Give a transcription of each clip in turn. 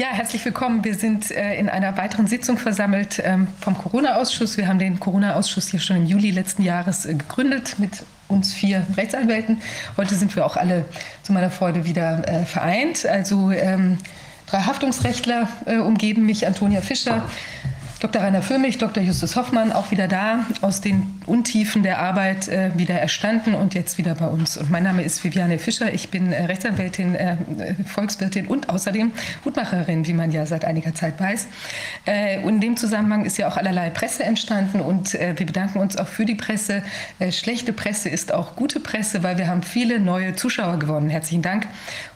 Ja, herzlich willkommen. Wir sind äh, in einer weiteren Sitzung versammelt ähm, vom Corona-Ausschuss. Wir haben den Corona-Ausschuss hier schon im Juli letzten Jahres äh, gegründet mit uns vier Rechtsanwälten. Heute sind wir auch alle zu meiner Freude wieder äh, vereint. Also ähm, drei Haftungsrechtler umgeben mich, Antonia Fischer, Dr. Rainer Föhmich, Dr. Justus Hoffmann, auch wieder da, aus den Untiefen der Arbeit äh, wieder erstanden und jetzt wieder bei uns. Und mein Name ist Viviane Fischer. Ich bin äh, Rechtsanwältin, äh, Volkswirtin und außerdem Hutmacherin, wie man ja seit einiger Zeit weiß. Äh, und in dem Zusammenhang ist ja auch allerlei Presse entstanden und äh, wir bedanken uns auch für die Presse. Äh, schlechte Presse ist auch gute Presse, weil wir haben viele neue Zuschauer gewonnen. Herzlichen Dank.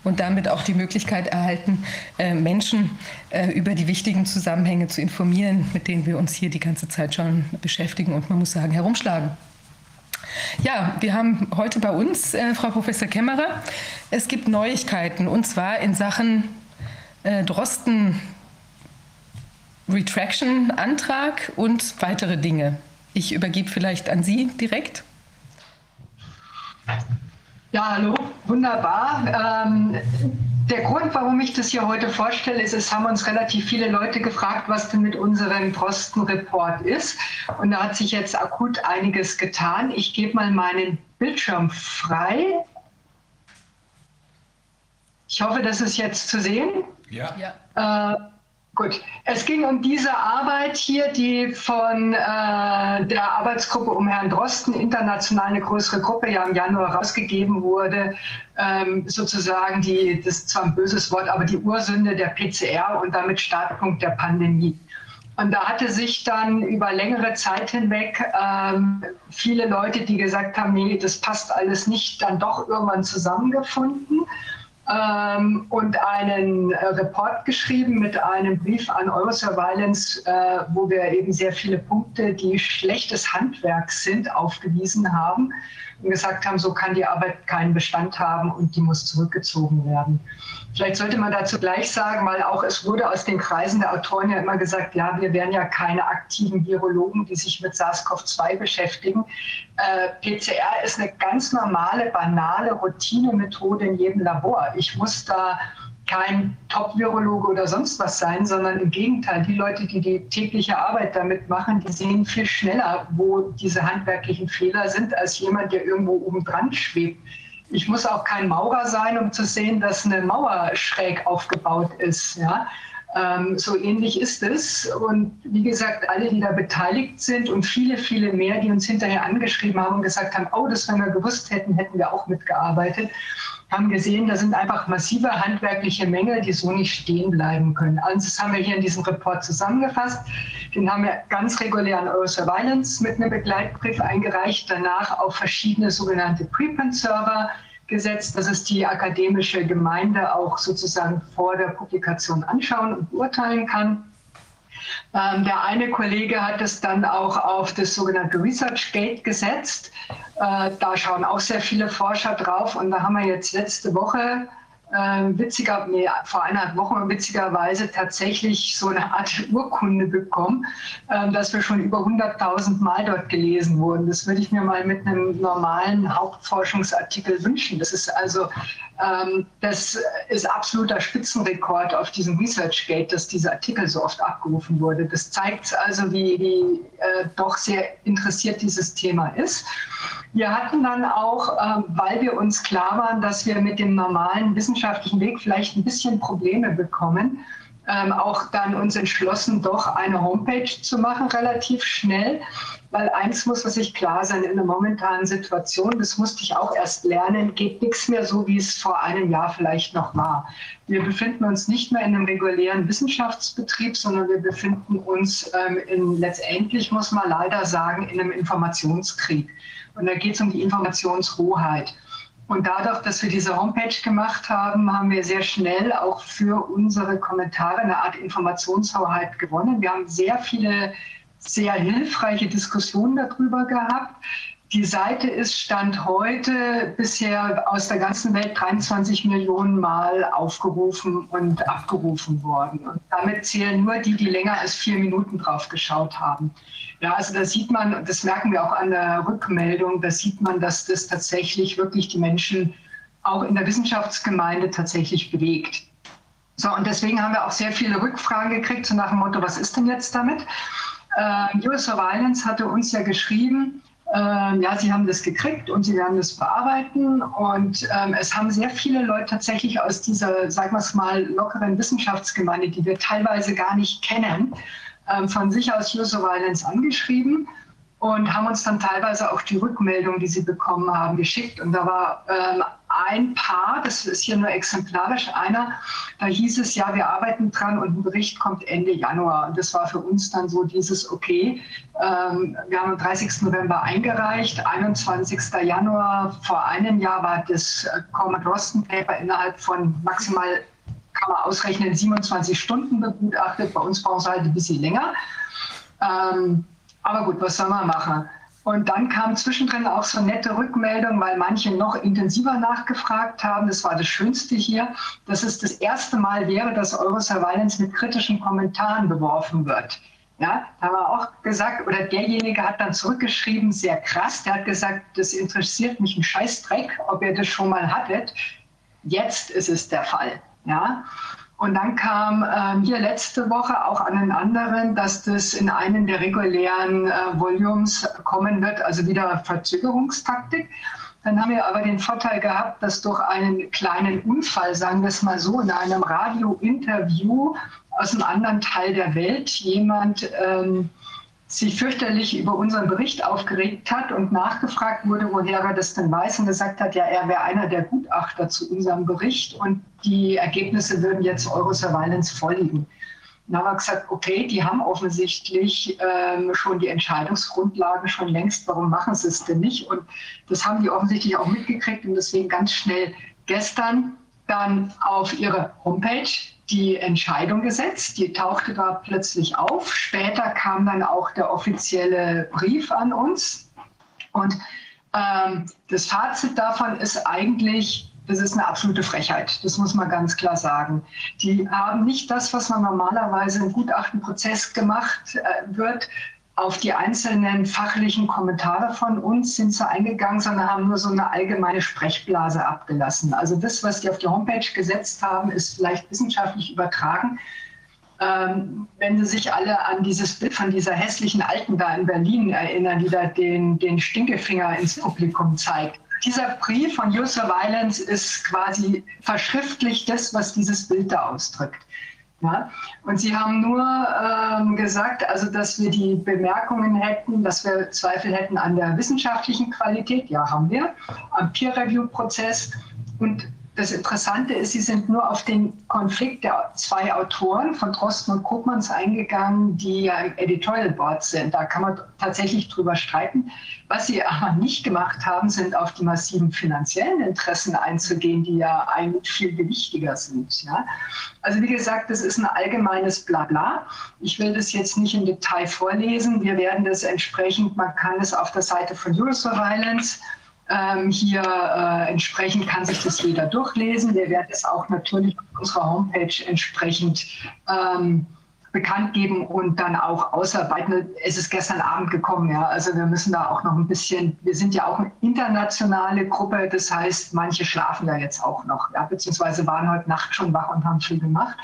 Und damit auch die Möglichkeit erhalten, Menschen über die wichtigen Zusammenhänge zu informieren mit denen wir uns hier die ganze Zeit schon beschäftigen und man muss sagen, herumschlagen. Ja, wir haben heute bei uns äh, Frau Professor Kämmerer. Es gibt Neuigkeiten und zwar in Sachen äh, Drosten Retraction Antrag und weitere Dinge. Ich übergebe vielleicht an Sie direkt. Ja, hallo, wunderbar. Ähm, der Grund, warum ich das hier heute vorstelle, ist, es haben uns relativ viele Leute gefragt, was denn mit unserem Drosten-Report ist. Und da hat sich jetzt akut einiges getan. Ich gebe mal meinen Bildschirm frei. Ich hoffe, das ist jetzt zu sehen. Ja. ja. Äh, Gut, es ging um diese Arbeit hier, die von äh, der Arbeitsgruppe um Herrn Drosten, international eine größere Gruppe, ja im Januar rausgegeben wurde, ähm, sozusagen die, das ist zwar ein böses Wort, aber die Ursünde der PCR und damit Startpunkt der Pandemie. Und da hatte sich dann über längere Zeit hinweg ähm, viele Leute, die gesagt haben, nee, das passt alles nicht, dann doch irgendwann zusammengefunden ähm, und einen äh, Report geschrieben mit einem Brief an Eurosurveillance, äh, wo wir eben sehr viele Punkte, die schlechtes Handwerk sind, aufgewiesen haben und gesagt haben, so kann die Arbeit keinen Bestand haben und die muss zurückgezogen werden. Vielleicht sollte man dazu gleich sagen, weil auch es wurde aus den Kreisen der Autoren ja immer gesagt, ja, wir wären ja keine aktiven Virologen, die sich mit SARS-CoV-2 beschäftigen. Äh, PCR ist eine ganz normale, banale Routinemethode in jedem Labor. Ich muss da kein Top-Virologe oder sonst was sein, sondern im Gegenteil, die Leute, die die tägliche Arbeit damit machen, die sehen viel schneller, wo diese handwerklichen Fehler sind, als jemand, der irgendwo oben dran schwebt. Ich muss auch kein Maurer sein, um zu sehen, dass eine Mauer schräg aufgebaut ist. Ja? Ähm, so ähnlich ist es. Und wie gesagt, alle, die da beteiligt sind und viele, viele mehr, die uns hinterher angeschrieben haben und gesagt haben, oh, das, wenn wir gewusst hätten, hätten wir auch mitgearbeitet haben gesehen, da sind einfach massive handwerkliche Mängel, die so nicht stehen bleiben können. Also das haben wir hier in diesem Report zusammengefasst. Den haben wir ganz regulär an Eurosurveillance mit einem Begleitbrief eingereicht, danach auf verschiedene sogenannte Preprint-Server gesetzt, dass es die akademische Gemeinde auch sozusagen vor der Publikation anschauen und beurteilen kann. Ähm, der eine Kollege hat es dann auch auf das sogenannte ResearchGate gesetzt. Äh, da schauen auch sehr viele Forscher drauf. Und da haben wir jetzt letzte Woche äh, witziger, nee, vor einer Woche witzigerweise tatsächlich so eine Art Urkunde bekommen, äh, dass wir schon über 100.000 Mal dort gelesen wurden. Das würde ich mir mal mit einem normalen Hauptforschungsartikel wünschen. Das ist also ähm, das ist absoluter Spitzenrekord auf diesem ResearchGate, dass dieser Artikel so oft abgerufen wurde. Das zeigt also, wie, wie äh, doch sehr interessiert dieses Thema ist. Wir hatten dann auch, äh, weil wir uns klar waren, dass wir mit dem normalen wissenschaftlichen Weg vielleicht ein bisschen Probleme bekommen, ähm, auch dann uns entschlossen, doch eine Homepage zu machen, relativ schnell. Weil eins muss sich klar sein, in der momentanen Situation, das musste ich auch erst lernen, geht nichts mehr so, wie es vor einem Jahr vielleicht noch war. Wir befinden uns nicht mehr in einem regulären Wissenschaftsbetrieb, sondern wir befinden uns ähm, in, letztendlich, muss man leider sagen, in einem Informationskrieg. Und da geht es um die Informationshoheit. Und dadurch, dass wir diese Homepage gemacht haben, haben wir sehr schnell auch für unsere Kommentare eine Art Informationshoheit gewonnen. Wir haben sehr viele sehr hilfreiche Diskussionen darüber gehabt. Die Seite ist Stand heute bisher aus der ganzen Welt 23 Millionen Mal aufgerufen und abgerufen worden. Und damit zählen nur die, die länger als vier Minuten drauf geschaut haben. Ja, also da sieht man, das merken wir auch an der Rückmeldung, da sieht man, dass das tatsächlich wirklich die Menschen auch in der Wissenschaftsgemeinde tatsächlich bewegt. So, und deswegen haben wir auch sehr viele Rückfragen gekriegt, so nach dem Motto, was ist denn jetzt damit? Äh, Surveillance hatte uns ja geschrieben, äh, ja, sie haben das gekriegt und sie werden das bearbeiten. Und ähm, es haben sehr viele Leute tatsächlich aus dieser, sagen wir es mal, lockeren Wissenschaftsgemeinde, die wir teilweise gar nicht kennen, ähm, von sich aus US Surveillance angeschrieben und haben uns dann teilweise auch die Rückmeldung, die sie bekommen haben, geschickt. Und da war ähm, ein Paar, das ist hier nur exemplarisch einer, da hieß es, ja, wir arbeiten dran und ein Bericht kommt Ende Januar. Und das war für uns dann so dieses, okay, ähm, wir haben am 30. November eingereicht, 21. Januar vor einem Jahr war das äh, Common Rosten Paper innerhalb von maximal, kann man ausrechnen, 27 Stunden begutachtet. Bei uns brauchen es halt ein bisschen länger. Ähm, aber gut, was soll man machen? Und dann kam zwischendrin auch so nette Rückmeldung, weil manche noch intensiver nachgefragt haben. Das war das Schönste hier, dass es das erste Mal wäre, dass Eurosurveillance mit kritischen Kommentaren beworfen wird. Ja, da haben wir auch gesagt, oder derjenige hat dann zurückgeschrieben, sehr krass, der hat gesagt, das interessiert mich ein Scheißdreck, ob ihr das schon mal hattet. Jetzt ist es der Fall. Ja, und dann kam ähm, hier letzte Woche auch an den anderen, dass das in einem der regulären äh, Volumes kommen wird, also wieder Verzögerungstaktik. Dann haben wir aber den Vorteil gehabt, dass durch einen kleinen Unfall, sagen wir es mal so, in einem Radio-Interview aus einem anderen Teil der Welt jemand ähm, sich fürchterlich über unseren Bericht aufgeregt hat und nachgefragt wurde, woher er das denn weiß und gesagt hat, ja, er wäre einer der Gutachter zu unserem Bericht und die Ergebnisse würden jetzt Eurosurveillance vorliegen. Dann haben wir gesagt, okay, die haben offensichtlich ähm, schon die Entscheidungsgrundlagen schon längst, warum machen sie es denn nicht? Und das haben die offensichtlich auch mitgekriegt und deswegen ganz schnell gestern dann auf ihre Homepage die Entscheidung gesetzt. Die tauchte da plötzlich auf. Später kam dann auch der offizielle Brief an uns. Und ähm, das Fazit davon ist eigentlich, das ist eine absolute Frechheit. Das muss man ganz klar sagen. Die haben nicht das, was man normalerweise im Gutachtenprozess gemacht äh, wird, auf die einzelnen fachlichen Kommentare von uns sind sie eingegangen, sondern haben nur so eine allgemeine Sprechblase abgelassen. Also das, was die auf die Homepage gesetzt haben, ist vielleicht wissenschaftlich übertragen. Ähm, wenn Sie sich alle an dieses Bild von dieser hässlichen Alten da in Berlin erinnern, die da den, den Stinkefinger ins Publikum zeigt. Dieser Brief von User Violence ist quasi verschriftlich das, was dieses Bild da ausdrückt. Ja? Und Sie haben nur ähm, gesagt, also dass wir die Bemerkungen hätten, dass wir Zweifel hätten an der wissenschaftlichen Qualität. Ja, haben wir. Am Peer-Review-Prozess. Und das Interessante ist, Sie sind nur auf den Konflikt der zwei Autoren von Drosten und Kopmanns eingegangen, die ja im Editorial Board sind. Da kann man tatsächlich drüber streiten. Was Sie aber nicht gemacht haben, sind auf die massiven finanziellen Interessen einzugehen, die ja eigentlich viel gewichtiger sind. Ja? Also wie gesagt, das ist ein allgemeines Blabla. Ich will das jetzt nicht im Detail vorlesen. Wir werden das entsprechend, man kann es auf der Seite von Eurosurveillance ähm, hier äh, entsprechend kann sich das jeder durchlesen. Wir werden es auch natürlich auf unserer Homepage entsprechend ähm, bekannt geben und dann auch ausarbeiten. Es ist gestern Abend gekommen, ja. Also wir müssen da auch noch ein bisschen, wir sind ja auch eine internationale Gruppe, das heißt, manche schlafen da jetzt auch noch, ja, beziehungsweise waren heute Nacht schon wach und haben viel gemacht.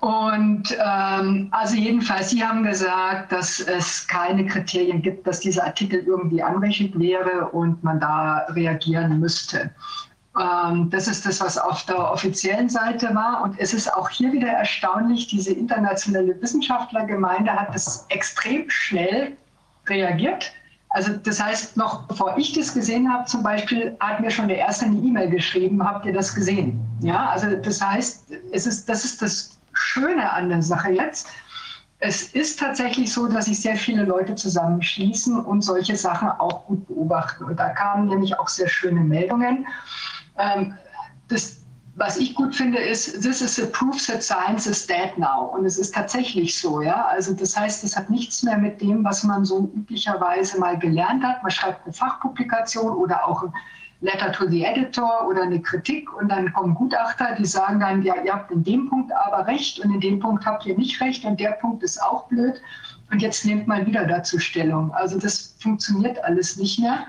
Und ähm, also jedenfalls, Sie haben gesagt, dass es keine Kriterien gibt, dass dieser Artikel irgendwie anrechnet wäre und man da reagieren müsste. Ähm, das ist das, was auf der offiziellen Seite war. Und es ist auch hier wieder erstaunlich, diese internationale Wissenschaftlergemeinde hat das extrem schnell reagiert. Also das heißt, noch bevor ich das gesehen habe, zum Beispiel, hat mir schon der erste eine E-Mail geschrieben, habt ihr das gesehen? Ja, also das heißt, es ist, das ist das Schöne an der Sache jetzt. Es ist tatsächlich so, dass sich sehr viele Leute zusammenschließen und solche Sachen auch gut beobachten. Und da kamen nämlich auch sehr schöne Meldungen. Ähm, das, was ich gut finde, ist, this is a proof that science is dead now. Und es ist tatsächlich so, ja. Also das heißt, es hat nichts mehr mit dem, was man so üblicherweise mal gelernt hat. Man schreibt eine Fachpublikation oder auch ein Letter to the Editor oder eine Kritik und dann kommen Gutachter, die sagen dann, ja, ihr habt in dem Punkt aber recht und in dem Punkt habt ihr nicht recht und der Punkt ist auch blöd und jetzt nehmt mal wieder dazu Stellung. Also das funktioniert alles nicht mehr.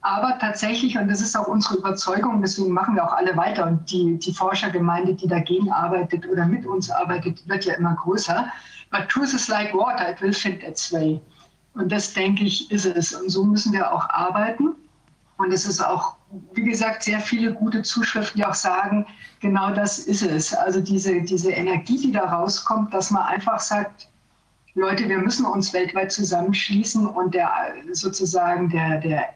Aber tatsächlich, und das ist auch unsere Überzeugung, deswegen machen wir auch alle weiter und die, die Forschergemeinde, die dagegen arbeitet oder mit uns arbeitet, wird ja immer größer. But truth is like water, it will find its way. Und das, denke ich, ist es. Und so müssen wir auch arbeiten. Und es ist auch, wie gesagt, sehr viele gute Zuschriften, die auch sagen, genau das ist es. Also diese, diese Energie, die da rauskommt, dass man einfach sagt, Leute, wir müssen uns weltweit zusammenschließen und der sozusagen der, der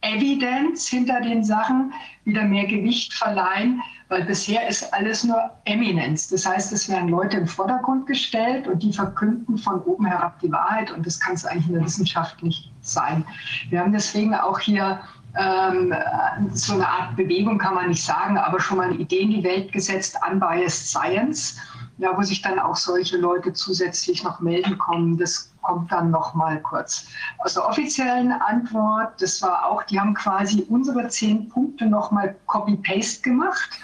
Evidenz hinter den Sachen wieder mehr Gewicht verleihen, weil bisher ist alles nur Eminenz. Das heißt, es werden Leute im Vordergrund gestellt und die verkünden von oben herab die Wahrheit und das kann es eigentlich in der Wissenschaft nicht sein. Wir haben deswegen auch hier ähm, so eine Art Bewegung, kann man nicht sagen, aber schon mal eine Idee in die Welt gesetzt, Unbiased Science ja, wo sich dann auch solche Leute zusätzlich noch melden kommen. Das kommt dann noch mal kurz. Aus der offiziellen Antwort, das war auch, die haben quasi unsere zehn Punkte noch mal Copy-Paste gemacht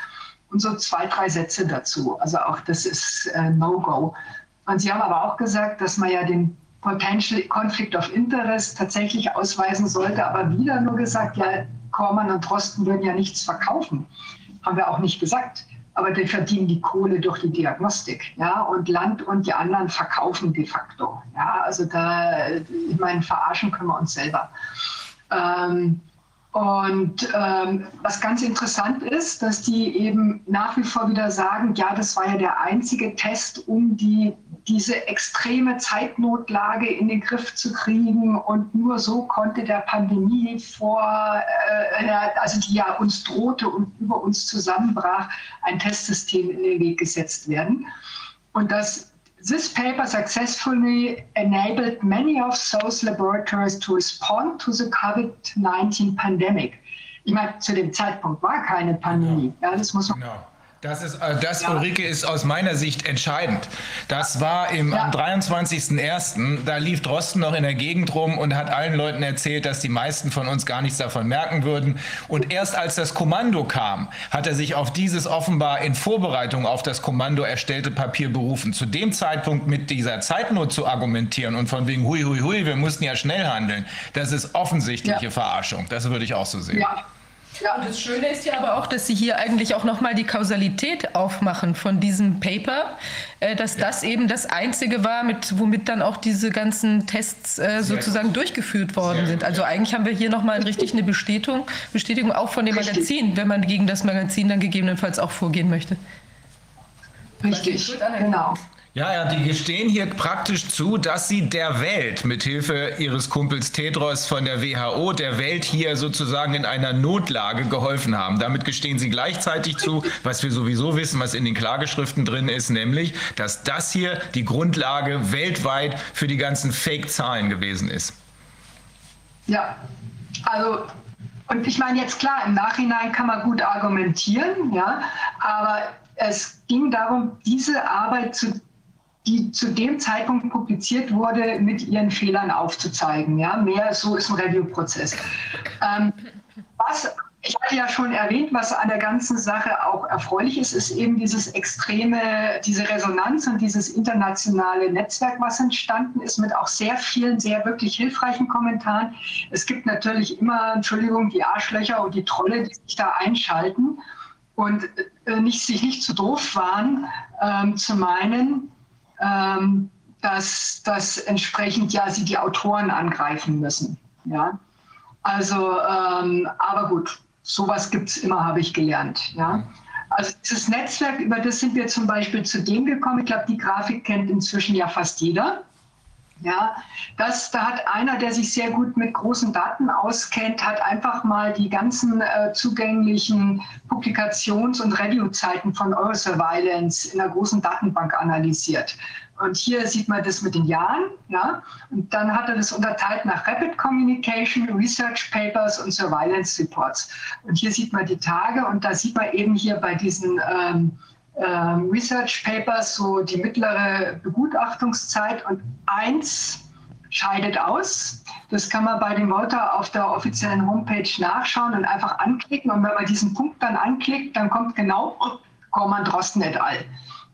und so zwei, drei Sätze dazu. Also auch das ist äh, No-Go. Und sie haben aber auch gesagt, dass man ja den Potential Conflict of Interest tatsächlich ausweisen sollte, aber wieder nur gesagt, ja, Kormann und Drosten würden ja nichts verkaufen. Haben wir auch nicht gesagt aber die verdienen die Kohle durch die Diagnostik. Ja? Und Land und die anderen verkaufen de facto. Ja? Also da, ich meine, verarschen können wir uns selber. Ähm, und ähm, was ganz interessant ist, dass die eben nach wie vor wieder sagen, ja, das war ja der einzige Test, um die, diese extreme Zeitnotlage in den Griff zu kriegen. Und nur so konnte der Pandemie vor, äh, also die ja uns drohte und über uns zusammenbrach, ein Testsystem in den Weg gesetzt werden. Und das This paper successfully enabled many of those laboratories to respond to the COVID-19 pandemic. Ich meine, zu dem Zeitpunkt war keine Pandemie. Ja, das muss man. No. Das, ist, äh, das ja. Ulrike, ist aus meiner Sicht entscheidend. Das war im, ja. am 23.01., da lief Drosten noch in der Gegend rum und hat allen Leuten erzählt, dass die meisten von uns gar nichts davon merken würden. Und erst als das Kommando kam, hat er sich auf dieses offenbar in Vorbereitung auf das Kommando erstellte Papier berufen. Zu dem Zeitpunkt mit dieser Zeitnot zu argumentieren und von wegen hui, hui, hui, wir mussten ja schnell handeln, das ist offensichtliche ja. Verarschung. Das würde ich auch so sehen. Ja. Ja, und das Schöne ist ja aber auch, dass Sie hier eigentlich auch nochmal die Kausalität aufmachen von diesem Paper, äh, dass ja. das eben das Einzige war, mit, womit dann auch diese ganzen Tests äh, sozusagen durchgeführt worden Sehr sind. Also eigentlich haben wir hier nochmal richtig eine Bestätigung, Bestätigung auch von dem Magazin, wenn man gegen das Magazin dann gegebenenfalls auch vorgehen möchte. Richtig, genau. Ja, ja, die gestehen hier praktisch zu, dass sie der Welt mithilfe ihres Kumpels Tedros von der WHO, der Welt hier sozusagen in einer Notlage geholfen haben. Damit gestehen sie gleichzeitig zu, was wir sowieso wissen, was in den Klageschriften drin ist, nämlich, dass das hier die Grundlage weltweit für die ganzen Fake-Zahlen gewesen ist. Ja, also und ich meine jetzt klar, im Nachhinein kann man gut argumentieren, ja, aber es ging darum, diese Arbeit zu die zu dem Zeitpunkt publiziert wurde, mit ihren Fehlern aufzuzeigen. Ja, mehr so ist ein Review-Prozess. Ähm, was ich hatte ja schon erwähnt, was an der ganzen Sache auch erfreulich ist, ist eben dieses extreme, diese Resonanz und dieses internationale Netzwerk, was entstanden ist, mit auch sehr vielen, sehr wirklich hilfreichen Kommentaren. Es gibt natürlich immer, Entschuldigung, die Arschlöcher und die Trolle, die sich da einschalten und äh, nicht, sich nicht zu doof waren, ähm, zu meinen, ähm, dass, dass entsprechend ja sie die Autoren angreifen müssen. Ja? Also, ähm, aber gut, sowas gibt es immer, habe ich gelernt. Ja? Also dieses Netzwerk, über das sind wir zum Beispiel zu dem gekommen. Ich glaube, die Grafik kennt inzwischen ja fast jeder. Ja, das, da hat einer, der sich sehr gut mit großen Daten auskennt, hat einfach mal die ganzen äh, zugänglichen Publikations- und Review-Zeiten von Eurosurveillance in einer großen Datenbank analysiert. Und hier sieht man das mit den Jahren. Ja? Und dann hat er das unterteilt nach Rapid Communication, Research Papers und Surveillance Reports. Und hier sieht man die Tage und da sieht man eben hier bei diesen ähm, ähm, Research Papers so die mittlere Begutachtungszeit und eins scheidet aus. Das kann man bei dem Voter auf der offiziellen Homepage nachschauen und einfach anklicken. Und wenn man diesen Punkt dann anklickt, dann kommt genau Gorman Drosten et al.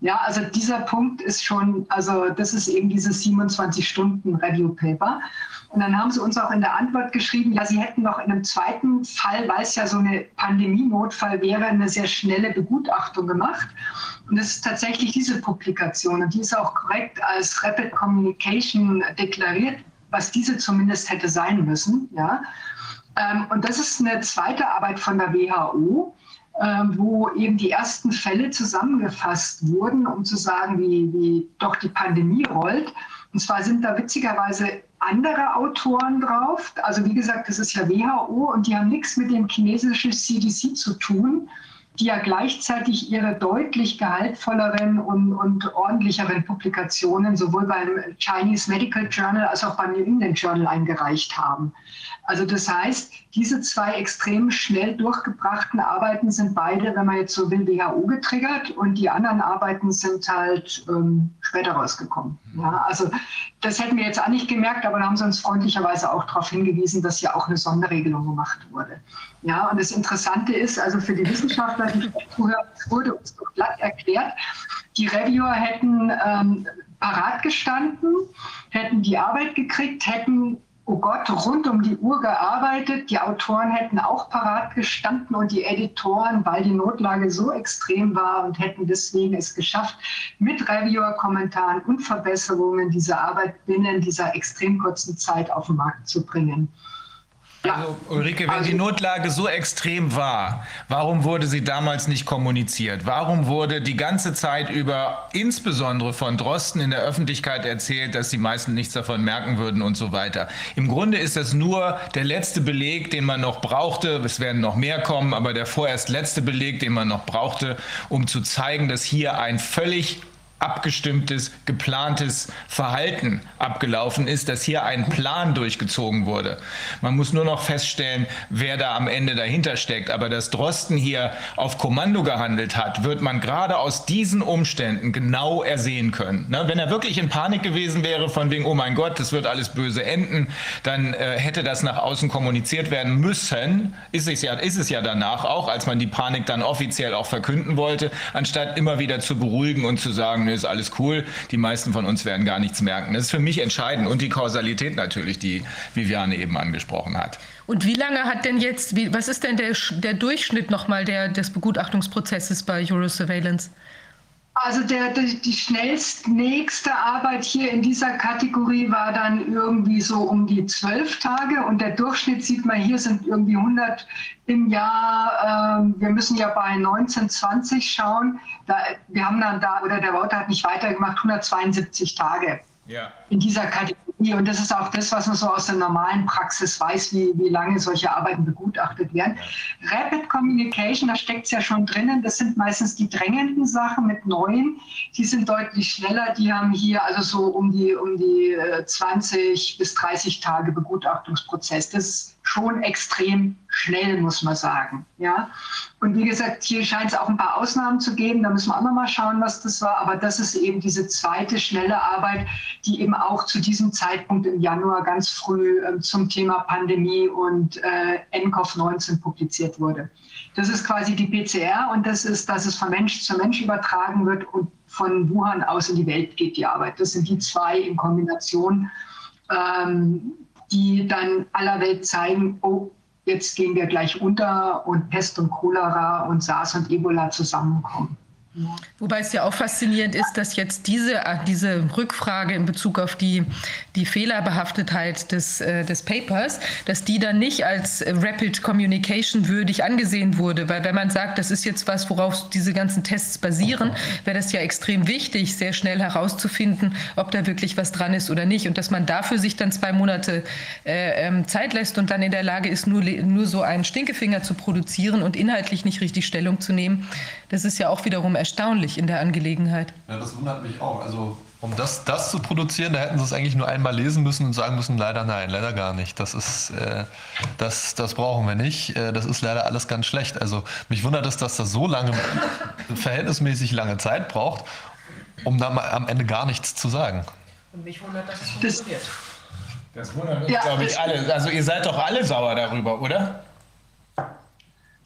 Ja, also dieser Punkt ist schon, also das ist eben dieses 27-Stunden-Review-Paper. Und dann haben sie uns auch in der Antwort geschrieben, ja, sie hätten noch in einem zweiten Fall, weil es ja so eine Pandemienotfall wäre, eine sehr schnelle Begutachtung gemacht. Und das ist tatsächlich diese Publikation. Und die ist auch korrekt als Rapid Communication deklariert, was diese zumindest hätte sein müssen. Ja. Ähm, und das ist eine zweite Arbeit von der WHO, ähm, wo eben die ersten Fälle zusammengefasst wurden, um zu sagen, wie, wie doch die Pandemie rollt. Und zwar sind da witzigerweise andere Autoren drauf. Also wie gesagt, das ist ja WHO und die haben nichts mit dem chinesischen CDC zu tun, die ja gleichzeitig ihre deutlich gehaltvolleren und, und ordentlicheren Publikationen sowohl beim Chinese Medical Journal als auch beim New England Journal eingereicht haben. Also das heißt, diese zwei extrem schnell durchgebrachten Arbeiten sind beide, wenn man jetzt so will, WHO getriggert und die anderen Arbeiten sind halt ähm, später rausgekommen. Ja, also das hätten wir jetzt auch nicht gemerkt, aber da haben sie uns freundlicherweise auch darauf hingewiesen, dass ja auch eine Sonderregelung gemacht wurde. Ja, und das Interessante ist, also für die Wissenschaftler, die zuhören, wurde uns doch glatt erklärt, die Reviewer hätten ähm, parat gestanden, hätten die Arbeit gekriegt, hätten oh Gott, rund um die Uhr gearbeitet. Die Autoren hätten auch parat gestanden und die Editoren, weil die Notlage so extrem war und hätten deswegen es geschafft, mit Reviewer-Kommentaren und Verbesserungen diese Arbeit binnen dieser extrem kurzen Zeit auf den Markt zu bringen. Also Ulrike, wenn also, die Notlage so extrem war, warum wurde sie damals nicht kommuniziert? Warum wurde die ganze Zeit über, insbesondere von Drosten in der Öffentlichkeit erzählt, dass die meisten nichts davon merken würden und so weiter? Im Grunde ist das nur der letzte Beleg, den man noch brauchte. Es werden noch mehr kommen, aber der vorerst letzte Beleg, den man noch brauchte, um zu zeigen, dass hier ein völlig abgestimmtes, geplantes Verhalten abgelaufen ist, dass hier ein Plan durchgezogen wurde. Man muss nur noch feststellen, wer da am Ende dahinter steckt. Aber dass Drosten hier auf Kommando gehandelt hat, wird man gerade aus diesen Umständen genau ersehen können. Ne? Wenn er wirklich in Panik gewesen wäre, von wegen, oh mein Gott, das wird alles böse enden, dann äh, hätte das nach außen kommuniziert werden müssen. Ist es, ja, ist es ja danach auch, als man die Panik dann offiziell auch verkünden wollte, anstatt immer wieder zu beruhigen und zu sagen, ist alles cool, die meisten von uns werden gar nichts merken. Das ist für mich entscheidend und die Kausalität natürlich, die Viviane eben angesprochen hat. Und wie lange hat denn jetzt, wie, was ist denn der, der Durchschnitt nochmal der, des Begutachtungsprozesses bei Eurosurveillance? Also der, die, die schnellstnächste Arbeit hier in dieser Kategorie war dann irgendwie so um die zwölf Tage und der Durchschnitt sieht man hier sind irgendwie 100 im Jahr. Ähm, wir müssen ja bei 1920 schauen. Da, wir haben dann da, oder der Wouter hat nicht weitergemacht, 172 Tage ja. in dieser Kategorie. Und das ist auch das, was man so aus der normalen Praxis weiß, wie, wie lange solche Arbeiten begutachtet werden. Rapid Communication, da steckt es ja schon drinnen. Das sind meistens die drängenden Sachen mit neuen. Die sind deutlich schneller. Die haben hier also so um die, um die 20 äh, bis 30 Tage Begutachtungsprozess. Das ist schon extrem schnell, muss man sagen. Ja? Und wie gesagt, hier scheint es auch ein paar Ausnahmen zu geben. Da müssen wir auch noch mal schauen, was das war. Aber das ist eben diese zweite schnelle Arbeit, die eben auch zu diesem Zeitpunkt im Januar ganz früh äh, zum Thema Pandemie und äh, NCOV-19 publiziert wurde. Das ist quasi die PCR und das ist, dass es von Mensch zu Mensch übertragen wird und von Wuhan aus in die Welt geht die Arbeit. Das sind die zwei in Kombination. Ähm, die dann aller Welt zeigen, oh, jetzt gehen wir gleich unter und Pest und Cholera und SARS und Ebola zusammenkommen. Wobei es ja auch faszinierend ist, dass jetzt diese, äh, diese Rückfrage in Bezug auf die, die Fehlerbehaftetheit des, äh, des Papers, dass die dann nicht als Rapid Communication würdig angesehen wurde. Weil wenn man sagt, das ist jetzt was, worauf diese ganzen Tests basieren, wäre das ja extrem wichtig, sehr schnell herauszufinden, ob da wirklich was dran ist oder nicht. Und dass man dafür sich dann zwei Monate äh, ähm, Zeit lässt und dann in der Lage ist, nur, nur so einen Stinkefinger zu produzieren und inhaltlich nicht richtig Stellung zu nehmen, das ist ja auch wiederum erstaunlich in der Angelegenheit. Ja, das wundert mich auch. Also um das, das zu produzieren, da hätten sie es eigentlich nur einmal lesen müssen und sagen müssen, leider nein, leider gar nicht. Das ist, äh, das, das brauchen wir nicht. Äh, das ist leider alles ganz schlecht. Also mich wundert es, dass das so lange, verhältnismäßig lange Zeit braucht, um dann am Ende gar nichts zu sagen. Und mich wundert, dass es funktioniert. Das wundert uns, ja, glaube ich, alle. Also ihr seid doch alle sauer darüber, oder?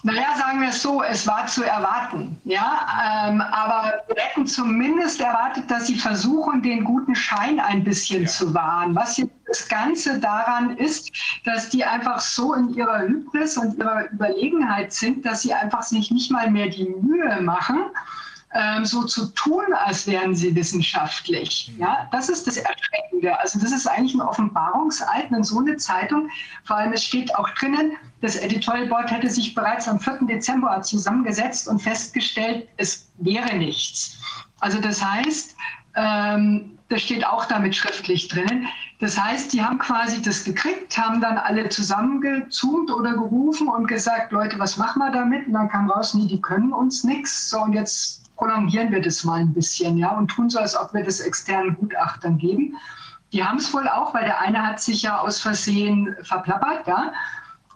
Naja, sagen wir es so, es war zu erwarten. Ja, ähm, aber wir hätten zumindest erwartet, dass sie versuchen, den guten Schein ein bisschen ja. zu wahren. Was jetzt das Ganze daran ist, dass die einfach so in ihrer Hybris und ihrer Überlegenheit sind, dass sie einfach sich nicht mal mehr die Mühe machen, ähm, so zu tun, als wären sie wissenschaftlich. Mhm. Ja, das ist das Erschreckende. Also das ist eigentlich ein Offenbarungseid, wenn so eine Zeitung, vor allem es steht auch drinnen, das Editorial Board hätte sich bereits am 4. Dezember zusammengesetzt und festgestellt, es wäre nichts. Also das heißt, ähm, das steht auch damit schriftlich drinnen. Das heißt, die haben quasi das gekriegt, haben dann alle zusammengezoomt oder gerufen und gesagt, Leute, was machen wir damit? Und dann kam raus, nee, die können uns nichts. So, und jetzt prolongieren wir das mal ein bisschen, ja, und tun so, als ob wir das externen Gutachtern geben. Die haben es wohl auch, weil der eine hat sich ja aus Versehen verplappert, ja,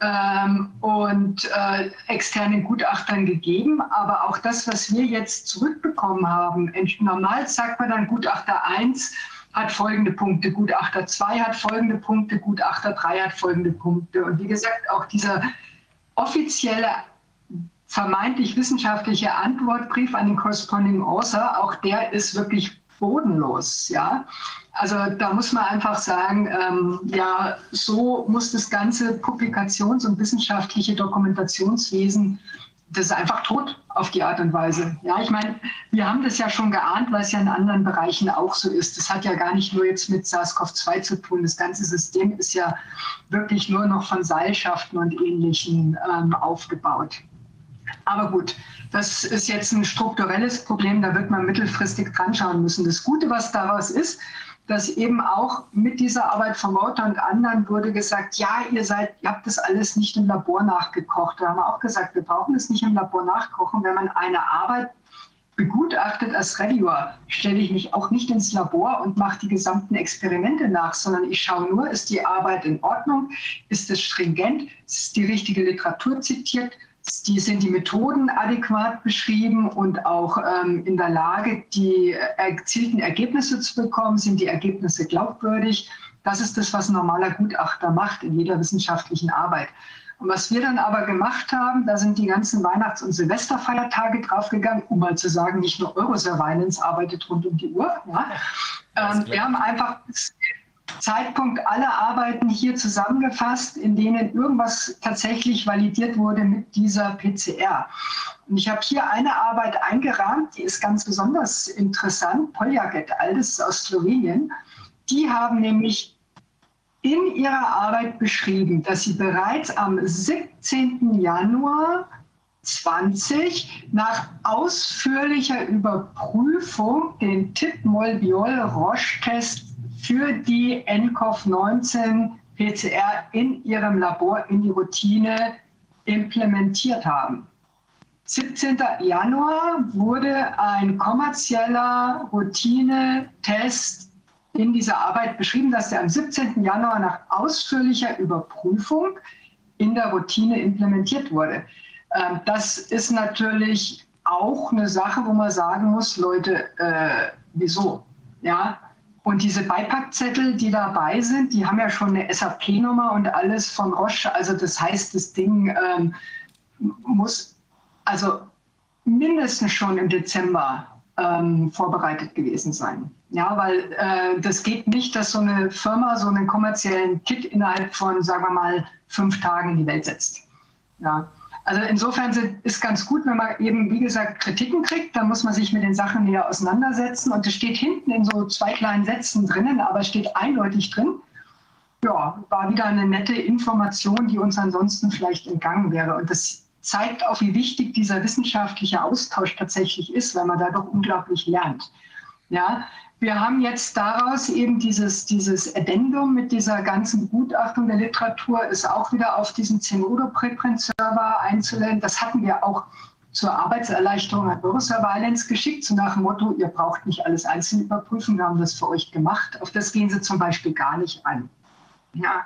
ähm, und äh, externen Gutachtern gegeben. Aber auch das, was wir jetzt zurückbekommen haben, normal sagt man dann Gutachter 1 hat folgende Punkte, Gutachter 2 hat folgende Punkte, Gutachter 3 hat folgende Punkte. Und wie gesagt, auch dieser offizielle vermeintlich wissenschaftliche Antwortbrief an den Corresponding Author, auch der ist wirklich bodenlos. Ja? Also da muss man einfach sagen, ähm, ja, so muss das ganze Publikations- und wissenschaftliche Dokumentationswesen, das ist einfach tot auf die Art und Weise. Ja, ich meine, wir haben das ja schon geahnt, weil es ja in anderen Bereichen auch so ist. Das hat ja gar nicht nur jetzt mit SARS-CoV-2 zu tun. Das ganze System ist ja wirklich nur noch von Seilschaften und Ähnlichen ähm, aufgebaut. Aber gut, das ist jetzt ein strukturelles Problem, da wird man mittelfristig dran schauen müssen. Das Gute, was daraus ist, dass eben auch mit dieser Arbeit von Mauter und anderen wurde gesagt, ja, ihr seid, ihr habt das alles nicht im Labor nachgekocht. Da haben wir auch gesagt, wir brauchen es nicht im Labor nachkochen. Wenn man eine Arbeit begutachtet als Reviewer, stelle ich mich auch nicht ins Labor und mache die gesamten Experimente nach, sondern ich schaue nur, ist die Arbeit in Ordnung, ist es stringent, ist die richtige Literatur zitiert, die sind die Methoden adäquat beschrieben und auch ähm, in der Lage, die erzielten Ergebnisse zu bekommen, sind die Ergebnisse glaubwürdig. Das ist das, was ein normaler Gutachter macht in jeder wissenschaftlichen Arbeit. Und was wir dann aber gemacht haben, da sind die ganzen Weihnachts- und Silvesterfeiertage draufgegangen, um mal zu sagen, nicht nur Eurosurveillance arbeitet rund um die Uhr. Ja. Ähm, wir haben einfach Zeitpunkt aller Arbeiten hier zusammengefasst, in denen irgendwas tatsächlich validiert wurde mit dieser PCR. Und ich habe hier eine Arbeit eingerahmt, die ist ganz besonders interessant. Poljak et al., das ist aus Slowenien. Die haben nämlich in ihrer Arbeit beschrieben, dass sie bereits am 17. Januar 20 nach ausführlicher Überprüfung den Tip-Molbiol-Roche-Test für die NCOV-19 PCR in ihrem Labor in die Routine implementiert haben. 17. Januar wurde ein kommerzieller Routine-Test in dieser Arbeit beschrieben, dass der am 17. Januar nach ausführlicher Überprüfung in der Routine implementiert wurde. Ähm, das ist natürlich auch eine Sache, wo man sagen muss, Leute, äh, wieso? Ja, und diese Beipackzettel, die dabei sind, die haben ja schon eine SAP-Nummer und alles von Roche. Also das heißt, das Ding ähm, muss also mindestens schon im Dezember ähm, vorbereitet gewesen sein. Ja, weil äh, das geht nicht, dass so eine Firma so einen kommerziellen Kit innerhalb von, sagen wir mal, fünf Tagen in die Welt setzt. Ja. Also insofern ist ganz gut, wenn man eben, wie gesagt, Kritiken kriegt, dann muss man sich mit den Sachen näher auseinandersetzen. Und es steht hinten in so zwei kleinen Sätzen drinnen, aber steht eindeutig drin. Ja, war wieder eine nette Information, die uns ansonsten vielleicht entgangen wäre. Und das zeigt auch, wie wichtig dieser wissenschaftliche Austausch tatsächlich ist, weil man da doch unglaublich lernt. Ja, wir haben jetzt daraus eben dieses, dieses Addendum mit dieser ganzen Gutachtung der Literatur, ist auch wieder auf diesen Zenodo-Preprint-Server einzuladen. Das hatten wir auch zur Arbeitserleichterung an Eurosurveillance geschickt, so nach dem Motto, ihr braucht nicht alles einzeln überprüfen, wir haben das für euch gemacht. Auf das gehen sie zum Beispiel gar nicht an. Ja.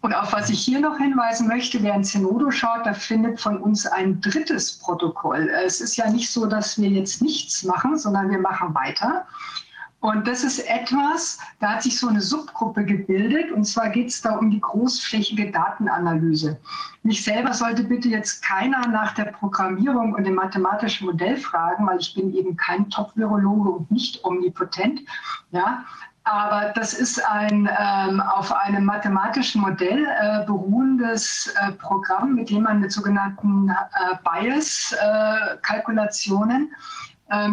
Und auf was ich hier noch hinweisen möchte, wer in Zenodo schaut, da findet von uns ein drittes Protokoll. Es ist ja nicht so, dass wir jetzt nichts machen, sondern wir machen weiter. Und das ist etwas, da hat sich so eine Subgruppe gebildet, und zwar geht es da um die großflächige Datenanalyse. Mich selber sollte bitte jetzt keiner nach der Programmierung und dem mathematischen Modell fragen, weil ich bin eben kein Top-Virologe und nicht omnipotent. Ja, aber das ist ein ähm, auf einem mathematischen Modell äh, beruhendes äh, Programm, mit dem man mit sogenannten äh, Bias-Kalkulationen äh,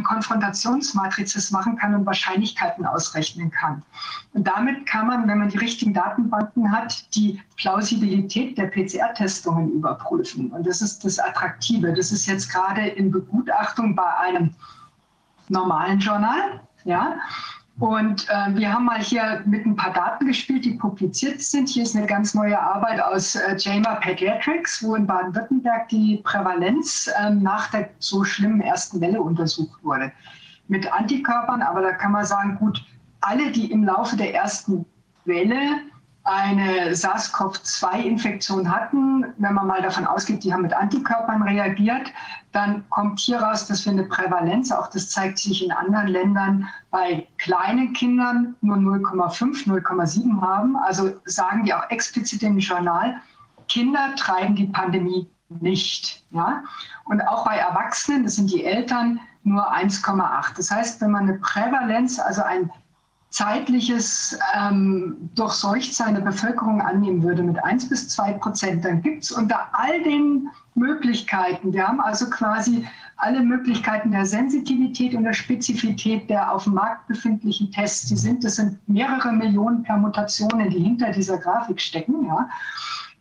Konfrontationsmatrices machen kann und Wahrscheinlichkeiten ausrechnen kann. Und damit kann man, wenn man die richtigen Datenbanken hat, die Plausibilität der PCR-Testungen überprüfen. Und das ist das Attraktive. Das ist jetzt gerade in Begutachtung bei einem normalen Journal. Ja, und äh, wir haben mal hier mit ein paar Daten gespielt, die publiziert sind. Hier ist eine ganz neue Arbeit aus äh, JAMA Pediatrics, wo in Baden-Württemberg die Prävalenz äh, nach der so schlimmen ersten Welle untersucht wurde. Mit Antikörpern, aber da kann man sagen, gut, alle, die im Laufe der ersten Welle eine SARS-CoV-2-Infektion hatten, wenn man mal davon ausgeht, die haben mit Antikörpern reagiert, dann kommt hier raus, dass wir eine Prävalenz, auch das zeigt sich in anderen Ländern, bei kleinen Kindern nur 0,5, 0,7 haben. Also sagen die auch explizit im Journal, Kinder treiben die Pandemie nicht. Ja? Und auch bei Erwachsenen, das sind die Eltern, nur 1,8. Das heißt, wenn man eine Prävalenz, also ein zeitliches ähm, Durchseuchtsein der Bevölkerung annehmen würde mit 1 bis 2 Prozent, dann gibt es unter all den Möglichkeiten, wir haben also quasi alle Möglichkeiten der Sensitivität und der Spezifität der auf dem Markt befindlichen Tests, die sind, das sind mehrere Millionen Permutationen, die hinter dieser Grafik stecken, ja,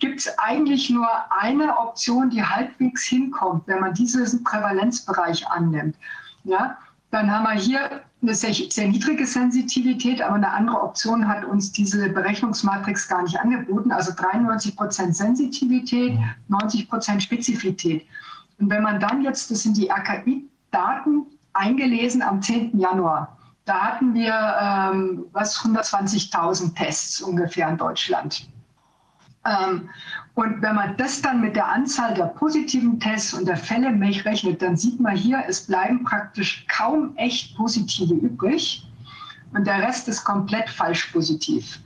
gibt es eigentlich nur eine Option, die halbwegs hinkommt, wenn man diesen Prävalenzbereich annimmt. Ja, dann haben wir hier eine sehr, sehr, niedrige Sensitivität, aber eine andere Option hat uns diese Berechnungsmatrix gar nicht angeboten. Also 93 Prozent Sensitivität, 90 Prozent Spezifität. Und wenn man dann jetzt, das sind die RKI-Daten eingelesen am 10. Januar, da hatten wir ähm, was 120.000 Tests ungefähr in Deutschland. Ähm, und wenn man das dann mit der Anzahl der positiven Tests und der Fälle rechnet, dann sieht man hier, es bleiben praktisch kaum echt positive übrig und der Rest ist komplett falsch positiv.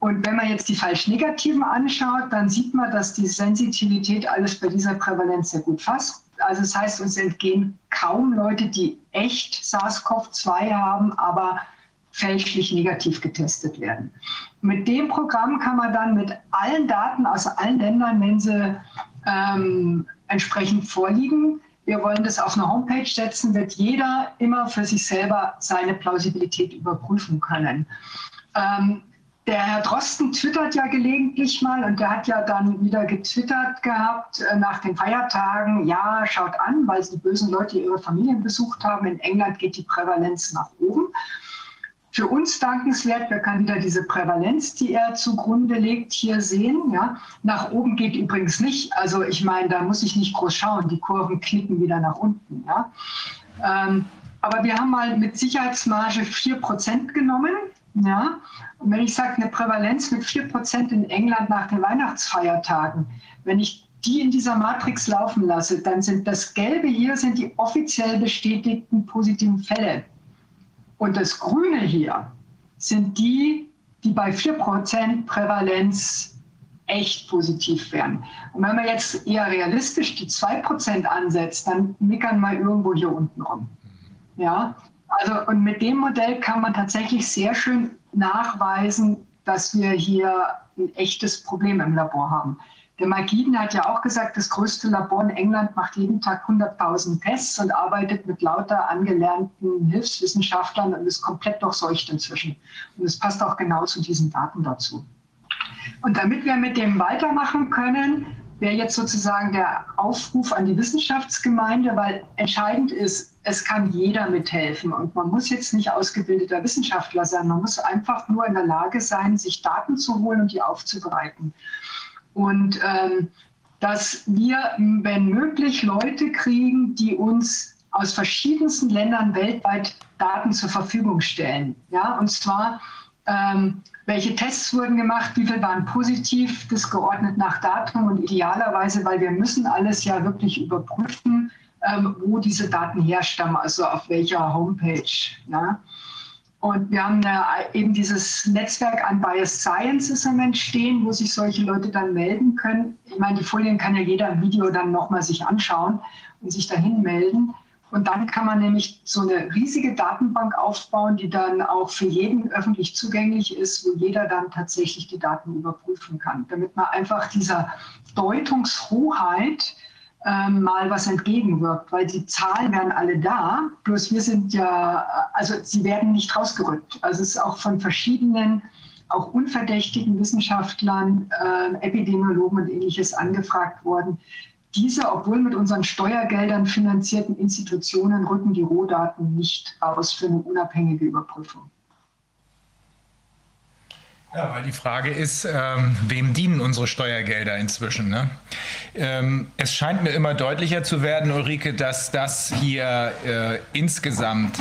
Und wenn man jetzt die falsch negativen anschaut, dann sieht man, dass die Sensitivität alles bei dieser Prävalenz sehr gut fasst. Also das heißt, uns entgehen kaum Leute, die echt SARS-CoV-2 haben, aber fälschlich negativ getestet werden. Mit dem Programm kann man dann mit allen Daten aus allen Ländern, wenn sie ähm, entsprechend vorliegen, wir wollen das auf eine Homepage setzen, wird jeder immer für sich selber seine Plausibilität überprüfen können. Ähm, der Herr Drosten twittert ja gelegentlich mal und der hat ja dann wieder getwittert gehabt äh, nach den Feiertagen, ja, schaut an, weil die bösen Leute ihre Familien besucht haben. In England geht die Prävalenz nach oben. Für uns dankenswert, wir können wieder diese Prävalenz, die er zugrunde legt, hier sehen. Ja. Nach oben geht übrigens nicht. Also ich meine, da muss ich nicht groß schauen. Die Kurven knicken wieder nach unten. Ja. Ähm, aber wir haben mal mit Sicherheitsmarge 4% genommen. Ja. Und wenn ich sage, eine Prävalenz mit 4% in England nach den Weihnachtsfeiertagen, wenn ich die in dieser Matrix laufen lasse, dann sind das Gelbe hier sind die offiziell bestätigten positiven Fälle. Und das Grüne hier sind die, die bei 4% Prävalenz echt positiv wären. Und wenn man jetzt eher realistisch die 2% ansetzt, dann mickern wir irgendwo hier unten rum. Ja, also und mit dem Modell kann man tatsächlich sehr schön nachweisen, dass wir hier ein echtes Problem im Labor haben. Der Magiden hat ja auch gesagt, das größte Labor in England macht jeden Tag 100.000 Tests und arbeitet mit lauter angelernten Hilfswissenschaftlern und ist komplett durchseucht inzwischen. Und es passt auch genau zu diesen Daten dazu. Und damit wir mit dem weitermachen können, wäre jetzt sozusagen der Aufruf an die Wissenschaftsgemeinde, weil entscheidend ist, es kann jeder mithelfen und man muss jetzt nicht ausgebildeter Wissenschaftler sein, man muss einfach nur in der Lage sein, sich Daten zu holen und die aufzubereiten. Und ähm, dass wir, wenn möglich, Leute kriegen, die uns aus verschiedensten Ländern weltweit Daten zur Verfügung stellen. Ja, und zwar, ähm, welche Tests wurden gemacht, wie viel waren positiv, das geordnet nach Datum und idealerweise, weil wir müssen alles ja wirklich überprüfen, ähm, wo diese Daten herstammen, also auf welcher Homepage. Ja. Und wir haben eine, eben dieses Netzwerk an Bias Sciences im Entstehen, wo sich solche Leute dann melden können. Ich meine, die Folien kann ja jeder im Video dann nochmal sich anschauen und sich dahin melden. Und dann kann man nämlich so eine riesige Datenbank aufbauen, die dann auch für jeden öffentlich zugänglich ist, wo jeder dann tatsächlich die Daten überprüfen kann, damit man einfach dieser Deutungshoheit ähm, mal was entgegenwirkt, weil die Zahlen wären alle da, bloß wir sind ja, also sie werden nicht rausgerückt. Also es ist auch von verschiedenen, auch unverdächtigen Wissenschaftlern, äh, Epidemiologen und ähnliches angefragt worden. Diese, obwohl mit unseren Steuergeldern finanzierten Institutionen, rücken die Rohdaten nicht raus für eine unabhängige Überprüfung. Ja, weil die Frage ist, ähm, wem dienen unsere Steuergelder inzwischen? Ne? Ähm, es scheint mir immer deutlicher zu werden, Ulrike, dass das hier äh, insgesamt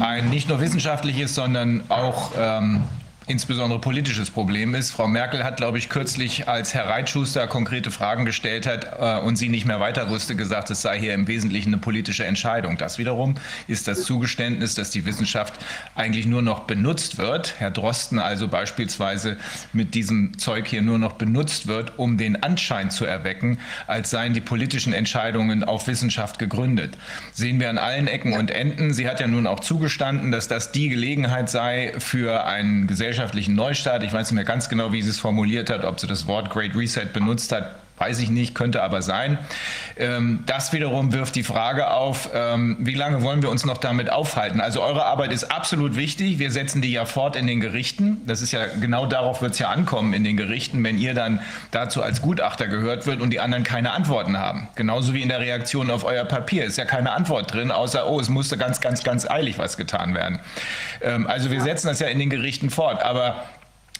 ein nicht nur wissenschaftliches, sondern auch ähm, insbesondere politisches Problem ist. Frau Merkel hat, glaube ich, kürzlich, als Herr Reitschuster konkrete Fragen gestellt hat äh, und sie nicht mehr weiter wusste, gesagt, es sei hier im Wesentlichen eine politische Entscheidung. Das wiederum ist das Zugeständnis, dass die Wissenschaft eigentlich nur noch benutzt wird. Herr Drosten also beispielsweise mit diesem Zeug hier nur noch benutzt wird, um den Anschein zu erwecken, als seien die politischen Entscheidungen auf Wissenschaft gegründet. Sehen wir an allen Ecken und Enden. Sie hat ja nun auch zugestanden, dass das die Gelegenheit sei für einen gesellschaftlichen gesellschaftlichen Neustart. Ich weiß nicht mehr ganz genau, wie sie es formuliert hat, ob sie das Wort Great Reset benutzt hat. Weiß ich nicht, könnte aber sein. Ähm, das wiederum wirft die Frage auf, ähm, wie lange wollen wir uns noch damit aufhalten? Also eure Arbeit ist absolut wichtig. Wir setzen die ja fort in den Gerichten. Das ist ja genau darauf wird es ja ankommen in den Gerichten, wenn ihr dann dazu als Gutachter gehört wird und die anderen keine Antworten haben. Genauso wie in der Reaktion auf euer Papier ist ja keine Antwort drin, außer oh, es musste ganz, ganz, ganz eilig was getan werden. Ähm, also wir setzen das ja in den Gerichten fort. Aber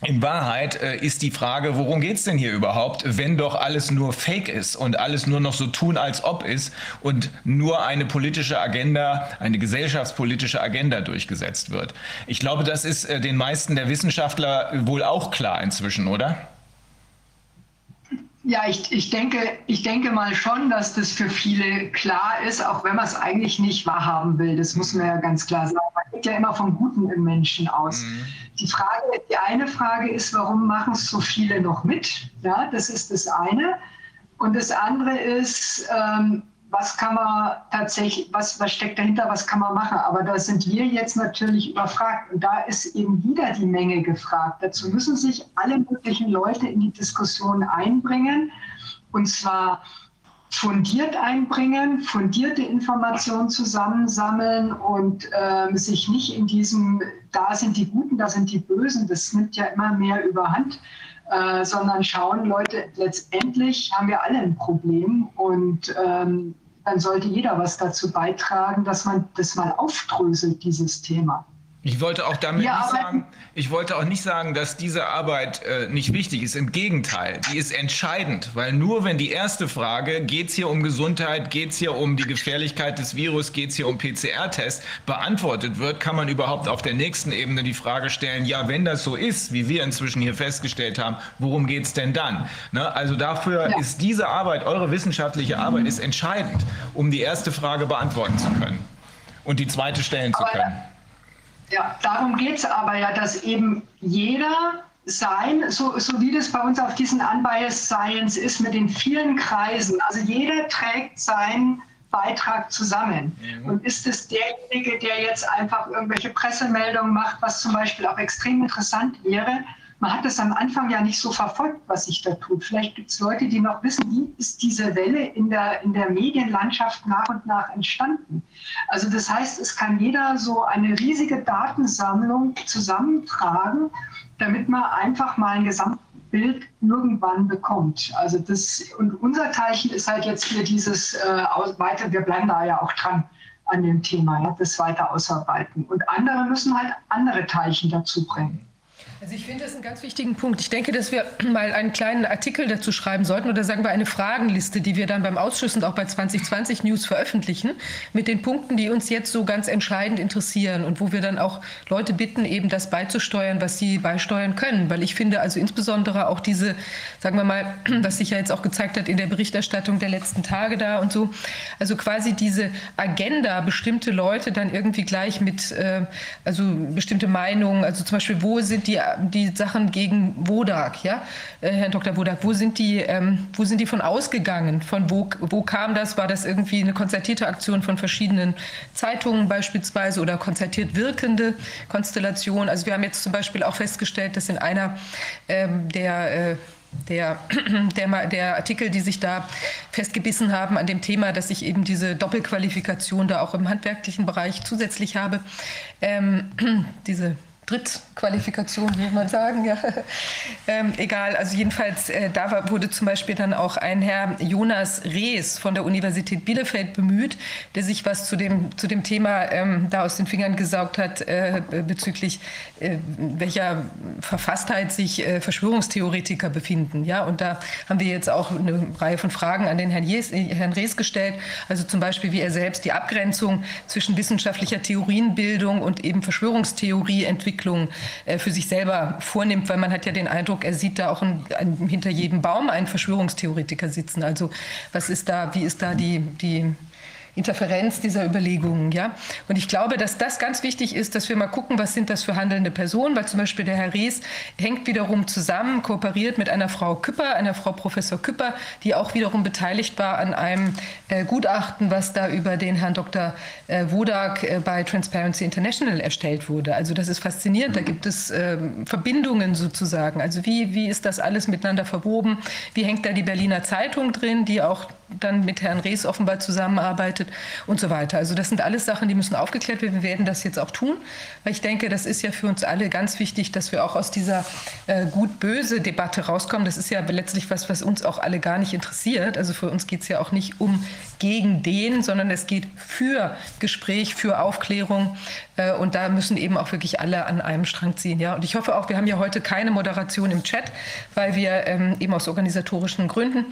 in Wahrheit äh, ist die Frage, worum geht's denn hier überhaupt, wenn doch alles nur Fake ist und alles nur noch so tun, als ob ist und nur eine politische Agenda, eine gesellschaftspolitische Agenda durchgesetzt wird. Ich glaube, das ist äh, den meisten der Wissenschaftler wohl auch klar inzwischen, oder? Ja, ich, ich, denke, ich denke mal schon, dass das für viele klar ist, auch wenn man es eigentlich nicht wahrhaben will. Das muss man ja ganz klar sagen. Man geht ja immer vom Guten im Menschen aus. Mhm. Die, Frage, die eine Frage ist, warum machen es so viele noch mit? Ja, das ist das eine. Und das andere ist, ähm, was kann man tatsächlich, was, was steckt dahinter, was kann man machen. Aber da sind wir jetzt natürlich überfragt. Und da ist eben wieder die Menge gefragt. Dazu müssen sich alle möglichen Leute in die Diskussion einbringen. Und zwar fundiert einbringen, fundierte Informationen zusammensammeln und äh, sich nicht in diesem, da sind die Guten, da sind die Bösen, das nimmt ja immer mehr überhand, äh, sondern schauen, Leute, letztendlich haben wir alle ein Problem und ähm, dann sollte jeder was dazu beitragen, dass man das mal aufdröselt, dieses Thema. Ich wollte auch damit ja, nicht sagen, ich wollte auch nicht sagen, dass diese Arbeit äh, nicht wichtig ist. Im Gegenteil, die ist entscheidend, weil nur wenn die erste Frage, geht es hier um Gesundheit, geht es hier um die Gefährlichkeit des Virus, geht es hier um PCR-Tests, beantwortet wird, kann man überhaupt auf der nächsten Ebene die Frage stellen, ja, wenn das so ist, wie wir inzwischen hier festgestellt haben, worum geht es denn dann? Ne? Also dafür ja. ist diese Arbeit, eure wissenschaftliche Arbeit, ist entscheidend, um die erste Frage beantworten zu können und die zweite stellen zu können. Ja, darum geht es aber ja, dass eben jeder sein, so, so wie das bei uns auf diesen Unbiased Science ist, mit den vielen Kreisen. Also jeder trägt seinen Beitrag zusammen. Mhm. Und ist es derjenige, der jetzt einfach irgendwelche Pressemeldungen macht, was zum Beispiel auch extrem interessant wäre, man hat es am Anfang ja nicht so verfolgt, was sich da tut. Vielleicht gibt es Leute, die noch wissen, wie ist diese Welle in der, in der Medienlandschaft nach und nach entstanden. Also das heißt, es kann jeder so eine riesige Datensammlung zusammentragen, damit man einfach mal ein Gesamtbild irgendwann bekommt. Also das, und unser Teilchen ist halt jetzt hier dieses äh, weiter, wir bleiben da ja auch dran an dem Thema, ja, das weiter ausarbeiten. Und andere müssen halt andere Teilchen dazu bringen. Also ich finde das einen ganz wichtigen Punkt. Ich denke, dass wir mal einen kleinen Artikel dazu schreiben sollten oder sagen wir eine Fragenliste, die wir dann beim Ausschuss und auch bei 2020 News veröffentlichen, mit den Punkten, die uns jetzt so ganz entscheidend interessieren und wo wir dann auch Leute bitten, eben das beizusteuern, was sie beisteuern können. Weil ich finde also insbesondere auch diese, sagen wir mal, was sich ja jetzt auch gezeigt hat in der Berichterstattung der letzten Tage da und so, also quasi diese Agenda, bestimmte Leute dann irgendwie gleich mit, äh, also bestimmte Meinungen, also zum Beispiel, wo sind die die Sachen gegen Wodak, ja, äh, Herr Dr. Wodak, wo sind die, ähm, wo sind die von ausgegangen? Von wo, wo kam das? War das irgendwie eine konzertierte Aktion von verschiedenen Zeitungen beispielsweise oder konzertiert wirkende Konstellation? Also wir haben jetzt zum Beispiel auch festgestellt, dass in einer ähm, der äh, der, der, der, Artikel, die sich da festgebissen haben an dem Thema, dass ich eben diese Doppelqualifikation da auch im handwerklichen Bereich zusätzlich habe, ähm, diese Drittqualifikation, würde man sagen. Ja. Ähm, egal, also jedenfalls, äh, da wurde zum Beispiel dann auch ein Herr Jonas Rees von der Universität Bielefeld bemüht, der sich was zu dem, zu dem Thema ähm, da aus den Fingern gesaugt hat, äh, bezüglich äh, welcher Verfasstheit sich äh, Verschwörungstheoretiker befinden. Ja, und da haben wir jetzt auch eine Reihe von Fragen an den Herrn, Jes, äh, Herrn Rees gestellt, also zum Beispiel, wie er selbst die Abgrenzung zwischen wissenschaftlicher Theorienbildung und eben Verschwörungstheorie entwickelt Entwicklung äh, für sich selber vornimmt, weil man hat ja den Eindruck, er sieht da auch ein, ein, hinter jedem Baum einen Verschwörungstheoretiker sitzen. Also was ist da, wie ist da die, die Interferenz dieser Überlegungen. Ja? Und ich glaube, dass das ganz wichtig ist, dass wir mal gucken, was sind das für handelnde Personen, weil zum Beispiel der Herr Rees hängt wiederum zusammen, kooperiert mit einer Frau Küpper, einer Frau Professor Küpper, die auch wiederum beteiligt war an einem äh, Gutachten, was da über den Herrn Dr. Äh, Wodak äh, bei Transparency International erstellt wurde. Also das ist faszinierend, da gibt es ähm, Verbindungen sozusagen. Also wie, wie ist das alles miteinander verwoben? Wie hängt da die Berliner Zeitung drin, die auch dann mit Herrn Rees offenbar zusammenarbeitet und so weiter. Also das sind alles Sachen, die müssen aufgeklärt werden. Wir werden das jetzt auch tun, weil ich denke, das ist ja für uns alle ganz wichtig, dass wir auch aus dieser äh, gut-böse Debatte rauskommen. Das ist ja letztlich was, was uns auch alle gar nicht interessiert. Also für uns geht es ja auch nicht um gegen den, sondern es geht für Gespräch, für Aufklärung. Äh, und da müssen eben auch wirklich alle an einem Strang ziehen. Ja? Und ich hoffe auch, wir haben ja heute keine Moderation im Chat, weil wir ähm, eben aus organisatorischen Gründen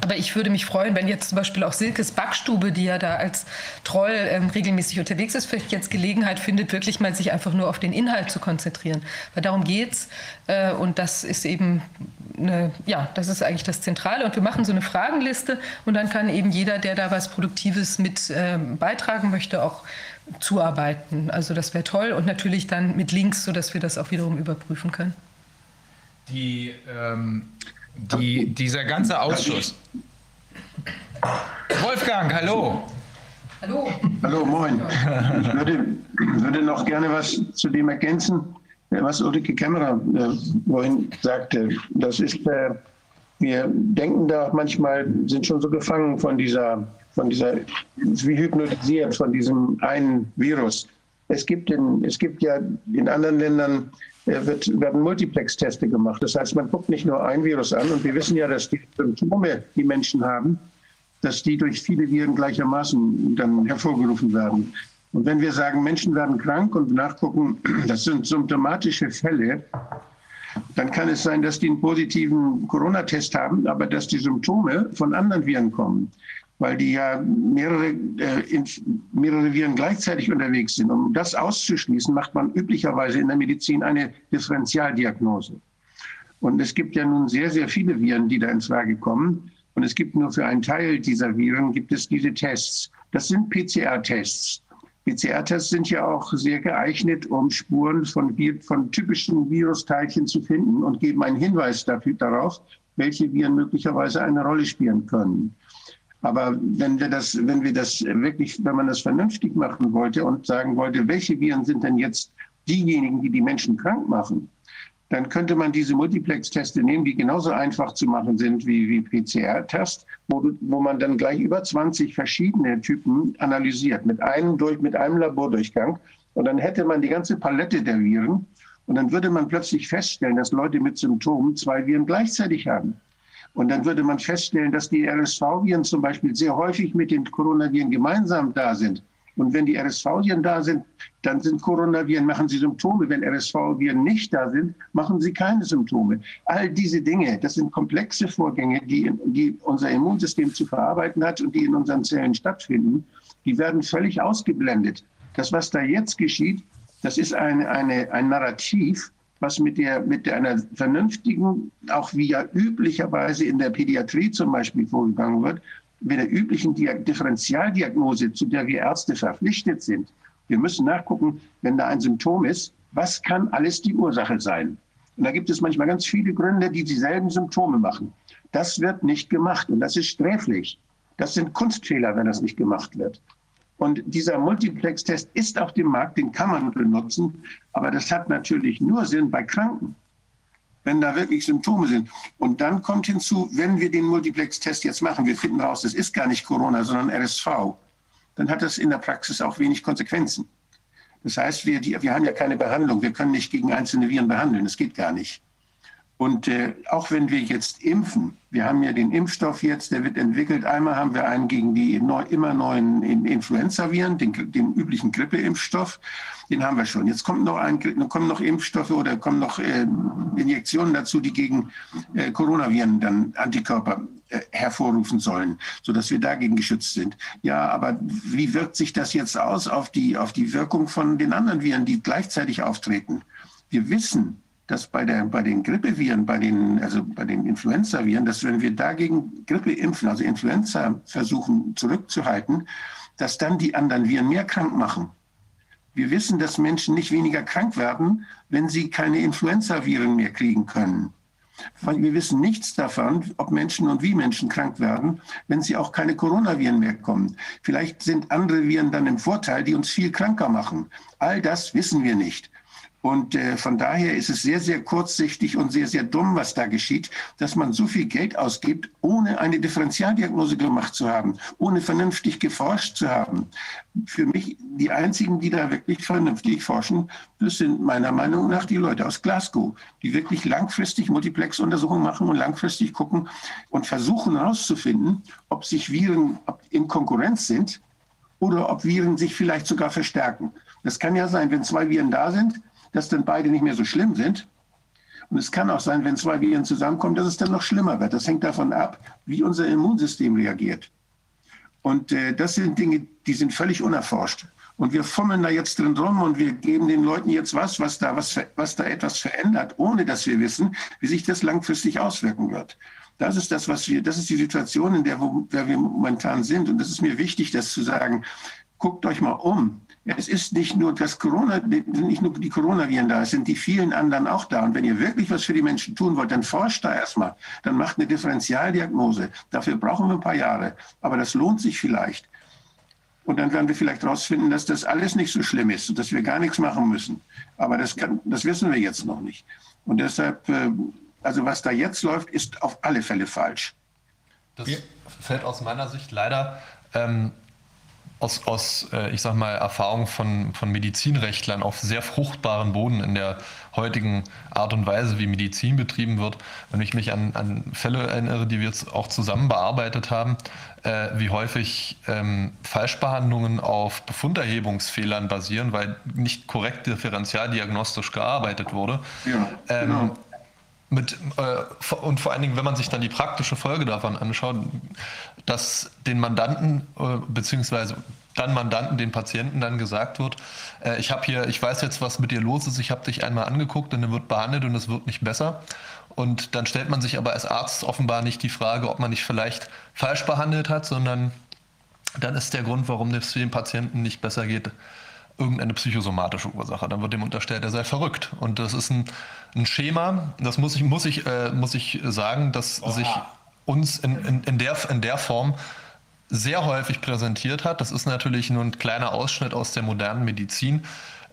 aber ich würde mich freuen, wenn jetzt zum Beispiel auch Silkes Backstube, die ja da als Troll ähm, regelmäßig unterwegs ist, vielleicht jetzt Gelegenheit findet, wirklich mal sich einfach nur auf den Inhalt zu konzentrieren. Weil darum geht's. Äh, und das ist eben, eine, ja, das ist eigentlich das Zentrale. Und wir machen so eine Fragenliste und dann kann eben jeder, der da was Produktives mit ähm, beitragen möchte, auch zuarbeiten. Also das wäre toll und natürlich dann mit Links, sodass wir das auch wiederum überprüfen können. Die ähm die, dieser ganze Ausschuss. Wolfgang, hallo. Hallo. Hallo, moin. Ich würde, würde noch gerne was zu dem ergänzen, was Ulrike Kämmerer äh, vorhin sagte. Das ist, äh, wir denken da manchmal, sind schon so gefangen von dieser, von dieser, wie hypnotisiert von diesem einen Virus. Es gibt, in, es gibt ja in anderen Ländern wird, werden Multiplex-Teste gemacht. Das heißt, man guckt nicht nur ein Virus an. Und wir wissen ja, dass die Symptome, die Menschen haben, dass die durch viele Viren gleichermaßen dann hervorgerufen werden. Und wenn wir sagen, Menschen werden krank und nachgucken, das sind symptomatische Fälle, dann kann es sein, dass die einen positiven Corona-Test haben, aber dass die Symptome von anderen Viren kommen weil die ja mehrere, äh, mehrere Viren gleichzeitig unterwegs sind. Um das auszuschließen, macht man üblicherweise in der Medizin eine Differentialdiagnose. Und es gibt ja nun sehr, sehr viele Viren, die da in Frage kommen. Und es gibt nur für einen Teil dieser Viren gibt es diese Tests. Das sind PCR-Tests. PCR-Tests sind ja auch sehr geeignet, um Spuren von, von typischen Virusteilchen zu finden und geben einen Hinweis dafür, darauf, welche Viren möglicherweise eine Rolle spielen können. Aber wenn wir das, wenn wir das wirklich, wenn man das vernünftig machen wollte und sagen wollte, welche Viren sind denn jetzt diejenigen, die die Menschen krank machen, dann könnte man diese Multiplex-Teste nehmen, die genauso einfach zu machen sind wie, wie PCR-Test, wo, wo man dann gleich über 20 verschiedene Typen analysiert, mit einem, durch, mit einem Labordurchgang. Und dann hätte man die ganze Palette der Viren. Und dann würde man plötzlich feststellen, dass Leute mit Symptomen zwei Viren gleichzeitig haben. Und dann würde man feststellen, dass die RSV-Viren zum Beispiel sehr häufig mit den Coronaviren gemeinsam da sind. Und wenn die RSV-Viren da sind, dann sind Coronaviren, machen sie Symptome. Wenn RSV-Viren nicht da sind, machen sie keine Symptome. All diese Dinge, das sind komplexe Vorgänge, die, die unser Immunsystem zu verarbeiten hat und die in unseren Zellen stattfinden. Die werden völlig ausgeblendet. Das, was da jetzt geschieht, das ist eine, eine, ein Narrativ, was mit, der, mit einer vernünftigen, auch wie ja üblicherweise in der Pädiatrie zum Beispiel vorgegangen wird, mit der üblichen Differentialdiagnose, zu der wir Ärzte verpflichtet sind. Wir müssen nachgucken, wenn da ein Symptom ist, was kann alles die Ursache sein? Und da gibt es manchmal ganz viele Gründe, die dieselben Symptome machen. Das wird nicht gemacht und das ist sträflich. Das sind Kunstfehler, wenn das nicht gemacht wird. Und dieser Multiplex-Test ist auf dem Markt, den kann man benutzen, aber das hat natürlich nur Sinn bei Kranken, wenn da wirklich Symptome sind. Und dann kommt hinzu, wenn wir den Multiplex-Test jetzt machen, wir finden raus, das ist gar nicht Corona, sondern RSV, dann hat das in der Praxis auch wenig Konsequenzen. Das heißt, wir, die, wir haben ja keine Behandlung, wir können nicht gegen einzelne Viren behandeln, das geht gar nicht. Und äh, auch wenn wir jetzt impfen, wir haben ja den Impfstoff jetzt, der wird entwickelt. Einmal haben wir einen gegen die neu, immer neuen Influenza-Viren, den, den, üblichen Grippeimpfstoff. Den haben wir schon. Jetzt kommt noch ein, kommen noch Impfstoffe oder kommen noch äh, Injektionen dazu, die gegen äh, Coronaviren dann Antikörper äh, hervorrufen sollen, sodass wir dagegen geschützt sind. Ja, aber wie wirkt sich das jetzt aus auf die, auf die Wirkung von den anderen Viren, die gleichzeitig auftreten? Wir wissen, dass bei, der, bei den Grippeviren, bei den, also bei den Influenzaviren, dass wenn wir dagegen Grippe impfen, also Influenza versuchen zurückzuhalten, dass dann die anderen Viren mehr krank machen. Wir wissen, dass Menschen nicht weniger krank werden, wenn sie keine Influenzaviren mehr kriegen können. Wir wissen nichts davon, ob Menschen und wie Menschen krank werden, wenn sie auch keine Coronaviren mehr kommen. Vielleicht sind andere Viren dann im Vorteil, die uns viel kranker machen. All das wissen wir nicht. Und äh, von daher ist es sehr, sehr kurzsichtig und sehr, sehr dumm, was da geschieht, dass man so viel Geld ausgibt, ohne eine Differentialdiagnose gemacht zu haben, ohne vernünftig geforscht zu haben. Für mich, die einzigen, die da wirklich vernünftig forschen, das sind meiner Meinung nach die Leute aus Glasgow, die wirklich langfristig Multiplex-Untersuchungen machen und langfristig gucken und versuchen herauszufinden, ob sich Viren in Konkurrenz sind oder ob Viren sich vielleicht sogar verstärken. Das kann ja sein, wenn zwei Viren da sind, dass dann beide nicht mehr so schlimm sind. Und es kann auch sein, wenn zwei Viren zusammenkommen, dass es dann noch schlimmer wird. Das hängt davon ab, wie unser Immunsystem reagiert. Und äh, das sind Dinge, die sind völlig unerforscht. Und wir fummeln da jetzt drin rum und wir geben den Leuten jetzt was, was da, was, was da etwas verändert, ohne dass wir wissen, wie sich das langfristig auswirken wird. Das ist das, was wir, das ist die Situation, in der, wo, der wir momentan sind. Und das ist mir wichtig, das zu sagen. Guckt euch mal um. Es ist nicht nur das Corona, nicht nur die Coronaviren da, es sind die vielen anderen auch da. Und wenn ihr wirklich was für die Menschen tun wollt, dann forscht da erstmal. Dann macht eine Differentialdiagnose. Dafür brauchen wir ein paar Jahre. Aber das lohnt sich vielleicht. Und dann werden wir vielleicht herausfinden, dass das alles nicht so schlimm ist und dass wir gar nichts machen müssen. Aber das, kann, das wissen wir jetzt noch nicht. Und deshalb, äh, also was da jetzt läuft, ist auf alle Fälle falsch. Das fällt aus meiner Sicht leider ähm, aus, aus äh, ich sag mal, Erfahrung von, von Medizinrechtlern auf sehr fruchtbaren Boden in der heutigen Art und Weise, wie Medizin betrieben wird. Wenn ich mich an, an Fälle erinnere, die wir jetzt auch zusammen bearbeitet haben, äh, wie häufig ähm, Falschbehandlungen auf Befunderhebungsfehlern basieren, weil nicht korrekt differentialdiagnostisch gearbeitet wurde. Ja, ähm, genau. Mit, äh, und vor allen Dingen, wenn man sich dann die praktische Folge davon anschaut, dass den Mandanten äh, beziehungsweise dann Mandanten, den Patienten dann gesagt wird, äh, ich habe hier, ich weiß jetzt, was mit dir los ist, ich habe dich einmal angeguckt und dann wird behandelt und es wird nicht besser. Und dann stellt man sich aber als Arzt offenbar nicht die Frage, ob man nicht vielleicht falsch behandelt hat, sondern dann ist der Grund, warum es dem Patienten nicht besser geht, irgendeine psychosomatische Ursache. Dann wird dem unterstellt, er sei verrückt. Und das ist ein, ein Schema, das muss ich, muss ich, äh, muss ich sagen, dass Oha. sich uns in, in, in, der, in der Form sehr häufig präsentiert hat. Das ist natürlich nur ein kleiner Ausschnitt aus der modernen Medizin,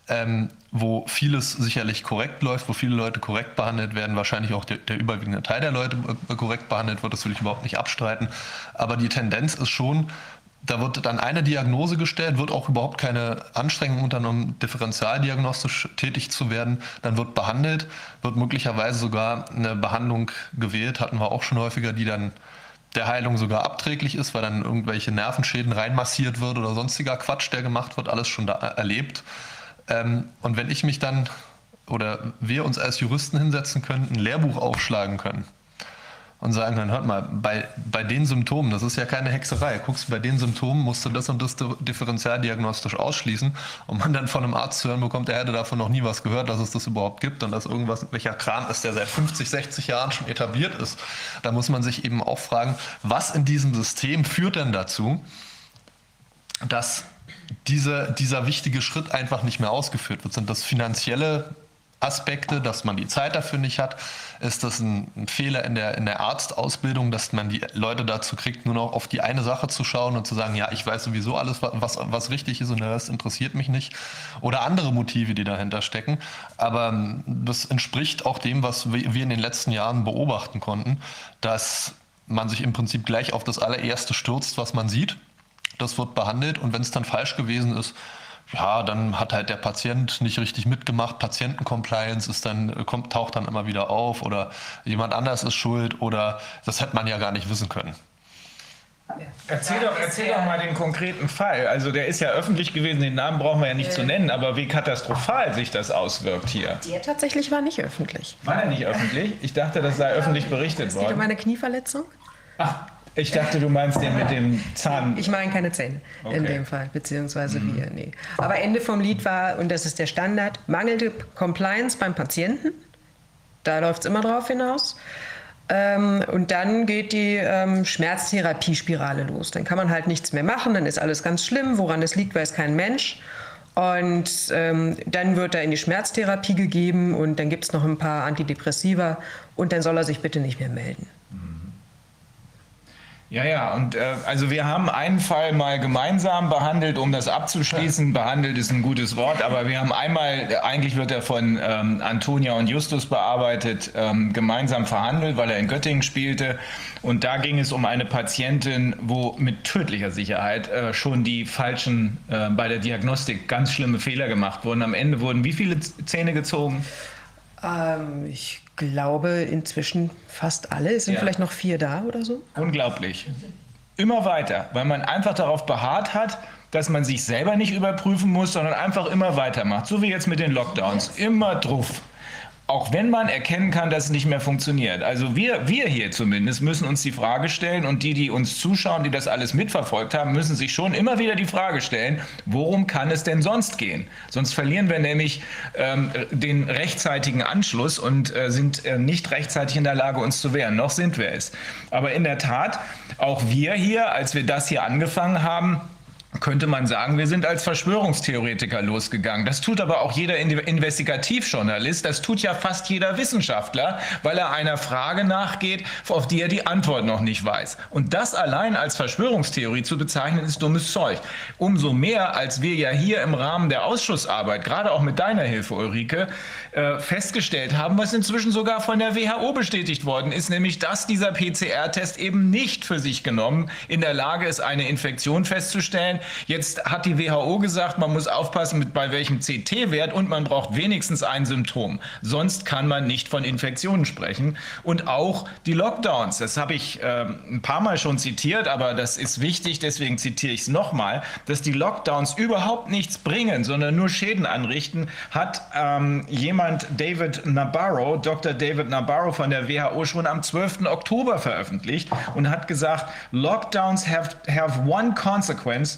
ähm, wo vieles sicherlich korrekt läuft, wo viele Leute korrekt behandelt werden, wahrscheinlich auch der, der überwiegende Teil der Leute äh, korrekt behandelt wird, das will ich überhaupt nicht abstreiten. Aber die Tendenz ist schon, da wird dann eine Diagnose gestellt, wird auch überhaupt keine Anstrengung unternommen, differentialdiagnostisch tätig zu werden. Dann wird behandelt, wird möglicherweise sogar eine Behandlung gewählt, hatten wir auch schon häufiger, die dann der Heilung sogar abträglich ist, weil dann irgendwelche Nervenschäden reinmassiert wird oder sonstiger Quatsch, der gemacht wird, alles schon da erlebt. Ähm, und wenn ich mich dann oder wir uns als Juristen hinsetzen können, ein Lehrbuch aufschlagen können und sagen können, hört mal, bei, bei den Symptomen, das ist ja keine Hexerei, guckst du, bei den Symptomen musst du das und das differenzialdiagnostisch ausschließen und man dann von einem Arzt zu hören bekommt, er hätte davon noch nie was gehört, dass es das überhaupt gibt und dass irgendwas, welcher Kram ist, der seit 50, 60 Jahren schon etabliert ist. Da muss man sich eben auch fragen, was in diesem System führt denn dazu, dass diese, dieser wichtige Schritt einfach nicht mehr ausgeführt wird. Sind das finanzielle Aspekte, dass man die Zeit dafür nicht hat. Ist das ein, ein, Fehler in der, in der Arztausbildung, dass man die Leute dazu kriegt, nur noch auf die eine Sache zu schauen und zu sagen, ja, ich weiß sowieso alles, was, was richtig ist und der Rest interessiert mich nicht. Oder andere Motive, die dahinter stecken. Aber ähm, das entspricht auch dem, was wir in den letzten Jahren beobachten konnten, dass man sich im Prinzip gleich auf das allererste stürzt, was man sieht. Das wird behandelt und wenn es dann falsch gewesen ist, ja, dann hat halt der Patient nicht richtig mitgemacht. Patientencompliance ist dann, kommt, taucht dann immer wieder auf oder jemand anders ist schuld oder das hätte man ja gar nicht wissen können. Erzähl doch, erzähl doch mal den konkreten Fall. Also der ist ja öffentlich gewesen, den Namen brauchen wir ja nicht äh, zu nennen, aber wie katastrophal sich das auswirkt hier. Der tatsächlich war nicht öffentlich. War er nicht öffentlich? Ich dachte, das sei öffentlich berichtet worden. Es geht um eine Knieverletzung. Ach, ich dachte, du meinst den mit dem Zahn. Ich meine keine Zähne okay. in dem Fall, beziehungsweise mhm. wir, nee. Aber Ende vom Lied war, und das ist der Standard, mangelte Compliance beim Patienten. Da läuft es immer drauf hinaus. Ähm, und dann geht die ähm, Schmerztherapiespirale los. Dann kann man halt nichts mehr machen, dann ist alles ganz schlimm. Woran das liegt, weiß kein Mensch. Und ähm, dann wird er in die Schmerztherapie gegeben und dann gibt es noch ein paar Antidepressiva und dann soll er sich bitte nicht mehr melden. Ja, ja, und äh, also wir haben einen Fall mal gemeinsam behandelt, um das abzuschließen. Behandelt ist ein gutes Wort, aber wir haben einmal, eigentlich wird er von ähm, Antonia und Justus bearbeitet, ähm, gemeinsam verhandelt, weil er in Göttingen spielte. Und da ging es um eine Patientin, wo mit tödlicher Sicherheit äh, schon die falschen, äh, bei der Diagnostik ganz schlimme Fehler gemacht wurden. Am Ende wurden wie viele Zähne gezogen? Ähm, ich glaube inzwischen fast alle. Es sind ja. vielleicht noch vier da oder so. Unglaublich. Immer weiter, weil man einfach darauf beharrt hat, dass man sich selber nicht überprüfen muss, sondern einfach immer weitermacht. So wie jetzt mit den Lockdowns. Immer drauf auch wenn man erkennen kann, dass es nicht mehr funktioniert. Also wir, wir hier zumindest müssen uns die Frage stellen und die, die uns zuschauen, die das alles mitverfolgt haben, müssen sich schon immer wieder die Frage stellen, worum kann es denn sonst gehen? Sonst verlieren wir nämlich ähm, den rechtzeitigen Anschluss und äh, sind äh, nicht rechtzeitig in der Lage, uns zu wehren. Noch sind wir es. Aber in der Tat, auch wir hier, als wir das hier angefangen haben, könnte man sagen, wir sind als Verschwörungstheoretiker losgegangen. Das tut aber auch jeder Investigativjournalist, das tut ja fast jeder Wissenschaftler, weil er einer Frage nachgeht, auf die er die Antwort noch nicht weiß. Und das allein als Verschwörungstheorie zu bezeichnen, ist dummes Zeug. Umso mehr, als wir ja hier im Rahmen der Ausschussarbeit, gerade auch mit deiner Hilfe, Ulrike, äh, festgestellt haben, was inzwischen sogar von der WHO bestätigt worden ist, nämlich dass dieser PCR-Test eben nicht für sich genommen in der Lage ist, eine Infektion festzustellen. Jetzt hat die WHO gesagt, man muss aufpassen, mit bei welchem CT-Wert und man braucht wenigstens ein Symptom. Sonst kann man nicht von Infektionen sprechen. Und auch die Lockdowns, das habe ich äh, ein paar Mal schon zitiert, aber das ist wichtig, deswegen zitiere ich es nochmal, dass die Lockdowns überhaupt nichts bringen, sondern nur Schäden anrichten, hat ähm, jemand David Nabarro, Dr. David Nabarro von der WHO schon am 12. Oktober veröffentlicht und hat gesagt, Lockdowns have, have one consequence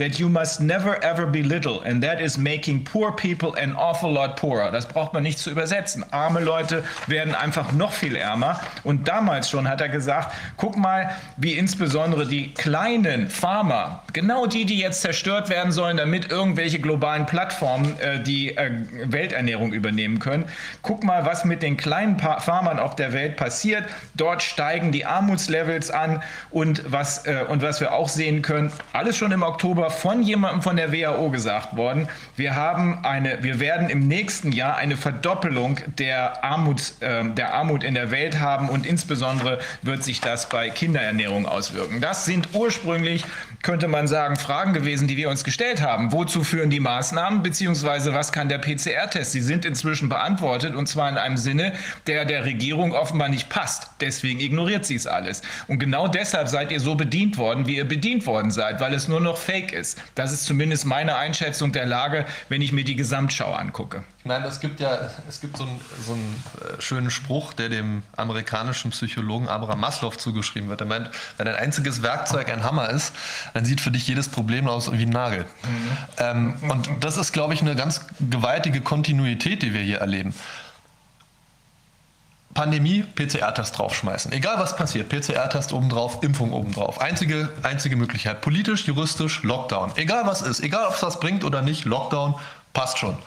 that you must never ever belittle and that is making poor people an awful lot poorer. Das braucht man nicht zu übersetzen. Arme Leute werden einfach noch viel ärmer und damals schon hat er gesagt, guck mal, wie insbesondere die kleinen Farmer, genau die, die jetzt zerstört werden sollen, damit irgendwelche globalen Plattformen äh, die äh, Welternährung übernehmen können. Guck mal, was mit den kleinen pa Farmern auf der Welt passiert. Dort steigen die Armutslevels an und was, äh, und was wir auch sehen können, alles schon im Oktober Von jemandem von der WHO gesagt worden, wir haben eine, wir werden im nächsten Jahr eine Verdoppelung der Armut, äh, der Armut in der Welt haben und insbesondere wird sich das bei Kinderernährung auswirken. Das sind ursprünglich könnte man sagen, Fragen gewesen, die wir uns gestellt haben. Wozu führen die Maßnahmen, beziehungsweise was kann der PCR-Test? Sie sind inzwischen beantwortet und zwar in einem Sinne, der der Regierung offenbar nicht passt. Deswegen ignoriert sie es alles. Und genau deshalb seid ihr so bedient worden, wie ihr bedient worden seid, weil es nur noch Fake ist. Das ist zumindest meine Einschätzung der Lage, wenn ich mir die Gesamtschau angucke. Nein, es gibt ja, es gibt so einen, so einen äh, schönen Spruch, der dem amerikanischen Psychologen Abraham Maslow zugeschrieben wird. Er meint, wenn ein einziges Werkzeug ein Hammer ist, dann sieht für dich jedes Problem aus wie ein Nagel. Mhm. Ähm, und das ist, glaube ich, eine ganz gewaltige Kontinuität, die wir hier erleben. Pandemie, PCR-Test draufschmeißen. Egal was passiert, PCR-Test obendrauf, Impfung obendrauf. Einzige, einzige Möglichkeit. Politisch, juristisch, Lockdown. Egal was ist, egal ob es was bringt oder nicht, Lockdown passt schon.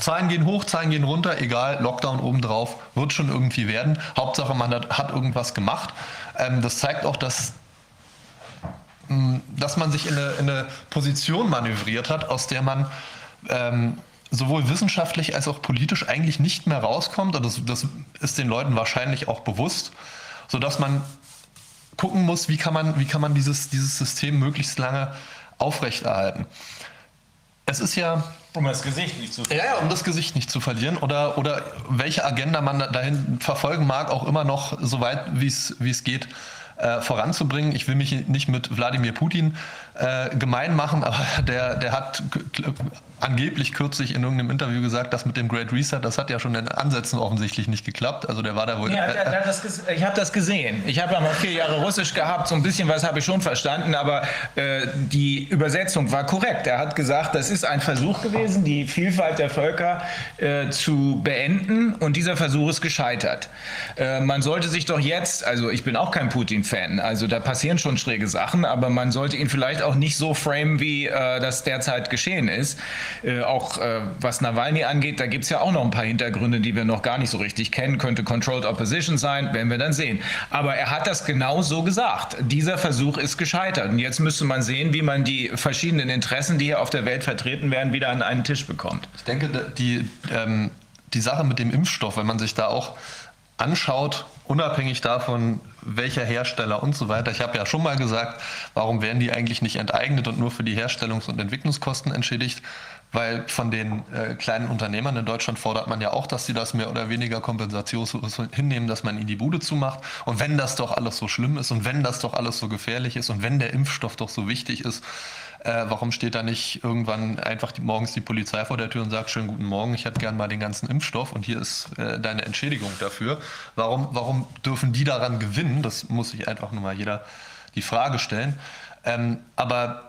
Zahlen gehen hoch, Zahlen gehen runter, egal, Lockdown obendrauf, wird schon irgendwie werden. Hauptsache, man hat, hat irgendwas gemacht. Ähm, das zeigt auch, dass, mm, dass man sich in eine, in eine, Position manövriert hat, aus der man ähm, sowohl wissenschaftlich als auch politisch eigentlich nicht mehr rauskommt. Und das, das ist den Leuten wahrscheinlich auch bewusst, sodass man gucken muss, wie kann man, wie kann man dieses, dieses System möglichst lange aufrechterhalten. Es ist ja um das Gesicht nicht zu verlieren. Ja, ja, um das Gesicht nicht zu verlieren. Oder, oder welche Agenda man dahin verfolgen mag, auch immer noch so weit, wie es geht, äh, voranzubringen. Ich will mich nicht mit Wladimir Putin äh, gemein machen, aber der, der hat angeblich kürzlich in irgendeinem Interview gesagt, dass mit dem Great Reset, das hat ja schon in Ansätzen offensichtlich nicht geklappt. Also der war da wohl. Ja, der, der das, ich habe das gesehen. Ich habe ja mal vier Jahre Russisch gehabt, so ein bisschen was habe ich schon verstanden, aber äh, die Übersetzung war korrekt. Er hat gesagt, das ist ein Versuch gewesen, die Vielfalt der Völker äh, zu beenden und dieser Versuch ist gescheitert. Äh, man sollte sich doch jetzt, also ich bin auch kein Putin-Fan, also da passieren schon schräge Sachen, aber man sollte ihn vielleicht auch nicht so framen, wie äh, das derzeit geschehen ist. Äh, auch äh, was Nawalny angeht, da gibt es ja auch noch ein paar Hintergründe, die wir noch gar nicht so richtig kennen. Könnte Controlled Opposition sein, werden wir dann sehen. Aber er hat das genau so gesagt. Dieser Versuch ist gescheitert. Und jetzt müsste man sehen, wie man die verschiedenen Interessen, die hier auf der Welt vertreten werden, wieder an einen Tisch bekommt. Ich denke, die, ähm, die Sache mit dem Impfstoff, wenn man sich da auch anschaut, unabhängig davon, welcher Hersteller und so weiter. Ich habe ja schon mal gesagt, warum werden die eigentlich nicht enteignet und nur für die Herstellungs- und Entwicklungskosten entschädigt? Weil von den äh, kleinen Unternehmern in Deutschland fordert man ja auch, dass sie das mehr oder weniger kompensationslos hinnehmen, dass man ihnen die Bude zumacht. Und wenn das doch alles so schlimm ist und wenn das doch alles so gefährlich ist und wenn der Impfstoff doch so wichtig ist, äh, warum steht da nicht irgendwann einfach die, morgens die Polizei vor der Tür und sagt, schönen guten Morgen, ich hätte gern mal den ganzen Impfstoff und hier ist äh, deine Entschädigung dafür. Warum, warum dürfen die daran gewinnen? Das muss sich einfach nur mal jeder die Frage stellen. Ähm, aber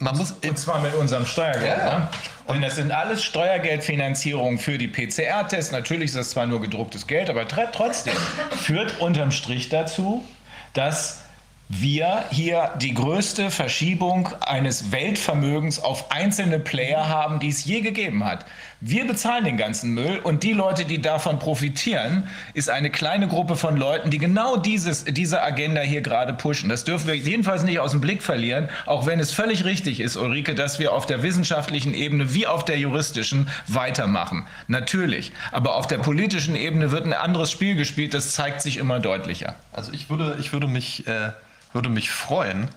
man muss und zwar mit unserem Steuergeld. Ja. Ne? Und das sind alles Steuergeldfinanzierungen für die PCR-Tests. Natürlich ist das zwar nur gedrucktes Geld, aber trotzdem führt unterm Strich dazu, dass wir hier die größte Verschiebung eines Weltvermögens auf einzelne Player haben, die es je gegeben hat. Wir bezahlen den ganzen Müll und die Leute, die davon profitieren, ist eine kleine Gruppe von Leuten, die genau dieses, diese Agenda hier gerade pushen. Das dürfen wir jedenfalls nicht aus dem Blick verlieren, auch wenn es völlig richtig ist, Ulrike, dass wir auf der wissenschaftlichen Ebene wie auf der juristischen weitermachen. Natürlich. Aber auf der politischen Ebene wird ein anderes Spiel gespielt, das zeigt sich immer deutlicher. Also ich würde, ich würde mich äh würde mich freuen,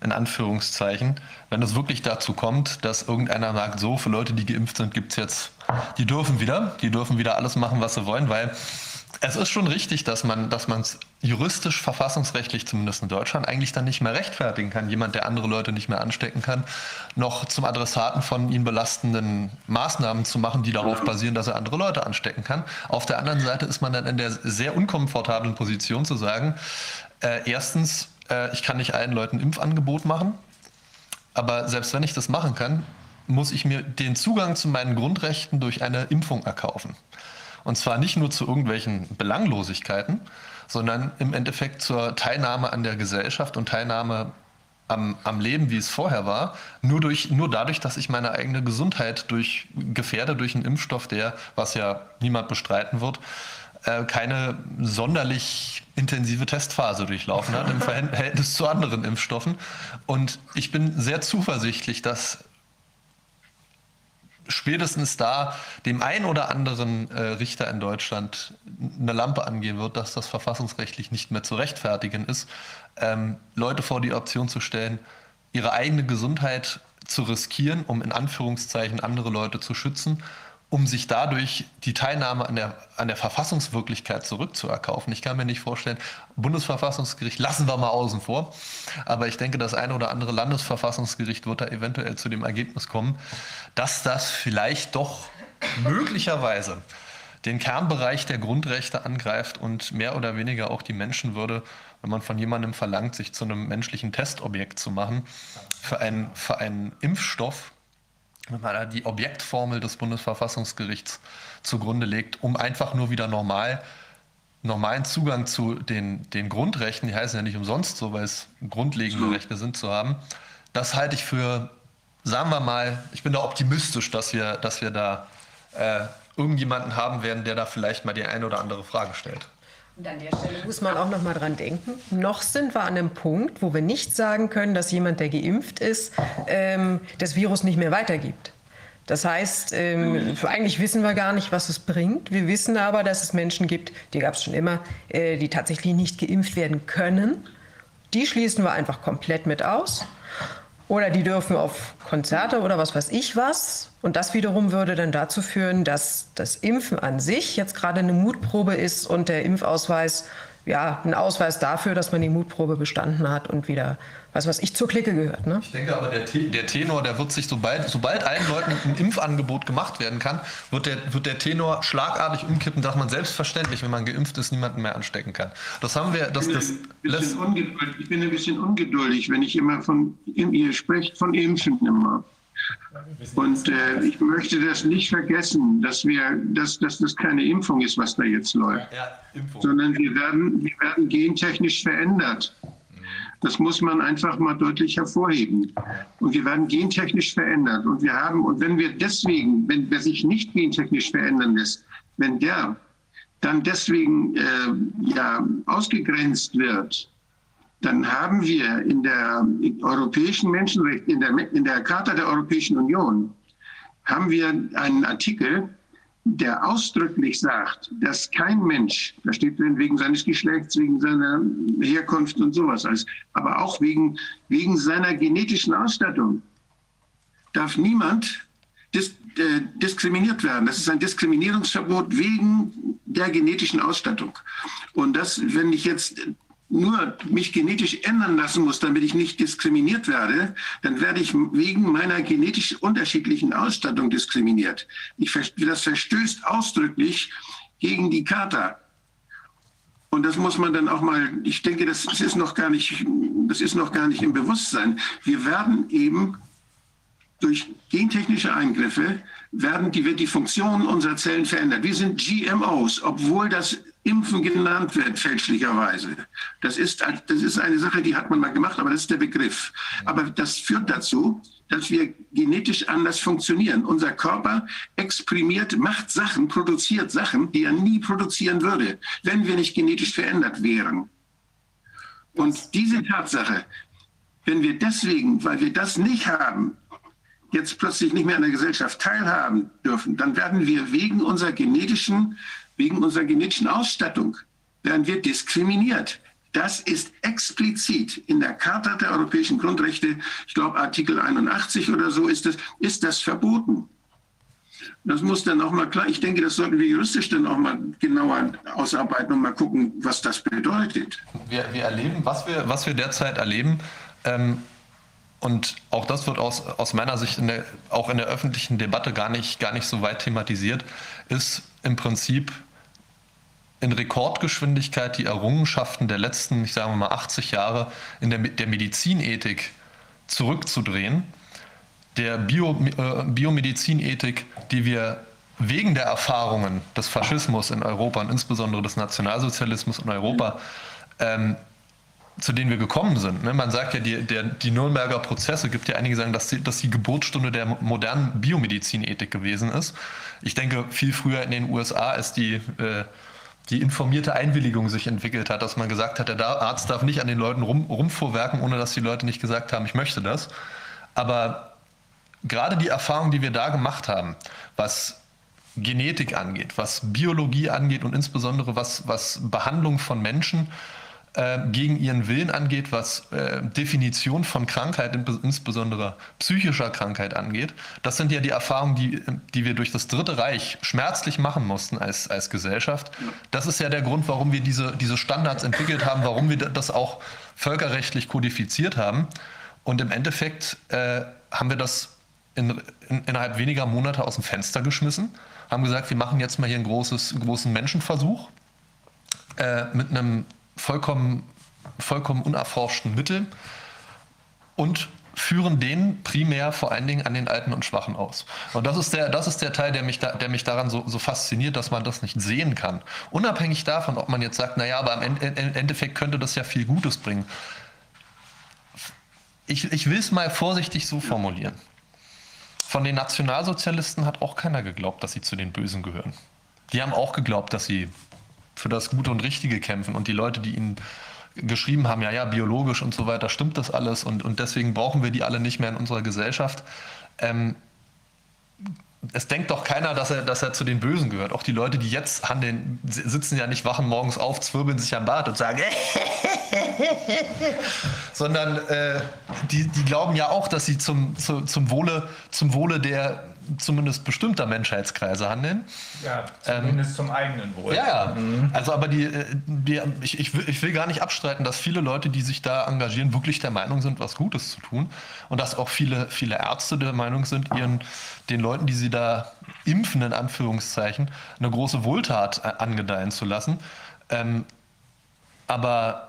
in Anführungszeichen, wenn es wirklich dazu kommt, dass irgendeiner sagt, so, für Leute, die geimpft sind, gibt es jetzt, die dürfen wieder, die dürfen wieder alles machen, was sie wollen, weil es ist schon richtig, dass man dass es juristisch, verfassungsrechtlich zumindest in Deutschland eigentlich dann nicht mehr rechtfertigen kann, jemand, der andere Leute nicht mehr anstecken kann, noch zum Adressaten von ihn belastenden Maßnahmen zu machen, die darauf basieren, dass er andere Leute anstecken kann. Auf der anderen Seite ist man dann in der sehr unkomfortablen Position zu sagen, äh, erstens, äh, ich kann nicht allen Leuten Impfangebot machen, aber selbst wenn ich das machen kann, muss ich mir den Zugang zu meinen Grundrechten durch eine Impfung erkaufen. Und zwar nicht nur zu irgendwelchen Belanglosigkeiten, sondern im Endeffekt zur Teilnahme an der Gesellschaft und Teilnahme am, am Leben, wie es vorher war, nur, durch, nur dadurch, dass ich meine eigene Gesundheit durch, gefährde durch einen Impfstoff, der, was ja niemand bestreiten wird, äh, keine sonderlich intensive Testphase durchlaufen hat im Verhältnis zu anderen Impfstoffen. Und ich bin sehr zuversichtlich, dass spätestens da dem einen oder anderen äh, Richter in Deutschland eine Lampe angehen wird, dass das verfassungsrechtlich nicht mehr zu rechtfertigen ist, ähm, Leute vor die Option zu stellen, ihre eigene Gesundheit zu riskieren, um in Anführungszeichen andere Leute zu schützen um sich dadurch die Teilnahme an der, an der Verfassungswirklichkeit zurückzuerkaufen. Ich kann mir nicht vorstellen, Bundesverfassungsgericht lassen wir mal außen vor, aber ich denke, das eine oder andere Landesverfassungsgericht wird da eventuell zu dem Ergebnis kommen, dass das vielleicht doch möglicherweise den Kernbereich der Grundrechte angreift und mehr oder weniger auch die Menschenwürde, wenn man von jemandem verlangt, sich zu einem menschlichen Testobjekt zu machen, für einen, für einen Impfstoff, wenn man da die Objektformel des Bundesverfassungsgerichts zugrunde legt, um einfach nur wieder normal normalen Zugang zu den, den Grundrechten, die heißen ja nicht umsonst so, weil es grundlegende Rechte sind, zu haben. Das halte ich für, sagen wir mal, ich bin da optimistisch, dass wir, dass wir da äh, irgendjemanden haben werden, der da vielleicht mal die eine oder andere Frage stellt. Und an der Stelle muss man auch noch mal dran denken. Noch sind wir an einem Punkt, wo wir nicht sagen können, dass jemand, der geimpft ist, ähm, das Virus nicht mehr weitergibt. Das heißt, ähm, eigentlich wissen wir gar nicht, was es bringt. Wir wissen aber, dass es Menschen gibt, die gab es schon immer, äh, die tatsächlich nicht geimpft werden können. Die schließen wir einfach komplett mit aus. Oder die dürfen auf Konzerte oder was weiß ich was. Und das wiederum würde dann dazu führen, dass das Impfen an sich jetzt gerade eine Mutprobe ist und der Impfausweis ja ein Ausweis dafür, dass man die Mutprobe bestanden hat und wieder was was ich zur Clique gehört. Ne? Ich denke aber, der, der, Tenor, der wird sich, sobald, sobald allen Leuten ein Impfangebot gemacht werden kann, wird der, wird der Tenor schlagartig umkippen, dass man selbstverständlich, wenn man geimpft ist, niemanden mehr anstecken kann. Das haben wir. Das, das ich bin ein bisschen ungeduldig, wenn ich immer von, ihr sprecht von Impfen immer. Und äh, ich möchte das nicht vergessen, dass, wir, dass, dass das keine Impfung ist, was da jetzt läuft, ja, sondern wir werden, wir werden gentechnisch verändert. Das muss man einfach mal deutlich hervorheben. Und wir werden gentechnisch verändert. Und wir haben, und wenn wir deswegen, wenn wer sich nicht gentechnisch verändern lässt, wenn der dann deswegen äh, ja, ausgegrenzt wird, dann haben wir in der europäischen Menschenrecht, in der, in der Charta der Europäischen Union, haben wir einen Artikel, der ausdrücklich sagt, dass kein Mensch, da steht drin wegen seines Geschlechts, wegen seiner Herkunft und sowas alles, aber auch wegen, wegen seiner genetischen Ausstattung, darf niemand dis, äh, diskriminiert werden. Das ist ein Diskriminierungsverbot wegen der genetischen Ausstattung. Und das, wenn ich jetzt nur mich genetisch ändern lassen muss, damit ich nicht diskriminiert werde, dann werde ich wegen meiner genetisch unterschiedlichen Ausstattung diskriminiert. Ich, das verstößt ausdrücklich gegen die Charta. Und das muss man dann auch mal, ich denke, das ist noch gar nicht, das ist noch gar nicht im Bewusstsein. Wir werden eben durch gentechnische Eingriffe werden die, wird die Funktion unserer Zellen verändert. Wir sind GMOs, obwohl das Impfen genannt wird, fälschlicherweise. Das ist, das ist eine Sache, die hat man mal gemacht, aber das ist der Begriff. Aber das führt dazu, dass wir genetisch anders funktionieren. Unser Körper exprimiert, macht Sachen, produziert Sachen, die er nie produzieren würde, wenn wir nicht genetisch verändert wären. Und diese Tatsache, wenn wir deswegen, weil wir das nicht haben, jetzt plötzlich nicht mehr an der Gesellschaft teilhaben dürfen, dann werden wir wegen unserer genetischen wegen unserer genetischen Ausstattung werden wir diskriminiert. Das ist explizit in der Charta der europäischen Grundrechte, ich glaube Artikel 81 oder so ist das, ist das verboten. Das muss dann auch mal klar, ich denke, das sollten wir juristisch dann auch mal genauer ausarbeiten und mal gucken, was das bedeutet. Wir, wir erleben, was wir, was wir derzeit erleben, ähm, und auch das wird aus, aus meiner Sicht in der, auch in der öffentlichen Debatte gar nicht, gar nicht so weit thematisiert, ist im Prinzip in Rekordgeschwindigkeit die Errungenschaften der letzten, ich sage mal 80 Jahre in der, der Medizinethik zurückzudrehen, der Bio, äh, Biomedizinethik, die wir wegen der Erfahrungen des Faschismus in Europa und insbesondere des Nationalsozialismus in Europa, ähm, zu denen wir gekommen sind. Ne? Man sagt ja, die, der, die Nürnberger Prozesse gibt ja einige sagen, dass die, dass die Geburtsstunde der modernen Biomedizinethik gewesen ist. Ich denke, viel früher in den USA ist die äh, die informierte Einwilligung sich entwickelt hat, dass man gesagt hat, der Arzt darf nicht an den Leuten rum, rumvorwerken, ohne dass die Leute nicht gesagt haben, ich möchte das. Aber gerade die Erfahrung, die wir da gemacht haben, was Genetik angeht, was Biologie angeht und insbesondere was, was Behandlung von Menschen äh, gegen ihren Willen angeht, was äh, Definition von Krankheit, insbesondere psychischer Krankheit angeht. Das sind ja die Erfahrungen, die, die wir durch das Dritte Reich schmerzlich machen mussten als, als Gesellschaft. Das ist ja der Grund, warum wir diese, diese Standards entwickelt haben, warum wir das auch völkerrechtlich kodifiziert haben. Und im Endeffekt äh, haben wir das in, in, innerhalb weniger Monate aus dem Fenster geschmissen, haben gesagt, wir machen jetzt mal hier einen, großes, großen Menschenversuch äh, mit einem vollkommen, vollkommen unerforschten Mittel und führen den primär vor allen Dingen an den Alten und Schwachen aus. Und das ist der, das ist der Teil, der mich, da, der mich daran so, so fasziniert, dass man das nicht sehen kann. Unabhängig davon, ob man jetzt sagt, naja, aber im Endeffekt könnte das ja viel Gutes bringen. Ich, ich will es mal vorsichtig so formulieren. Von den Nationalsozialisten hat auch keiner geglaubt, dass sie zu den Bösen gehören. Die haben auch geglaubt, dass sie für das Gute und Richtige kämpfen. Und die Leute, die ihnen geschrieben haben, ja, ja, biologisch und so weiter, stimmt das alles und, und deswegen brauchen wir die alle nicht mehr in unserer Gesellschaft. Ähm, es denkt doch keiner, dass er, dass er zu den Bösen gehört. Auch die Leute, die jetzt handeln, sitzen ja nicht, wachen morgens auf, zwirbeln sich am Bart und sagen, sondern äh, die, die glauben ja auch, dass sie zum, zu, zum, Wohle, zum Wohle der zumindest bestimmter Menschheitskreise handeln. Ja, zumindest ähm, zum eigenen Wohl. Ja, ja. Mhm. Also, aber die, äh, die, ich, ich, will, ich will gar nicht abstreiten, dass viele Leute, die sich da engagieren, wirklich der Meinung sind, was Gutes zu tun. Und dass auch viele, viele Ärzte der Meinung sind, ihren, den Leuten, die sie da impfen, in Anführungszeichen, eine große Wohltat äh, angedeihen zu lassen. Ähm, aber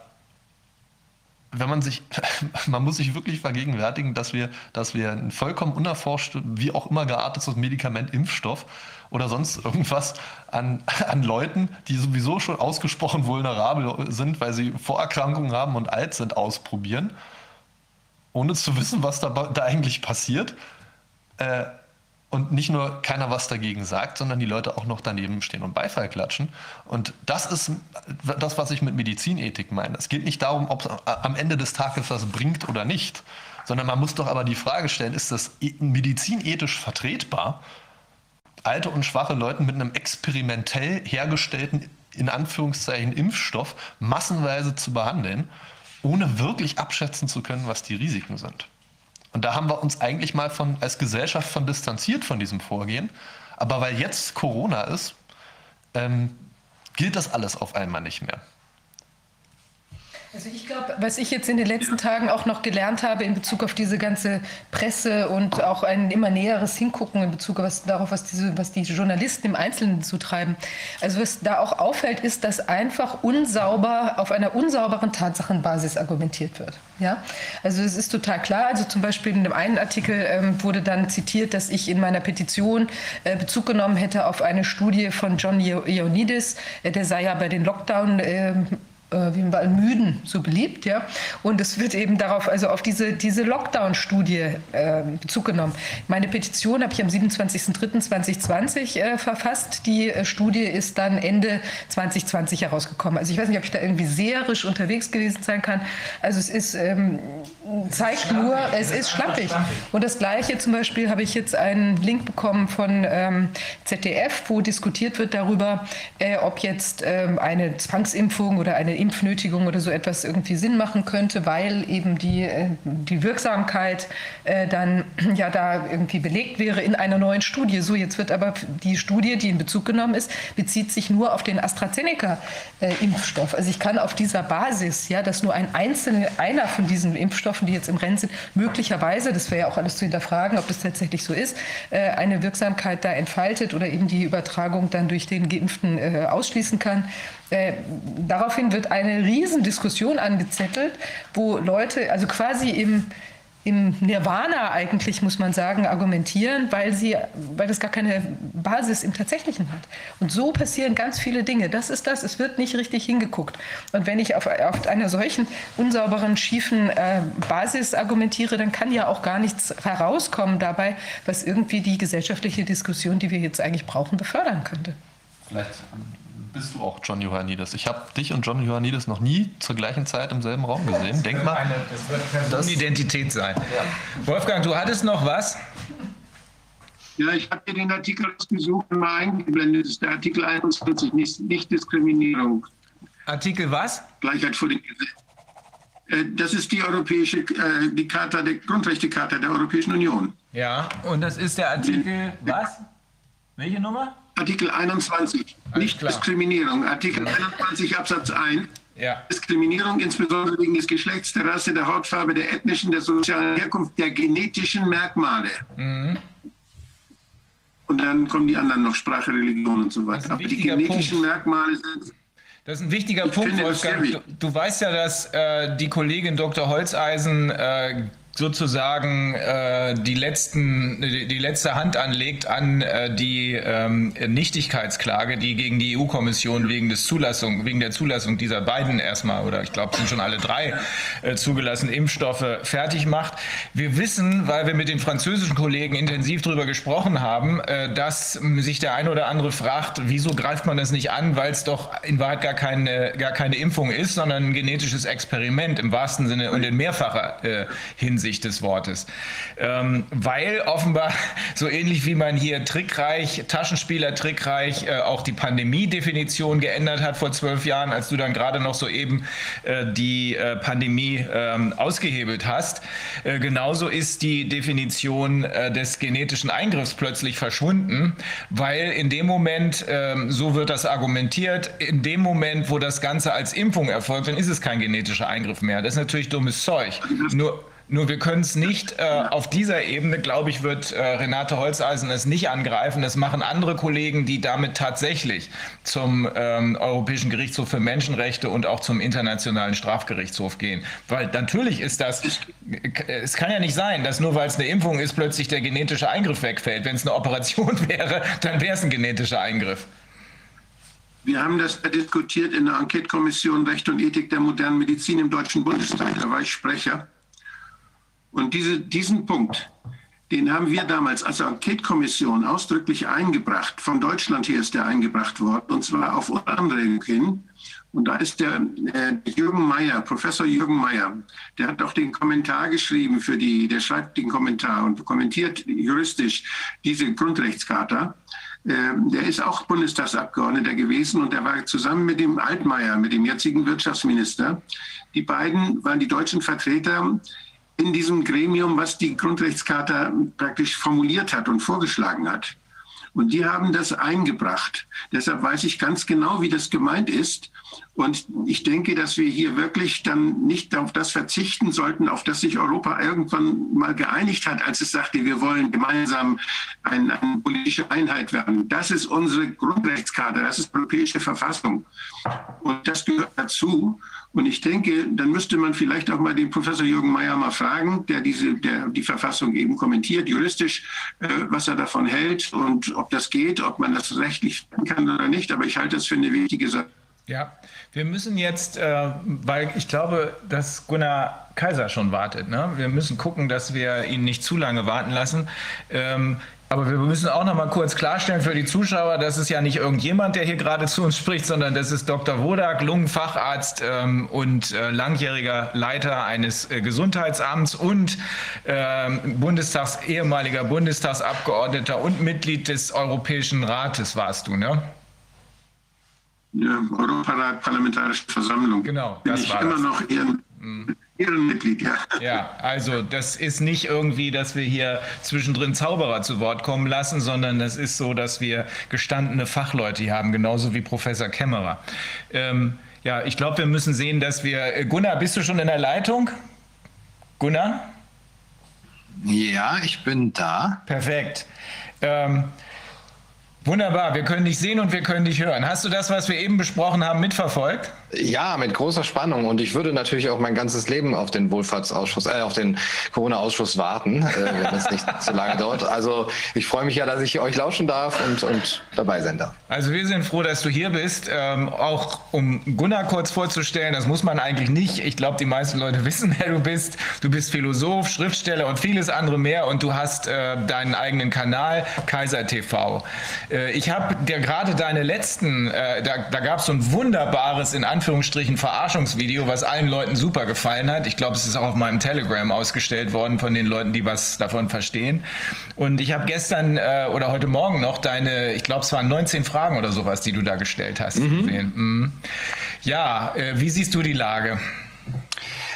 wenn man sich, man muss sich wirklich vergegenwärtigen, dass wir, dass wir ein vollkommen unerforschtes, wie auch immer geartetes Medikament, Impfstoff oder sonst irgendwas an, an Leuten, die sowieso schon ausgesprochen vulnerabel sind, weil sie Vorerkrankungen haben und alt sind, ausprobieren, ohne zu wissen, was da, da eigentlich passiert. Äh, und nicht nur keiner was dagegen sagt, sondern die Leute auch noch daneben stehen und Beifall klatschen. Und das ist das, was ich mit Medizinethik meine. Es geht nicht darum, ob am Ende des Tages was bringt oder nicht, sondern man muss doch aber die Frage stellen, ist das e-, medizinethisch vertretbar, alte und schwache Leute mit einem experimentell hergestellten, in Anführungszeichen, Impfstoff massenweise zu behandeln, ohne wirklich abschätzen zu können, was die Risiken sind. Und da haben wir uns eigentlich mal von, als Gesellschaft von distanziert von diesem Vorgehen. Aber weil jetzt Corona ist, ähm, gilt das alles auf einmal nicht mehr. Also ich glaube, was ich jetzt in den letzten Tagen auch noch gelernt habe in Bezug auf diese ganze Presse und auch ein immer näheres Hingucken in Bezug was, darauf, was, diese, was die Journalisten im Einzelnen zutreiben. Also was da auch auffällt, ist, dass einfach unsauber auf einer unsauberen Tatsachenbasis argumentiert wird. Ja? Also es ist total klar. Also zum Beispiel in dem einen Artikel ähm, wurde dann zitiert, dass ich in meiner Petition äh, Bezug genommen hätte auf eine Studie von John Ioannidis. Äh, der sei ja bei den Lockdown äh, äh, wie man müden so beliebt, ja. Und es wird eben darauf, also auf diese, diese Lockdown-Studie äh, Bezug genommen. Meine Petition habe ich am 27.03.2020 äh, verfasst. Die äh, Studie ist dann Ende 2020 herausgekommen. Also ich weiß nicht, ob ich da irgendwie seherisch unterwegs gewesen sein kann. Also es ist, ähm, zeigt nur, es ist schlappig. Und das Gleiche zum Beispiel habe ich jetzt einen Link bekommen von ähm, ZDF, wo diskutiert wird darüber, äh, ob jetzt ähm, eine Zwangsimpfung oder eine Impfnötigung oder so etwas irgendwie Sinn machen könnte, weil eben die, äh, die Wirksamkeit äh, dann ja da irgendwie belegt wäre in einer neuen Studie. So, jetzt wird aber die Studie, die in Bezug genommen ist, bezieht sich nur auf den AstraZeneca-Impfstoff. Also ich kann auf dieser Basis, ja, dass nur ein einzelner, einer von diesen Impfstoffen, die jetzt im Rennen sind, möglicherweise, das wäre ja auch alles zu hinterfragen, ob das tatsächlich so ist, äh, eine Wirksamkeit da entfaltet oder eben die Übertragung dann durch den Geimpften ausschließen kann. Äh, daraufhin wird eine Riesendiskussion angezettelt, wo Leute, also quasi im, im Nirvana eigentlich, muss man sagen, argumentieren, weil, sie, weil das gar keine Basis im Tatsächlichen hat. Und so passieren ganz viele Dinge. Das ist das, es wird nicht richtig hingeguckt. Und wenn ich auf, auf einer solchen unsauberen, schiefen äh, Basis argumentiere, dann kann ja auch gar nichts herauskommen dabei, was irgendwie die gesellschaftliche Diskussion, die wir jetzt eigentlich brauchen, befördern könnte. Vielleicht bist du auch John Ioannidis. Ich habe dich und John Ioannidis noch nie zur gleichen Zeit im selben Raum gesehen. Denk mal. Eine, das wird Personenidentität sein. Ja. Wolfgang, du hattest noch was? Ja, ich habe dir den Artikel ausgesucht und mal eingeblendet. Das ist der Artikel 21, nicht, nicht Diskriminierung. Artikel was? Gleichheit vor dem Gesetz. Äh, das ist die europäische, äh, die Charta, der Grundrechtecharta der Europäischen Union. Ja, und das ist der Artikel was? Welche Nummer? Artikel 21, Alles nicht klar. Diskriminierung. Artikel ja. 21 Absatz 1. Ja. Diskriminierung insbesondere wegen des Geschlechts, der Rasse, der Hautfarbe, der ethnischen, der sozialen Herkunft, der genetischen Merkmale. Mhm. Und dann kommen die anderen noch Sprache, Religion und so weiter. Aber die genetischen Punkt. Merkmale sind das ist ein wichtiger ich Punkt, Wolfgang. Du, du, weißt ja, dass äh, die Kollegin Dr. Holzeisen äh, sozusagen äh, die, letzten, die, letzte Hand anlegt an äh, die ähm, Nichtigkeitsklage, die gegen die EU-Kommission wegen, wegen der Zulassung dieser beiden erstmal, oder ich glaube, sind schon alle drei äh, zugelassenen Impfstoffe fertig macht. Wir wissen, weil wir mit den französischen Kollegen intensiv darüber gesprochen haben, äh, dass sich der eine oder andere fragt, wieso greift man das nicht an, weil es doch in Wahrheit gar keine, gar keine Impfung ist, sondern ein genetisches Experiment im wahrsten Sinne und in mehrfacher äh, Hinsicht. Sicht des Wortes. Ähm, weil offenbar so ähnlich wie man hier trickreich, Taschenspieler trickreich, äh, auch die Pandemie-Definition geändert hat vor zwölf Jahren, als du dann gerade noch soeben äh, die äh, Pandemie ähm, ausgehebelt hast. Äh, genauso ist die Definition äh, des genetischen Eingriffs plötzlich verschwunden, weil in dem Moment, ähm, so wird das argumentiert, in dem Moment, wo das Ganze als Impfung erfolgt, dann ist es kein genetischer Eingriff mehr. Das ist natürlich dummes Zeug. Nur nur wir können es nicht äh, auf dieser Ebene, glaube ich, wird äh, Renate Holzeisen es nicht angreifen. Das machen andere Kollegen, die damit tatsächlich zum ähm, Europäischen Gerichtshof für Menschenrechte und auch zum Internationalen Strafgerichtshof gehen. Weil natürlich ist das, es kann ja nicht sein, dass nur weil es eine Impfung ist, plötzlich der genetische Eingriff wegfällt. Wenn es eine Operation wäre, dann wäre es ein genetischer Eingriff. Wir haben das diskutiert in der Enquete-Kommission Recht und Ethik der modernen Medizin im Deutschen Bundestag. Da war ich Sprecher. Und diese, diesen Punkt, den haben wir damals als Enquete-Kommission ausdrücklich eingebracht. Von Deutschland hier ist der eingebracht worden, und zwar auf Anregung hin. Und da ist der äh, Jürgen Meyer, Professor Jürgen Meyer, der hat auch den Kommentar geschrieben für die, der schreibt den Kommentar und kommentiert juristisch diese Grundrechtscharta. Äh, der ist auch Bundestagsabgeordneter gewesen und er war zusammen mit dem Altmaier, mit dem jetzigen Wirtschaftsminister. Die beiden waren die deutschen Vertreter in diesem Gremium, was die Grundrechtscharta praktisch formuliert hat und vorgeschlagen hat. Und die haben das eingebracht. Deshalb weiß ich ganz genau, wie das gemeint ist. Und ich denke, dass wir hier wirklich dann nicht auf das verzichten sollten, auf das sich Europa irgendwann mal geeinigt hat, als es sagte, wir wollen gemeinsam eine, eine politische Einheit werden. Das ist unsere Grundrechtskarte, das ist europäische Verfassung. Und das gehört dazu. Und ich denke, dann müsste man vielleicht auch mal den Professor Jürgen Mayer mal fragen, der diese, der die Verfassung eben kommentiert, juristisch, äh, was er davon hält und ob das geht, ob man das rechtlich kann oder nicht. Aber ich halte das für eine wichtige Sache. Ja, wir müssen jetzt, äh, weil ich glaube, dass Gunnar Kaiser schon wartet. Ne? Wir müssen gucken, dass wir ihn nicht zu lange warten lassen. Ähm, aber wir müssen auch noch mal kurz klarstellen für die Zuschauer, das ist ja nicht irgendjemand, der hier gerade zu uns spricht, sondern das ist Dr. Wodak, Lungenfacharzt ähm, und äh, langjähriger Leiter eines äh, Gesundheitsamts und äh, Bundestags, ehemaliger Bundestagsabgeordneter und Mitglied des Europäischen Rates warst du, ne? Ja, Europarat, Parlamentarische Versammlung. Genau, das Bin ich war immer das. noch Ehren, mhm. Ehrenmitglied, ja. Ja, also das ist nicht irgendwie, dass wir hier zwischendrin Zauberer zu Wort kommen lassen, sondern das ist so, dass wir gestandene Fachleute hier haben, genauso wie Professor Kämmerer. Ähm, ja, ich glaube, wir müssen sehen, dass wir. Äh, Gunnar, bist du schon in der Leitung? Gunnar? Ja, ich bin da. Perfekt. Ähm, Wunderbar, wir können dich sehen und wir können dich hören. Hast du das, was wir eben besprochen haben, mitverfolgt? Ja, mit großer Spannung. Und ich würde natürlich auch mein ganzes Leben auf den Wohlfahrtsausschuss, äh, auf den Corona-Ausschuss warten, äh, wenn es nicht zu lange dauert. Also ich freue mich ja, dass ich euch lauschen darf und, und dabei sein darf. Also wir sind froh, dass du hier bist. Ähm, auch um Gunnar kurz vorzustellen, das muss man eigentlich nicht. Ich glaube, die meisten Leute wissen, wer du bist. Du bist Philosoph, Schriftsteller und vieles andere mehr. Und du hast äh, deinen eigenen Kanal, Kaiser TV. Äh, Äh, ich habe dir gerade deine letzten, äh, da, da gab es so ein wunderbares, in Anführungsstrichen, Verarschungsvideo, was allen Leuten super gefallen hat. Ich glaube, es ist auch auf meinem Telegram ausgestellt worden von den Leuten, die was davon verstehen. Und ich habe gestern äh, oder heute Morgen noch deine, ich glaube, es waren 19 Fragen oder sowas, die du da gestellt hast. Mhm. Mhm. Ja, äh, wie siehst du die Lage?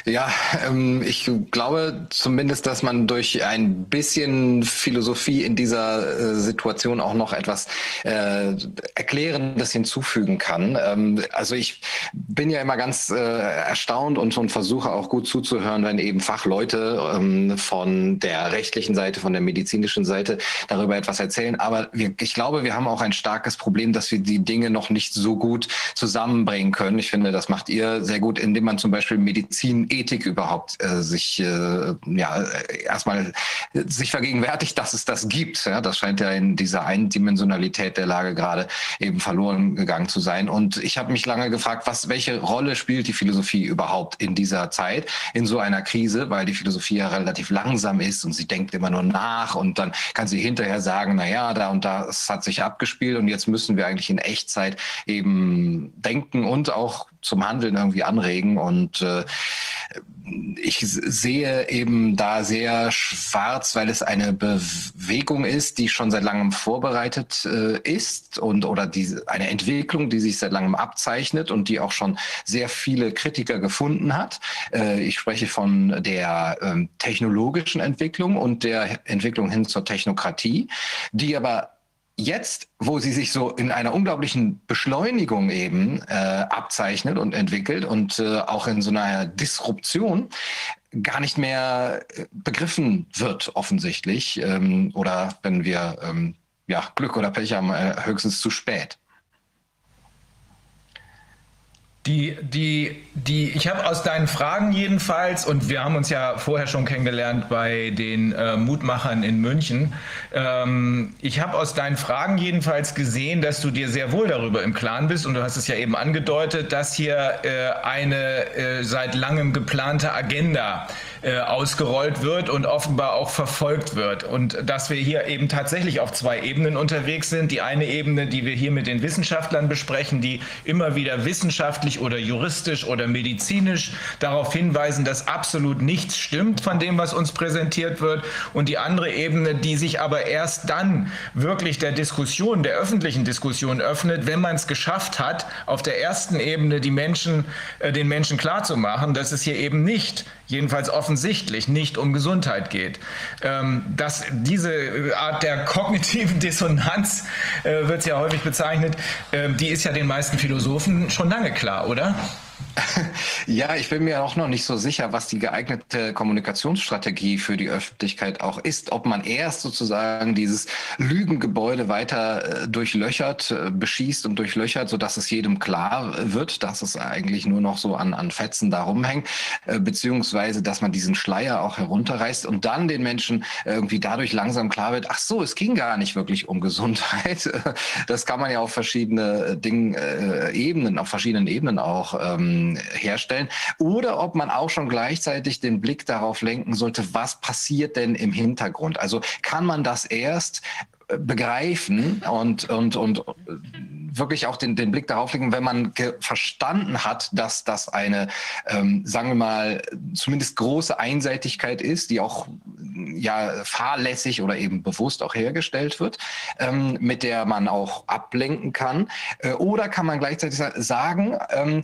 Ja, ähm, ich glaube zumindest, dass man durch ein bisschen Philosophie in dieser äh, Situation auch noch etwas äh, Erklärendes hinzufügen kann. Ähm, also ich bin ja immer ganz äh, erstaunt und, und versuche auch gut zuzuhören, wenn eben Fachleute ähm, von der rechtlichen Seite, von der medizinischen Seite darüber etwas erzählen. Aber wir, ich glaube, wir haben auch ein starkes Problem, dass wir die Dinge noch nicht so gut zusammenbringen können. Ich finde, das macht ihr sehr gut, indem man zum Beispiel Medizin Ethik überhaupt äh, sich äh, ja erstmal sich vergegenwärtigt, dass es das gibt. Ja, das scheint ja in dieser Eindimensionalität der Lage gerade eben verloren gegangen zu sein. Und ich habe mich lange gefragt, was welche Rolle spielt die Philosophie überhaupt in dieser Zeit, in so einer Krise, weil die Philosophie ja relativ langsam ist und sie denkt immer nur nach und dann kann sie hinterher sagen, na ja, da und da es hat sich abgespielt und jetzt müssen wir eigentlich in Echtzeit eben denken und auch zum Handeln irgendwie anregen. Und äh, ich sehe eben da sehr schwarz, weil es eine Bewegung ist, die schon seit langem vorbereitet äh, ist und oder die, eine Entwicklung, die sich seit langem abzeichnet und die auch schon sehr viele Kritiker gefunden hat. Äh, ich spreche von der ähm, technologischen Entwicklung und der Entwicklung hin zur Technokratie, die aber jetzt, wo sie sich so in einer unglaublichen Beschleunigung eben äh, abzeichnet und entwickelt und äh, auch in so einer Disruption gar nicht mehr äh, begriffen wird offensichtlich ähm, oder wenn wir ähm, ja Glück oder Pech haben, äh, höchstens zu spät. Die, die, die, ich habe aus deinen Fragen jedenfalls, und wir haben uns ja vorher schon kennengelernt bei den äh, Mutmachern in München, ähm, ich habe aus deinen Fragen jedenfalls gesehen, dass du dir sehr wohl darüber im Klaren bist, und du hast es ja eben angedeutet, dass hier äh, eine äh, seit langem geplante Agenda äh, ausgerollt wird und offenbar auch verfolgt wird. Und dass wir hier eben tatsächlich auf zwei Ebenen unterwegs sind. Die eine Ebene, die wir hier mit den Wissenschaftlern besprechen, die immer wieder wissenschaftlich oder juristisch oder medizinisch darauf hinweisen, dass absolut nichts stimmt von dem, was uns präsentiert wird. Und die andere Ebene, die sich aber erst dann wirklich der Diskussion, der öffentlichen Diskussion öffnet, wenn man es geschafft hat, auf der ersten Ebene die Menschen, äh, den Menschen klarzumachen, dass es hier eben nicht jedenfalls offensichtlich nicht um Gesundheit geht. Ähm, dass diese Art der kognitiven Dissonanz, äh, wird es ja häufig bezeichnet, äh, die ist ja den meisten Philosophen schon lange klar, oder? Ja, ich bin mir auch noch nicht so sicher, was die geeignete Kommunikationsstrategie für die Öffentlichkeit auch ist. Ob man erst sozusagen dieses Lügengebäude weiter äh, durchlöchert, äh, beschießt und durchlöchert, sodass es jedem klar wird, dass es eigentlich nur noch so an, an Fetzen da rumhängt, äh, beziehungsweise dass man diesen Schleier auch herunterreißt und dann den Menschen irgendwie dadurch langsam klar wird, ach so, es ging gar nicht wirklich um Gesundheit. Das kann man ja auf verschiedene Dinge, äh, Ebenen, auf verschiedenen Ebenen auch ähm, herstellen. Oder ob man auch schon gleichzeitig den Blick darauf lenken sollte, was passiert denn im Hintergrund? Also kann man das erst äh, begreifen und, und, und wirklich auch den, den Blick darauf legen, wenn man verstanden hat, dass das eine, ähm, sagen wir mal, zumindest große Einseitigkeit ist, die auch ja fahrlässig oder eben bewusst auch hergestellt wird, ähm, mit der man auch ablenken kann. Äh, oder kann man gleichzeitig sagen, ähm,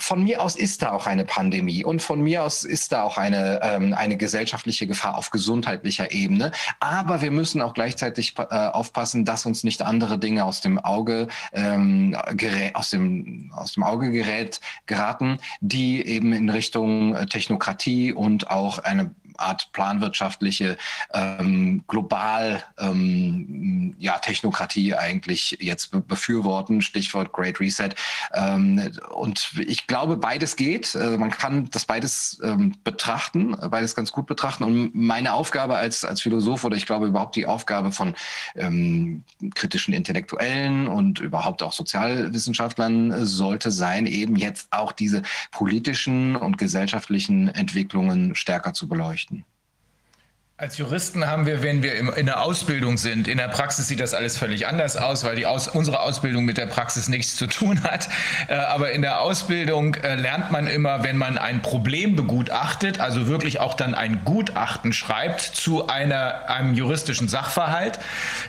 von mir aus ist da auch eine Pandemie und von mir aus ist da auch eine, ähm, eine gesellschaftliche Gefahr auf gesundheitlicher Ebene. Aber wir müssen auch gleichzeitig äh, aufpassen, dass uns nicht andere Dinge aus dem Auge ähm, gerät, aus dem aus dem Auge gerät geraten, die eben in Richtung äh, Technokratie und auch eine Art planwirtschaftliche ähm, global ähm, ja, Technokratie eigentlich jetzt befürworten, Stichwort Great Reset. Ähm, und ich glaube, beides geht. Also man kann das beides ähm, betrachten, beides ganz gut betrachten. Und meine Aufgabe als, als Philosoph oder ich glaube überhaupt die Aufgabe von ähm, kritischen Intellektuellen und überhaupt auch Sozialwissenschaftlern sollte sein, eben jetzt auch diese politischen und gesellschaftlichen Entwicklungen stärker zu beleuchten. Als Juristen haben wir, wenn wir in der Ausbildung sind, in der Praxis sieht das alles völlig anders aus, weil die aus, unsere Ausbildung mit der Praxis nichts zu tun hat. Äh, aber in der Ausbildung äh, lernt man immer, wenn man ein Problem begutachtet, also wirklich auch dann ein Gutachten schreibt zu einer, einem juristischen Sachverhalt,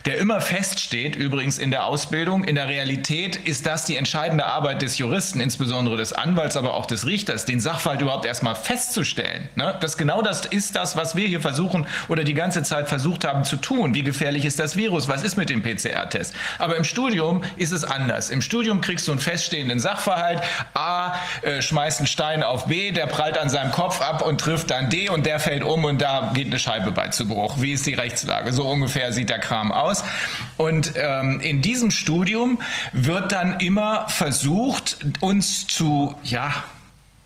der immer feststeht, übrigens in der Ausbildung. In der Realität ist das die entscheidende Arbeit des Juristen, insbesondere des Anwalts, aber auch des Richters, den Sachverhalt überhaupt erstmal festzustellen. Ne? Das genau das ist das, was wir hier versuchen oder die ganze Zeit versucht haben zu tun. Wie gefährlich ist das Virus? Was ist mit dem PCR-Test? Aber im Studium ist es anders. Im Studium kriegst du einen feststehenden Sachverhalt. A äh, schmeißt einen Stein auf B, der prallt an seinem Kopf ab und trifft dann D und der fällt um und da geht eine Scheibe bei zu Bruch. Wie ist die Rechtslage? So ungefähr sieht der Kram aus. Und ähm, in diesem Studium wird dann immer versucht, uns zu, ja,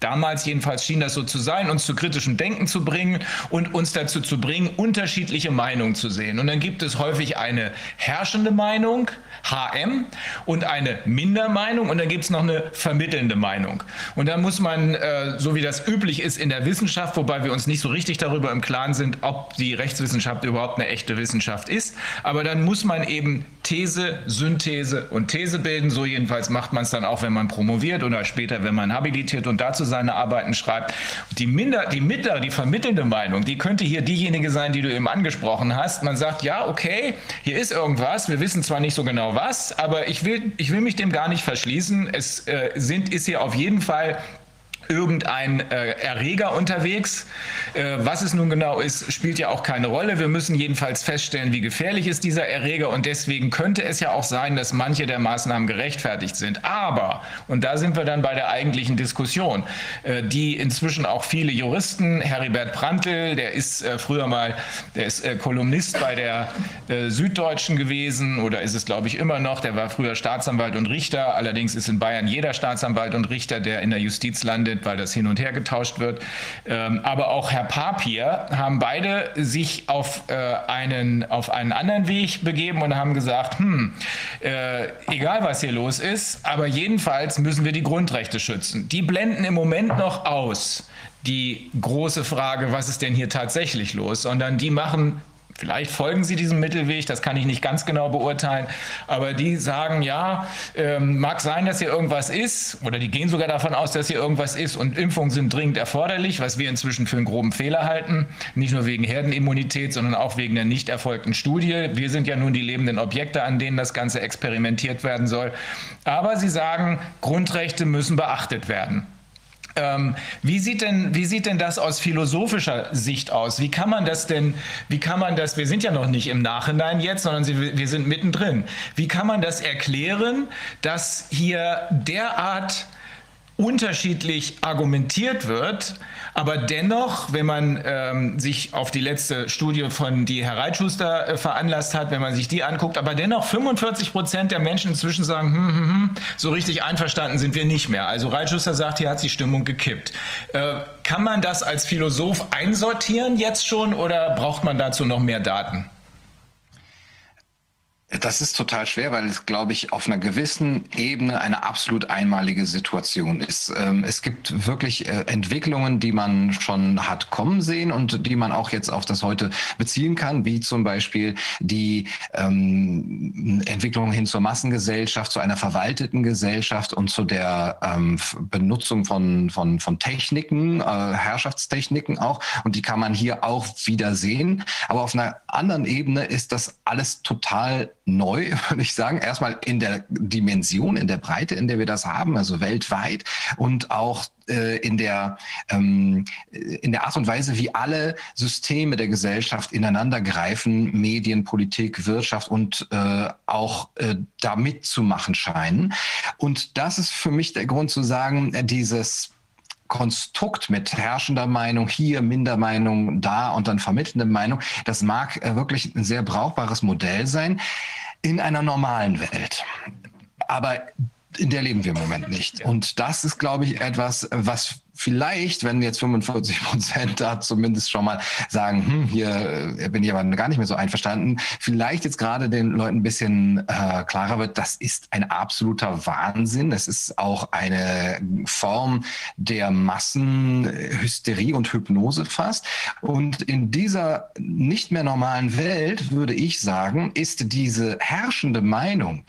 Damals jedenfalls schien das so zu sein, uns zu kritischem Denken zu bringen und uns dazu zu bringen, unterschiedliche Meinungen zu sehen. Und dann gibt es häufig eine herrschende Meinung, HM, und eine Mindermeinung und dann gibt es noch eine vermittelnde Meinung. Und dann muss man, äh, so wie das üblich ist in der Wissenschaft, wobei wir uns nicht so richtig darüber im Klaren sind, ob die Rechtswissenschaft überhaupt eine echte Wissenschaft ist, aber dann muss man eben These, Synthese und These bilden. So jedenfalls macht man es dann auch, wenn man promoviert oder später, wenn man habilitiert und dazu seine Arbeiten schreibt. Die, minder, die mittlere, die vermittelnde Meinung, die könnte hier diejenige sein, die du eben angesprochen hast. Man sagt, ja, okay, hier ist irgendwas. Wir wissen zwar nicht so genau was, aber ich will, ich will mich dem gar nicht verschließen. Es äh, sind, ist hier auf jeden Fall irgendein äh, Erreger unterwegs. Äh, was es nun genau ist, spielt ja auch keine Rolle. Wir müssen jedenfalls feststellen, wie gefährlich ist dieser Erreger und deswegen könnte es ja auch sein, dass manche der Maßnahmen gerechtfertigt sind. Aber, und da sind wir dann bei der eigentlichen Diskussion, äh, die inzwischen auch viele Juristen, Heribert Prantl, der ist äh, früher mal, der ist äh, Kolumnist bei der äh, Süddeutschen gewesen oder ist es glaube ich immer noch, der war früher Staatsanwalt und Richter, allerdings ist in Bayern jeder Staatsanwalt und Richter, der in der Justiz landet, weil das hin und her getauscht wird. Ähm, aber auch Herr Papier haben beide sich auf, äh, einen, auf einen anderen Weg begeben und haben gesagt, hm, äh, egal was hier los ist, aber jedenfalls müssen wir die Grundrechte schützen. Die blenden im Moment noch aus die große Frage, was ist denn hier tatsächlich los, sondern die machen Vielleicht folgen sie diesem Mittelweg, das kann ich nicht ganz genau beurteilen, aber die sagen, ja, ähm, mag sein, dass hier irgendwas ist, oder die gehen sogar davon aus, dass hier irgendwas ist und Impfungen sind dringend erforderlich, was wir inzwischen für einen groben Fehler halten, nicht nur wegen Herdenimmunität, sondern auch wegen der nicht erfolgten Studie. Wir sind ja nun die lebenden Objekte, an denen das Ganze experimentiert werden soll. Aber sie sagen, Grundrechte müssen beachtet werden. Ähm, wie, sieht denn, wie sieht denn das aus philosophischer Sicht aus? Wie kann man das denn, wie kann man das, wir sind ja noch nicht im Nachhinein jetzt, sondern wir sind mittendrin. Wie kann man das erklären, dass hier derart unterschiedlich argumentiert wird, aber dennoch, wenn man ähm, sich auf die letzte Studie von die Herr Reitschuster äh, veranlasst hat, wenn man sich die anguckt, aber dennoch 45 Prozent der Menschen inzwischen sagen, hm, hm, hm, so richtig einverstanden sind wir nicht mehr. Also Reitschuster sagt, hier hat die Stimmung gekippt. Äh, kann man das als Philosoph einsortieren jetzt schon oder braucht man dazu noch mehr Daten? Das ist total schwer, weil es, glaube ich, auf einer gewissen Ebene eine absolut einmalige Situation ist. Ähm, es gibt wirklich äh, Entwicklungen, die man schon hat kommen sehen und die man auch jetzt auf das heute beziehen kann, wie zum Beispiel die ähm, Entwicklung hin zur Massengesellschaft, zu einer verwalteten Gesellschaft und zu der ähm, Benutzung von, von, von Techniken, äh, Herrschaftstechniken auch. Und die kann man hier auch wieder sehen. Aber auf einer anderen Ebene ist das alles total neu, würde ich sagen. Erstmal in der Dimension, in der Breite, in der wir das haben, also weltweit und auch äh, in der ähm, in der Art und Weise, wie alle Systeme der Gesellschaft ineinander greifen, Medien, Politik, Wirtschaft und äh, auch äh, da mitzumachen scheinen. Und das ist für mich der Grund zu sagen, äh, dieses Konstrukt mit herrschender Meinung hier, Mindermeinung da und dann vermittelnde Meinung, das mag äh, wirklich ein sehr brauchbares Modell sein in einer normalen Welt. Aber in der leben wir im Moment nicht. Und das ist, glaube ich, etwas, was vielleicht, wenn jetzt 45 Prozent da zumindest schon mal sagen, hm, hier äh, bin ich aber gar nicht mehr so einverstanden, vielleicht jetzt gerade den Leuten ein bisschen äh, klarer wird, das ist ein absoluter Wahnsinn. Es ist auch eine Form der Massenhysterie und Hypnose fast. Und in dieser nicht mehr normalen Welt, würde ich sagen, ist diese herrschende Meinung,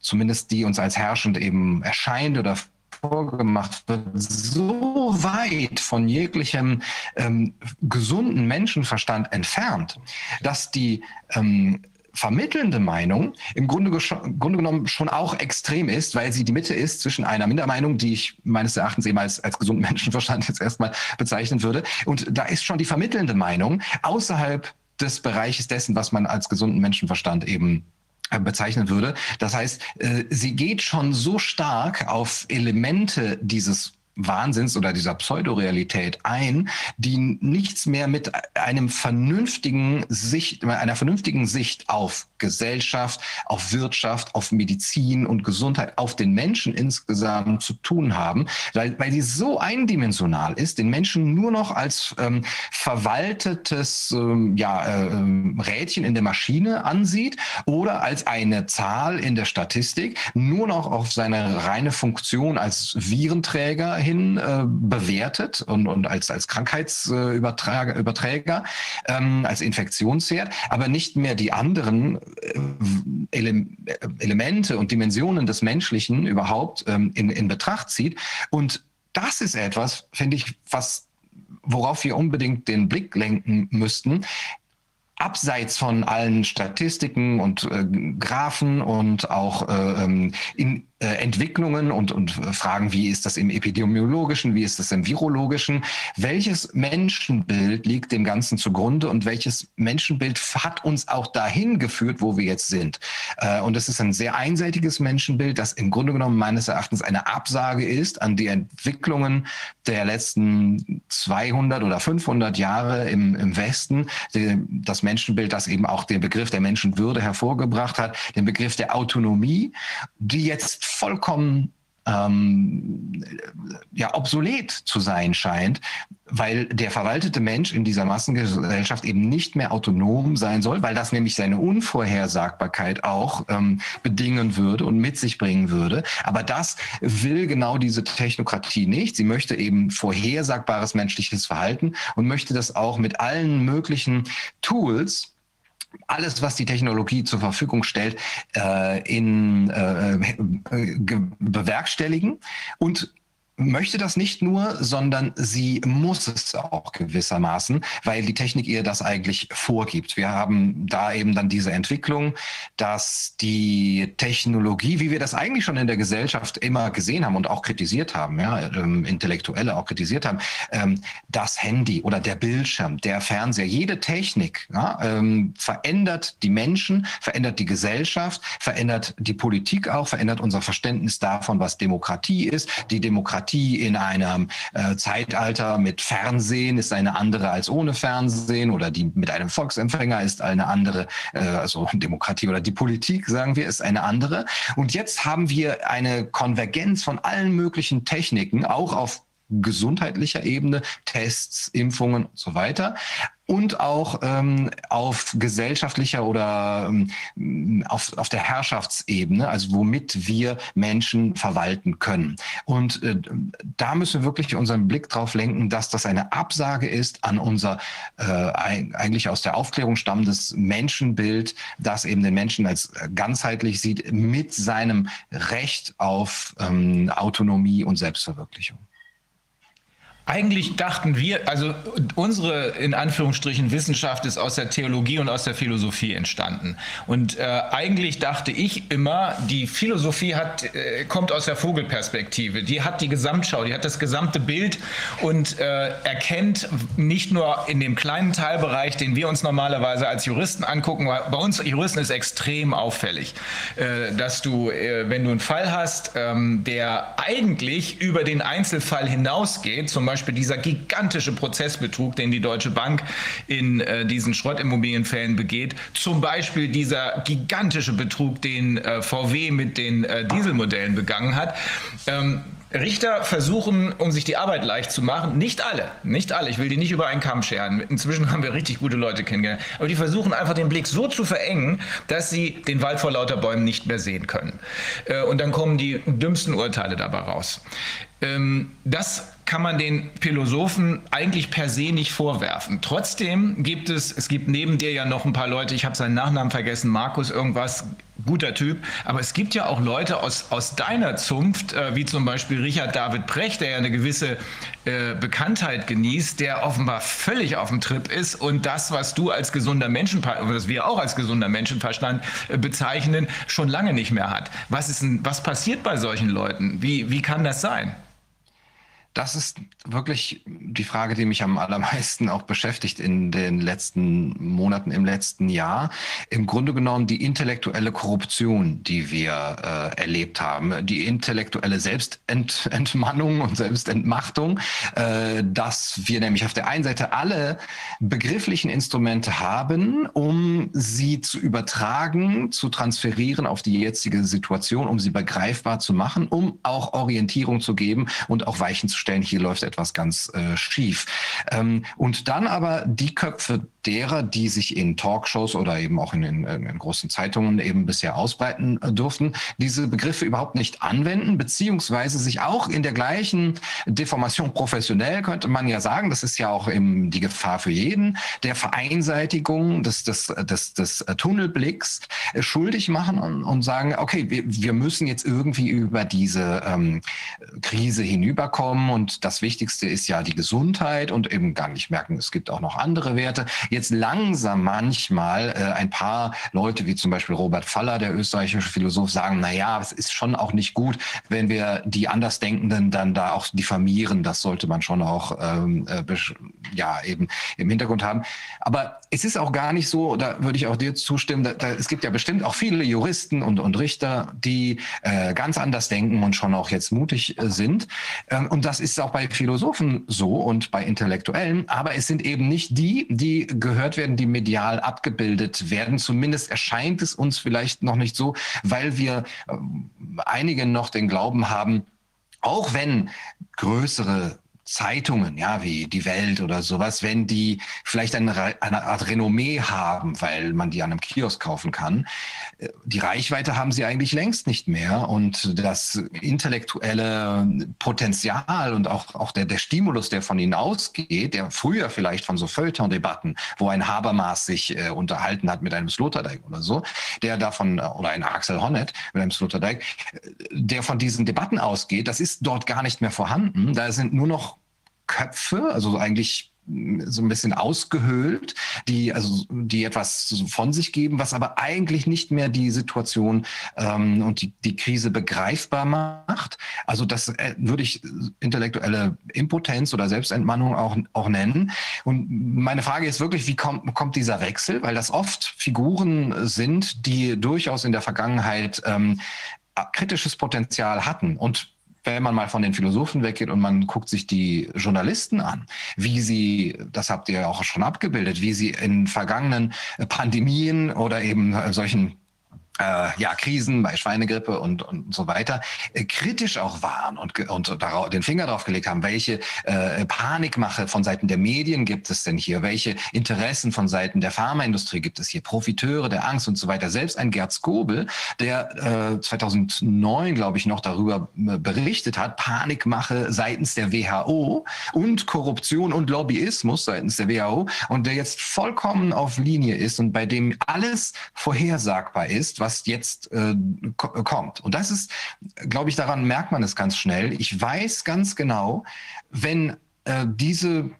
zumindest die uns als herrschend eben erscheint oder vorgemacht wird, so weit von jeglichem ähm, gesunden Menschenverstand entfernt, dass die ähm, vermittelnde Meinung im Grunde, Grunde, genommen schon auch extrem ist, weil sie die Mitte ist zwischen einer Mindermeinung, die ich meines Erachtens eben als, als gesunden Menschenverstand jetzt erstmal bezeichnen würde. Und da ist schon die vermittelnde Meinung außerhalb des Bereiches dessen, was man als gesunden Menschenverstand eben bezeichnen würde. Das heißt, äh, sie geht schon so stark auf Elemente dieses Wahnsinns oder dieser Pseudorealität ein, die nichts mehr mit einem vernünftigen Sicht, einer vernünftigen Sicht auf Gesellschaft, auf Wirtschaft, auf Medizin und Gesundheit, auf den Menschen insgesamt zu tun haben, weil, weil die so eindimensional ist, den Menschen nur noch als ähm, verwaltetes ähm, ja, äh, Rädchen in der Maschine ansieht oder als eine Zahl in der Statistik, nur noch auf seine reine Funktion als Virenträger hin äh, bewertet und, und als, als Krankheitsüberträger, äh, Überträger, ähm, als Infektionsherd, aber nicht mehr die anderen äh, Ele Elemente und Dimensionen des Menschlichen überhaupt ähm, in, in Betracht zieht. Und das ist etwas, finde ich, was worauf wir unbedingt den Blick lenken müssten abseits von allen Statistiken und äh, Graphen und auch äh, ähm, in äh, Entwicklungen und, und Fragen, wie ist das im epidemiologischen, wie ist das im virologischen, welches Menschenbild liegt dem Ganzen zugrunde und welches Menschenbild hat uns auch dahin geführt, wo wir jetzt sind. Äh, und es ist ein sehr einseitiges Menschenbild, das im Grunde genommen meines Erachtens eine Absage ist an die Entwicklungen der letzten 200 oder 500 Jahre im, im Westen. Das Menschenbild, das eben auch den Begriff der Menschenwürde hervorgebracht hat, den Begriff der Autonomie, die jetzt vollkommen ähm, ja, obsolet zu sein scheint, weil der verwaltete Mensch in dieser Massengesellschaft eben nicht mehr autonom sein soll, weil das nämlich seine Unvorhersagbarkeit auch ähm, bedingen würde und mit sich bringen würde. Aber das will genau diese Technokratie nicht. Sie möchte eben vorhersagbares menschliches Verhalten und möchte das auch mit allen möglichen Tools, alles, was die Technologie zur Verfügung stellt, äh, in, äh, äh bewerkstelligen. Und möchte das nicht nur, sondern sie muss es auch gewissermaßen, weil die Technik ihr das eigentlich vorgibt. Wir haben da eben dann diese Entwicklung, dass die Technologie, wie wir das eigentlich schon in der Gesellschaft immer gesehen haben und auch kritisiert haben, ja, ähm, Intellektuelle auch kritisiert haben, ähm, das Handy oder der Bildschirm, der Fernseher, jede Technik ja, ähm, verändert die Menschen, verändert die Gesellschaft, verändert die Politik auch, verändert unser Verständnis davon, was Demokratie ist. Die Demokratie Demokratie in einem äh, Zeitalter mit Fernsehen ist eine andere als ohne Fernsehen oder die mit einem Volksempfänger ist eine andere, äh, also Demokratie oder die Politik, sagen wir, ist eine andere. Und jetzt haben wir eine Konvergenz von allen möglichen Techniken, auch auf gesundheitlicher Ebene, Tests, Impfungen und so weiter und auch ähm, auf gesellschaftlicher oder ähm, auf, auf der Herrschaftsebene, also womit wir Menschen verwalten können. Und äh, da müssen wir wirklich unseren Blick drauf lenken, dass das eine Absage ist an unser äh, eigentlich aus der Aufklärung stammendes Menschenbild, das eben den Menschen als ganzheitlich sieht, mit seinem Recht auf ähm, Autonomie und Selbstverwirklichung. Eigentlich dachten wir, also unsere in Anführungsstrichen Wissenschaft ist aus der Theologie und aus der Philosophie entstanden. Und äh, eigentlich dachte ich immer, die Philosophie hat, äh, kommt aus der Vogelperspektive. Die hat die Gesamtschau, die hat das gesamte Bild und äh, erkennt nicht nur in dem kleinen Teilbereich, den wir uns normalerweise als Juristen angucken. Bei uns Juristen ist extrem auffällig, äh, dass du, äh, wenn du einen Fall hast, ähm, der eigentlich über den Einzelfall hinausgeht, zum Beispiel Beispiel dieser gigantische Prozessbetrug, den die Deutsche Bank in äh, diesen Schrottimmobilienfällen begeht, zum Beispiel dieser gigantische Betrug, den äh, VW mit den äh, Dieselmodellen begangen hat. Ähm, Richter versuchen, um sich die Arbeit leicht zu machen, nicht alle, nicht alle, ich will die nicht über einen Kamm scheren. Inzwischen haben wir richtig gute Leute kennengelernt, aber die versuchen einfach den Blick so zu verengen, dass sie den Wald vor lauter Bäumen nicht mehr sehen können. Äh, und dann kommen die dümmsten Urteile dabei raus. Ähm, das kann man den Philosophen eigentlich per se nicht vorwerfen. Trotzdem gibt es, es gibt neben dir ja noch ein paar Leute, ich habe seinen Nachnamen vergessen, Markus irgendwas, guter Typ, aber es gibt ja auch Leute aus, aus deiner Zunft, äh, wie zum Beispiel Richard David Brecht, der ja eine gewisse äh, Bekanntheit genießt, der offenbar völlig auf dem Trip ist und das, was du als gesunder Menschenverstand, was wir auch als gesunder Menschenverstand äh, bezeichnen, schon lange nicht mehr hat. Was, ist denn, was passiert bei solchen Leuten? Wie, wie kann das sein? Das ist wirklich die Frage, die mich am allermeisten auch beschäftigt in den letzten Monaten, im letzten Jahr. Im Grunde genommen die intellektuelle Korruption, die wir äh, erlebt haben, die intellektuelle Selbstentmannung und Selbstentmachtung, äh, dass wir nämlich auf der einen Seite alle begrifflichen Instrumente haben, um sie zu übertragen, zu transferieren auf die jetzige Situation, um sie begreifbar zu machen, um auch Orientierung zu geben und auch Weichen zu stellen feststellen, hier läuft etwas ganz äh, schief. Ähm, und dann aber die Köpfe derer, die sich in Talkshows oder eben auch in, in, in großen Zeitungen eben bisher ausbreiten äh, durften, diese Begriffe überhaupt nicht anwenden, beziehungsweise sich auch in der gleichen Deformation professionell, könnte man ja sagen, das ist ja auch eben die Gefahr für jeden, der Vereinseitigung des, des, des, des Tunnelblicks äh, schuldig machen und, und sagen, okay, wir, wir müssen jetzt irgendwie über diese ähm, Krise hinüberkommen und das Wichtigste ist ja die Gesundheit und eben gar nicht merken, es gibt auch noch andere Werte. Jetzt langsam manchmal äh, ein paar Leute, wie zum Beispiel Robert Faller, der österreichische Philosoph, sagen, na ja, es ist schon auch nicht gut, wenn wir die Andersdenkenden dann da auch diffamieren. Das sollte man schon auch ähm, äh, ja eben im Hintergrund haben. Aber es ist auch gar nicht so, da würde ich auch dir zustimmen, da, da, es gibt ja bestimmt auch viele Juristen und, und Richter, die äh, ganz anders denken und schon auch jetzt mutig äh, sind. Ähm, und das ist auch bei Philosophen so und bei Intellektuellen, aber es sind eben nicht die, die gehört werden, die medial abgebildet werden. Zumindest erscheint es uns vielleicht noch nicht so, weil wir äh, einige noch den Glauben haben, auch wenn größere Zeitungen, ja, wie die Welt oder sowas, wenn die vielleicht eine, eine, Art Renommee haben, weil man die an einem Kiosk kaufen kann, äh, die Reichweite haben sie eigentlich längst nicht mehr und das intellektuelle Potenzial und auch, auch der, der Stimulus, der von ihnen ausgeht, der früher vielleicht von so Feuilleton-Debatten, wo ein Habermas sich äh, unterhalten hat mit einem Sloterdijk oder so, der davon, oder ein Axel Honneth mit einem Sloterdijk, äh, der von diesen Debatten ausgeht, das ist dort gar nicht mehr vorhanden. Da sind nur noch Köpfe, also eigentlich so ein bisschen ausgehöhlt, die also die etwas von sich geben, was aber eigentlich nicht mehr die Situation ähm, und die, die Krise begreifbar macht. Also das äh, würde ich intellektuelle Impotenz oder Selbstentmannung auch auch nennen. Und meine Frage ist wirklich, wie kommt kommt dieser Wechsel? Weil das oft Figuren sind, die durchaus in der Vergangenheit ähm, kritisches Potenzial hatten und wenn man mal von den Philosophen weggeht und man guckt sich die Journalisten an, wie sie, das habt ihr auch schon abgebildet, wie sie in vergangenen Pandemien oder eben solchen äh, ja, Krisen bei Schweinegrippe und, und so weiter, äh, kritisch auch waren und, und darauf, den Finger drauf gelegt haben, welche äh, Panikmache von Seiten der Medien gibt es denn hier, welche Interessen von Seiten der Pharmaindustrie gibt es hier, Profiteure der Angst und so weiter. Selbst ein Gerd Skobel, der äh, 2009, glaube ich, noch darüber äh, berichtet hat, Panikmache seitens der WHO und Korruption und Lobbyismus seitens der WHO und der jetzt vollkommen auf Linie ist und bei dem alles vorhersagbar ist, was was jetzt äh, kommt. Und das ist, glaube ich, daran merkt man es ganz schnell. Ich weiß ganz genau, wenn äh, diese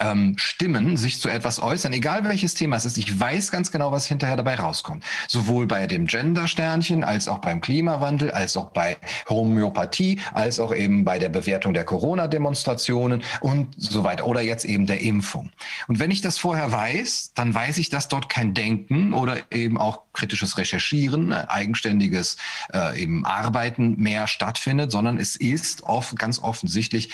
ähm, Stimmen sich zu etwas äußern, egal welches Thema es ist. Ich weiß ganz genau, was hinterher dabei rauskommt. Sowohl bei dem Gender-Sternchen, als auch beim Klimawandel, als auch bei Homöopathie, als auch eben bei der Bewertung der Corona-Demonstrationen und so weiter. Oder jetzt eben der Impfung. Und wenn ich das vorher weiß, dann weiß ich, dass dort kein Denken oder eben auch kritisches Recherchieren, eigenständiges äh, eben Arbeiten mehr stattfindet, sondern es ist oft, ganz offensichtlich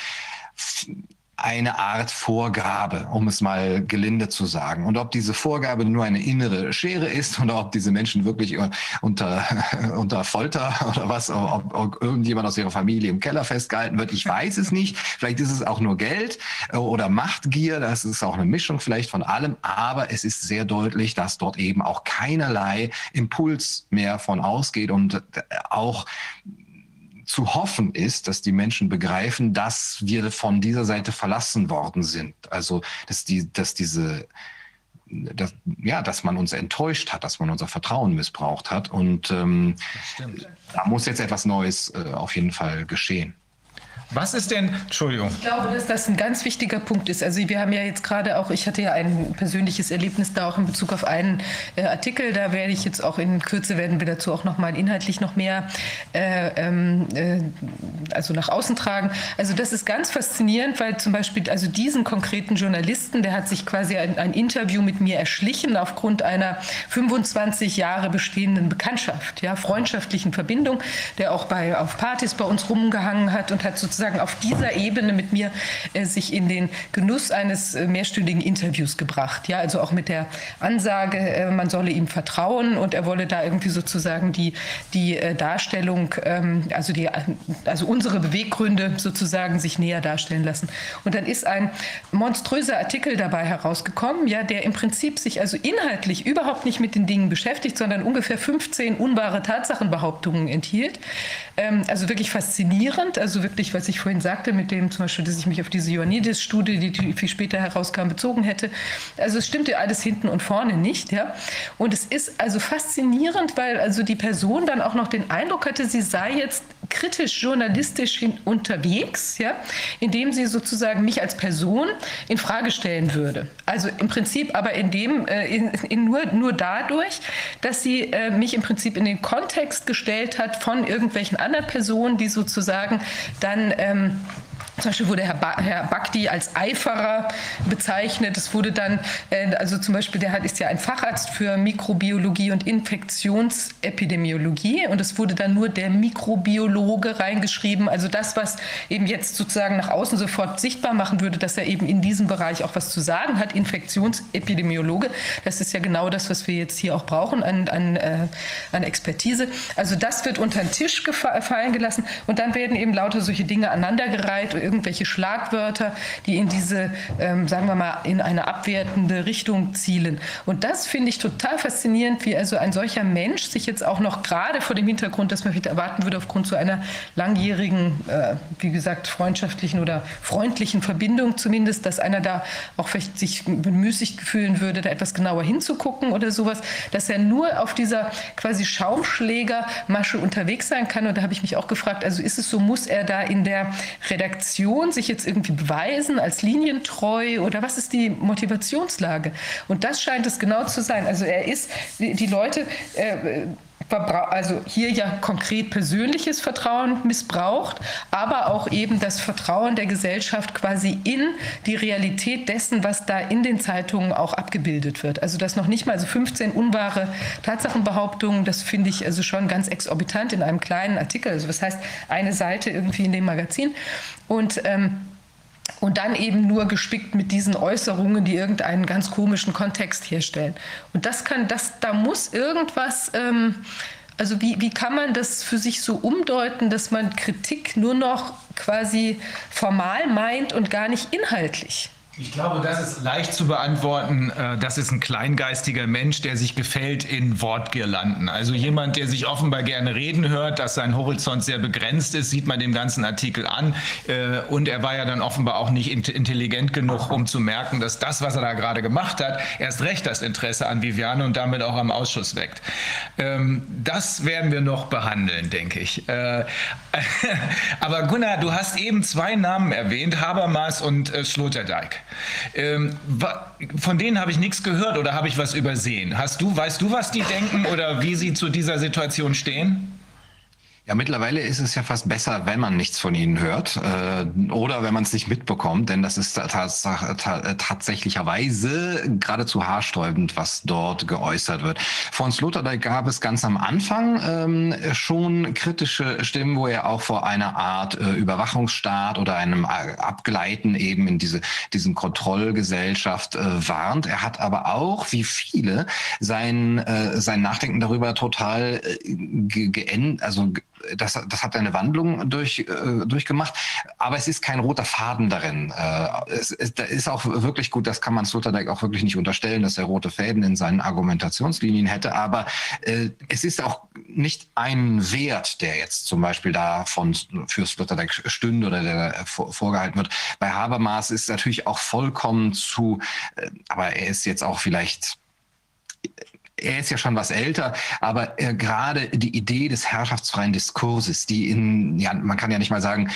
eine Art Vorgabe, um es mal gelinde zu sagen. Und ob diese Vorgabe nur eine innere Schere ist oder ob diese Menschen wirklich unter, unter Folter oder was, ob, ob irgendjemand aus ihrer Familie im Keller festgehalten wird, ich weiß es nicht. Vielleicht ist es auch nur Geld oder Machtgier, das ist auch eine Mischung vielleicht von allem, aber es ist sehr deutlich, dass dort eben auch keinerlei Impuls mehr von ausgeht und auch zu hoffen ist, dass die Menschen begreifen, dass wir von dieser Seite verlassen worden sind. Also, dass die, dass diese, dass, ja, dass man uns enttäuscht hat, dass man unser Vertrauen missbraucht hat. Und ähm, da muss jetzt etwas Neues äh, auf jeden Fall geschehen. Was ist denn, Entschuldigung. Ich glaube, dass das ein ganz wichtiger Punkt ist. Also wir haben ja jetzt gerade auch, ich hatte ja ein persönliches Erlebnis da auch in Bezug auf einen äh, Artikel. Da werde ich jetzt auch in Kürze werden wir dazu auch nochmal inhaltlich noch mehr äh, ähm, äh, also nach außen tragen. Also das ist ganz faszinierend, weil zum Beispiel also diesen konkreten Journalisten, der hat sich quasi ein, ein Interview mit mir erschlichen aufgrund einer 25 Jahre bestehenden Bekanntschaft, ja, freundschaftlichen Verbindung, der auch bei auf Partys bei uns rumgehangen hat und hat sozusagen sozusagen auf dieser Ebene mit mir äh, sich in den Genuss eines äh, mehrstündigen Interviews gebracht. Ja, also auch mit der Ansage, äh, man solle ihm vertrauen und er wolle da irgendwie sozusagen die, die äh, Darstellung, ähm, also, die, also unsere Beweggründe sozusagen sich näher darstellen lassen. Und dann ist ein monströser Artikel dabei herausgekommen, ja, der im Prinzip sich also inhaltlich überhaupt nicht mit den Dingen beschäftigt, sondern ungefähr 15 unwahre Tatsachenbehauptungen enthielt. Ähm, also wirklich faszinierend, also wirklich, was ich vorhin sagte, mit dem zum Beispiel, dass ich mich auf diese Ioannidis-Studie, die viel später herauskam, bezogen hätte. Also es stimmte alles hinten und vorne nicht, ja. Und es ist also faszinierend, weil also die Person dann auch noch den Eindruck hatte, sie sei jetzt kritisch journalistisch hin unterwegs, ja, indem sie sozusagen mich als Person in Frage stellen würde. Also im Prinzip aber in dem, äh, in, in nur, nur dadurch, dass sie äh, mich im Prinzip in den Kontext gestellt hat von irgendwelchen anderen Personen, die sozusagen dann ähm, zum Beispiel wurde Herr, ba Herr Bakti als Eiferer bezeichnet. Es wurde dann, äh, also zum Beispiel, der hat, ist ja ein Facharzt für Mikrobiologie und Infektionsepidemiologie und es wurde dann nur der Mikrobiologe reingeschrieben. Also das, was eben jetzt sozusagen nach außen sofort sichtbar machen würde, dass er eben in diesem Bereich auch was zu sagen hat, Infektionsepidemiologe. Das ist ja genau das, was wir jetzt hier auch brauchen an, an, äh, an Expertise. Also das wird unter den Tisch gefallen gelassen und dann werden eben lauter solche Dinge aneinandergereiht irgendwelche Schlagwörter, die in diese, ähm, sagen wir mal, in eine abwertende Richtung zielen. Und das finde ich total faszinierend, wie also ein solcher Mensch sich jetzt auch noch gerade vor dem Hintergrund, dass man vielleicht erwarten würde, aufgrund so einer langjährigen, äh, wie gesagt, freundschaftlichen oder freundlichen Verbindung zumindest, dass einer da auch vielleicht sich bemüßigt fühlen würde, da etwas genauer hinzugucken oder sowas, dass er nur auf dieser quasi Schaumschlägermasche unterwegs sein kann. Und da habe ich mich auch gefragt, also ist es so, muss er da in der Redaktion Motivation sich jetzt irgendwie beweisen als linientreu oder was ist die Motivationslage? Und das scheint es genau zu sein. Also er ist, die Leute, äh, also hier ja konkret persönliches Vertrauen missbraucht, aber auch eben das Vertrauen der Gesellschaft quasi in die Realität dessen, was da in den Zeitungen auch abgebildet wird. Also das noch nicht mal, also 15 unwahre Tatsachenbehauptungen, das finde ich also schon ganz exorbitant in einem kleinen Artikel. Also das heißt eine Seite irgendwie in dem Magazin. Und ähm, und dann eben nur gespickt mit diesen Äußerungen, die irgendeinen ganz komischen Kontext herstellen. Und das kann, das, da muss irgendwas, ähm, also wie, wie kann man das für sich so umdeuten, dass man Kritik nur noch quasi formal meint und gar nicht inhaltlich? Ich glaube, das ist leicht zu beantworten. Äh, das ist ein kleingeistiger Mensch, der sich gefällt in Wortgirlanden. Also jemand, der sich offenbar gerne reden hört, dass sein Horizont sehr begrenzt ist, sieht man dem ganzen Artikel an. Äh, und er war ja dann offenbar auch nicht intelligent genug, um zu merken, dass das, was er da gerade gemacht hat, erst recht das Interesse an Viviane und damit auch am Ausschuss weckt. Ähm, das werden wir noch behandeln, denke ich. Äh, aber Gunnar, du hast eben zwei Namen erwähnt, Habermas und Sloterdijk. Ähm, von denen habe ich nichts gehört oder habe ich was übersehen? Hast du, weißt du, was die denken oder wie sie zu dieser Situation stehen? Ja, mittlerweile ist es ja fast besser, wenn man nichts von ihnen hört äh, oder wenn man es nicht mitbekommt, denn das ist tatsächlicherweise geradezu haarsträubend, was dort geäußert wird. Von Sloterdijk gab es ganz am Anfang ähm, schon kritische Stimmen, wo er auch vor einer Art äh, Überwachungsstaat oder einem Abgleiten eben in diese diesen Kontrollgesellschaft äh, warnt. Er hat aber auch, wie viele, sein, äh, sein Nachdenken darüber total äh, geendet, also das, das hat eine Wandlung durch, äh, durchgemacht, aber es ist kein roter Faden darin. Äh, es, es da ist auch wirklich gut, das kann man Sloterdijk auch wirklich nicht unterstellen, dass er rote Fäden in seinen Argumentationslinien hätte, aber äh, es ist auch nicht ein Wert, der jetzt zum Beispiel da von, für Sloterdijk stünde oder der vorgehalten wird. Bei Habermas ist natürlich auch vollkommen zu, äh, aber er ist jetzt auch vielleicht er ist ja schon was älter, aber äh, gerade die Idee des herrschaftsfreien Diskurses, die in, ja, man kann ja nicht mal sagen,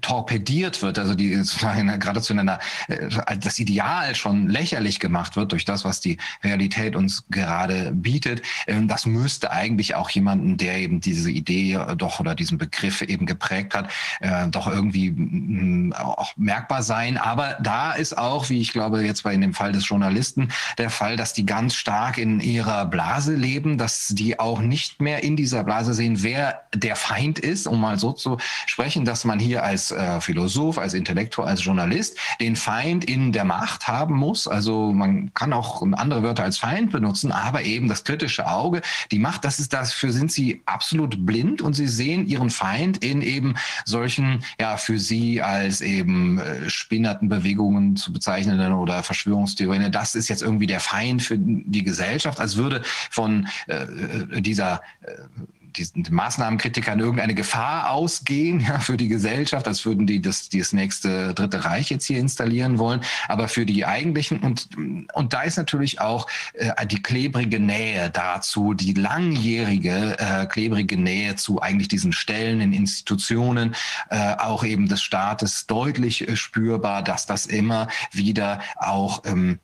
torpediert wird, also die geradezu in einer, äh, das Ideal schon lächerlich gemacht wird durch das, was die Realität uns gerade bietet, äh, das müsste eigentlich auch jemanden, der eben diese Idee doch oder diesen Begriff eben geprägt hat, äh, doch irgendwie mh, auch merkbar sein. Aber da ist auch, wie ich glaube, jetzt bei in dem Fall des Journalisten, der Fall, dass die ganz stark in ihrer Blase leben, dass die auch nicht mehr in dieser Blase sehen, wer der Feind ist, um mal so zu sprechen, dass man hier als äh, Philosoph, als Intellektual, als Journalist den Feind in der Macht haben muss. Also man kann auch andere Wörter als Feind benutzen, aber eben das kritische Auge, die Macht, das ist dafür sind sie absolut blind und sie sehen ihren Feind in eben solchen, ja, für sie als eben äh, spinnerten Bewegungen zu bezeichnenden oder Verschwörungstheorien. Das ist jetzt irgendwie der Feind für die Gesellschaft, als würde würde von äh, dieser äh, diesen Maßnahmenkritikern irgendeine Gefahr ausgehen ja, für die Gesellschaft, als würden die das, das nächste Dritte Reich jetzt hier installieren wollen. Aber für die eigentlichen, und, und da ist natürlich auch äh, die klebrige Nähe dazu, die langjährige äh, klebrige Nähe zu eigentlich diesen Stellen in Institutionen, äh, auch eben des Staates deutlich äh, spürbar, dass das immer wieder auch ähm,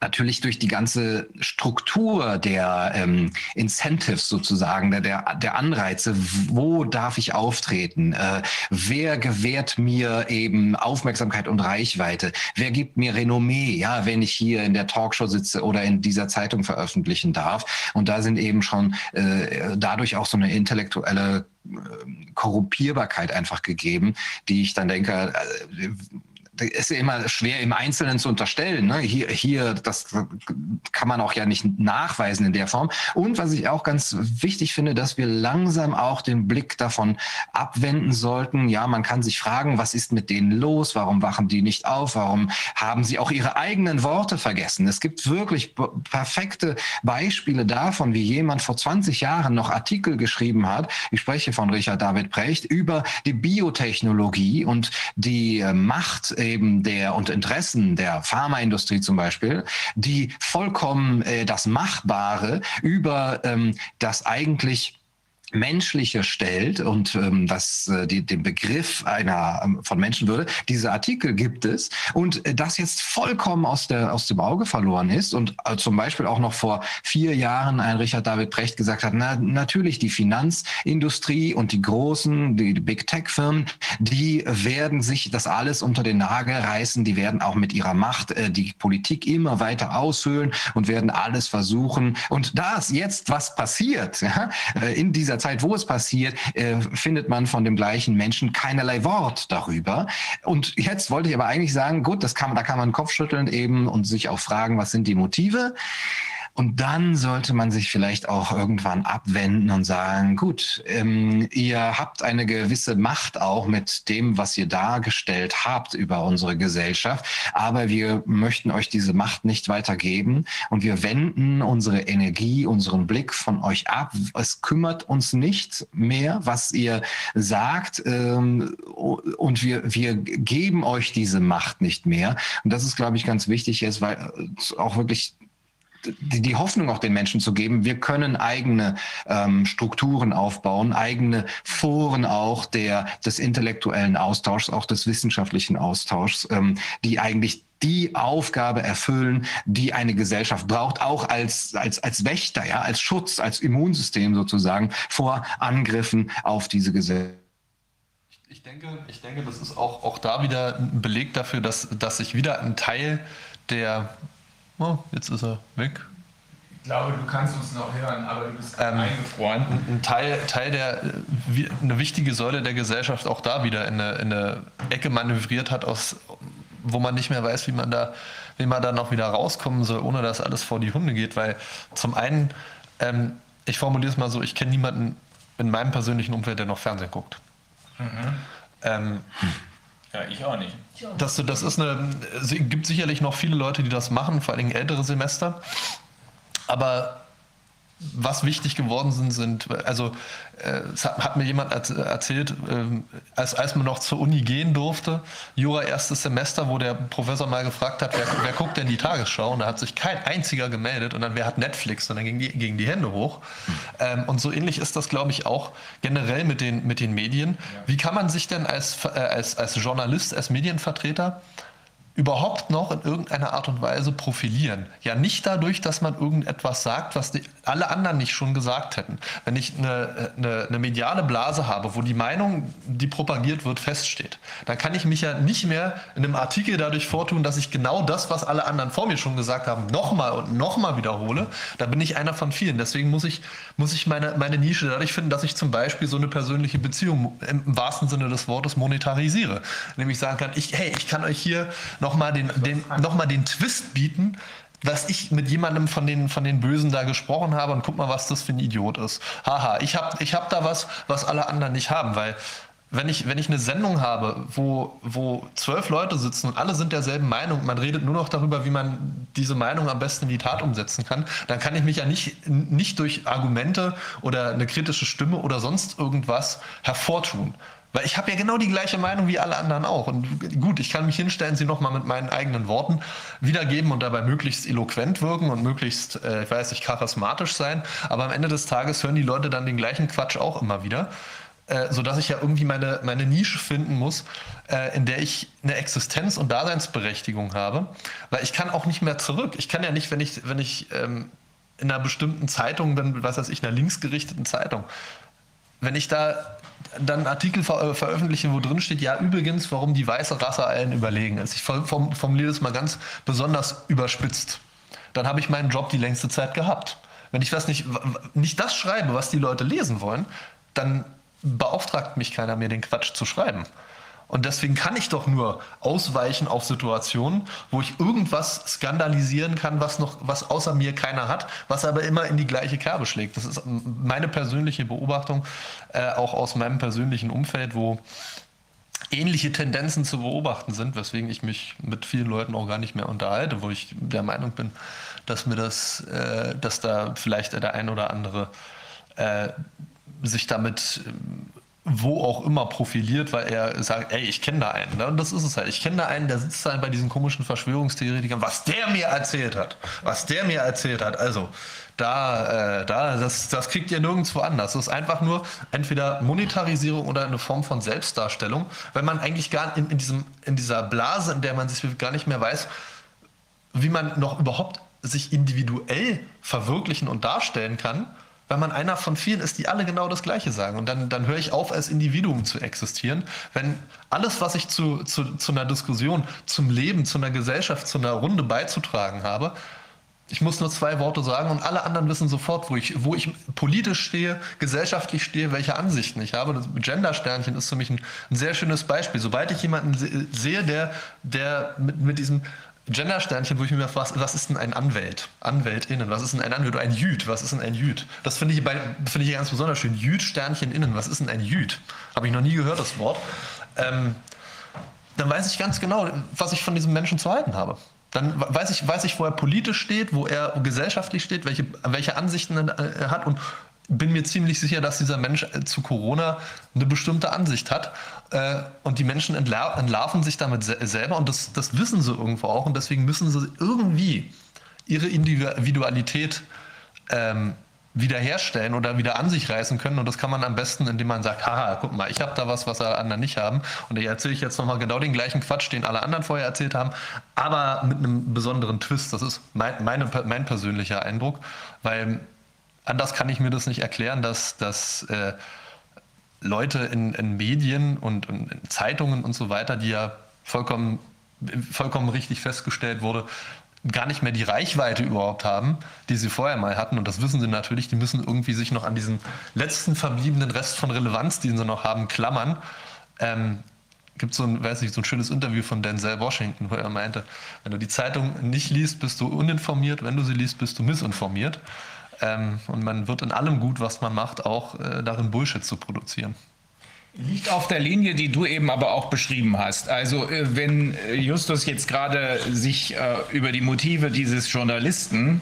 natürlich durch die ganze Struktur der ähm, Incentives sozusagen, der, der Anreize, wo darf ich auftreten, äh, wer gewährt mir eben Aufmerksamkeit und Reichweite, wer gibt mir Renommee, ja, wenn ich hier in der Talkshow sitze oder in dieser Zeitung veröffentlichen darf. Und da sind eben schon äh, dadurch auch so eine intellektuelle äh, Korrumpierbarkeit einfach gegeben, die ich dann denke, äh, ist ja immer schwer im Einzelnen zu unterstellen. Ne? Hier, hier, das kann man auch ja nicht nachweisen in der Form. Und was ich auch ganz wichtig finde, dass wir langsam auch den Blick davon abwenden sollten. Ja, man kann sich fragen, was ist mit denen los? Warum wachen die nicht auf? Warum haben sie auch ihre eigenen Worte vergessen? Es gibt wirklich perfekte Beispiele davon, wie jemand vor 20 Jahren noch Artikel geschrieben hat. Ich spreche von Richard David Precht über die Biotechnologie und die äh, Macht eben der und Interessen der Pharmaindustrie zum Beispiel, die vollkommen äh, das Machbare über ähm, das eigentlich Menschliche stellt und ähm, das, äh, die, den Begriff einer ähm, von Menschenwürde. Diese Artikel gibt es und äh, das jetzt vollkommen aus, der, aus dem Auge verloren ist und äh, zum Beispiel auch noch vor vier Jahren ein Richard David Brecht gesagt hat, na, natürlich die Finanzindustrie und die großen, die, die Big Tech Firmen, die werden sich das alles unter den Nagel reißen, die werden auch mit ihrer Macht äh, die Politik immer weiter aushöhlen und werden alles versuchen. Und das jetzt, was passiert ja, äh, in dieser Zeit, wo es passiert, äh, findet man von dem gleichen Menschen keinerlei Wort darüber. Und jetzt wollte ich aber eigentlich sagen, gut, das kann, da kann man Kopfschütteln eben und sich auch fragen, was sind die Motive? Und dann sollte man sich vielleicht auch irgendwann abwenden und sagen, gut, ähm, ihr habt eine gewisse Macht auch mit dem, was ihr dargestellt habt über unsere Gesellschaft, aber wir möchten euch diese Macht nicht weitergeben und wir wenden unsere Energie, unseren Blick von euch ab. Es kümmert uns nicht mehr, was ihr sagt ähm, und wir, wir geben euch diese Macht nicht mehr. Und das ist, glaube ich, ganz wichtig jetzt, weil auch wirklich die, Hoffnung auch den Menschen zu geben, wir können eigene ähm, Strukturen aufbauen, eigene Foren auch der, des intellektuellen Austauschs, auch des wissenschaftlichen Austauschs, ähm, die eigentlich die Aufgabe erfüllen, die eine Gesellschaft braucht, auch als, als, als Wächter, ja, als Schutz, als Immunsystem sozusagen vor Angriffen auf diese Gesellschaft. Ich denke, ich denke, das ist auch, auch da wieder ein Beleg dafür, dass, dass sich wieder ein Teil der. Oh, jetzt ist er weg. Ich glaube, du kannst uns noch hören, aber du bist ähm, eingefroren. Ein Teil, Teil der, eine wichtige Säule der Gesellschaft auch da wieder in eine, in eine Ecke manövriert hat, aus, wo man nicht mehr weiß, wie man da, wie man da noch wieder rauskommen soll, ohne dass alles vor die Hunde geht. Weil zum einen, ähm, ich formuliere es mal so, ich kenne niemanden in meinem persönlichen Umfeld, der noch Fernsehen guckt. Mhm. Ähm, ja, ich auch nicht. Das, das ist eine, es gibt sicherlich noch viele Leute, die das machen, vor allem ältere Semester. Aber was wichtig geworden sind, sind, also es hat, hat, mir jemand erzählt, äh, als, als man noch zur Uni gehen durfte, Jura erstes Semester, wo der Professor mal gefragt hat, wer, wer guckt denn die Tagesschau? Und da hat sich kein einziger gemeldet und dann, wer hat Netflix? Und dann gingen die, gingen die Hände hoch. Ähm, und so ähnlich ist das, glaube ich, auch generell mit den, mit den Medien. Wie kann man sich denn als, äh, als, als Journalist, als Medienvertreter überhaupt noch in irgendeiner Art und Weise profilieren. Ja, nicht dadurch, dass man irgendetwas sagt, was die, alle anderen nicht schon gesagt hätten. Wenn ich eine, eine, eine, mediale Blase habe, wo die Meinung, die propagiert wird, feststeht, dann kann ich mich ja nicht mehr in einem Artikel dadurch vortun, dass ich genau das, was alle anderen vor mir schon gesagt haben, nochmal und nochmal wiederhole. Da bin ich einer von vielen. Deswegen muss ich, muss ich meine, meine Nische dadurch finden, dass ich zum Beispiel so eine persönliche Beziehung im, wahrsten Sinne des Wortes monetarisiere. Nämlich sagen kann, ich, hey, ich kann euch hier nochmal den, den, noch den Twist bieten, was ich mit jemandem von den, von den Bösen da gesprochen habe und guck mal, was das für ein Idiot ist. Haha, ich habe ich hab da was, was alle anderen nicht haben, weil wenn ich, wenn ich eine Sendung habe, wo, wo zwölf Leute sitzen und alle sind derselben Meinung, man redet nur noch darüber, wie man diese Meinung am besten in die Tat umsetzen kann, dann kann ich mich ja nicht, nicht durch Argumente oder eine kritische Stimme oder sonst irgendwas hervortun. Weil ich habe ja genau die gleiche Meinung wie alle anderen auch. Und gut, ich kann mich hinstellen, sie nochmal mit meinen eigenen Worten wiedergeben und dabei möglichst eloquent wirken und möglichst, äh, ich weiß nicht, charismatisch sein. Aber am Ende des Tages hören die Leute dann den gleichen Quatsch auch immer wieder. Äh, sodass ich ja irgendwie meine, meine Nische finden muss, äh, in der ich eine Existenz und Daseinsberechtigung habe. Weil ich kann auch nicht mehr zurück. Ich kann ja nicht, wenn ich, wenn ich ähm, in einer bestimmten Zeitung bin, was weiß ich, einer linksgerichteten Zeitung, wenn ich da dann einen Artikel ver äh, veröffentliche, wo drin steht, ja, übrigens, warum die weiße Rasse allen überlegen ist. Ich formuliere das mal ganz besonders überspitzt. Dann habe ich meinen Job die längste Zeit gehabt. Wenn ich was nicht, nicht das schreibe, was die Leute lesen wollen, dann beauftragt mich keiner mehr, den Quatsch zu schreiben. Und deswegen kann ich doch nur ausweichen auf Situationen, wo ich irgendwas skandalisieren kann, was noch, was außer mir keiner hat, was aber immer in die gleiche Kerbe schlägt. Das ist meine persönliche Beobachtung, äh, auch aus meinem persönlichen Umfeld, wo ähnliche Tendenzen zu beobachten sind, weswegen ich mich mit vielen Leuten auch gar nicht mehr unterhalte, wo ich der Meinung bin, dass mir das, äh, dass da vielleicht der ein oder andere äh, sich damit wo auch immer profiliert, weil er sagt, ey, ich kenne da einen. Ne? Und das ist es halt. Ich kenne da einen, der sitzt da bei diesen komischen Verschwörungstheoretikern, was der mir erzählt hat. Was der mir erzählt hat. Also, da, äh, da, das, das kriegt ihr nirgendwo anders. Das ist einfach nur entweder Monetarisierung oder eine Form von Selbstdarstellung, weil man eigentlich gar in, in, diesem, in dieser Blase, in der man sich gar nicht mehr weiß, wie man noch überhaupt sich individuell verwirklichen und darstellen kann weil man einer von vielen ist, die alle genau das Gleiche sagen. Und dann, dann höre ich auf, als Individuum zu existieren. Wenn alles, was ich zu, zu, zu einer Diskussion, zum Leben, zu einer Gesellschaft, zu einer Runde beizutragen habe, ich muss nur zwei Worte sagen und alle anderen wissen sofort, wo ich, wo ich politisch stehe, gesellschaftlich stehe, welche Ansichten ich habe. Das Gender-Sternchen ist für mich ein, ein, sehr schönes Beispiel. Sobald ich jemanden sehe, der, der mit, mit diesem Gender-Sternchen, wo ich mir frage, was ist denn ein Anwalt? AnwältInnen, was ist denn ein Anwalt? Ein Jüd, was ist denn ein Jüd? Das finde ich, find ich ganz besonders schön. Jüd-Sternchen innen, was ist denn ein Jüd? Habe ich noch nie gehört, das Wort. Ähm, dann weiß ich ganz genau, was ich von diesem Menschen zu halten habe. Dann weiß ich, weiß ich, wo er politisch steht, wo er gesellschaftlich steht, welche, welche Ansichten er hat und bin mir ziemlich sicher, dass dieser Mensch äh, zu Corona eine bestimmte Ansicht hat. Äh, und die Menschen entlarven sich damit selber und das, das wissen sie irgendwo auch. Und deswegen müssen sie irgendwie ihre Individualität ähm, wiederherstellen oder wieder an sich reißen können. Und das kann man am besten, indem man sagt, haha, guck mal, ich habe da was, was alle anderen nicht haben. Und ich erzähle ich jetzt nochmal genau den gleichen Quatsch, den alle anderen vorher erzählt haben, aber mit einem besonderen Twist. Das ist mein, meine, mein persönlicher Eindruck, weil anders kann ich mir das nicht erklären, dass, dass äh, Leute in, in Medien und in Zeitungen und so weiter, die ja vollkommen, vollkommen richtig festgestellt wurde, gar nicht mehr die Reichweite überhaupt haben, die sie vorher mal hatten. Und das wissen sie natürlich. Die müssen irgendwie sich noch an diesen letzten verbliebenen Rest von Relevanz, den sie noch haben, klammern. Ähm, gibt so ein, weiß nicht, so ein schönes Interview von Denzel Washington, wo er meinte, wenn du die Zeitung nicht liest, bist du uninformiert, wenn du sie liest, bist du missinformiert. Ähm, und man wird in allem gut, was man macht, auch äh, darin Bullshit zu produzieren. Liegt auf der Linie, die du eben aber auch beschrieben hast. Also äh, wenn äh, Justus jetzt gerade sich äh, über die Motive dieses Journalisten,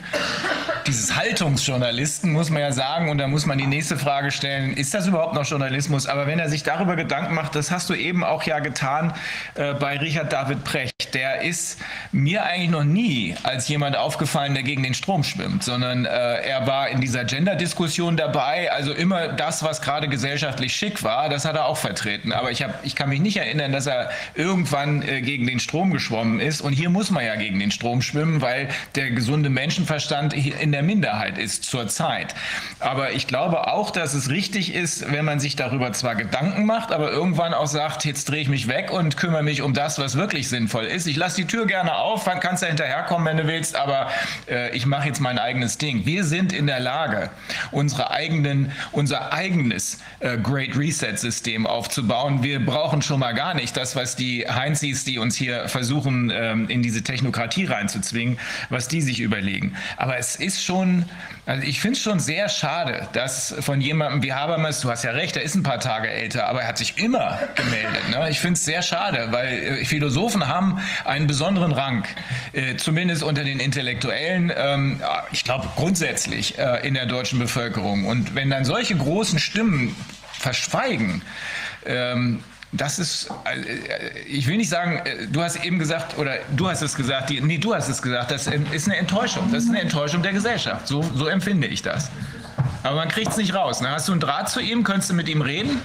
dieses Haltungsjournalisten, muss man ja sagen, und da muss man die nächste Frage stellen, ist das überhaupt noch Journalismus? Aber wenn er sich darüber Gedanken macht, das hast du eben auch ja getan äh, bei Richard David Precht, der ist mir eigentlich noch nie als jemand aufgefallen, der gegen den Strom schwimmt, sondern äh, er war in dieser Gender-Diskussion dabei, also immer das, was gerade gesellschaftlich schick war, das hat er auch vertreten. Aber ich, hab, ich kann mich nicht erinnern, dass er irgendwann äh, gegen den Strom geschwommen ist. Und hier muss man ja gegen den Strom schwimmen, weil der gesunde Menschenverstand in der Minderheit ist zurzeit. Aber ich glaube auch, dass es richtig ist, wenn man sich darüber zwar Gedanken macht, aber irgendwann auch sagt, jetzt drehe ich mich weg und kümmere mich um das, was wirklich sinnvoll ist. Ich lasse die Tür gerne auf, dann kannst du hinterherkommen, wenn du willst, aber äh, ich mache jetzt mein eigenes Ding. Wir sind in der Lage, unsere eigenen, unser eigenes äh, Great Reset-System System aufzubauen. Wir brauchen schon mal gar nicht das, was die Heinzis, die uns hier versuchen, ähm, in diese Technokratie reinzuzwingen, was die sich überlegen. Aber es ist schon, also ich finde es schon sehr schade, dass von jemandem wie Habermas, du hast ja recht, er ist ein paar Tage älter, aber er hat sich immer gemeldet. Ne? Ich finde es sehr schade, weil äh, Philosophen haben einen besonderen Rang, äh, zumindest unter den Intellektuellen, ähm, ich glaube grundsätzlich äh, in der deutschen Bevölkerung. Und wenn dann solche großen Stimmen verschweigen. Ähm, das ist, äh, ich will nicht sagen, äh, du hast eben gesagt, oder du hast es gesagt, die, nee, du hast es gesagt, das ist eine Enttäuschung. Das ist eine Enttäuschung der Gesellschaft. So, so empfinde ich das. Aber man kriegt es nicht raus. Ne? Hast du einen Draht zu ihm? Könntest du mit ihm reden?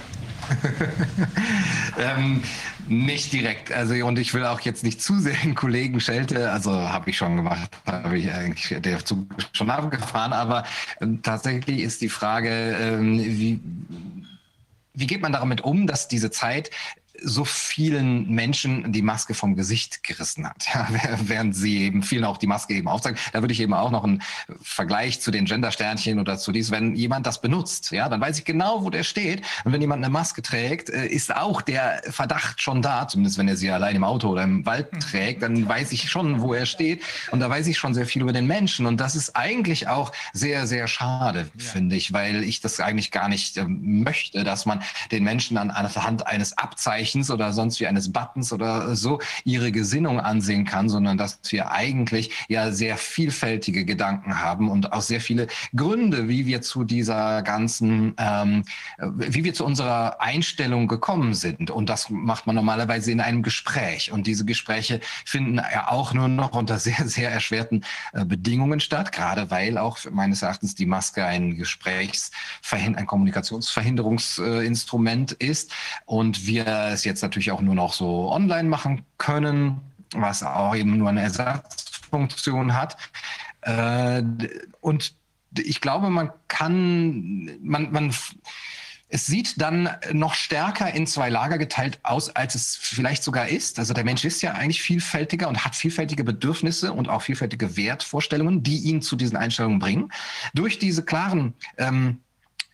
ähm, nicht direkt. Also und ich will auch jetzt nicht zu sehr den Kollegen schelte. Also habe ich schon gemacht, habe ich eigentlich der Zug schon abgefahren. Aber äh, tatsächlich ist die Frage, ähm, wie wie geht man damit um, dass diese Zeit so vielen Menschen die Maske vom Gesicht gerissen hat, ja, während sie eben vielen auch die Maske eben aufzeigen. Da würde ich eben auch noch einen Vergleich zu den Gender-Sternchen oder zu dies, wenn jemand das benutzt, ja, dann weiß ich genau, wo der steht. Und wenn jemand eine Maske trägt, äh, ist auch der Verdacht schon da, zumindest wenn er sie allein im Auto oder im Wald hm. trägt, dann weiß ich schon, wo er steht. Und da weiß ich schon sehr viel über den Menschen. Und das ist eigentlich auch sehr, sehr schade, ja. finde ich, weil ich das eigentlich gar nicht äh, möchte, dass man den Menschen an, anhand eines Abzeichens Zeichens oder sonst wie eines Buttons oder so ihre Gesinnung ansehen kann, sondern dass wir eigentlich ja sehr vielfältige Gedanken haben und auch sehr viele Gründe, wie wir zu dieser ganzen, ähm, wie wir zu unserer Einstellung gekommen sind. Und das macht man normalerweise in einem Gespräch. Und diese Gespräche finden ja auch nur noch unter sehr, sehr erschwerten äh, Bedingungen statt, gerade weil auch meines Erachtens die Maske ein Gesprächsverhind ein Kommunikationsverhinderungsinstrument ist und wir es jetzt natürlich auch nur noch so online machen können, was auch eben nur eine Ersatzfunktion hat. Äh, und ich glaube, man kann, man, man, es sieht dann noch stärker in zwei Lager geteilt aus, als es vielleicht sogar ist. Also der Mensch ist ja eigentlich vielfältiger und hat vielfältige Bedürfnisse und auch vielfältige Wertvorstellungen, die ihn zu diesen Einstellungen bringen. Durch diese klaren ähm,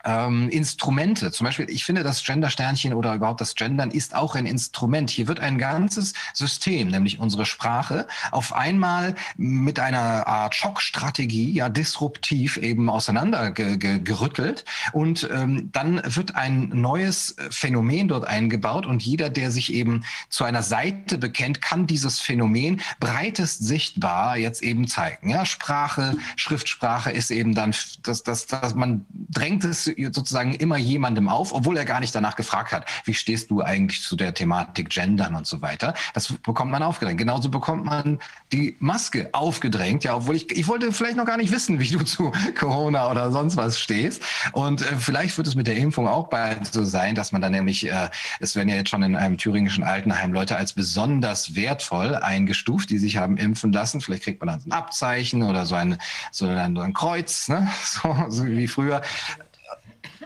ähm, Instrumente. Zum Beispiel, ich finde, das Gender-Sternchen oder überhaupt das Gendern ist auch ein Instrument. Hier wird ein ganzes System, nämlich unsere Sprache, auf einmal mit einer Art Schockstrategie, ja, disruptiv eben auseinandergerüttelt. Und ähm, dann wird ein neues Phänomen dort eingebaut und jeder, der sich eben zu einer Seite bekennt, kann dieses Phänomen breitest sichtbar jetzt eben zeigen. Ja, Sprache, Schriftsprache ist eben dann, dass das, das, man drängt es sozusagen immer jemandem auf, obwohl er gar nicht danach gefragt hat, wie stehst du eigentlich zu der Thematik Gendern und so weiter. Das bekommt man aufgedrängt. Genauso bekommt man die Maske aufgedrängt, ja, obwohl ich, ich wollte vielleicht noch gar nicht wissen, wie du zu Corona oder sonst was stehst. Und äh, vielleicht wird es mit der Impfung auch bald so sein, dass man dann nämlich, äh, es werden ja jetzt schon in einem thüringischen Altenheim Leute als besonders wertvoll eingestuft, die sich haben impfen lassen. Vielleicht kriegt man dann ein Abzeichen oder so ein, so ein, so ein Kreuz, ne? so, so wie früher.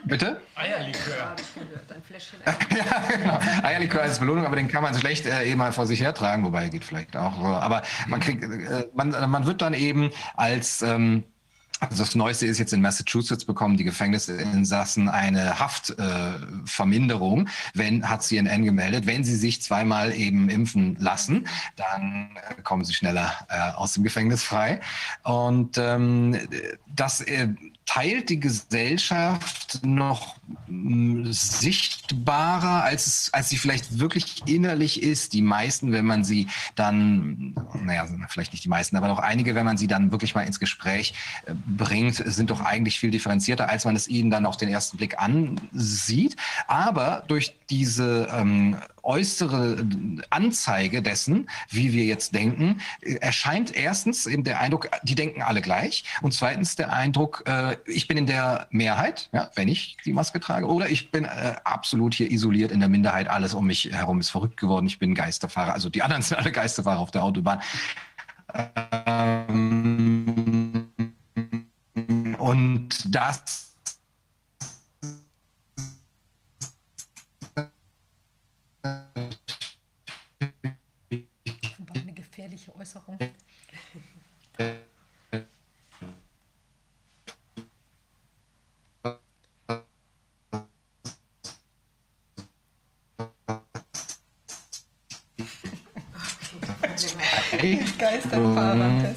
Bitte? Eierlikör. ja, genau. Eierlikör als Belohnung, aber den kann man schlecht äh, eben mal vor sich hertragen, wobei geht vielleicht auch. Aber man kriegt, äh, man, man wird dann eben als ähm, also das Neueste ist jetzt in Massachusetts bekommen die Gefängnisinsassen eine Haftverminderung, äh, wenn hat CNN gemeldet, wenn sie sich zweimal eben impfen lassen, dann äh, kommen sie schneller äh, aus dem Gefängnis frei. Und ähm, das äh, teilt die Gesellschaft noch sichtbarer, als, es, als sie vielleicht wirklich innerlich ist. Die meisten, wenn man sie dann, naja, vielleicht nicht die meisten, aber noch einige, wenn man sie dann wirklich mal ins Gespräch äh, bringt, sind doch eigentlich viel differenzierter, als man es ihnen dann auf den ersten Blick ansieht. Aber durch diese ähm, äußere Anzeige dessen, wie wir jetzt denken, erscheint erstens eben der Eindruck, die denken alle gleich. Und zweitens der Eindruck, äh, ich bin in der Mehrheit, ja, wenn ich die Maske trage, oder ich bin äh, absolut hier isoliert in der Minderheit. Alles um mich herum ist verrückt geworden. Ich bin Geisterfahrer. Also die anderen sind alle Geisterfahrer auf der Autobahn. Ähm, und das Äußerung. Geisterfahrer.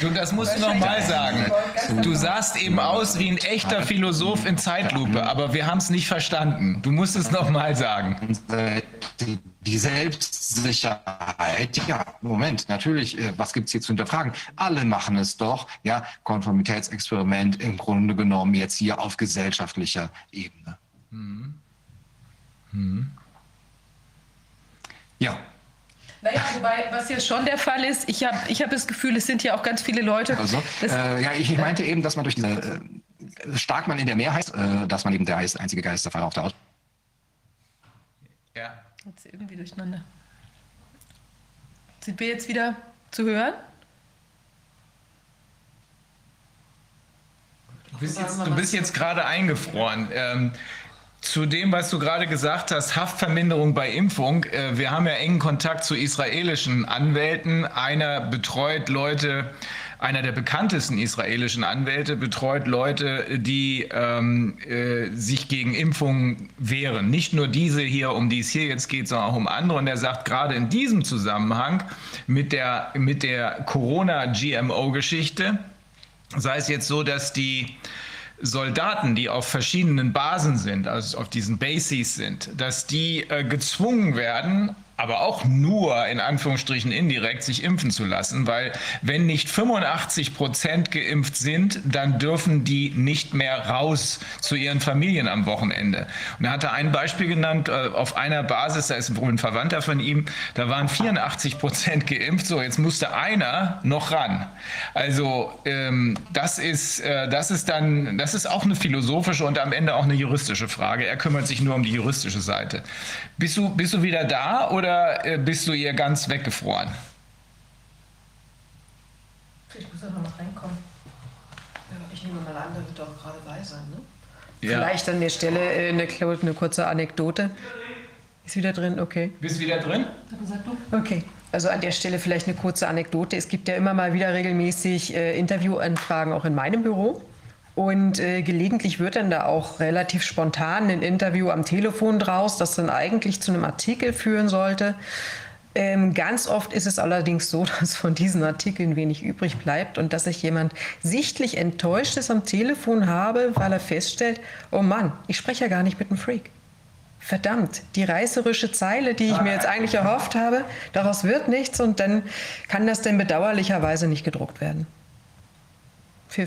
Du, das musst du nochmal sagen. Du sahst eben aus wie ein echter Philosoph in Zeitlupe, aber wir haben es nicht verstanden. Du musst es nochmal sagen. Die Selbstsicherheit, ja, Moment, natürlich, äh, was gibt es hier zu hinterfragen? Alle machen es doch, ja, Konformitätsexperiment im Grunde genommen jetzt hier auf gesellschaftlicher Ebene. Hm. Hm. Ja, naja, wobei, was ja schon der Fall ist, ich habe ich hab das Gefühl, es sind ja auch ganz viele Leute. Also, äh, ja, ich meinte eben, dass man durch diese äh, stark man in der Mehrheit, äh, dass man eben der einzige Geisterfahrer auf der Auto. Ja. Jetzt irgendwie durcheinander. Sind wir jetzt wieder zu hören? Du bist jetzt, du bist jetzt gerade eingefroren. Ähm, zu dem, was du gerade gesagt hast, Haftverminderung bei Impfung. Äh, wir haben ja engen Kontakt zu israelischen Anwälten. Einer betreut Leute, einer der bekanntesten israelischen Anwälte betreut Leute, die ähm, äh, sich gegen Impfungen wehren. Nicht nur diese hier, um die es hier jetzt geht, sondern auch um andere. Und er sagt gerade in diesem Zusammenhang mit der, mit der Corona-GMO-Geschichte, sei es jetzt so, dass die Soldaten, die auf verschiedenen Basen sind, also auf diesen Bases sind, dass die äh, gezwungen werden, aber auch nur in Anführungsstrichen indirekt sich impfen zu lassen, weil wenn nicht 85 Prozent geimpft sind, dann dürfen die nicht mehr raus zu ihren Familien am Wochenende. Und er hatte ein Beispiel genannt, äh, auf einer Basis, da ist ein Verwandter von ihm, da waren 84 Prozent geimpft, so jetzt musste einer noch ran. Also ähm, das ist, äh, das ist dann, das ist auch eine philosophische und am Ende auch eine juristische Frage. Er kümmert sich nur um die juristische Seite. Bist du, bist du wieder da oder oder äh, bist du ihr ganz weggefroren? Ich muss noch mal reinkommen. Ich nehme mal an, der wird doch gerade bei sein, ne? Ja. Vielleicht an der Stelle äh, eine, eine kurze Anekdote. Ist wieder drin, okay. Bist wieder drin? Okay. Also an der Stelle vielleicht eine kurze Anekdote. Es gibt ja immer mal wieder regelmäßig äh, Interviewanfragen auch in meinem Büro. Und äh, gelegentlich wird dann da auch relativ spontan ein Interview am Telefon draus, das dann eigentlich zu einem Artikel führen sollte. Ähm, ganz oft ist es allerdings so, dass von diesen Artikeln wenig übrig bleibt und dass ich jemand sichtlich enttäuscht ist am Telefon habe, weil er feststellt, oh Mann, ich spreche ja gar nicht mit einem Freak. Verdammt, die reißerische Zeile, die ich mir jetzt eigentlich erhofft habe, daraus wird nichts und dann kann das denn bedauerlicherweise nicht gedruckt werden. Vier,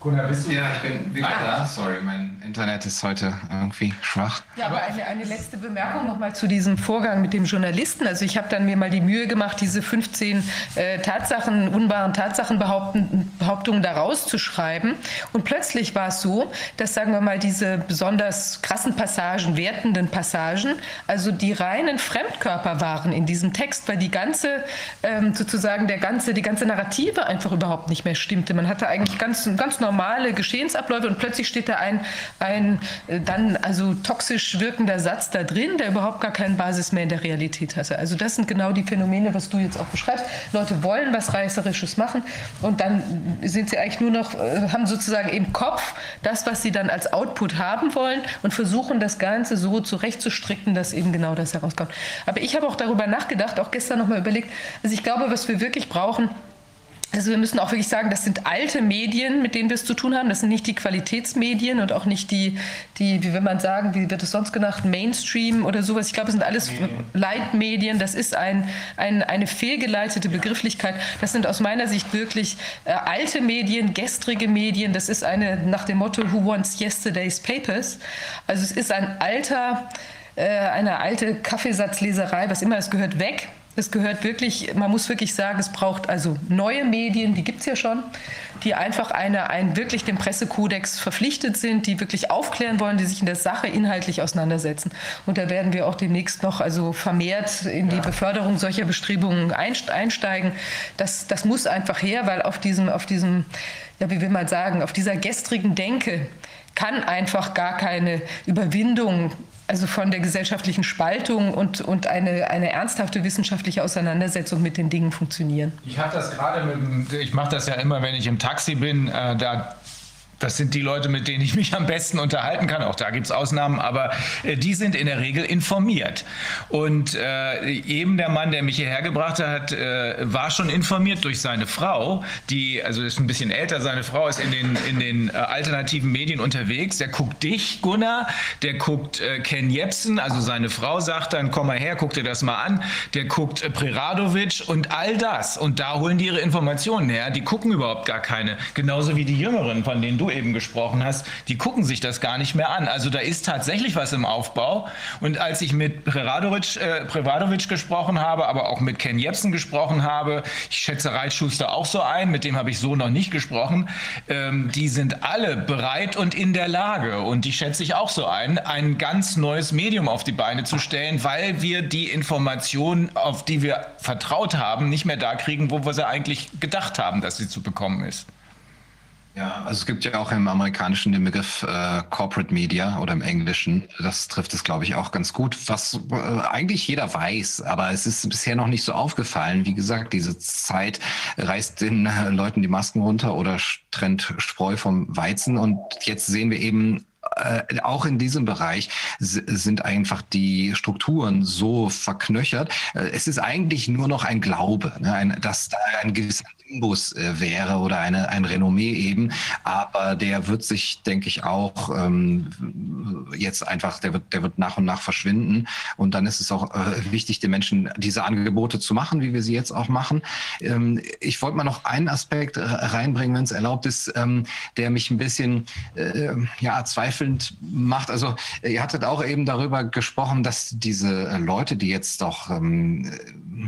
Gunnar, bist du? Ja, ich bin wieder da. Sorry, mein Internet ist heute irgendwie schwach. Ja, aber eine, eine letzte Bemerkung nochmal zu diesem Vorgang mit dem Journalisten. Also ich habe dann mir mal die Mühe gemacht, diese 15 äh, Tatsachen, unwahren Tatsachenbehauptungen da rauszuschreiben. Und plötzlich war es so, dass, sagen wir mal, diese besonders krassen Passagen, wertenden Passagen, also die reinen Fremdkörper waren in diesem Text, weil die ganze, ähm, sozusagen der ganze, die ganze Narrative einfach überhaupt nicht mehr stimmte. Man hatte eigentlich ganz, ganz normale Geschehensabläufe und plötzlich steht da ein, ein äh, dann also toxisch wirkender Satz da drin, der überhaupt gar keine Basis mehr in der Realität hatte. Also das sind genau die Phänomene, was du jetzt auch beschreibst. Leute wollen was Reißerisches machen und dann sind sie eigentlich nur noch, äh, haben sozusagen im Kopf das, was sie dann als Output haben wollen und versuchen das Ganze so zurechtzustricken, dass eben genau das herauskommt. Aber ich habe auch darüber nachgedacht, auch gestern nochmal überlegt, also ich glaube, was wir wirklich brauchen, also wir müssen auch wirklich sagen, das sind alte Medien, mit denen wir es zu tun haben. Das sind nicht die Qualitätsmedien und auch nicht die, die wie will man sagen, wie wird es sonst genannt, Mainstream oder sowas. Ich glaube, es sind alles Leitmedien. Das ist ein, ein, eine fehlgeleitete Begrifflichkeit. Das sind aus meiner Sicht wirklich äh, alte Medien, gestrige Medien. Das ist eine nach dem Motto Who wants yesterday's papers? Also es ist ein alter, äh, eine alte Kaffeesatzleserei, was immer, es gehört weg. Es gehört wirklich, man muss wirklich sagen, es braucht also neue Medien, die gibt es ja schon, die einfach eine, ein, wirklich dem Pressekodex verpflichtet sind, die wirklich aufklären wollen, die sich in der Sache inhaltlich auseinandersetzen. Und da werden wir auch demnächst noch also vermehrt in die Beförderung solcher Bestrebungen einsteigen. Das, das muss einfach her, weil auf diesem, auf diesem, ja, wie will man sagen, auf dieser gestrigen Denke kann einfach gar keine Überwindung also von der gesellschaftlichen Spaltung und, und eine, eine ernsthafte wissenschaftliche Auseinandersetzung mit den Dingen funktionieren. Ich habe das gerade mit, ich mache das ja immer, wenn ich im Taxi bin, äh, da das sind die Leute, mit denen ich mich am besten unterhalten kann. Auch da gibt es Ausnahmen, aber äh, die sind in der Regel informiert. Und äh, eben der Mann, der mich hierher gebracht hat, äh, war schon informiert durch seine Frau, die, also ist ein bisschen älter, seine Frau ist in den, in den äh, alternativen Medien unterwegs. Der guckt dich, Gunnar, der guckt äh, Ken Jepsen, also seine Frau sagt dann, komm mal her, guck dir das mal an. Der guckt äh, Preradovic und all das. Und da holen die ihre Informationen her. Die gucken überhaupt gar keine. Genauso wie die Jüngeren, von denen du eben gesprochen hast, die gucken sich das gar nicht mehr an. Also da ist tatsächlich was im Aufbau. Und als ich mit Preradovic, äh, Preradovic gesprochen habe, aber auch mit Ken Jepsen gesprochen habe, ich schätze Reitschuster auch so ein, mit dem habe ich so noch nicht gesprochen, ähm, die sind alle bereit und in der Lage, und die schätze ich auch so ein, ein ganz neues Medium auf die Beine zu stellen, weil wir die Informationen, auf die wir vertraut haben, nicht mehr da kriegen, wo wir sie eigentlich gedacht haben, dass sie zu bekommen ist. Ja, also es gibt ja auch im Amerikanischen den Begriff äh, Corporate Media oder im Englischen. Das trifft es, glaube ich, auch ganz gut, was äh, eigentlich jeder weiß, aber es ist bisher noch nicht so aufgefallen. Wie gesagt, diese Zeit reißt den äh, Leuten die Masken runter oder trennt Spreu vom Weizen und jetzt sehen wir eben äh, auch in diesem Bereich sind einfach die Strukturen so verknöchert. Äh, es ist eigentlich nur noch ein Glaube, ne, ein, dass da ein gewisser Nimbus äh, wäre oder eine, ein Renommee eben. Aber der wird sich, denke ich, auch ähm, jetzt einfach, der wird, der wird nach und nach verschwinden. Und dann ist es auch äh, wichtig, den Menschen diese Angebote zu machen, wie wir sie jetzt auch machen. Ähm, ich wollte mal noch einen Aspekt reinbringen, wenn es erlaubt ist, ähm, der mich ein bisschen äh, ja, zweifelnd macht. Also ihr hattet auch eben darüber gesprochen, dass diese Leute, die jetzt doch ähm,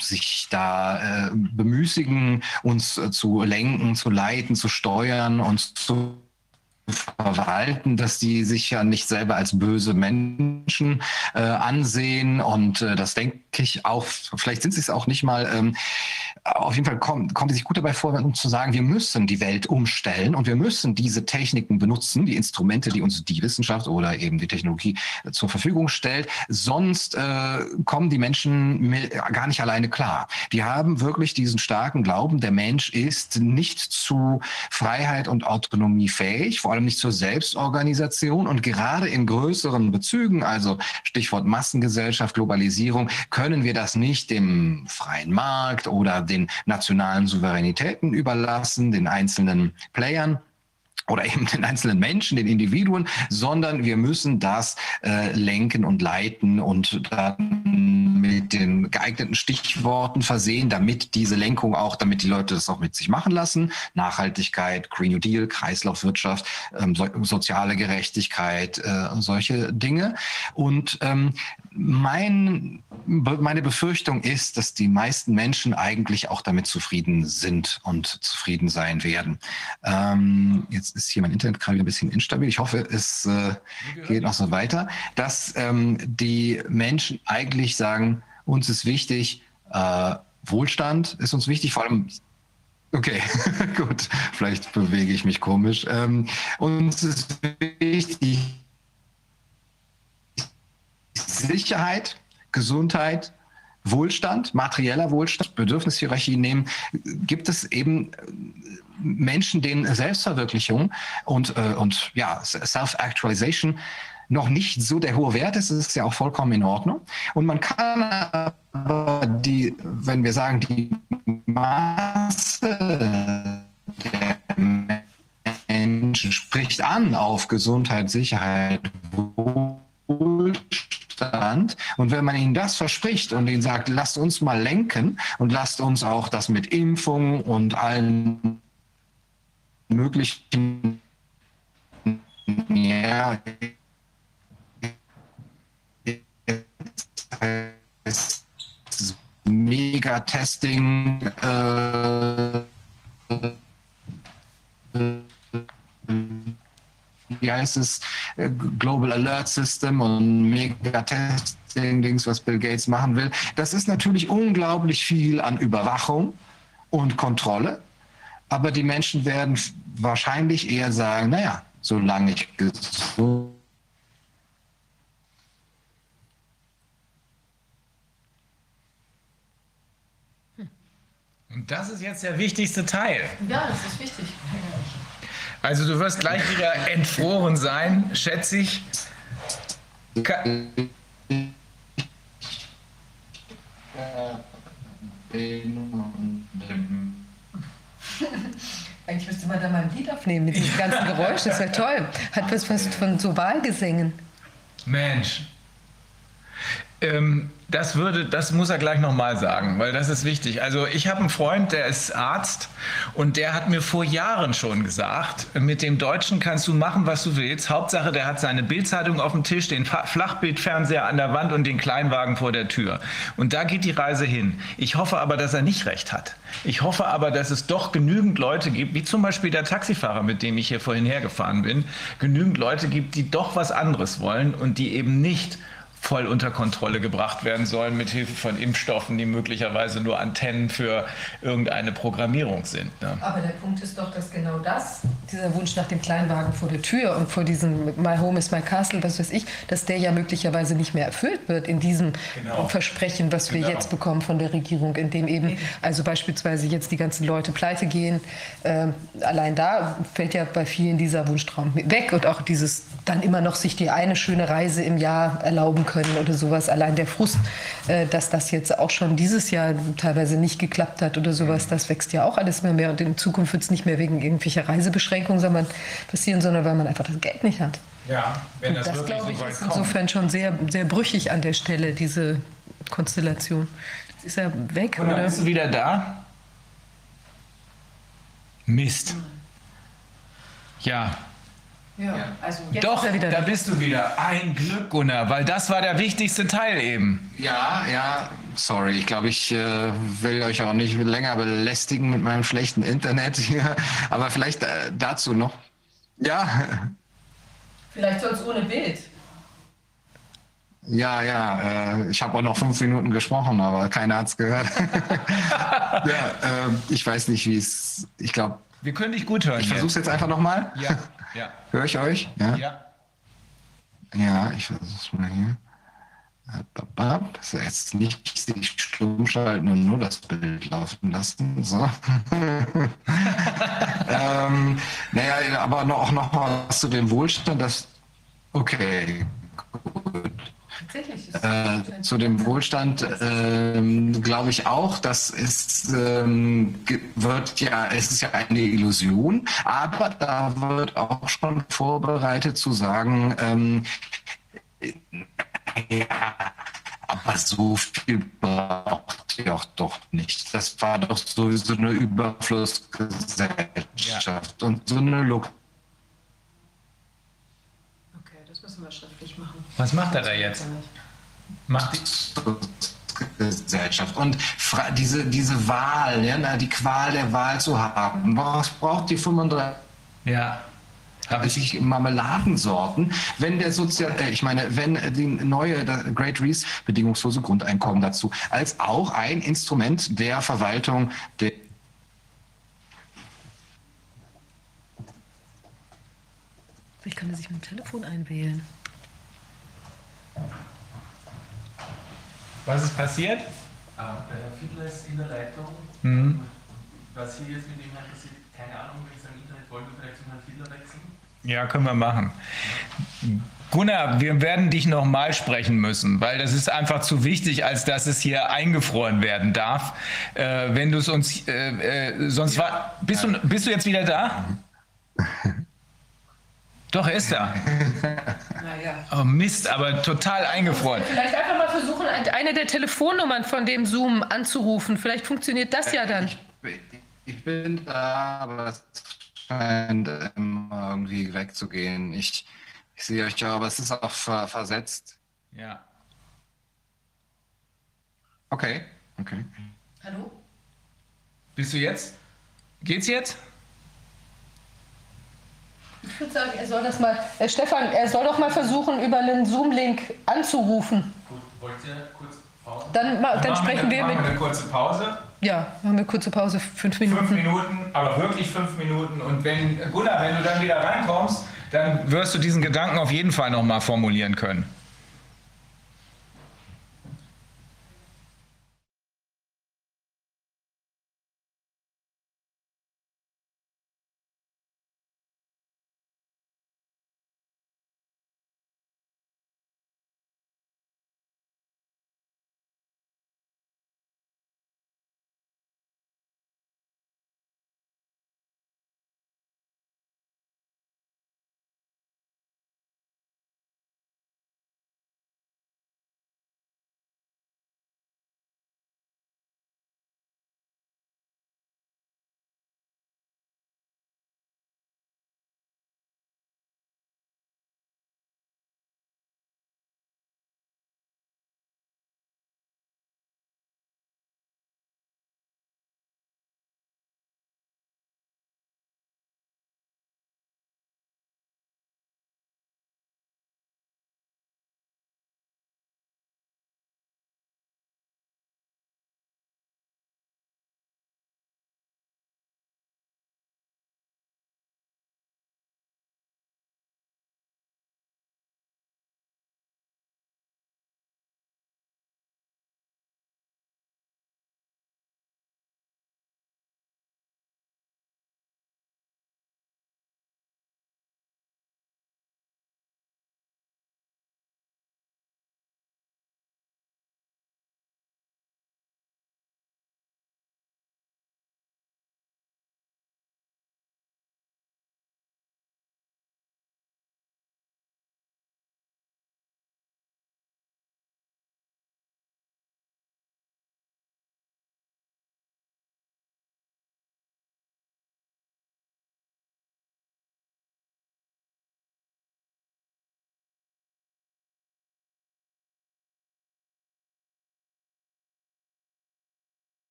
sich da äh, bemüßigen, uns äh, zu lenken, zu leiten, zu steuern, uns zu verwalten, dass die sich ja nicht selber als böse Menschen äh, ansehen. Und äh, das denke ich auch, vielleicht sind sie es auch nicht mal, ähm, auf jeden Fall kommen, sie sich gut dabei vor, um zu sagen, wir müssen die Welt umstellen und wir müssen diese Techniken benutzen, die Instrumente, die uns die Wissenschaft oder eben die Technologie äh, zur Verfügung stellt, sonst äh, kommen die Menschen gar nicht alleine klar. Die haben wirklich diesen starken Glauben, der Mensch ist nicht zu Freiheit und Autonomie fähig, vor allem nicht zur Selbstorganisation. Und gerade in größeren Bezügen, also Stichwort Massengesellschaft, Globalisierung, können wir das nicht dem freien Markt oder den nationalen Souveränitäten überlassen, den einzelnen Playern oder eben den einzelnen Menschen, den Individuen, sondern wir müssen das äh, lenken und leiten und dann mit den geeigneten Stichworten versehen, damit diese Lenkung auch, damit die Leute das auch mit sich machen lassen. Nachhaltigkeit, Green New Deal, Kreislaufwirtschaft, ähm, so, soziale Gerechtigkeit, äh, solche Dinge. Und ähm, mein, meine Befürchtung ist, dass die meisten Menschen eigentlich auch damit zufrieden sind und zufrieden sein werden. Ähm, jetzt ist hier mein Internet gerade ein bisschen instabil. Ich hoffe, es äh, geht noch so weiter, dass ähm, die Menschen eigentlich sagen, uns ist wichtig, äh, Wohlstand ist uns wichtig, vor allem Okay, gut. Vielleicht bewege ich mich komisch. Ähm, uns ist wichtig, Sicherheit, Gesundheit, Wohlstand, materieller Wohlstand, Bedürfnishierarchie nehmen, gibt es eben äh, Menschen, denen Selbstverwirklichung und, äh, und ja, Self-Actualization noch nicht so der hohe Wert ist, ist ja auch vollkommen in Ordnung. Und man kann aber die, wenn wir sagen, die Masse der Menschen spricht an auf Gesundheit, Sicherheit, Wohlstand, Wohlstand. Und wenn man ihnen das verspricht und ihnen sagt, lasst uns mal lenken und lasst uns auch das mit Impfung und allen möglichen ja, Mega-Testing äh, wie heißt es, äh, Global Alert System und Mega-Testing-Dings, was Bill Gates machen will. Das ist natürlich unglaublich viel an Überwachung und Kontrolle. Aber die Menschen werden wahrscheinlich eher sagen, naja, solange ich gesund Und das ist jetzt der wichtigste Teil. Ja, das ist wichtig. Also du wirst gleich wieder entfroren sein, schätze ich. Ka Eigentlich müsste man da mal ein Lied aufnehmen mit diesen ganzen Geräuschen. Das wäre toll. Hat was, was von so Wahlgesängen. Mensch. Ähm, das würde, das muss er gleich nochmal sagen, weil das ist wichtig. Also ich habe einen Freund, der ist Arzt und der hat mir vor Jahren schon gesagt, mit dem Deutschen kannst du machen, was du willst. Hauptsache, der hat seine Bildzeitung auf dem Tisch, den Flachbildfernseher an der Wand und den Kleinwagen vor der Tür. Und da geht die Reise hin. Ich hoffe aber, dass er nicht recht hat. Ich hoffe aber, dass es doch genügend Leute gibt, wie zum Beispiel der Taxifahrer, mit dem ich hier vorhin hergefahren bin, genügend Leute gibt, die doch was anderes wollen und die eben nicht voll unter Kontrolle gebracht werden sollen mit Hilfe von Impfstoffen, die möglicherweise nur Antennen für irgendeine Programmierung sind. Ne? Aber der Punkt ist doch, dass genau das, dieser Wunsch nach dem Kleinwagen vor der Tür und vor diesem My Home is my Castle, was weiß ich, dass der ja möglicherweise nicht mehr erfüllt wird in diesem genau. Versprechen, was wir genau. jetzt bekommen von der Regierung, in dem eben also beispielsweise jetzt die ganzen Leute pleite gehen. Äh, allein da fällt ja bei vielen dieser Wunschtraum weg und auch dieses dann immer noch sich die eine schöne Reise im Jahr erlauben können oder sowas. Allein der Frust, äh, dass das jetzt auch schon dieses Jahr teilweise nicht geklappt hat oder sowas, das wächst ja auch alles mehr mehr. Und in Zukunft wird es nicht mehr wegen irgendwelcher Reisebeschränkungen sondern passieren, sondern weil man einfach das Geld nicht hat. Ja, wenn das, das glaube ich, so ist insofern schon sehr, sehr brüchig an der Stelle, diese Konstellation. ist er weg, oder? oder? Bist du wieder da? Mist. Ja, ja, also Doch, da bist du wieder. Ein Glück, Gunnar, weil das war der wichtigste Teil eben. Ja, ja, sorry. Ich glaube, ich äh, will euch auch nicht länger belästigen mit meinem schlechten Internet hier. Aber vielleicht äh, dazu noch. Ja. Vielleicht sonst ohne Bild. Ja, ja, äh, ich habe auch noch fünf Minuten gesprochen, aber keiner hat es gehört. ja, äh, ich weiß nicht, wie es. Ich glaube. Wir können dich gut hören. Ich versuche es jetzt einfach nochmal. Ja. Ja. Höre ich euch? Ja. Ja, ja ich versuche es mal hier. Das ist jetzt nicht sich stumm schalten und nur das Bild laufen lassen. So. ähm, naja, aber noch, auch noch was zu dem Wohlstand. Das, okay, gut. Äh, zu dem Wohlstand äh, glaube ich auch, das ist, ähm, wird ja, es ist ja eine Illusion, aber da wird auch schon vorbereitet zu sagen, ähm, ja, ab Aber so viel braucht ihr auch doch nicht. Das war doch sowieso eine Überflussgesellschaft ja. und so eine Look. Okay, das müssen wir schriftlich machen. Was macht er da jetzt? Macht die Gesellschaft und diese, diese Wahl, ja, die Qual der Wahl zu haben. Was braucht die 35? Ja habe ich Marmeladensorten, wenn der Sozial, äh, ich meine, wenn die neue Great Reese bedingungslose Grundeinkommen dazu, als auch ein Instrument der Verwaltung der Vielleicht kann er sich mit dem Telefon einwählen. Was ist passiert? Ah, bei Herr Fiedler ist in der Leitung. Mhm. Was Sie jetzt mit ihm hat, keine Ahnung, wenn ich sein Internet wollen wir vielleicht zum Herrn Fiedler wechseln. Ja, können wir machen. Gunnar, wir werden dich nochmal sprechen müssen, weil das ist einfach zu wichtig, als dass es hier eingefroren werden darf. Äh, wenn du es uns, äh, äh, sonst ja. war, bist du, bist du jetzt wieder da? Doch, er ist da. Naja. Oh Mist, aber total eingefroren. Vielleicht einfach mal versuchen, eine der Telefonnummern von dem Zoom anzurufen. Vielleicht funktioniert das ja dann. Ich, ich bin da, aber es scheint immer irgendwie wegzugehen. Ich, ich sehe euch ja, aber es ist auch ver versetzt. Ja. Okay, okay. Hallo? Bist du jetzt? Geht's jetzt? Ich würde sagen, er soll das mal, äh, Stefan, er soll doch mal versuchen, über einen Zoom-Link anzurufen. Gut, wollt ihr kurz Pause? Dann, dann, dann sprechen wir, wir mit. eine kurze Pause. Ja, machen wir kurze Pause, fünf Minuten. Fünf Minuten, aber wirklich fünf Minuten. Und wenn, Gunnar, wenn du dann wieder reinkommst, dann wirst du diesen Gedanken auf jeden Fall nochmal formulieren können.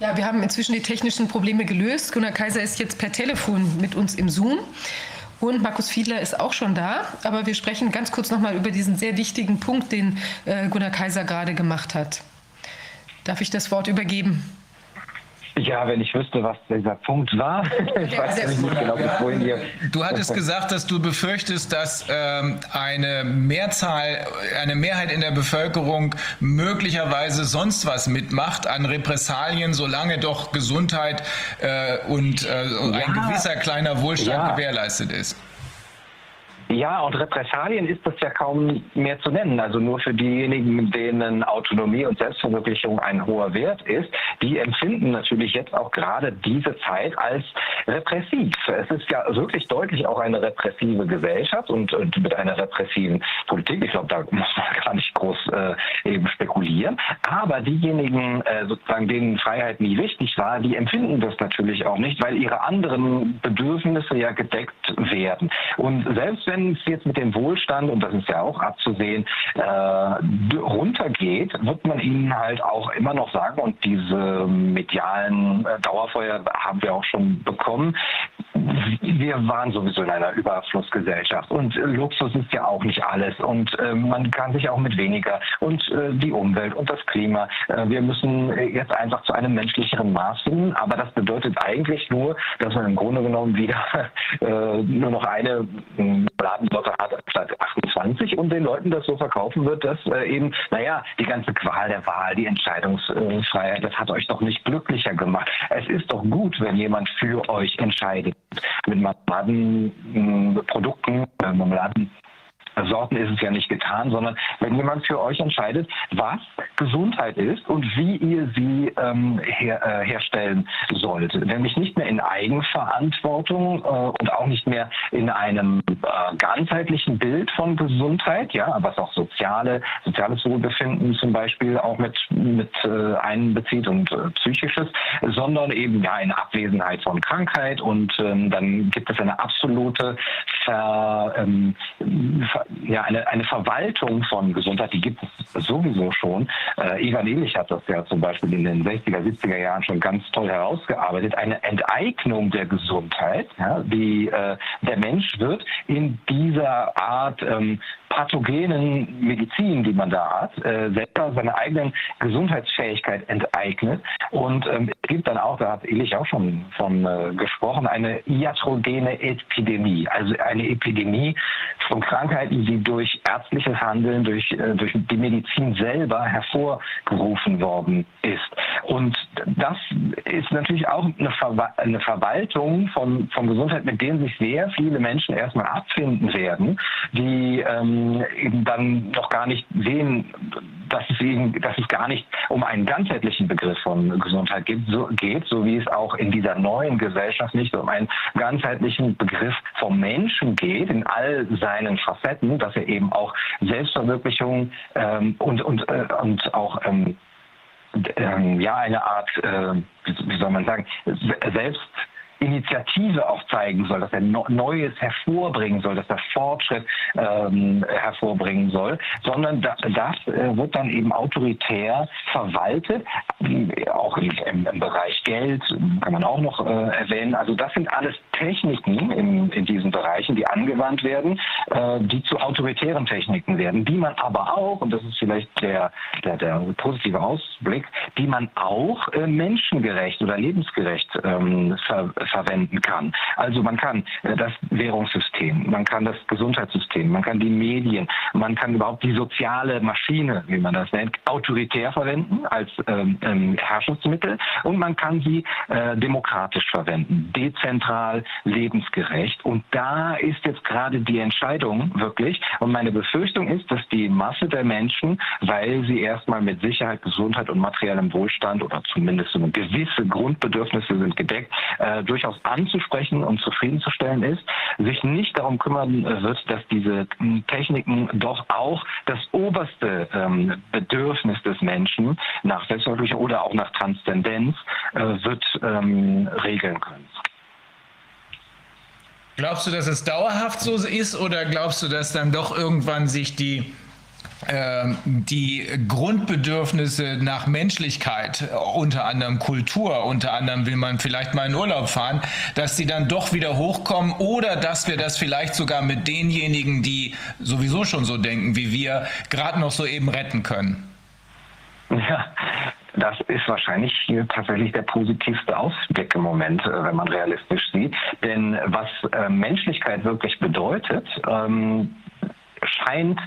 Ja, wir haben inzwischen die technischen Probleme gelöst. Gunnar Kaiser ist jetzt per Telefon mit uns im Zoom. Und Markus Fiedler ist auch schon da. Aber wir sprechen ganz kurz noch mal über diesen sehr wichtigen Punkt, den äh, Gunnar Kaiser gerade gemacht hat. Darf ich das Wort übergeben? Ja, wenn ich wüsste, was dieser Punkt war. Ich weiß ja, nicht genau, bis wohin hier. Du hattest gesagt, dass du befürchtest, dass ähm, eine Mehrzahl, eine Mehrheit in der Bevölkerung möglicherweise sonst was mitmacht an Repressalien, solange doch Gesundheit äh, und äh, ja, ein gewisser kleiner Wohlstand ja. gewährleistet ist. Ja, und Repressalien ist das ja kaum mehr zu nennen. Also nur für diejenigen, denen Autonomie und Selbstverwirklichung ein hoher Wert ist, die empfinden natürlich jetzt auch gerade diese Zeit als repressiv. Es ist ja wirklich deutlich auch eine repressive Gesellschaft und, und mit einer repressiven Politik. Ich glaube, da muss man gar nicht groß äh, eben spekulieren. Aber diejenigen, äh, sozusagen, denen Freiheit nie wichtig war, die empfinden das natürlich auch nicht, weil ihre anderen Bedürfnisse ja gedeckt werden. Und selbst wenn es jetzt mit dem Wohlstand, und das ist ja auch abzusehen, äh, runtergeht, wird man ihnen halt auch immer noch sagen, und diese medialen äh, Dauerfeuer haben wir auch schon bekommen, wir waren sowieso in einer Überflussgesellschaft und Luxus ist ja auch nicht alles und äh, man kann sich auch mit weniger und äh, die Umwelt und das Klima. Äh, wir müssen jetzt einfach zu einem menschlicheren Maß finden, aber das bedeutet eigentlich nur, dass man im Grunde genommen wieder äh, nur noch eine Ladenlotte hat statt 28 und den Leuten das so verkaufen wird, dass äh, eben, naja, die ganze Qual der Wahl, die Entscheidungsfreiheit, das hat euch doch nicht glücklicher gemacht. Es ist doch gut, wenn jemand für euch entscheidet. Mit Marmeladenprodukten, äh, Marmeladen Sorten ist es ja nicht getan, sondern wenn jemand für euch entscheidet, was Gesundheit ist und wie ihr sie ähm, her, äh, herstellen sollt. Nämlich nicht mehr in Eigenverantwortung äh, und auch nicht mehr in einem äh, ganzheitlichen Bild von Gesundheit, ja, was auch soziale, soziales Wohlbefinden zum Beispiel auch mit, mit äh, einbezieht und äh, psychisches, sondern eben ja in Abwesenheit von Krankheit und ähm, dann gibt es eine absolute Ver, ähm, ja, eine, eine Verwaltung von Gesundheit, die gibt es sowieso schon. Äh, Ivan Illich hat das ja zum Beispiel in den 60er, 70er Jahren schon ganz toll herausgearbeitet. Eine Enteignung der Gesundheit. Ja, die, äh, der Mensch wird in dieser Art ähm, pathogenen Medizin, die man da hat, äh, selber seine eigenen Gesundheitsfähigkeit enteignet. Und ähm, es gibt dann auch, da hat Illich auch schon von äh, gesprochen, eine iatrogene Epidemie, also eine Epidemie von Krankheiten, die durch ärztliches Handeln, durch, äh, durch die Medizin selber hervorgerufen worden ist. Und das ist natürlich auch eine, Ver eine Verwaltung von, von Gesundheit, mit denen sich sehr viele Menschen erstmal abfinden werden, die ähm, eben dann noch gar nicht sehen, dass es, eben, dass es gar nicht um einen ganzheitlichen Begriff von Gesundheit geht so, geht, so wie es auch in dieser neuen Gesellschaft nicht um einen ganzheitlichen Begriff vom Menschen geht, in all seinen Facetten, dass er eben auch Selbstverwirklichung ähm, und, und, äh, und auch ähm, ähm, ja eine Art, äh, wie soll man sagen, selbst Initiative auch zeigen soll, dass er Neues hervorbringen soll, dass er Fortschritt ähm, hervorbringen soll, sondern das, äh, wird dann eben autoritär verwaltet, auch im, im, Bereich Geld kann man auch noch äh, erwähnen. Also das sind alles Techniken in, in diesen Bereichen, die angewandt werden, äh, die zu autoritären Techniken werden, die man aber auch, und das ist vielleicht der, der, der positive Ausblick, die man auch äh, menschengerecht oder lebensgerecht ähm, ver verwenden kann. Also man kann äh, das Währungssystem, man kann das Gesundheitssystem, man kann die Medien, man kann überhaupt die soziale Maschine, wie man das nennt, autoritär verwenden als ähm, ähm, Herrschungsmittel und man kann sie äh, demokratisch verwenden, dezentral, lebensgerecht. Und da ist jetzt gerade die Entscheidung wirklich. Und meine Befürchtung ist, dass die Masse der Menschen, weil sie erstmal mit Sicherheit, Gesundheit und materiellem Wohlstand oder zumindest so gewisse Grundbedürfnisse sind gedeckt, äh, durchaus anzusprechen und zufriedenzustellen ist, sich nicht darum kümmern wird, dass diese Techniken doch auch das oberste ähm, Bedürfnis des Menschen nach Selbstverwirklichung oder auch nach Transzendenz äh, wird ähm, regeln können. Glaubst du, dass es dauerhaft so ist oder glaubst du, dass dann doch irgendwann sich die die Grundbedürfnisse nach Menschlichkeit, unter anderem Kultur, unter anderem will man vielleicht mal in Urlaub fahren, dass die dann doch wieder hochkommen oder dass wir das vielleicht sogar mit denjenigen, die sowieso schon so denken wie wir, gerade noch so eben retten können. Ja, das ist wahrscheinlich tatsächlich der positivste Ausblick im Moment, äh, wenn man realistisch sieht. Denn was äh, Menschlichkeit wirklich bedeutet, ähm, scheint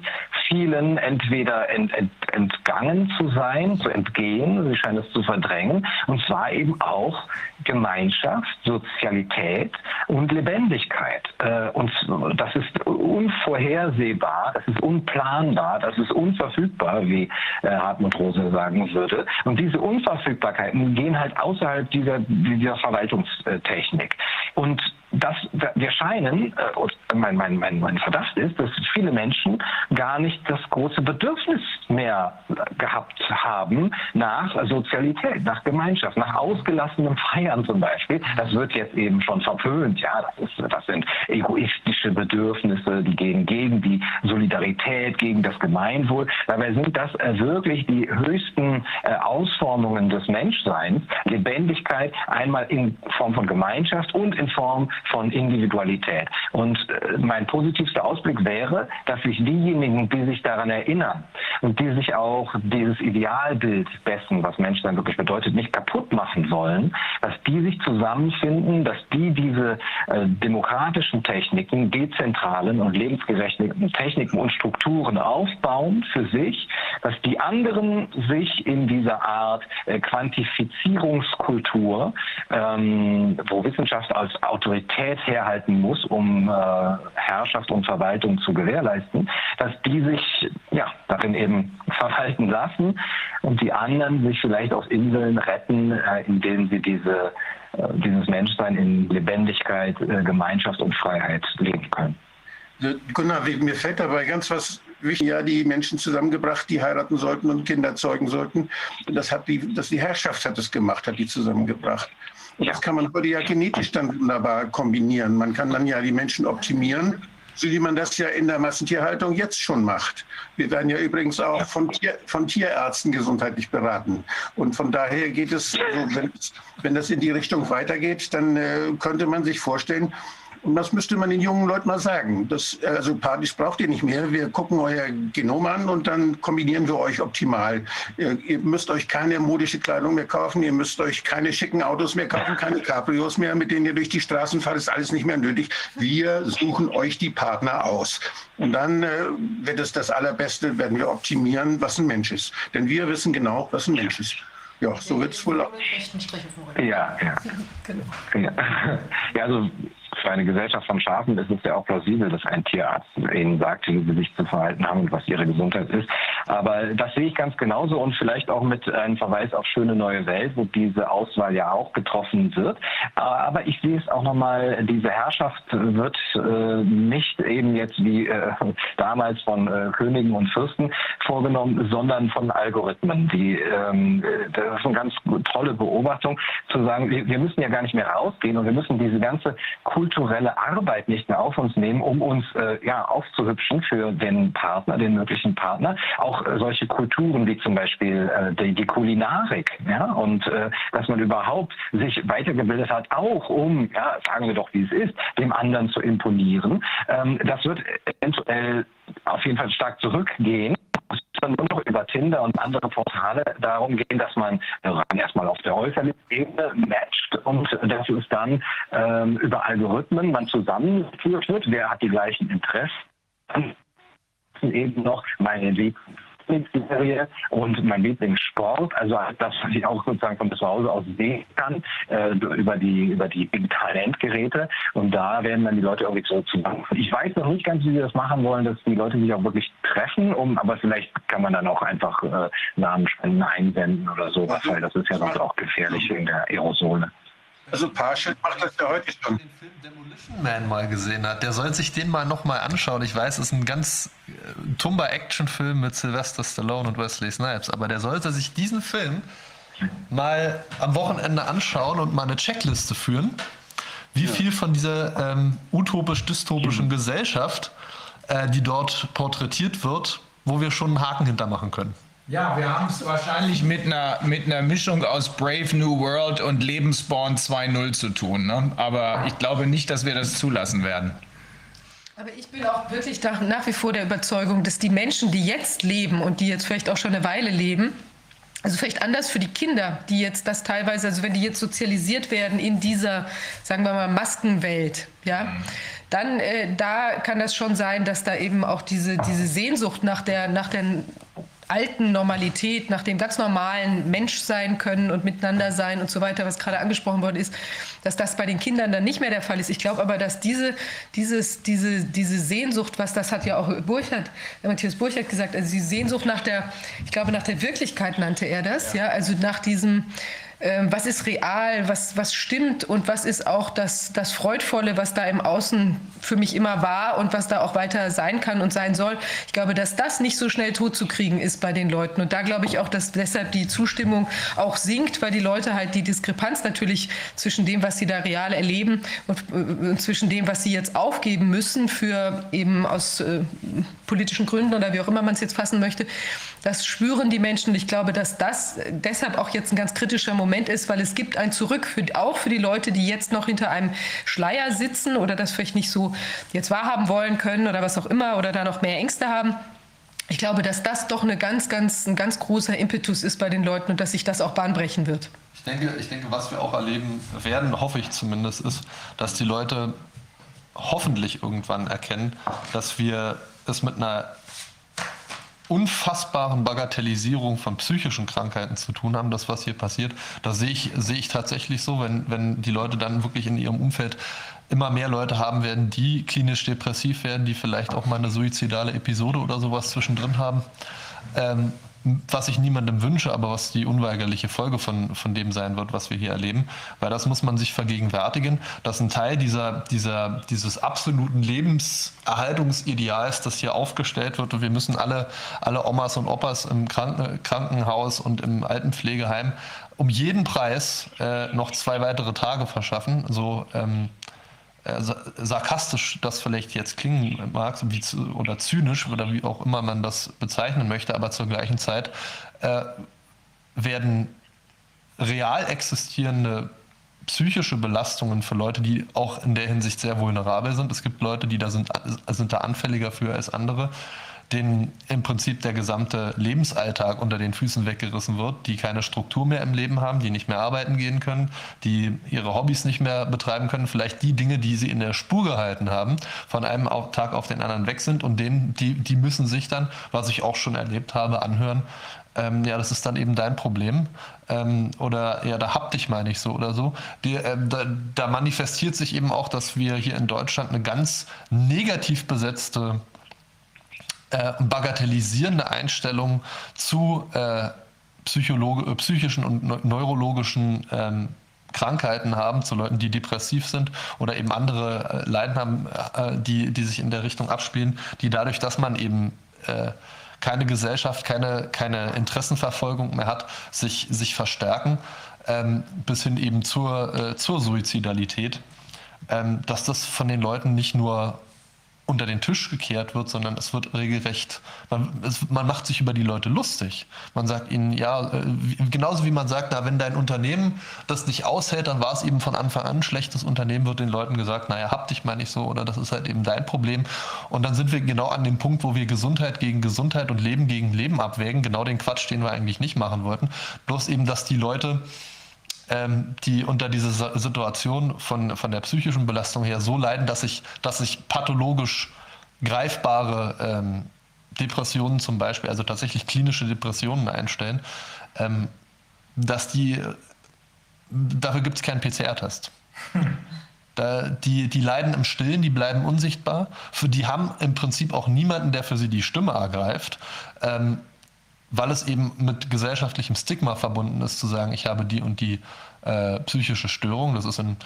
vielen entweder ent, ent, entgangen zu sein, zu entgehen, sie scheinen es zu verdrängen, und zwar eben auch Gemeinschaft, Sozialität und Lebendigkeit. Äh, und das ist unvorhersehbar, das ist unplanbar, das ist unverfügbar, wie äh, Hartmut Rose sagen würde. Und diese Unverfügbarkeiten gehen halt außerhalb dieser, dieser Verwaltungstechnik. Und das, wir scheinen, äh, mein, mein, mein, mein Verdacht ist, dass viele Menschen gar nicht das große Bedürfnis mehr gehabt haben nach Sozialität, nach Gemeinschaft, nach ausgelassenem Feiern zum Beispiel. Das wird jetzt eben schon verpönt. Ja, das, ist, das sind egoistische Bedürfnisse, die gehen gegen die Solidarität, gegen das Gemeinwohl. Dabei sind das äh, wirklich die höchsten äh, Ausformungen des Menschseins. Lebendigkeit einmal in Form von Gemeinschaft und in Form von Individualität. Und äh, mein positivster Ausblick wäre, dass sich diejenigen, die sich daran erinnern und die sich auch dieses Idealbild dessen, was Menschsein wirklich bedeutet, nicht kaputt machen wollen, dass die sich zusammenfinden, dass die diese äh, demokratischen Techniken, dezentralen und lebensgerechten Techniken und Strukturen aufbauen für sich, dass die anderen sich in dieser Art äh, Quantifizierungskultur, ähm, wo Wissenschaft als Autorität Autorität herhalten muss, um äh, Herrschaft und Verwaltung zu gewährleisten, dass die sich ja, darin eben verhalten lassen und die anderen sich vielleicht auf Inseln retten, äh, indem sie diese, äh, dieses Menschsein in Lebendigkeit, äh, Gemeinschaft und Freiheit leben können. Gunnar, mir fällt dabei ganz was wichtig, ja, die Menschen zusammengebracht, die heiraten sollten und Kinder zeugen sollten. Das hat die, das die Herrschaft hat es gemacht, hat die zusammengebracht. Und das kann man heute ja genetisch dann wunderbar kombinieren. Man kann dann ja die Menschen optimieren, so wie man das ja in der Massentierhaltung jetzt schon macht. Wir werden ja übrigens auch von, Tier, von Tierärzten gesundheitlich beraten. Und von daher geht es, wenn, wenn das in die Richtung weitergeht, dann äh, könnte man sich vorstellen, das müsste man den jungen Leuten mal sagen. Das, also Partys braucht ihr nicht mehr. Wir gucken euer Genom an und dann kombinieren wir euch optimal. Ihr, ihr, müsst euch keine modische Kleidung mehr kaufen. Ihr müsst euch keine schicken Autos mehr kaufen, keine Cabrios mehr, mit denen ihr durch die Straßen fahrt. Ist alles nicht mehr nötig. Wir suchen euch die Partner aus. Und dann äh, wird es das Allerbeste, werden wir optimieren, was ein Mensch ist. Denn wir wissen genau, was ein Mensch ist. Ja, so wird es wohl. Ja, ja. genau. ja. Ja, also für eine Gesellschaft von Schafen ist es ja auch plausibel, dass ein Tierarzt ihnen sagt, wie sie sich zu verhalten haben und was ihre Gesundheit ist. Aber das sehe ich ganz genauso und vielleicht auch mit einem Verweis auf Schöne Neue Welt, wo diese Auswahl ja auch getroffen wird. Aber ich sehe es auch nochmal, diese Herrschaft wird äh, nicht eben jetzt wie äh, damals von äh, Königen und Fürsten vorgenommen, sondern von Algorithmen. Die, ähm, das ist eine ganz tolle Beobachtung, zu sagen, wir, wir müssen ja gar nicht mehr rausgehen und wir müssen diese ganze kulturelle Arbeit nicht mehr auf uns nehmen, um uns äh, ja, aufzuhübschen für den Partner, den möglichen Partner. Auch äh, solche Kulturen wie zum Beispiel äh, die, die, Kulinarik, ja, und äh, dass man überhaupt sich weitergebildet hat, auch um, ja, sagen wir doch, wie es ist, dem anderen zu imponieren. Ähm, das wird eventuell auf jeden Fall stark zurückgehen es dann nur noch über Tinder und andere Portale darum gehen, dass man erstmal auf der äußerlichen Ebene matcht und dass es dann ähm, über Algorithmen man zusammengeführt wird, wer hat die gleichen Interessen, eben noch meine Lieblings Lieblingsserie und mein Lieblingssport, also das, was ich auch sozusagen von zu Hause aus sehen kann, äh, über die über die digitalen Endgeräte. Und da werden dann die Leute irgendwie so zusammen. Ich weiß noch nicht ganz, wie sie das machen wollen, dass die Leute sich auch wirklich treffen, um, aber vielleicht kann man dann auch einfach äh, Namenspenden einsenden oder sowas, weil das ist ja sonst auch gefährlich wegen der Aerosole. Also Parship macht das ja heute schon. Den Film Demolition Man mal gesehen hat, der soll sich den mal nochmal anschauen. Ich weiß, es ist ein ganz äh, tumber Actionfilm mit Sylvester Stallone und Wesley Snipes, aber der sollte sich diesen Film mal am Wochenende anschauen und mal eine Checkliste führen, wie ja. viel von dieser ähm, utopisch-dystopischen Gesellschaft, äh, die dort porträtiert wird, wo wir schon einen Haken hintermachen können. Ja, wir haben es wahrscheinlich mit einer, mit einer Mischung aus Brave New World und Lebensborn 2.0 zu tun. Ne? Aber ich glaube nicht, dass wir das zulassen werden. Aber ich bin auch wirklich nach wie vor der Überzeugung, dass die Menschen, die jetzt leben und die jetzt vielleicht auch schon eine Weile leben, also vielleicht anders für die Kinder, die jetzt das teilweise, also wenn die jetzt sozialisiert werden in dieser, sagen wir mal, Maskenwelt, ja, dann äh, da kann das schon sein, dass da eben auch diese, diese Sehnsucht nach der, nach der alten Normalität, nach dem ganz normalen Menschsein können und miteinander sein und so weiter, was gerade angesprochen worden ist, dass das bei den Kindern dann nicht mehr der Fall ist. Ich glaube aber, dass diese, dieses, diese, diese Sehnsucht, was das hat ja auch Burchard, Matthias Burchard gesagt, also die Sehnsucht nach der, ich glaube, nach der Wirklichkeit nannte er das, ja, ja also nach diesem, was ist real, was, was stimmt und was ist auch das, das Freudvolle, was da im Außen für mich immer war und was da auch weiter sein kann und sein soll. Ich glaube, dass das nicht so schnell totzukriegen ist bei den Leuten. Und da glaube ich auch, dass deshalb die Zustimmung auch sinkt, weil die Leute halt die Diskrepanz natürlich zwischen dem, was sie da real erleben und, und äh, zwischen dem, was sie jetzt aufgeben müssen für eben aus äh, politischen Gründen oder wie auch immer man es jetzt fassen möchte, das spüren die Menschen. Und ich glaube, dass das deshalb auch jetzt ein ganz kritischer Moment ist, weil es gibt ein Zurück für, auch für die Leute, die jetzt noch hinter einem Schleier sitzen oder das vielleicht nicht so jetzt wahrhaben wollen können oder was auch immer oder da noch mehr Ängste haben. Ich glaube, dass das doch eine ganz, ganz, ein ganz großer Impetus ist bei den Leuten und dass sich das auch bahnbrechen wird. Ich denke, ich denke, was wir auch erleben werden, hoffe ich zumindest, ist, dass die Leute hoffentlich irgendwann erkennen, dass wir es mit einer unfassbaren Bagatellisierung von psychischen Krankheiten zu tun haben, das, was hier passiert. Das sehe ich, sehe ich tatsächlich so, wenn, wenn die Leute dann wirklich in ihrem Umfeld immer mehr Leute haben werden, die klinisch depressiv werden, die vielleicht auch mal eine suizidale Episode oder sowas zwischendrin haben. Ähm, was ich niemandem wünsche, aber was die unweigerliche Folge von, von dem sein wird, was wir hier erleben. Weil das muss man sich vergegenwärtigen, dass ein Teil dieser, dieser, dieses absoluten Lebenserhaltungsideals, das hier aufgestellt wird, und wir müssen alle, alle Omas und Opas im Kranken, Krankenhaus und im Altenpflegeheim um jeden Preis äh, noch zwei weitere Tage verschaffen. So ähm, äh, sarkastisch das vielleicht jetzt klingen mag oder zynisch oder wie auch immer man das bezeichnen möchte, aber zur gleichen Zeit äh, werden real existierende psychische Belastungen für Leute, die auch in der Hinsicht sehr vulnerabel sind. Es gibt Leute, die da sind, sind da anfälliger für als andere denen im Prinzip der gesamte Lebensalltag unter den Füßen weggerissen wird, die keine Struktur mehr im Leben haben, die nicht mehr arbeiten gehen können, die ihre Hobbys nicht mehr betreiben können, vielleicht die Dinge, die sie in der Spur gehalten haben, von einem Tag auf den anderen weg sind und denen, die, die müssen sich dann, was ich auch schon erlebt habe, anhören, ähm, ja, das ist dann eben dein Problem. Ähm, oder ja, da hab dich mal nicht so oder so. Die, äh, da, da manifestiert sich eben auch, dass wir hier in Deutschland eine ganz negativ besetzte äh, bagatellisierende Einstellung zu äh, äh, psychischen und neurologischen ähm, Krankheiten haben, zu Leuten, die depressiv sind oder eben andere äh, Leiden haben, äh, die, die sich in der Richtung abspielen, die dadurch, dass man eben äh, keine Gesellschaft, keine, keine Interessenverfolgung mehr hat, sich, sich verstärken, ähm, bis hin eben zur, äh, zur Suizidalität, ähm, dass das von den Leuten nicht nur unter den Tisch gekehrt wird, sondern es wird regelrecht, man, es, man macht sich über die Leute lustig. Man sagt ihnen, ja, äh, genauso wie man sagt, na, wenn dein Unternehmen das nicht aushält, dann war es eben von Anfang an ein schlechtes Unternehmen, wird den Leuten gesagt, naja, hab dich mal nicht so oder das ist halt eben dein Problem. Und dann sind wir genau an dem Punkt, wo wir Gesundheit gegen Gesundheit und Leben gegen Leben abwägen. Genau den Quatsch, den wir eigentlich nicht machen wollten. Bloß eben, dass die Leute ähm, die unter dieser Situation von, von der psychischen Belastung her so leiden, dass sich, dass sich pathologisch greifbare ähm, Depressionen zum Beispiel, also tatsächlich klinische Depressionen einstellen, ähm, dass die, dafür gibt es keinen PCR-Test. Da, die, die leiden im Stillen, die bleiben unsichtbar. Für die haben im Prinzip auch niemanden, der für sie die Stimme ergreift. Ähm, weil es eben mit gesellschaftlichem Stigma verbunden ist, zu sagen, ich habe die und die äh, psychische Störung. Das ist in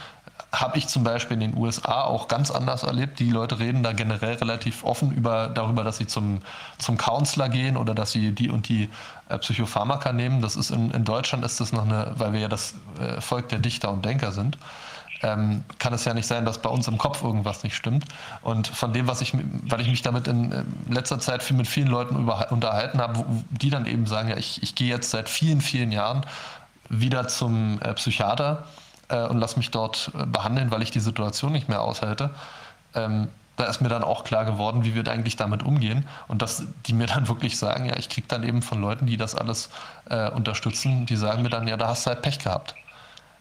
habe ich zum Beispiel in den USA auch ganz anders erlebt. Die Leute reden da generell relativ offen über, darüber, dass sie zum, zum Counselor gehen oder dass sie die und die äh, Psychopharmaka nehmen. Das ist in, in Deutschland ist das noch eine, weil wir ja das äh, Volk der Dichter und Denker sind, ähm, kann es ja nicht sein, dass bei uns im Kopf irgendwas nicht stimmt. Und von dem, was ich, weil ich mich damit in äh, letzter Zeit viel mit vielen Leuten über, unterhalten habe, die dann eben sagen, ja, ich, ich gehe jetzt seit vielen, vielen Jahren wieder zum äh, Psychiater äh, und lasse mich dort äh, behandeln, weil ich die Situation nicht mehr aushalte. Ähm, da ist mir dann auch klar geworden, wie wir eigentlich damit umgehen. Und dass die mir dann wirklich sagen, ja, ich kriege dann eben von Leuten, die das alles äh, unterstützen, die sagen mir dann, ja, da hast du halt Pech gehabt.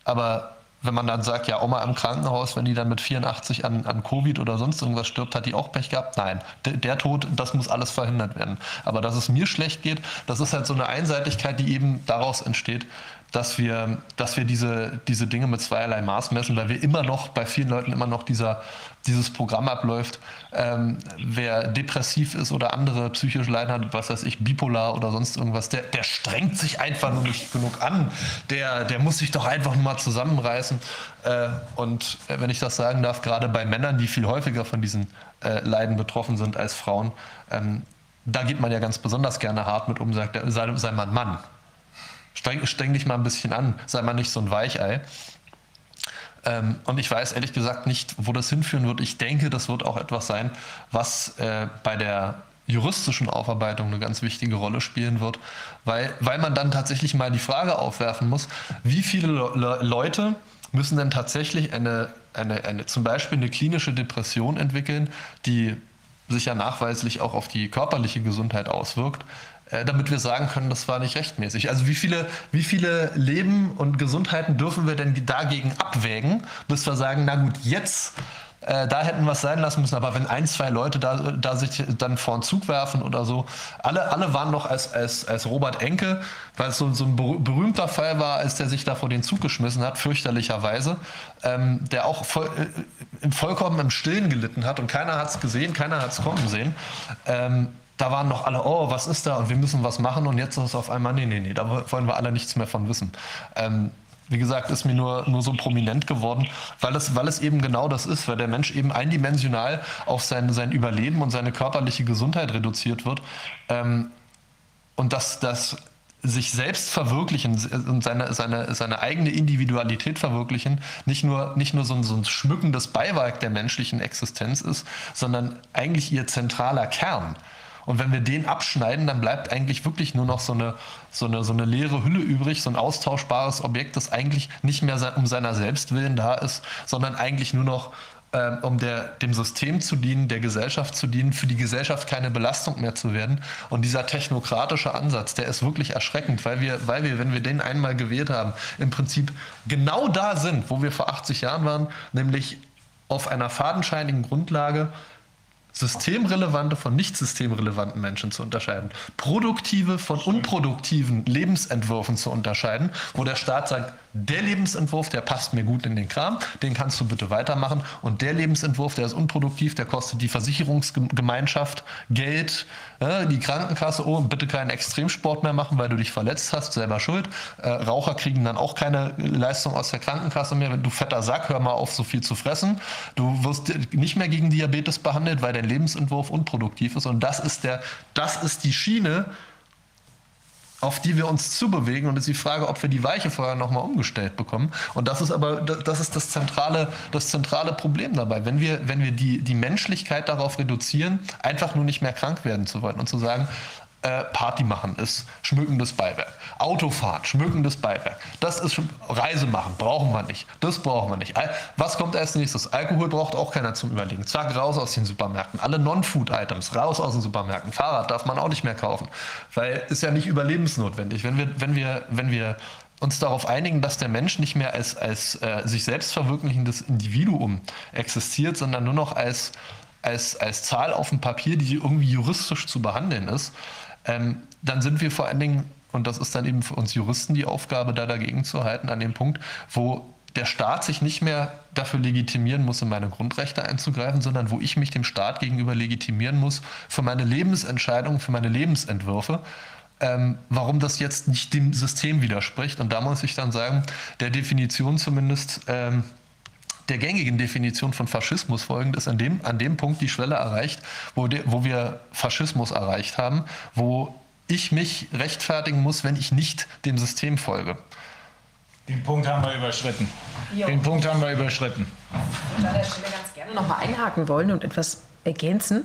Aber wenn man dann sagt, ja, Oma im Krankenhaus, wenn die dann mit 84 an, an Covid oder sonst irgendwas stirbt, hat die auch Pech gehabt? Nein, der, der Tod, das muss alles verhindert werden. Aber dass es mir schlecht geht, das ist halt so eine Einseitigkeit, die eben daraus entsteht, dass wir, dass wir diese, diese Dinge mit zweierlei Maß messen, weil wir immer noch, bei vielen Leuten immer noch dieser, dieses Programm abläuft. Ähm, wer depressiv ist oder andere psychische Leiden hat, was weiß ich, bipolar oder sonst irgendwas, der, der strengt sich einfach nur nicht genug an. Der, der muss sich doch einfach nur mal zusammenreißen. Äh, und äh, wenn ich das sagen darf, gerade bei Männern, die viel häufiger von diesen äh, Leiden betroffen sind als Frauen, ähm, da geht man ja ganz besonders gerne hart mit um, sagt, sei, sei man Mann. Streng, streng dich mal ein bisschen an, sei mal nicht so ein Weichei. Ähm, und ich weiß ehrlich gesagt nicht, wo das hinführen wird. Ich denke, das wird auch etwas sein, was äh, bei der juristischen Aufarbeitung eine ganz wichtige Rolle spielen wird, weil, weil man dann tatsächlich mal die Frage aufwerfen muss, wie viele Le Leute müssen denn tatsächlich eine, eine, eine, zum Beispiel eine klinische Depression entwickeln, die sich ja nachweislich auch auf die körperliche Gesundheit auswirkt, äh, damit wir sagen können, das war nicht rechtmäßig. Also wie viele, wie viele Leben und Gesundheiten dürfen wir denn dagegen abwägen, bis wir sagen, na gut, jetzt äh, da hätten wir es sein lassen müssen, aber wenn ein, zwei Leute da, da sich dann vor den Zug werfen oder so, alle, alle waren noch als, als, als Robert Enke, weil es so, so ein berühmter Fall war, als der sich da vor den Zug geschmissen hat, fürchterlicherweise, ähm, der auch voll, äh, vollkommen im Stillen gelitten hat und keiner hat es gesehen, keiner hat es kommen sehen. Ähm, da waren noch alle, oh, was ist da und wir müssen was machen und jetzt ist es auf einmal, nee, nee, nee, da wollen wir alle nichts mehr von wissen. Ähm, wie gesagt, ist mir nur, nur so prominent geworden, weil es, weil es eben genau das ist, weil der Mensch eben eindimensional auf sein, sein Überleben und seine körperliche Gesundheit reduziert wird. Ähm, und dass das sich selbst verwirklichen und seine, seine, seine eigene Individualität verwirklichen, nicht nur, nicht nur so ein, so ein schmückendes Beiwerk der menschlichen Existenz ist, sondern eigentlich ihr zentraler Kern. Und wenn wir den abschneiden, dann bleibt eigentlich wirklich nur noch so eine, so eine, so eine leere Hülle übrig, so ein austauschbares Objekt, das eigentlich nicht mehr um seiner selbst willen da ist, sondern eigentlich nur noch äh, um der, dem System zu dienen, der Gesellschaft zu dienen, für die Gesellschaft keine Belastung mehr zu werden. Und dieser technokratische Ansatz, der ist wirklich erschreckend, weil wir, weil wir, wenn wir den einmal gewählt haben, im Prinzip genau da sind, wo wir vor 80 Jahren waren, nämlich auf einer fadenscheinigen Grundlage systemrelevante von nicht systemrelevanten Menschen zu unterscheiden, produktive von unproduktiven Lebensentwürfen zu unterscheiden, wo der Staat sagt, der Lebensentwurf, der passt mir gut in den Kram, den kannst du bitte weitermachen. Und der Lebensentwurf, der ist unproduktiv, der kostet die Versicherungsgemeinschaft Geld, äh, die Krankenkasse, oh, bitte keinen Extremsport mehr machen, weil du dich verletzt hast, selber schuld. Äh, Raucher kriegen dann auch keine Leistung aus der Krankenkasse mehr. Wenn du fetter Sack, hör mal auf, so viel zu fressen. Du wirst nicht mehr gegen Diabetes behandelt, weil dein Lebensentwurf unproduktiv ist. Und das ist der, das ist die Schiene, auf die wir uns zubewegen. Und es ist die Frage, ob wir die Weiche vorher nochmal umgestellt bekommen. Und das ist aber das, ist das, zentrale, das zentrale Problem dabei. Wenn wir, wenn wir die, die Menschlichkeit darauf reduzieren, einfach nur nicht mehr krank werden zu wollen und zu sagen, äh, Party machen ist schmückendes Beiwerk. Autofahren, schmückendes Beiwerk. Das ist Reise machen, brauchen wir nicht. Das brauchen wir nicht. Was kommt als nächstes? Alkohol braucht auch keiner zum Überlegen. Zack, raus aus den Supermärkten. Alle Non-Food-Items, raus aus den Supermärkten. Fahrrad darf man auch nicht mehr kaufen. Weil ist ja nicht überlebensnotwendig. Wenn wir, wenn wir, wenn wir uns darauf einigen, dass der Mensch nicht mehr als, als äh, sich selbst verwirklichendes Individuum existiert, sondern nur noch als, als, als Zahl auf dem Papier, die irgendwie juristisch zu behandeln ist, ähm, dann sind wir vor allen Dingen, und das ist dann eben für uns Juristen die Aufgabe, da dagegen zu halten, an dem Punkt, wo der Staat sich nicht mehr dafür legitimieren muss, in meine Grundrechte einzugreifen, sondern wo ich mich dem Staat gegenüber legitimieren muss für meine Lebensentscheidungen, für meine Lebensentwürfe. Ähm, warum das jetzt nicht dem System widerspricht. Und da muss ich dann sagen, der Definition zumindest ähm, der gängigen Definition von Faschismus folgend ist an dem, an dem Punkt die Schwelle erreicht, wo, de, wo wir Faschismus erreicht haben, wo ich mich rechtfertigen muss, wenn ich nicht dem System folge. Den Punkt haben wir überschritten. Jo. Den Punkt haben wir überschritten. Ich würde an der Stelle ganz gerne nochmal einhaken wollen und etwas ergänzen.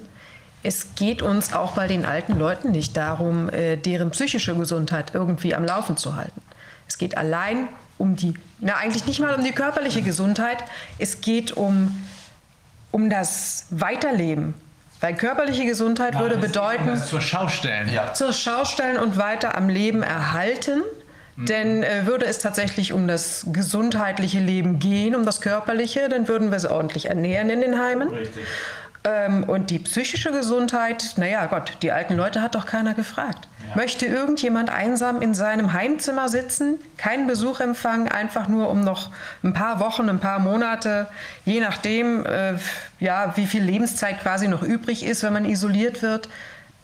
Es geht uns auch bei den alten Leuten nicht darum, äh, deren psychische Gesundheit irgendwie am Laufen zu halten. Es geht allein um die, na eigentlich nicht mal um die körperliche Gesundheit, es geht um, um das Weiterleben. Weil körperliche Gesundheit ja, würde bedeuten. Das zur Schaustellen. Ja. Zur Schaustellen und weiter am Leben erhalten. Mhm. Denn äh, würde es tatsächlich um das gesundheitliche Leben gehen, um das körperliche, dann würden wir es ordentlich ernähren in den Heimen. Richtig. Ähm, und die psychische Gesundheit, naja Gott, die alten Leute hat doch keiner gefragt. Ja. Möchte irgendjemand einsam in seinem Heimzimmer sitzen, keinen Besuch empfangen, einfach nur um noch ein paar Wochen, ein paar Monate, je nachdem, äh, ja, wie viel Lebenszeit quasi noch übrig ist, wenn man isoliert wird,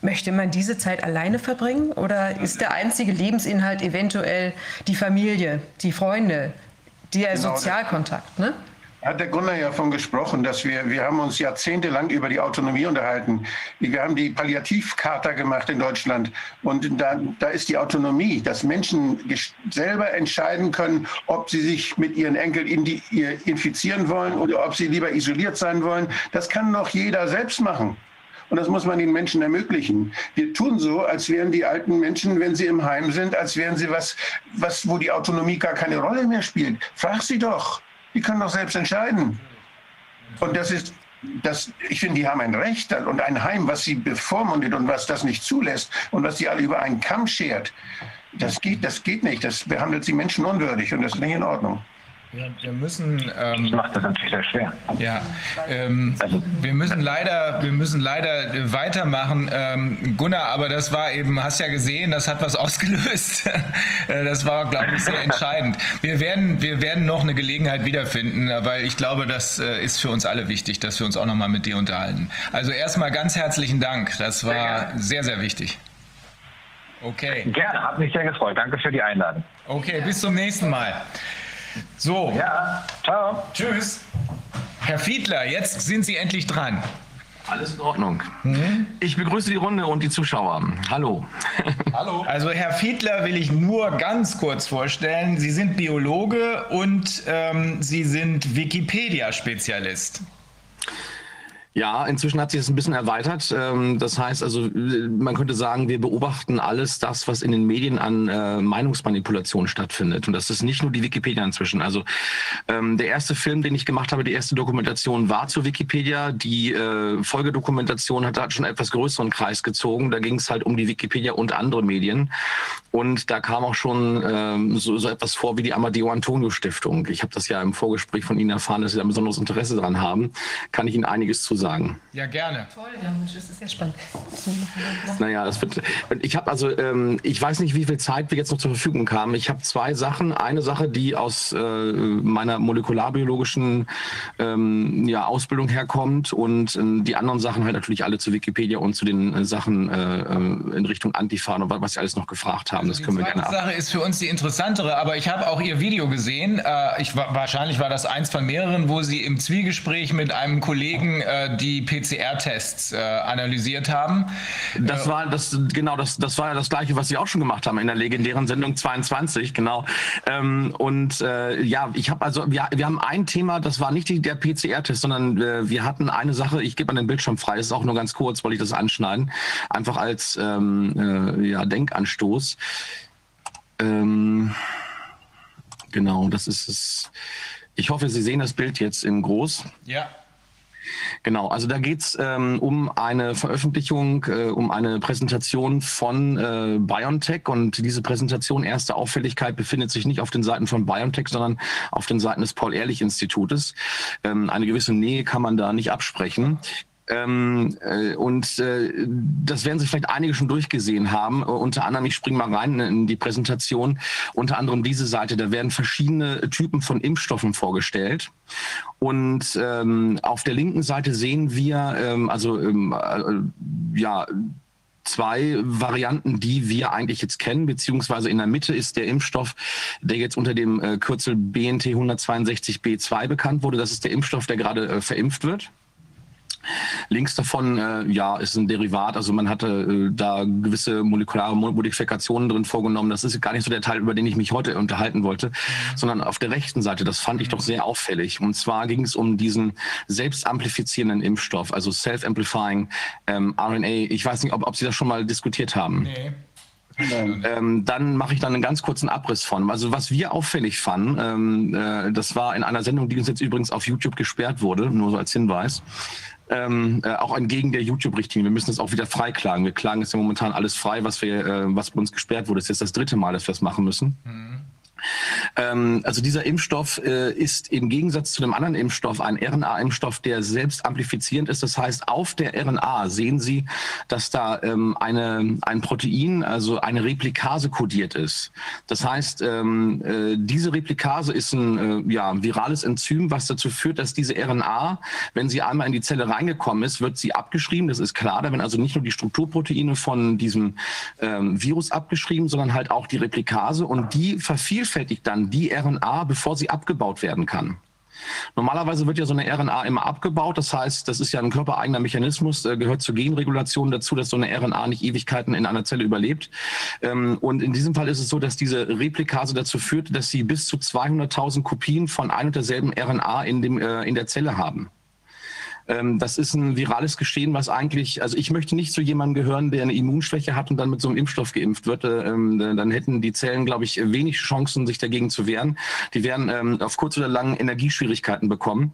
Möchte man diese Zeit alleine verbringen oder ist der einzige Lebensinhalt eventuell die Familie, die Freunde, der genau, Sozialkontakt? Ne? Hat der Gunnar ja von gesprochen, dass wir, wir haben uns jahrzehntelang über die Autonomie unterhalten. Wir haben die Palliativcharta gemacht in Deutschland und da, da ist die Autonomie, dass Menschen selber entscheiden können, ob sie sich mit ihren Enkeln infizieren wollen oder ob sie lieber isoliert sein wollen. Das kann noch jeder selbst machen. Und das muss man den Menschen ermöglichen. Wir tun so, als wären die alten Menschen, wenn sie im Heim sind, als wären sie was, was, wo die Autonomie gar keine Rolle mehr spielt. Frag sie doch. Die können doch selbst entscheiden. Und das ist, das, ich finde, die haben ein Recht und ein Heim, was sie bevormundet und was das nicht zulässt und was sie alle über einen Kamm schert. Das geht, das geht nicht. Das behandelt sie menschenunwürdig und das ist nicht in Ordnung. Ja, wir müssen. Ähm, das macht das natürlich sehr schwer. Ja, ähm, also, wir müssen leider, wir müssen leider weitermachen, ähm, Gunnar. Aber das war eben, hast ja gesehen, das hat was ausgelöst. Äh, das war, glaube ich, sehr entscheidend. Wir werden, wir werden noch eine Gelegenheit wiederfinden, weil ich glaube, das äh, ist für uns alle wichtig, dass wir uns auch noch mal mit dir unterhalten. Also erstmal ganz herzlichen Dank. Das war sehr, sehr wichtig. Okay. Gerne, hat mich sehr gefreut. Danke für die Einladung. Okay, bis zum nächsten Mal. So. Ja, ciao. Tschüss. Herr Fiedler, jetzt sind Sie endlich dran. Alles in Ordnung. Mhm. Ich begrüße die Runde und die Zuschauer. Hallo. Hallo. Also Herr Fiedler will ich nur ganz kurz vorstellen. Sie sind Biologe und ähm, Sie sind Wikipedia-Spezialist. Ja, inzwischen hat sich das ein bisschen erweitert. Ähm, das heißt also, man könnte sagen, wir beobachten alles das, was in den Medien an äh, Meinungsmanipulation stattfindet. Und das ist nicht nur die Wikipedia inzwischen. Also ähm, der erste Film, den ich gemacht habe, die erste Dokumentation war zur Wikipedia. Die äh, Folgedokumentation hat, hat schon etwas größeren Kreis gezogen. Da ging es halt um die Wikipedia und andere Medien. Und da kam auch schon ähm, so, so etwas vor wie die Amadeo Antonio Stiftung. Ich habe das ja im Vorgespräch von Ihnen erfahren, dass Sie da ein besonderes Interesse daran haben. Kann ich Ihnen einiges zu sagen. Ja, gerne. Toll, ja, das ist sehr spannend. Naja, das wird. Ich habe also, ähm, ich weiß nicht, wie viel Zeit wir jetzt noch zur Verfügung haben. Ich habe zwei Sachen. Eine Sache, die aus äh, meiner molekularbiologischen ähm, ja, Ausbildung herkommt und äh, die anderen Sachen halt natürlich alle zu Wikipedia und zu den äh, Sachen äh, äh, in Richtung Antifa und was Sie alles noch gefragt haben. Also das können wir gerne. Die Sache ist für uns die interessantere, aber ich habe auch Ihr Video gesehen. Äh, ich, wahrscheinlich war das eins von mehreren, wo Sie im Zwiegespräch mit einem Kollegen die PCR-Tests äh, analysiert haben. Das war das genau das das war ja das gleiche, was Sie auch schon gemacht haben in der legendären Sendung 22, genau. Ähm, und äh, ja, ich habe also wir, wir haben ein Thema, das war nicht die, der PCR-Test, sondern äh, wir hatten eine Sache. Ich gebe mal den Bildschirm frei. Das ist auch nur ganz kurz, wollte ich das anschneiden, einfach als ähm, äh, ja Denkanstoß. Ähm, genau, das ist es. Ich hoffe, Sie sehen das Bild jetzt in groß. Ja. Genau, also da geht's ähm, um eine Veröffentlichung, äh, um eine Präsentation von äh, BioNTech und diese Präsentation, erste Auffälligkeit, befindet sich nicht auf den Seiten von BioNTech, sondern auf den Seiten des Paul-Ehrlich-Institutes. Ähm, eine gewisse Nähe kann man da nicht absprechen. Ähm, äh, und äh, das werden sich vielleicht einige schon durchgesehen haben. Uh, unter anderem, ich springe mal rein in die Präsentation, unter anderem diese Seite, da werden verschiedene Typen von Impfstoffen vorgestellt. Und ähm, auf der linken Seite sehen wir, ähm, also ähm, äh, ja, zwei Varianten, die wir eigentlich jetzt kennen, beziehungsweise in der Mitte ist der Impfstoff, der jetzt unter dem äh, Kürzel BNT 162b2 bekannt wurde. Das ist der Impfstoff, der gerade äh, verimpft wird. Links davon, äh, ja, ist ein Derivat. Also man hatte äh, da gewisse molekulare Modifikationen drin vorgenommen. Das ist gar nicht so der Teil, über den ich mich heute unterhalten wollte, mhm. sondern auf der rechten Seite, das fand ich doch sehr auffällig. Und zwar ging es um diesen selbstamplifizierenden Impfstoff, also Self-Amplifying ähm, RNA. Ich weiß nicht, ob, ob Sie das schon mal diskutiert haben. Nee. Ähm, dann mache ich dann einen ganz kurzen Abriss von. Also was wir auffällig fanden, ähm, äh, das war in einer Sendung, die uns jetzt übrigens auf YouTube gesperrt wurde, nur so als Hinweis ähm, äh, auch entgegen der YouTube-Richtlinie. Wir müssen das auch wieder freiklagen. Wir klagen jetzt ja momentan alles frei, was wir, äh, was bei uns gesperrt wurde. Das ist jetzt das dritte Mal, dass wir das machen müssen. Mhm. Ähm, also dieser Impfstoff äh, ist im Gegensatz zu dem anderen Impfstoff ein RNA-Impfstoff, der selbst amplifizierend ist. Das heißt, auf der RNA sehen Sie, dass da ähm, eine, ein Protein, also eine Replikase kodiert ist. Das heißt, ähm, äh, diese Replikase ist ein äh, ja, virales Enzym, was dazu führt, dass diese RNA, wenn sie einmal in die Zelle reingekommen ist, wird sie abgeschrieben. Das ist klar. Da werden also nicht nur die Strukturproteine von diesem Virus abgeschrieben, sondern halt auch die Replikase und die vervielfältigen vervielfältigt dann die RNA, bevor sie abgebaut werden kann. Normalerweise wird ja so eine RNA immer abgebaut. Das heißt, das ist ja ein körpereigener Mechanismus, äh, gehört zur Genregulation dazu, dass so eine RNA nicht Ewigkeiten in einer Zelle überlebt. Ähm, und in diesem Fall ist es so, dass diese Replikase dazu führt, dass sie bis zu 200.000 Kopien von ein und derselben RNA in, dem, äh, in der Zelle haben. Ähm, das ist ein virales Geschehen, was eigentlich, also ich möchte nicht zu jemandem gehören, der eine Immunschwäche hat und dann mit so einem Impfstoff geimpft wird. Ähm, dann hätten die Zellen, glaube ich, wenig Chancen, sich dagegen zu wehren. Die werden ähm, auf kurz oder lang Energieschwierigkeiten bekommen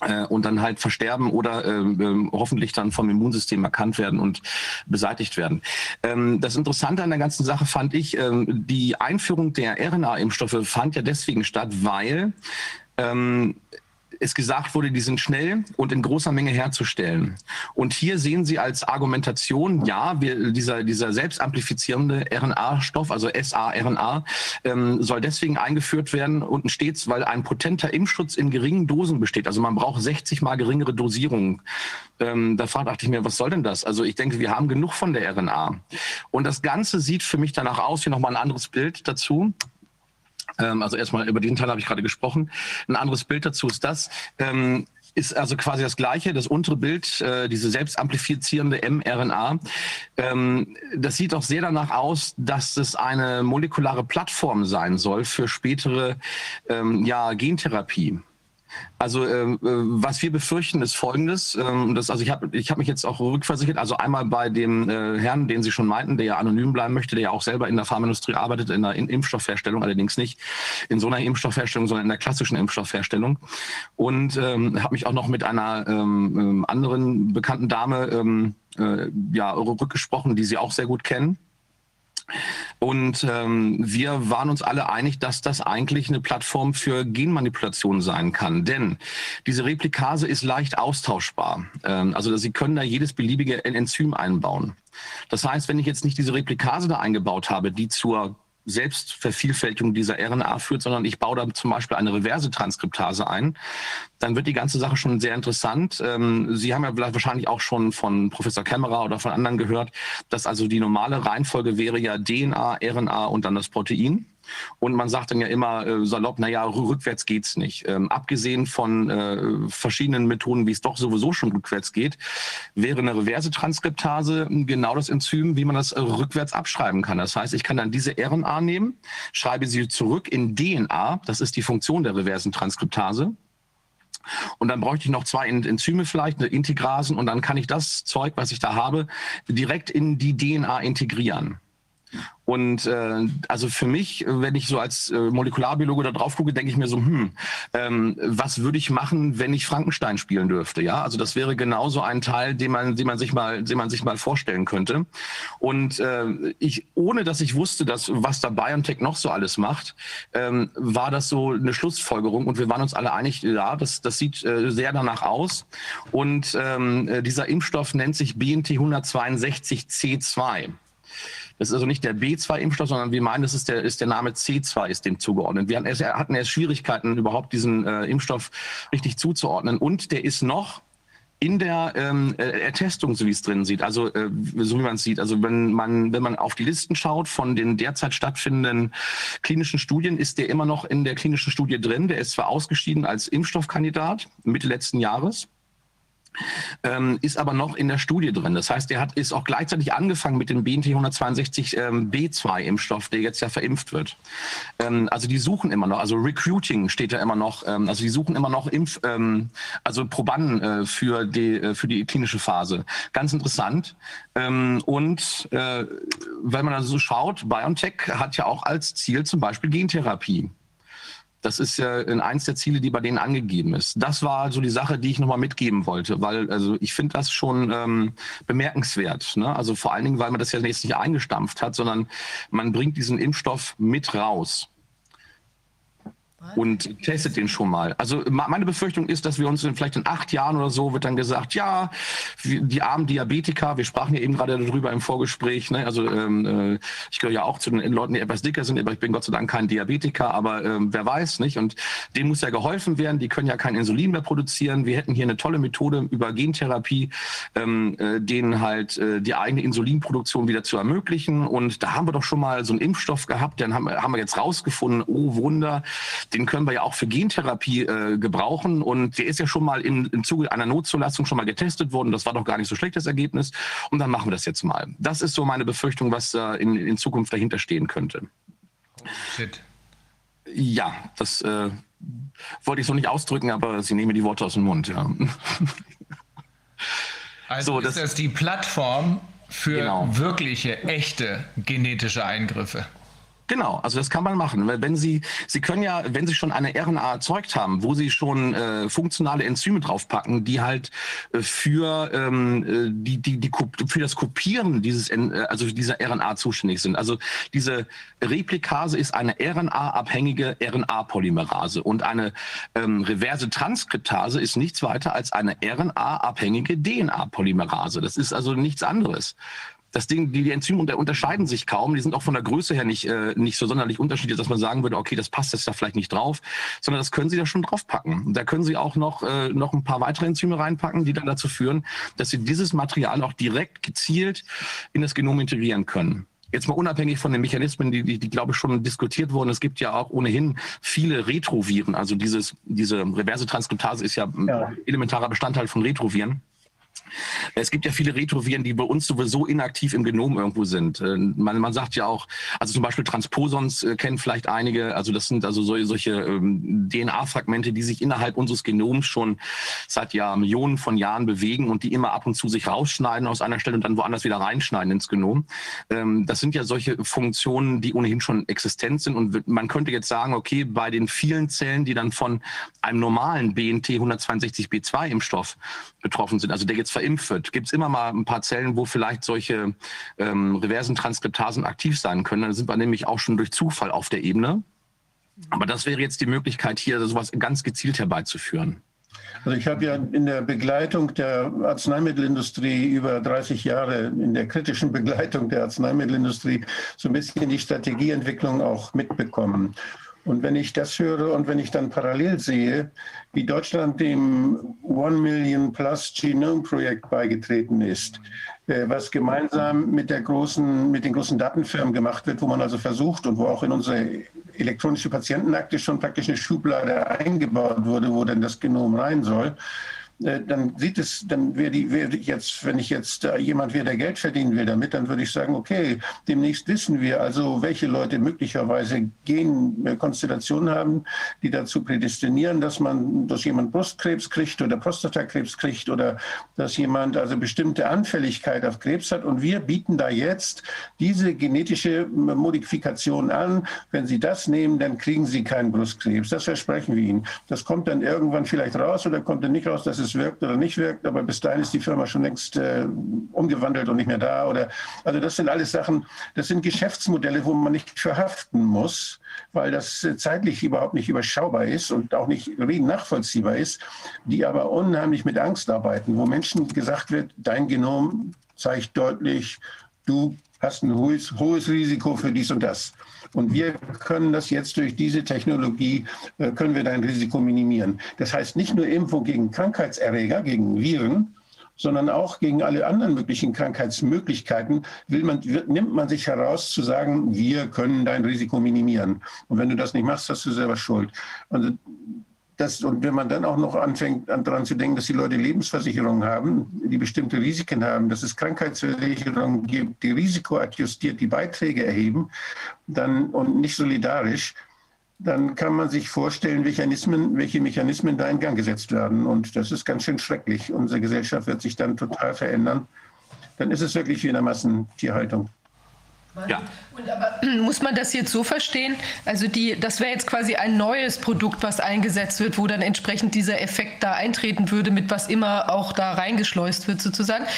äh, und dann halt versterben oder äh, äh, hoffentlich dann vom Immunsystem erkannt werden und beseitigt werden. Ähm, das Interessante an der ganzen Sache fand ich, ähm, die Einführung der RNA-Impfstoffe fand ja deswegen statt, weil ähm, es gesagt wurde, die sind schnell und in großer Menge herzustellen. Und hier sehen Sie als Argumentation, ja, wir, dieser, dieser selbstamplifizierende RNA-Stoff, also saRNA, ähm, soll deswegen eingeführt werden unten stets, weil ein potenter Impfschutz in geringen Dosen besteht. Also man braucht 60 mal geringere Dosierungen. Ähm, da dachte ich mir, was soll denn das? Also ich denke, wir haben genug von der RNA. Und das Ganze sieht für mich danach aus, hier nochmal ein anderes Bild dazu. Ähm, also erstmal über den Teil habe ich gerade gesprochen. Ein anderes Bild dazu ist das. Ähm, ist also quasi das gleiche, das untere Bild, äh, diese selbstamplifizierende mRNA. Ähm, das sieht auch sehr danach aus, dass es eine molekulare Plattform sein soll für spätere ja, Gentherapie. Also ähm, äh, was wir befürchten ist Folgendes. Ähm, das, also ich habe ich hab mich jetzt auch rückversichert. Also einmal bei dem äh, Herrn, den Sie schon meinten, der ja anonym bleiben möchte, der ja auch selber in der Pharmaindustrie arbeitet, in der in Impfstoffherstellung, allerdings nicht in so einer Impfstoffherstellung, sondern in der klassischen Impfstoffherstellung. Und ähm, habe mich auch noch mit einer ähm, ähm anderen bekannten Dame ähm, äh, ja, rückgesprochen, die Sie auch sehr gut kennen. Und ähm, wir waren uns alle einig, dass das eigentlich eine Plattform für Genmanipulation sein kann. Denn diese Replikase ist leicht austauschbar. Ähm, also Sie können da jedes beliebige Enzym einbauen. Das heißt, wenn ich jetzt nicht diese Replikase da eingebaut habe, die zur Selbstvervielfältigung dieser RNA führt, sondern ich baue da zum Beispiel eine reverse Transkriptase ein, dann wird die ganze Sache schon sehr interessant. Ähm, Sie haben ja wahrscheinlich auch schon von Professor Kämmerer oder von anderen gehört, dass also die normale Reihenfolge wäre ja DNA, RNA und dann das Protein. Und man sagt dann ja immer äh, salopp, naja, rückwärts geht's nicht. Ähm, abgesehen von äh, verschiedenen Methoden, wie es doch sowieso schon rückwärts geht, wäre eine reverse Transkriptase genau das Enzym, wie man das äh, rückwärts abschreiben kann. Das heißt, ich kann dann diese RNA nehmen, schreibe sie zurück in DNA, das ist die Funktion der reversen Transkriptase, und dann bräuchte ich noch zwei Enzyme vielleicht, eine Integrasen, und dann kann ich das Zeug, was ich da habe, direkt in die DNA integrieren. Und äh, also für mich, wenn ich so als äh, Molekularbiologe da drauf gucke, denke ich mir so, hm, ähm, was würde ich machen, wenn ich Frankenstein spielen dürfte? Ja, also das wäre genauso ein Teil, den man, den man sich mal, den man sich mal vorstellen könnte. Und äh, ich, ohne dass ich wusste, dass was da BioNTech noch so alles macht, ähm, war das so eine Schlussfolgerung. Und wir waren uns alle einig, ja, das, das sieht äh, sehr danach aus. Und ähm, äh, dieser Impfstoff nennt sich BNT 162 C2. Das ist also nicht der B2-Impfstoff, sondern wir meinen, das ist der, ist der Name C2 ist dem zugeordnet. Wir hatten erst, hatten erst Schwierigkeiten, überhaupt diesen äh, Impfstoff richtig zuzuordnen. Und der ist noch in der ähm, äh, Ertestung, so wie es drin sieht, also äh, so wie man es sieht, also wenn man wenn man auf die Listen schaut von den derzeit stattfindenden klinischen Studien, ist der immer noch in der klinischen Studie drin. Der ist zwar ausgeschieden als Impfstoffkandidat Mitte letzten Jahres, ähm, ist aber noch in der Studie drin. Das heißt, er hat, ist auch gleichzeitig angefangen mit dem BNT 162 ähm, B2-Impfstoff, der jetzt ja verimpft wird. Ähm, also die suchen immer noch, also Recruiting steht da immer noch, ähm, also die suchen immer noch Impf, ähm, also Probanden äh, für, die, äh, für die klinische Phase. Ganz interessant. Ähm, und äh, wenn man also so schaut, BioNTech hat ja auch als Ziel zum Beispiel Gentherapie. Das ist ja eins der Ziele, die bei denen angegeben ist. Das war so die Sache, die ich nochmal mitgeben wollte, weil also ich finde das schon ähm, bemerkenswert. Ne? Also vor allen Dingen, weil man das ja jetzt nicht eingestampft hat, sondern man bringt diesen Impfstoff mit raus und testet den schon mal. Also meine Befürchtung ist, dass wir uns in vielleicht in acht Jahren oder so wird dann gesagt, ja, die armen Diabetiker, wir sprachen ja eben gerade darüber im Vorgespräch, ne? also ähm, äh, ich gehöre ja auch zu den Leuten, die etwas dicker sind, aber ich bin Gott sei Dank kein Diabetiker, aber ähm, wer weiß, nicht? Und denen muss ja geholfen werden, die können ja kein Insulin mehr produzieren. Wir hätten hier eine tolle Methode über Gentherapie, ähm, äh, denen halt äh, die eigene Insulinproduktion wieder zu ermöglichen. Und da haben wir doch schon mal so einen Impfstoff gehabt, den haben, haben wir jetzt rausgefunden, oh Wunder, den können wir ja auch für Gentherapie äh, gebrauchen. Und der ist ja schon mal im, im Zuge einer Notzulassung schon mal getestet worden. Das war doch gar nicht so schlechtes Ergebnis. Und dann machen wir das jetzt mal. Das ist so meine Befürchtung, was äh, in, in Zukunft dahinter stehen könnte. Shit. Ja, das äh, wollte ich so nicht ausdrücken, aber Sie nehmen die Worte aus dem Mund. Ja. Also so, ist das, das die Plattform für genau. wirkliche, echte genetische Eingriffe? Genau, also das kann man machen. Wenn Sie, Sie können ja, wenn Sie schon eine RNA erzeugt haben, wo Sie schon äh, funktionale Enzyme draufpacken, die halt äh, für ähm, äh, die, die, die für das Kopieren dieses, äh, also dieser RNA zuständig sind. Also diese Replikase ist eine RNA-abhängige RNA-Polymerase und eine ähm, reverse Transkriptase ist nichts weiter als eine RNA-abhängige DNA-Polymerase. Das ist also nichts anderes das Ding, die, die Enzyme unter, unterscheiden sich kaum. Die sind auch von der Größe her nicht, äh, nicht so sonderlich unterschiedlich, dass man sagen würde, okay, das passt jetzt da vielleicht nicht drauf, sondern das können Sie da schon draufpacken. Und da können Sie auch noch, äh, noch ein paar weitere Enzyme reinpacken, die dann dazu führen, dass Sie dieses Material auch direkt gezielt in das Genom integrieren können. Jetzt mal unabhängig von den Mechanismen, die, die, die glaube ich schon diskutiert wurden. Es gibt ja auch ohnehin viele Retroviren. Also dieses, diese reverse Transkriptase ist ja, ja. elementarer Bestandteil von Retroviren. Es gibt ja viele Retroviren, die bei uns sowieso inaktiv im Genom irgendwo sind. Äh, man, man sagt ja auch, also zum Beispiel Transposons äh, kennen vielleicht einige, also das sind also solche, solche ähm, DNA-Fragmente, die sich innerhalb unseres Genoms schon seit ja Millionen von Jahren bewegen und die immer ab und zu sich rausschneiden aus einer Stelle und dann woanders wieder reinschneiden ins Genom. Ähm, das sind ja solche Funktionen, die ohnehin schon existent sind und man könnte jetzt sagen, okay, bei den vielen Zellen, die dann von einem normalen BNT 162b2 Impfstoff betroffen sind, also der jetzt verimpft wird, gibt es immer mal ein paar Zellen, wo vielleicht solche ähm, reversen Transkriptasen aktiv sein können. Dann sind wir nämlich auch schon durch Zufall auf der Ebene. Aber das wäre jetzt die Möglichkeit, hier sowas ganz gezielt herbeizuführen. Also ich habe ja in der Begleitung der Arzneimittelindustrie über 30 Jahre, in der kritischen Begleitung der Arzneimittelindustrie, so ein bisschen die Strategieentwicklung auch mitbekommen. Und wenn ich das höre und wenn ich dann parallel sehe, wie Deutschland dem One Million Plus Genome Projekt beigetreten ist, äh, was gemeinsam mit, der großen, mit den großen Datenfirmen gemacht wird, wo man also versucht und wo auch in unsere elektronische Patientenakte schon praktisch eine Schublade eingebaut wurde, wo denn das Genom rein soll, dann sieht es, dann wäre die, wäre jetzt, wenn ich jetzt äh, jemand wäre, der Geld verdienen will damit, dann würde ich sagen, okay, demnächst wissen wir also, welche Leute möglicherweise Genkonstellationen haben, die dazu prädestinieren, dass man, dass jemand Brustkrebs kriegt oder Prostatakrebs kriegt oder dass jemand also bestimmte Anfälligkeit auf Krebs hat. Und wir bieten da jetzt diese genetische Modifikation an. Wenn Sie das nehmen, dann kriegen Sie keinen Brustkrebs. Das versprechen wir Ihnen. Das kommt dann irgendwann vielleicht raus oder kommt dann nicht raus. Das ist es wirkt oder nicht wirkt, aber bis dahin ist die Firma schon längst äh, umgewandelt und nicht mehr da. Oder, also das sind alles Sachen, das sind Geschäftsmodelle, wo man nicht verhaften muss, weil das äh, zeitlich überhaupt nicht überschaubar ist und auch nicht nachvollziehbar ist, die aber unheimlich mit Angst arbeiten, wo Menschen gesagt wird, dein Genom zeigt deutlich, du hast ein hohes, hohes Risiko für dies und das. Und wir können das jetzt durch diese Technologie, äh, können wir dein Risiko minimieren. Das heißt nicht nur Impfung gegen Krankheitserreger, gegen Viren, sondern auch gegen alle anderen möglichen Krankheitsmöglichkeiten will man, nimmt man sich heraus zu sagen, wir können dein Risiko minimieren. Und wenn du das nicht machst, hast du selber Schuld. Also das, und wenn man dann auch noch anfängt, daran zu denken, dass die Leute Lebensversicherungen haben, die bestimmte Risiken haben, dass es Krankheitsversicherungen gibt, die risikoadjustiert die Beiträge erheben dann, und nicht solidarisch, dann kann man sich vorstellen, Mechanismen, welche Mechanismen da in Gang gesetzt werden. Und das ist ganz schön schrecklich. Unsere Gesellschaft wird sich dann total verändern. Dann ist es wirklich wie in der Massentierhaltung. Ja. Aber muss man das jetzt so verstehen? Also die, das wäre jetzt quasi ein neues Produkt, was eingesetzt wird, wo dann entsprechend dieser Effekt da eintreten würde, mit was immer auch da reingeschleust wird sozusagen.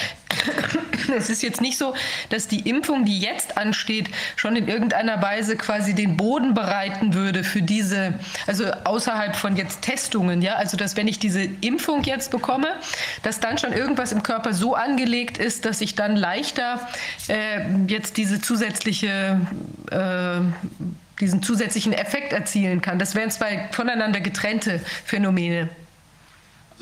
Es ist jetzt nicht so, dass die Impfung, die jetzt ansteht, schon in irgendeiner Weise quasi den Boden bereiten würde für diese, also außerhalb von jetzt Testungen, ja, also dass wenn ich diese Impfung jetzt bekomme, dass dann schon irgendwas im Körper so angelegt ist, dass ich dann leichter äh, jetzt diese zusätzliche äh, diesen zusätzlichen Effekt erzielen kann. Das wären zwei voneinander getrennte Phänomene.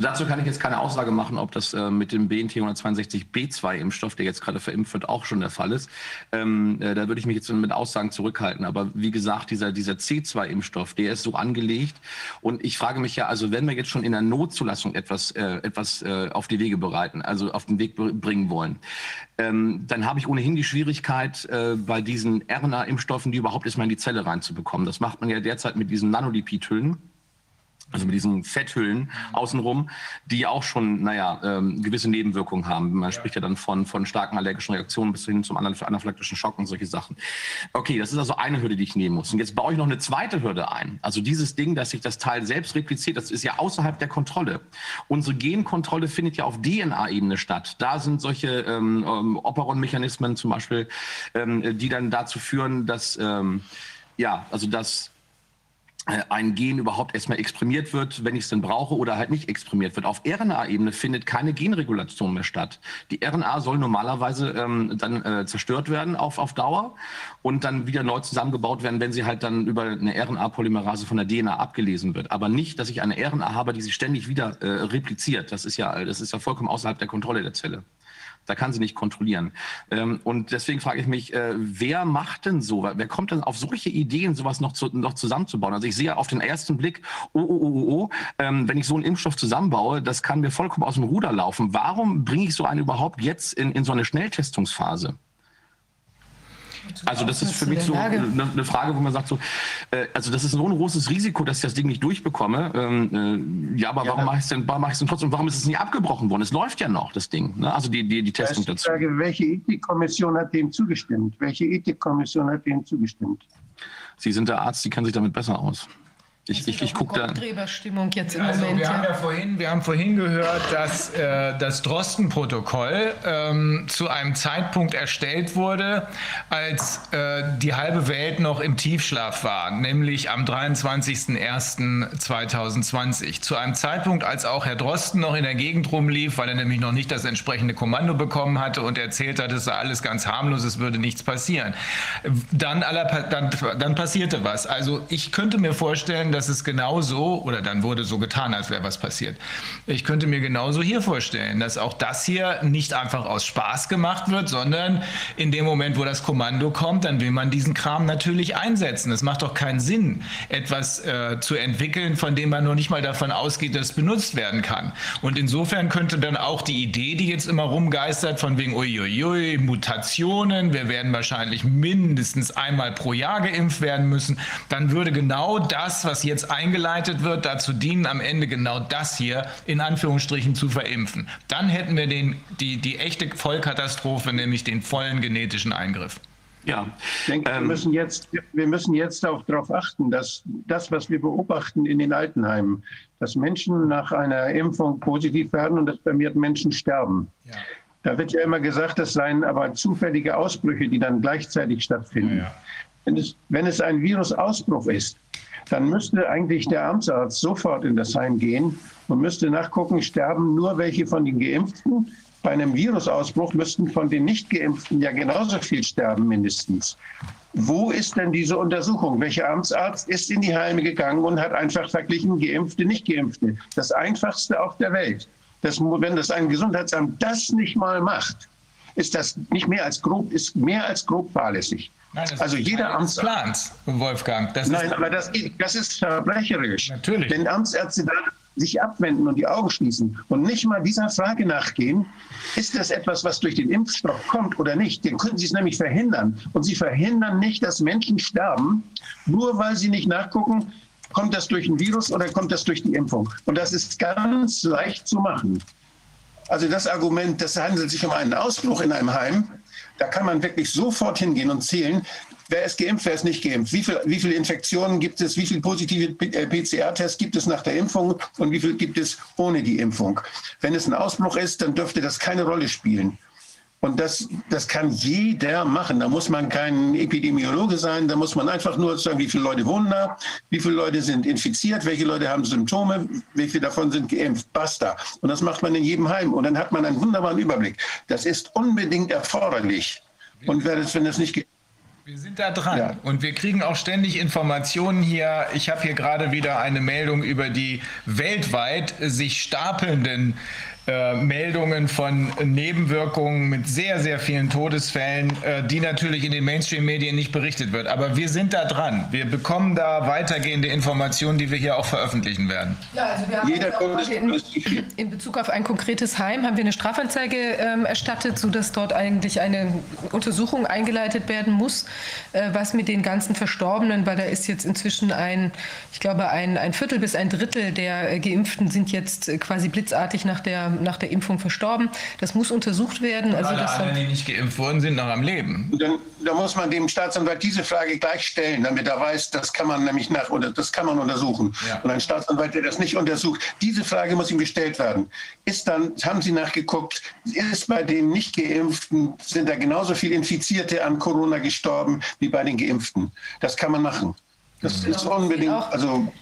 Dazu kann ich jetzt keine Aussage machen, ob das äh, mit dem BNT 162b2-Impfstoff, der jetzt gerade verimpft wird, auch schon der Fall ist. Ähm, äh, da würde ich mich jetzt mit Aussagen zurückhalten. Aber wie gesagt, dieser, dieser C2-Impfstoff, der ist so angelegt. Und ich frage mich ja, also wenn wir jetzt schon in der Notzulassung etwas, äh, etwas äh, auf die Wege bereiten, also auf den Weg bringen wollen, ähm, dann habe ich ohnehin die Schwierigkeit, äh, bei diesen RNA-Impfstoffen, die überhaupt erstmal in die Zelle reinzubekommen. Das macht man ja derzeit mit diesen Nanolipidhüllen also mit diesen Fetthüllen außenrum, die auch schon, naja, ähm, gewisse Nebenwirkungen haben. Man spricht ja dann von, von starken allergischen Reaktionen bis hin zum anaphylaktischen Schock und solche Sachen. Okay, das ist also eine Hürde, die ich nehmen muss. Und jetzt baue ich noch eine zweite Hürde ein. Also dieses Ding, dass sich das Teil selbst repliziert, das ist ja außerhalb der Kontrolle. Unsere Genkontrolle findet ja auf DNA-Ebene statt. Da sind solche ähm, ähm, Operon-Mechanismen zum Beispiel, ähm, die dann dazu führen, dass, ähm, ja, also dass ein Gen überhaupt erstmal exprimiert wird, wenn ich es denn brauche, oder halt nicht exprimiert wird. Auf RNA-Ebene findet keine Genregulation mehr statt. Die RNA soll normalerweise ähm, dann äh, zerstört werden auf, auf Dauer und dann wieder neu zusammengebaut werden, wenn sie halt dann über eine RNA-Polymerase von der DNA abgelesen wird. Aber nicht, dass ich eine RNA habe, die sich ständig wieder äh, repliziert. Das ist ja, das ist ja vollkommen außerhalb der Kontrolle der Zelle. Da kann sie nicht kontrollieren. Ähm, und deswegen frage ich mich, äh, wer macht denn so? Wer kommt denn auf solche Ideen, sowas noch, zu, noch zusammenzubauen? Also ich sehe auf den ersten Blick, oh, oh, oh, oh, oh ähm, wenn ich so einen Impfstoff zusammenbaue, das kann mir vollkommen aus dem Ruder laufen. Warum bringe ich so einen überhaupt jetzt in, in so eine Schnelltestungsphase? Also das ist für mich so eine, Frage, wo man sagt so, äh, also das ist so ein großes Risiko, dass ich das Ding nicht durchbekomme. Ähm, äh, ja, aber ja, warum mache ich es denn, warum mache ich denn trotzdem? Warum ist es nicht abgebrochen worden? Es läuft ja noch, das Ding. Ne? Also die, die, die Testung dazu. Frage, welche Ethikkommission hat dem zugestimmt? Welche Ethikkommission hat dem zugestimmt? Sie sind der Arzt, Sie kennen sich damit besser aus. Ich, ich, ich gucke da. Gräberstimmung jetzt im also, Moment. Wir haben ja vorhin, wir haben vorhin gehört, dass äh, das Drosten-Protokoll ähm, zu einem Zeitpunkt erstellt wurde, als äh, die halbe Welt noch im Tiefschlaf war, nämlich am 23.01.2020. Zu einem Zeitpunkt, als auch Herr Drosten noch in der Gegend rumlief, weil er nämlich noch nicht das entsprechende Kommando bekommen hatte und erzählt hat, es sei alles ganz harmlos, es würde nichts passieren. Dann, aller, dann, dann passierte was. Also ich könnte mir vorstellen, dass dass es genauso, oder dann wurde so getan, als wäre was passiert. Ich könnte mir genauso hier vorstellen, dass auch das hier nicht einfach aus Spaß gemacht wird, sondern in dem Moment, wo das Kommando kommt, dann will man diesen Kram natürlich einsetzen. Es macht doch keinen Sinn, etwas äh, zu entwickeln, von dem man noch nicht mal davon ausgeht, dass es benutzt werden kann. Und insofern könnte dann auch die Idee, die jetzt immer rumgeistert, von wegen uiuiui, Mutationen, wir werden wahrscheinlich mindestens einmal pro Jahr geimpft werden müssen, dann würde genau das, was jetzt eingeleitet wird, dazu dienen, am Ende genau das hier in Anführungsstrichen zu verimpfen. Dann hätten wir den, die, die echte Vollkatastrophe, nämlich den vollen genetischen Eingriff. Ja, ich denke, ähm, wir, müssen jetzt, wir müssen jetzt auch darauf achten, dass das, was wir beobachten in den Altenheimen, dass Menschen nach einer Impfung positiv werden und dass vermehrt Menschen sterben. Ja. Da wird ja immer gesagt, das seien aber zufällige Ausbrüche, die dann gleichzeitig stattfinden. Ja, ja. Wenn, es, wenn es ein Virusausbruch ist, dann müsste eigentlich der Amtsarzt sofort in das Heim gehen und müsste nachgucken, sterben nur welche von den Geimpften. Bei einem Virusausbruch müssten von den Nicht-Geimpften ja genauso viel sterben mindestens. Wo ist denn diese Untersuchung? Welcher Amtsarzt ist in die Heime gegangen und hat einfach verglichen Geimpfte, Nicht-Geimpfte? Das einfachste auf der Welt. Das, wenn das ein Gesundheitsamt das nicht mal macht, ist das nicht mehr als grob, ist mehr als grob fahrlässig. Nein, also jeder Amtsarzt. Wolfgang. Das Nein, ist, aber das, das ist verbrecherisch. Natürlich. Wenn Amtsärzte sich abwenden und die Augen schließen und nicht mal dieser Frage nachgehen, ist das etwas, was durch den Impfstoff kommt oder nicht, dann können sie es nämlich verhindern. Und sie verhindern nicht, dass Menschen sterben, nur weil sie nicht nachgucken, kommt das durch ein Virus oder kommt das durch die Impfung. Und das ist ganz leicht zu machen. Also das Argument, das handelt sich um einen Ausbruch in einem Heim, da kann man wirklich sofort hingehen und zählen, wer ist geimpft, wer ist nicht geimpft, wie, viel, wie viele Infektionen gibt es, wie viele positive äh, PCR-Tests gibt es nach der Impfung und wie viel gibt es ohne die Impfung. Wenn es ein Ausbruch ist, dann dürfte das keine Rolle spielen. Und das, das kann jeder machen. Da muss man kein Epidemiologe sein, da muss man einfach nur sagen, wie viele Leute wohnen da, wie viele Leute sind infiziert, welche Leute haben Symptome, wie viele davon sind geimpft. Basta. Und das macht man in jedem Heim. Und dann hat man einen wunderbaren Überblick. Das ist unbedingt erforderlich. Und wer das, wenn das nicht geht, Wir sind da dran Ja. und wir kriegen auch ständig Informationen hier. Ich habe hier gerade wieder eine Meldung über die weltweit sich stapelnden äh, Meldungen von Nebenwirkungen mit sehr, sehr vielen Todesfällen, äh, die natürlich in den Mainstream-Medien nicht berichtet wird. Aber wir sind da dran. Wir bekommen da weitergehende Informationen, die wir hier auch veröffentlichen werden. Ja, also wir haben Jeder in, in Bezug auf ein konkretes Heim haben wir eine Strafanzeige ähm, erstattet, sodass dort eigentlich eine Untersuchung eingeleitet werden muss, äh, was mit den ganzen Verstorbenen, weil da ist jetzt inzwischen ein, ich glaube, ein, ein Viertel bis ein Drittel der äh, Geimpften sind jetzt äh, quasi blitzartig nach der, nach der Impfung verstorben. Das muss untersucht werden. Also Alle anderen, die nicht geimpft wurden, sind noch am Leben. Dann, da muss man dem Staatsanwalt diese Frage gleich stellen, damit er weiß, das kann man nämlich nach oder das kann man untersuchen. Ja. Und ein Staatsanwalt, der das nicht untersucht, diese Frage muss ihm gestellt werden. Ist dann, haben Sie nachgeguckt, ist bei den nicht Geimpften, sind da genauso viele Infizierte an Corona gestorben wie bei den Geimpften? Das kann man machen. Das ist unbedingt, also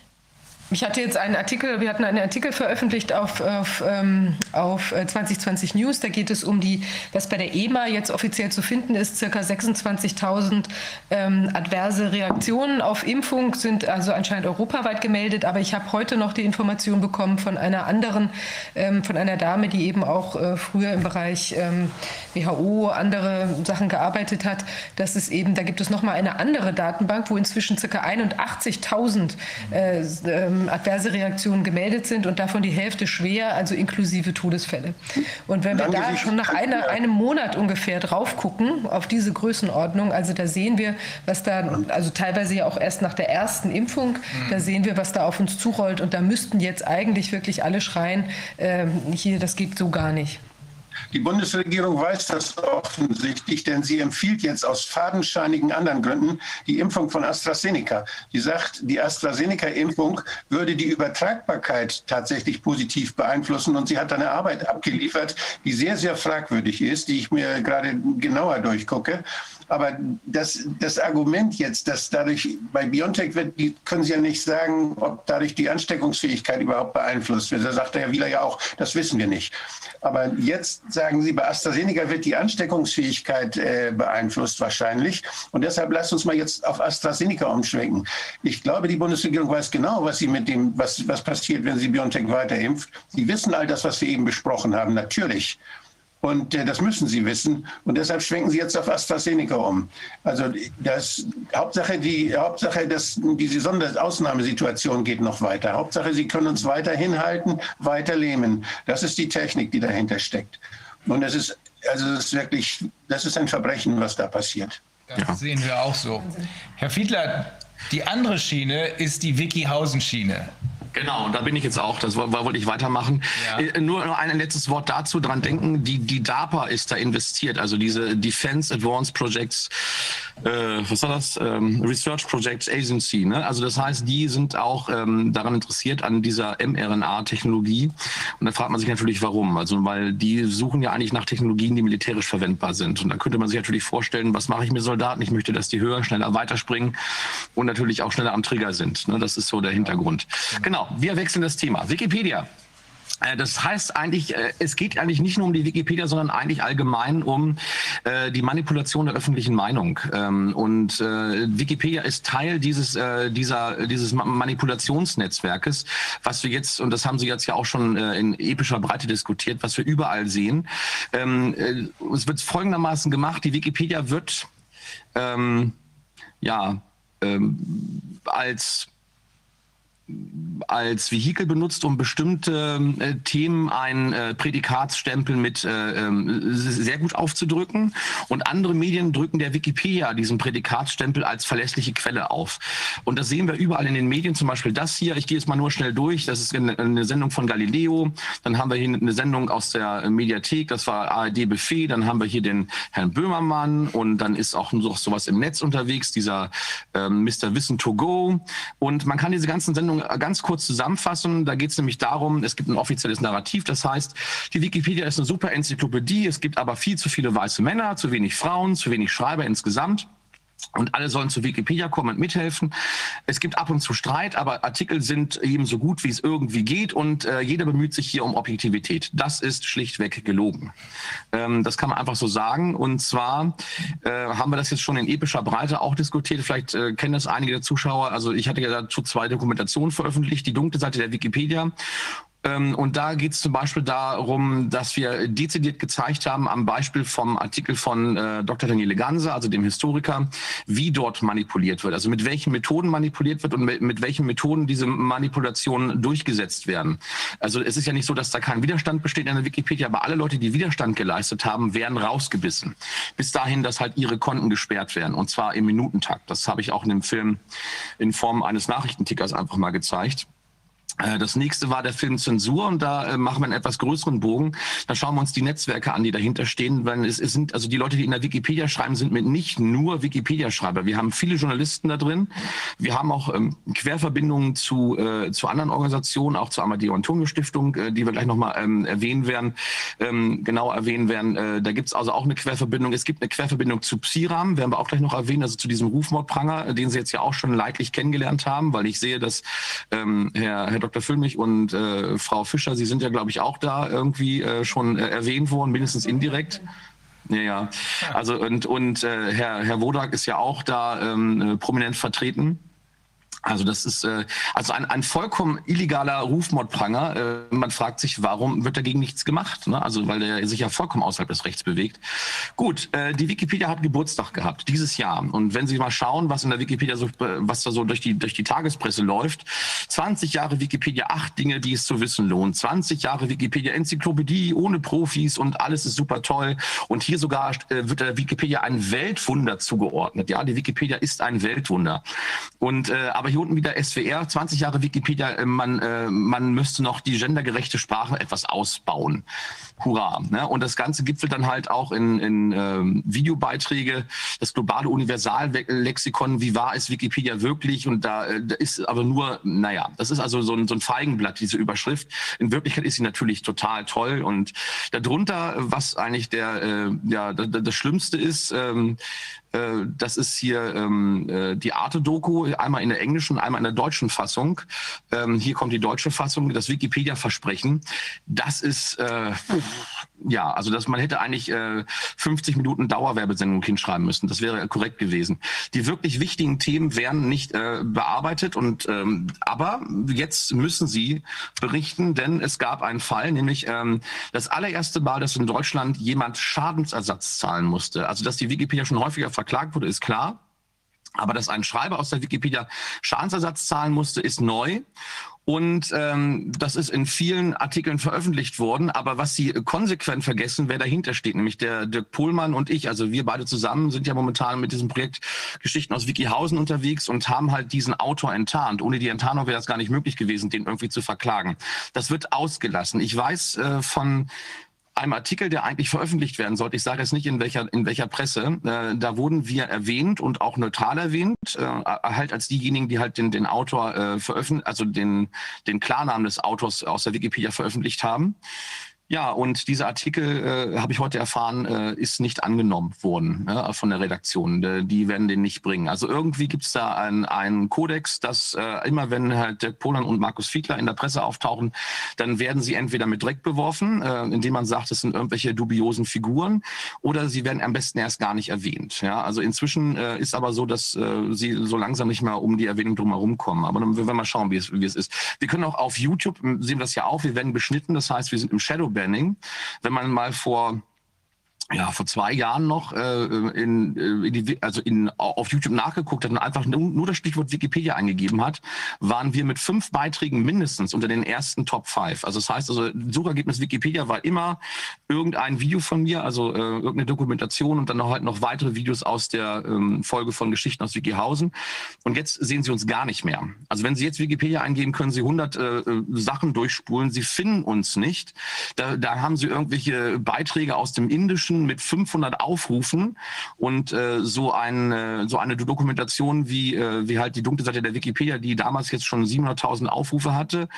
Ich hatte jetzt einen Artikel, wir hatten einen Artikel veröffentlicht auf, auf, ähm, auf äh, 2020 News. Da geht es um die, was bei der EMA jetzt offiziell zu finden ist, circa 26.000 ähm, adverse Reaktionen auf Impfung sind also anscheinend europaweit gemeldet. Aber ich habe heute noch die Information bekommen von einer anderen, ähm, von einer Dame, die eben auch äh, früher im Bereich ähm, WHO andere Sachen gearbeitet hat, dass es eben, da gibt es noch mal eine andere Datenbank, wo inzwischen circa 81.000 äh, ähm, adverse Reaktionen gemeldet sind und davon die Hälfte schwer, also inklusive Todesfälle. Und wenn wir da schon nach einer, einem Monat ungefähr drauf gucken, auf diese Größenordnung, also da sehen wir, was da, also teilweise ja auch erst nach der ersten Impfung, da sehen wir, was da auf uns zurollt und da müssten jetzt eigentlich wirklich alle schreien, ähm, hier, das geht so gar nicht. Die Bundesregierung weiß das offensichtlich, denn sie empfiehlt jetzt aus fadenscheinigen anderen Gründen die Impfung von AstraZeneca. Die sagt, die AstraZeneca-Impfung würde die Übertragbarkeit tatsächlich positiv beeinflussen und sie hat eine Arbeit abgeliefert, die sehr, sehr fragwürdig ist, die ich mir gerade genauer durchgucke. Aber das, das Argument jetzt, dass dadurch bei BioNTech wird, die können Sie ja nicht sagen, ob dadurch die Ansteckungsfähigkeit überhaupt beeinflusst wird. Da sagt der Herr Wieler ja auch, das wissen wir nicht. Aber jetzt sagen Sie, bei AstraZeneca wird die Ansteckungsfähigkeit äh, beeinflusst wahrscheinlich. Und deshalb lasst uns mal jetzt auf AstraZeneca umschwenken. Ich glaube, die Bundesregierung weiß genau, was sie mit dem, was, was passiert, wenn sie BioNTech weiter-impft. Sie wissen all das, was wir eben besprochen haben, natürlich. Und äh, das müssen sie wissen. Und deshalb schwenken sie jetzt auf AstraZeneca um. Also das Hauptsache, die Hauptsache, dass diese Sonderausnahmesituation geht noch weiter. Hauptsache, sie können uns weiter hinhalten, weiter lähmen. Das ist die Technik, die dahinter steckt. Und das ist, also das ist wirklich, das ist ein Verbrechen, was da passiert. Das sehen wir auch so. Herr Fiedler, die andere Schiene ist die Wikihausen-Schiene. Genau, und da bin ich jetzt auch, das woll- wollte ich weitermachen. Ja. Äh, Nur noch ein letztes Wort dazu, dran denken, die, die DARPA ist da investiert, also diese Defense Advanced Projects, äh, was war das? Ähm, Research Projects Agency. Ne? Also das heißt, die sind auch ähm, daran interessiert an dieser mRNA-Technologie. Und da fragt man sich natürlich, warum. Also weil die suchen ja eigentlich nach Technologien, die militärisch verwendbar sind. Und da könnte man sich natürlich vorstellen, was mache ich mit Soldaten? Ich möchte, dass die höher, schneller weiterspringen und natürlich auch schneller am Trigger sind. Ne? Das ist so der Hintergrund. Genau, wir wechseln das Thema. Wikipedia. Äh, das heißt eigentlich, äh, es geht eigentlich nicht nur um die Wikipedia, sondern eigentlich allgemein um äh, die Manipulation der öffentlichen Meinung. Ähm, und Wikipedia ist Teil dieses, dieser, dieses Manipulationsnetzwerkes, was wir jetzt, und das haben Sie jetzt ja auch schon in epischer Breite diskutiert, was wir überall sehen. Ähm, es wird folgendermaßen gemacht, die Wikipedia wird ähm, ja als als Vehikel benutzt, um bestimmte äh, Themen einen äh, Prädikatsstempel mit äh, ähm, sehr gut aufzudrücken. Und andere Medien drücken der Wikipedia diesen Prädikatsstempel als verlässliche Quelle auf. Und das sehen wir überall in den Medien, zum Beispiel das hier. Ich gehe jetzt mal nur schnell durch. Das ist eine, Sendung von Galileo. Dann haben wir hier eine Sendung aus der Mediathek. Das war ARD Buffet. Dann haben wir hier den Herrn Böhmermann. Und dann ist auch noch sowas im Netz unterwegs, dieser ähm, Mr. Wissen to go. Und man kann diese ganzen Sendungen ganz kurz zusammenfassen. Da geht es nämlich darum, es gibt ein offizielles Narrativ, das heißt, die Wikipedia ist eine super Enzyklopädie, es gibt aber viel zu viele weiße Männer, zu wenig Frauen, zu wenig Schreiber insgesamt. Und alle sollen zu Wikipedia kommen und mithelfen. Es gibt ab und zu Streit, aber Artikel sind eben so gut, wie es irgendwie geht und äh, jeder bemüht sich hier um Objektivität. Das ist schlichtweg gelogen. Ähm, das kann man einfach so sagen. Und zwar äh, haben wir das jetzt schon in epischer Breite auch diskutiert. Vielleicht äh, kennen das einige der Zuschauer. Also ich hatte ja dazu zwei Dokumentationen veröffentlicht. Die dunkle Seite der Wikipedia und da geht es zum Beispiel darum, dass wir dezidiert gezeigt haben, am Beispiel vom Artikel von äh, Dr. Daniele Ganser, also dem Historiker, wie dort manipuliert wird. Also mit welchen Methoden manipuliert wird und mit, mit welchen Methoden diese Manipulationen durchgesetzt werden. Also es ist ja nicht so, dass da kein Widerstand besteht in der Wikipedia, aber alle Leute, die Widerstand geleistet haben, werden rausgebissen. Bis dahin, dass halt ihre Konten gesperrt werden. Und zwar im Minutentakt. Das habe ich auch in dem Film in Form eines Nachrichtentickers einfach mal gezeigt. Äh, das nächste war der Film Zensur und da äh, machen wir einen etwas größeren Bogen. Da schauen wir uns die Netzwerke an, die dahinter stehen. Weil es, es sind also die Leute, die in der Wikipedia schreiben, sind mit nicht nur Wikipedia-Schreiber. Wir haben viele Journalisten da drin. Wir haben auch ähm, Querverbindungen zu äh, zu anderen Organisationen, auch zur Amadeo Antonio Stiftung, äh, die wir gleich nochmal ähm, erwähnen werden, ähm, genau erwähnen werden. Äh, da gibt's also auch eine Querverbindung. Es gibt eine Querverbindung zu Psiram, werden wir auch gleich noch erwähnen, also zu diesem Rufmordpranger, den Sie jetzt ja auch schon leidlich kennengelernt haben, weil ich sehe, dass ähm, Herr, Herr Dr. Füllmich und äh, Frau Fischer, Sie sind ja, glaube ich, auch da irgendwie äh, schon äh, erwähnt worden, mindestens indirekt. Ja, ja. Also und, und äh, Herr, Herr Wodak ist ja auch da ähm, äh, prominent vertreten. Also das ist äh, also ein, ein vollkommen illegaler Rufmordpranger. Äh, man fragt sich, warum wird dagegen nichts gemacht? Ne? Also weil der sich ja vollkommen außerhalb des Rechts bewegt. Gut, äh, die Wikipedia hat Geburtstag gehabt dieses Jahr. Und wenn Sie mal schauen, was in der Wikipedia so, was da so durch die durch die Tagespresse läuft, 20 Jahre Wikipedia, acht Dinge, die es zu wissen lohnt. 20 Jahre Wikipedia Enzyklopädie ohne Profis und alles ist super toll. Und hier sogar äh, wird der Wikipedia ein Weltwunder zugeordnet. Ja, die Wikipedia ist ein Weltwunder. Und äh, aber hier unten wieder SWR, 20 Jahre Wikipedia, äh, man, äh, man müsste noch die gendergerechte Sprache etwas ausbauen. Hurra. Ne? Und das Ganze gipfelt dann halt auch in, in ähm, Videobeiträge, das globale Universallexikon, wie wahr ist Wikipedia wirklich? Und da, äh, da ist aber nur, naja, das ist also so ein, so ein Feigenblatt, diese Überschrift. In Wirklichkeit ist sie natürlich total toll. Und darunter, was eigentlich der, äh, ja, das, das Schlimmste ist, ähm, äh, das ist hier ähm, äh, die Arte-Doku, einmal in der englischen, einmal in der deutschen Fassung. Ähm, hier kommt die deutsche Fassung, das Wikipedia-Versprechen. Das ist, äh, ja, also dass man hätte eigentlich äh, 50 Minuten Dauerwerbesendung hinschreiben müssen. Das wäre korrekt gewesen. Die wirklich wichtigen Themen werden nicht äh, bearbeitet und ähm, aber jetzt müssen sie berichten, denn es gab einen Fall, nämlich ähm, das allererste Mal, dass in Deutschland jemand Schadensersatz zahlen musste. Also dass die Wikipedia schon häufiger verklagt wurde, ist klar. Aber dass ein Schreiber aus der Wikipedia Schadensersatz zahlen musste, ist neu. Und ähm, das ist in vielen Artikeln veröffentlicht worden. Aber was sie konsequent vergessen, wer dahinter steht, nämlich der Dirk Pohlmann und ich, also wir beide zusammen sind ja momentan mit diesem Projekt Geschichten aus Wikihausen unterwegs und haben halt diesen Autor enttarnt. Ohne die Enttarnung wäre das gar nicht möglich gewesen, den irgendwie zu verklagen. Das wird ausgelassen. Ich weiß äh, von einem Artikel, der eigentlich veröffentlicht werden sollte. Ich sage jetzt nicht in welcher in welcher Presse. Äh, da wurden wir erwähnt und auch neutral erwähnt, äh, halt als diejenigen, die halt den den Autor äh, veröffentlicht, also den den Klarnamen des Autors aus der Wikipedia veröffentlicht haben. Ja, und dieser Artikel, äh, habe ich heute erfahren, äh, ist nicht angenommen worden ja, von der Redaktion. Äh, die werden den nicht bringen. Also irgendwie gibt es da einen, einen Kodex, dass äh, immer wenn halt Dirk Polan und Markus Fiedler in der Presse auftauchen, dann werden sie entweder mit Dreck beworfen, äh, indem man sagt, es sind irgendwelche dubiosen Figuren, oder sie werden am besten erst gar nicht erwähnt. Ja, also inzwischen äh, ist aber so, dass äh, sie so langsam nicht mehr um die Erwähnung drumherum kommen. Aber dann werden wir mal schauen, wie es, wie es ist. Wir können auch auf YouTube, sehen wir das ja auch, wir werden beschnitten. Das heißt, wir sind im Shadow Banning. Wenn man mal vor ja, vor zwei Jahren noch äh, in, äh, in die, also in, auf YouTube nachgeguckt hat und einfach nur, das Stichwort Wikipedia eingegeben hat, waren wir mit fünf Beiträgen mindestens unter den ersten Top 5. Also das heißt, also Suchergebnis Wikipedia war immer irgendein Video von mir, also äh, irgendeine Dokumentation und dann noch halt noch weitere Videos aus der ähm, Folge von Geschichten aus Wikihausen. Und jetzt sehen Sie uns gar nicht mehr. Also wenn Sie jetzt Wikipedia eingeben, können Sie 100 äh, äh, Sachen durchspulen. Sie finden uns nicht. Da, da haben Sie irgendwelche Beiträge aus dem Indischen mit 500 Aufrufen und äh, so, ein, äh, so eine Dokumentation wie, äh, wie halt die dunkle Seite der Wikipedia, die damals jetzt schon 700.000 Aufrufe hatte,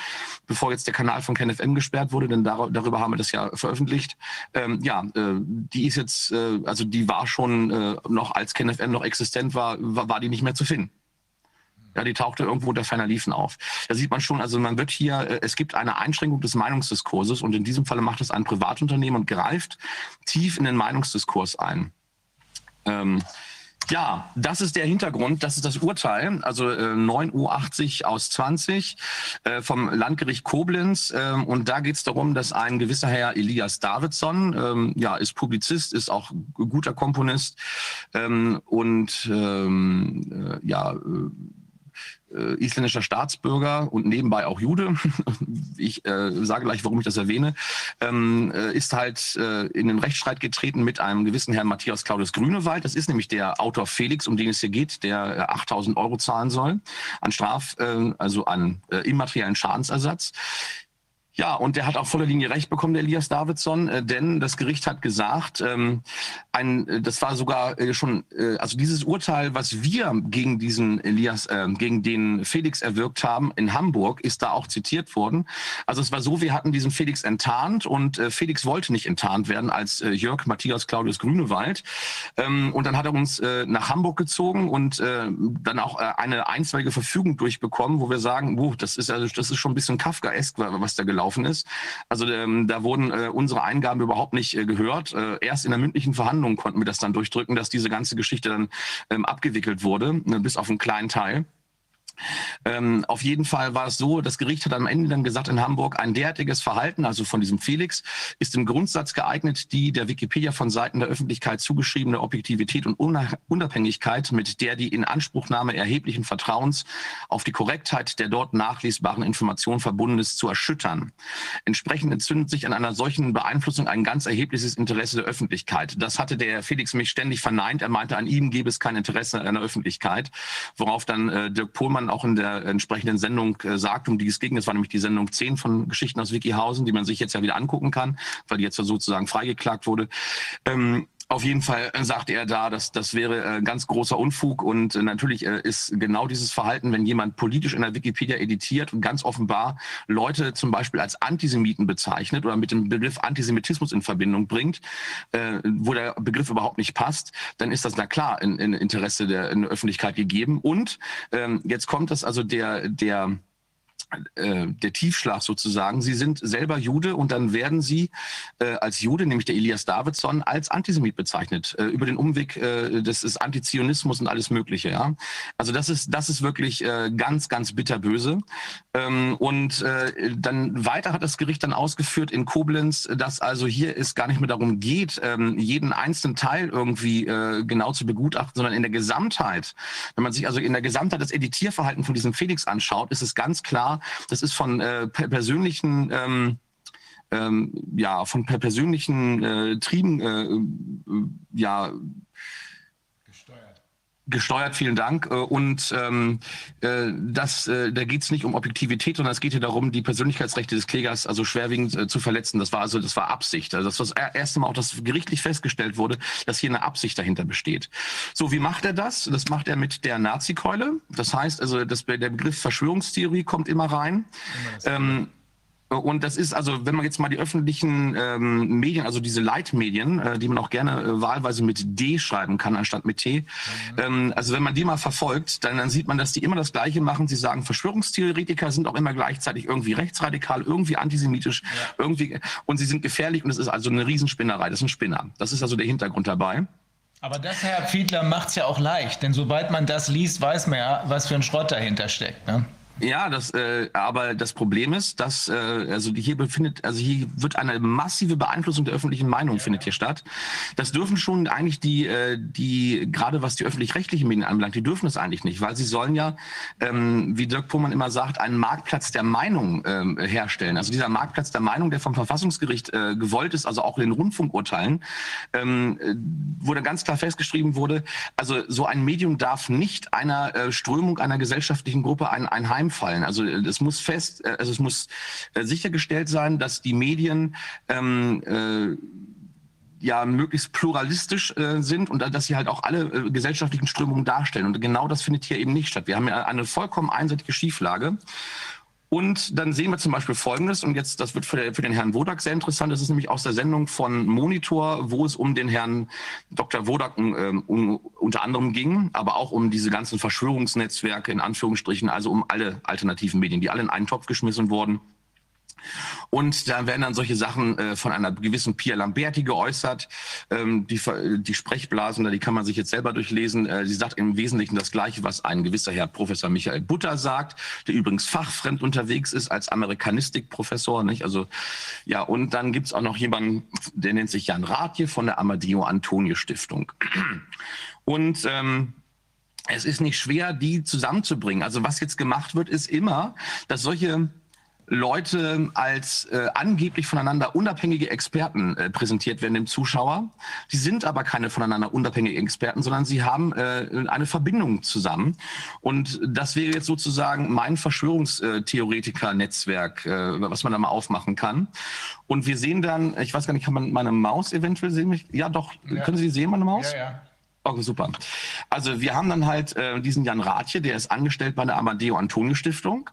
bevor jetzt der Kanal von KenFM gesperrt wurde, denn dar darüber haben wir das ja veröffentlicht. Ähm, ja, äh, die ist jetzt, äh, also die war schon äh, noch, als KenFM noch existent war, war, war die nicht mehr zu finden. Ja, die tauchte irgendwo unter ferner Liefen auf. Da sieht man schon, also man wird hier, äh, es gibt eine Einschränkung des Meinungsdiskurses und in diesem Falle macht es ein Privatunternehmen und greift tief in den Meinungsdiskurs ein. Ähm, ja, das ist der Hintergrund, das ist das Urteil, also äh, 9 Uhr 80 aus 20 äh, vom Landgericht Koblenz. Äh, und da geht es darum, dass ein gewisser Herr Elias Davidson, ähm, ja, ist Publizist, ist auch guter Komponist ähm, und ähm, äh, ja, äh, isländischer Staatsbürger und nebenbei auch Jude, ich äh, sage gleich, warum ich das erwähne, ähm, äh, ist halt äh, in den Rechtsstreit getreten mit einem gewissen Herrn Matthias Claudius Grünewald. Das ist nämlich der Autor Felix, um den es hier geht, der 8000 äh, Euro zahlen soll an Straf, äh, also an immateriellen Schadensersatz. Ja, und der hat auch voller Linie recht bekommen, der Elias Davidson, äh, denn das Gericht hat gesagt, ähm, ein, äh, das war sogar äh, schon, äh, also dieses Urteil, was wir gegen diesen Elias, gegen den Felix erwirkt haben in Hamburg, ist da auch zitiert worden. Also es war so, wir hatten diesen Felix enttarnt und Felix wollte nicht enttarnt werden als Jörg Matthias Claudius Grünewald. Ähm, und dann hat er uns nach Hamburg gezogen und dann auch eine einstweilige Verfügung durchbekommen, wo wir sagen, oh, das ist also das ist schon ein bisschen Kafkaesk, was da gelaufen gelaufen ist. Also ähm, da wurden äh, unsere Eingaben überhaupt nicht äh, gehört. Äh, erst in der mündlichen Verhandlung konnten wir das dann durchdrücken, dass diese ganze Geschichte dann ähm, abgewickelt wurde, ne, bis auf einen kleinen Teil. Ähm, auf jeden Fall war es so, das Gericht hat am Ende dann gesagt in Hamburg, ein derartiges Verhalten, also von diesem Felix, ist im Grundsatz geeignet, die der Wikipedia von Seiten der Öffentlichkeit zugeschriebene Objektivität und Unabhängigkeit mit der die Inanspruchnahme erheblichen Vertrauens auf die Korrektheit der dort nachlesbaren Informationen verbunden ist, zu erschüttern. Entsprechend entzündet sich an einer solchen Beeinflussung ein ganz erhebliches Interesse der Öffentlichkeit. Das hatte der Felix mich ständig verneint. Er meinte, an ihm gäbe es kein Interesse an der Öffentlichkeit, worauf dann äh, Dirk Pohlmann auch in der entsprechenden Sendung äh, sagt, um die es ging. Das war nämlich die Sendung 10 von Geschichten aus Wikihausen, die man sich jetzt ja wieder angucken kann, weil die jetzt sozusagen freigeklagt wurde. Ähm, auf jeden Fall äh, sagte er da, dass das wäre äh, ganz großer Unfug und äh, natürlich ist genau dieses Verhalten, wenn jemand politisch in der Wikipedia editiert und ganz offenbar Leute zum Beispiel als Antisemiten bezeichnet oder mit dem Begriff Antisemitismus in Verbindung bringt, wo der Begriff überhaupt nicht passt, dann ist das na klar in, in Interesse der, in der Öffentlichkeit gegeben. Und ähm, jetzt kommt das also der der äh, der Tiefschlag sozusagen. Sie sind selber Jude und dann werden sie äh, als Jude, nämlich der Elias Davidson, als Antisemit bezeichnet. Äh, über den Umweg äh, des, des Antizionismus und alles Mögliche. Ja? Also das ist, das ist wirklich äh, ganz, ganz bitterböse. Ähm, und äh, dann weiter hat das Gericht dann ausgeführt in Koblenz, dass also hier es gar nicht mehr darum geht, ähm, jeden einzelnen Teil irgendwie äh, genau zu begutachten, sondern in der Gesamtheit. Wenn man sich also in der Gesamtheit das Editierverhalten von diesem Felix anschaut, ist es ganz klar, das ist von äh, persönlichen ähm, ähm, ja, von persönlichen äh, Trieben äh, äh, ja gesteuert, vielen Dank. Äh, und ähm, äh, das, äh, da geht es nicht um Objektivität, sondern es geht hier darum, die Persönlichkeitsrechte des Klägers also schwerwiegend äh, zu verletzen. Das war also, das war Absicht. Also das war das erste Mal auch, dass gerichtlich festgestellt wurde, dass hier eine Absicht dahinter besteht. So, wie macht er das? Das macht er mit der Nazi-Keule. Das heißt also, das, der Begriff Verschwörungstheorie kommt immer rein. Ähm, Und das ist also, wenn man jetzt mal die öffentlichen ähm, Medien, also diese Leitmedien, äh, die man auch gerne äh, wahlweise mit D schreiben kann anstatt mit T, mhm. ähm, also wenn man die mal verfolgt, dann, dann sieht man, dass die immer das Gleiche machen. Sie sagen, Verschwörungstheoretiker sind auch immer gleichzeitig irgendwie rechtsradikal, irgendwie antisemitisch, ja. irgendwie und sie sind gefährlich und es ist also eine Riesenspinnerei. Das ist ein Spinner. Das ist also der Hintergrund dabei. Aber das, Herr Fiedler, macht es ja auch leicht, denn sobald man das liest, weiß man ja, was für ein Schrott dahinter steckt. Ne? Ja, das, äh, aber das Problem ist, dass äh, also hier befindet, also hier wird eine massive Beeinflussung der öffentlichen Meinung ja. findet hier statt. Das dürfen schon eigentlich die, äh, die gerade was die öffentlich-rechtlichen Medien anbelangt, die dürfen das eigentlich nicht, weil sie sollen ja, ähm, wie Dirk Pullmann immer sagt, einen Marktplatz der Meinung ähm, herstellen. Also dieser Marktplatz der Meinung, der vom Verfassungsgericht äh, gewollt ist, also auch in den Rundfunkurteilen, ähm, äh, wo dann ganz klar festgeschrieben wurde, also so ein Medium darf nicht einer äh, Strömung einer gesellschaftlichen Gruppe ein, ein Heim fallen. Also äh, es muss fest, äh, also es muss äh, sichergestellt sein, dass die Medien ähm, äh, ja möglichst pluralistisch äh, sind und dass sie halt auch alle äh, gesellschaftlichen Strömungen darstellen. Und genau das findet hier eben nicht statt. Wir haben ja eine vollkommen einseitige Schieflage. Und dann sehen wir zum Beispiel Folgendes, und jetzt, das wird für, für den Herrn Wodak sehr interessant, das ist nämlich aus der Sendung von Monitor, wo es um den Herrn Dr. Wodak ähm, um, unter anderem ging, aber auch um diese ganzen Verschwörungsnetzwerke in Anführungsstrichen, also um alle alternativen Medien, die alle in einen Topf geschmissen wurden. Und da werden dann solche Sachen äh, von einer gewissen Pia Lamberti geäußert. Ähm, die, die Sprechblasen, die kann man sich jetzt selber durchlesen. Äh, sie sagt im Wesentlichen das Gleiche, was ein gewisser Herr Professor Michael Butter sagt, der übrigens fachfremd unterwegs ist als Amerikanistikprofessor. Nicht? Also, ja, und dann gibt's auch noch jemanden, der nennt sich Jan Rathje von der Amadeo Antonio Stiftung. Und ähm, es ist nicht schwer, die zusammenzubringen. Also was jetzt gemacht wird, ist immer, dass solche Leute als äh, angeblich voneinander unabhängige Experten äh, präsentiert werden dem Zuschauer. Die sind aber keine voneinander unabhängigen Experten, sondern sie haben äh, eine Verbindung zusammen. Und das wäre jetzt sozusagen mein Verschwörungstheoretiker-Netzwerk, äh, was man da mal aufmachen kann. Und wir sehen dann, ich weiß gar nicht, kann man meine Maus eventuell sehen? Ja, doch. Ja. Können Sie sehen, meine Maus? Ja, ja. Okay, super. Also wir haben dann halt äh, diesen Jan Rathje, der ist angestellt bei der Amadeo Antonio Stiftung.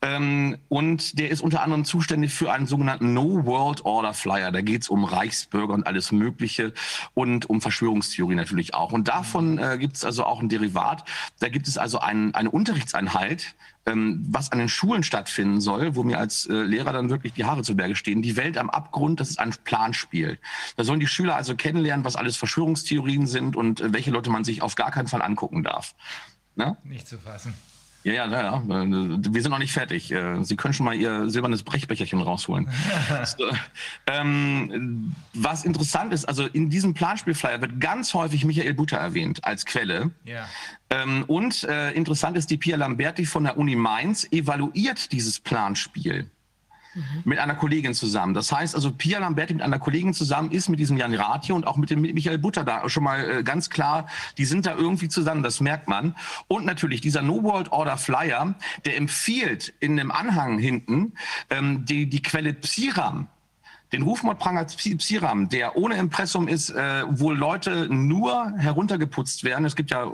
Ähm, und der ist unter anderem zuständig für einen sogenannten No World Order Flyer. Da geht es um Reichsbürger und alles Mögliche und um Verschwörungstheorie natürlich auch. Und davon äh, gibt es also auch ein Derivat. Da gibt es also ein, eine Unterrichtseinheit, ähm, was an den Schulen stattfinden soll, wo mir als äh, Lehrer dann wirklich die Haare zu Berge stehen. Die Welt am Abgrund, das ist ein Planspiel. Da sollen die Schüler also kennenlernen, was alles Verschwörungstheorien sind und äh, welche Leute man sich auf gar keinen Fall angucken darf. Ne? Nicht zu fassen. Ja, ja, ja, ja. Wir sind noch nicht fertig. Äh, Sie können schon mal Ihr silbernes Brechbecherchen rausholen. so, ähm, was interessant ist, also in diesem Planspielflyer wird ganz häufig Michael Butter erwähnt als Quelle. Ja. Ähm, und äh, interessant ist, die Pia Lamberti von der Uni Mainz evaluiert dieses Planspiel mit einer Kollegin zusammen. Das heißt also, Pia Lamberti mit einer Kollegin zusammen ist mit diesem Jan Rathi und auch mit dem Michael Butter da schon mal äh, ganz klar, die sind da irgendwie zusammen, das merkt man. Und natürlich dieser No World Order Flyer, der empfiehlt in dem Anhang hinten ähm, die, die Quelle Psiram den Rufmordpranger Psiram, der ohne Impressum ist, äh, wo Leute nur heruntergeputzt werden. Es gibt ja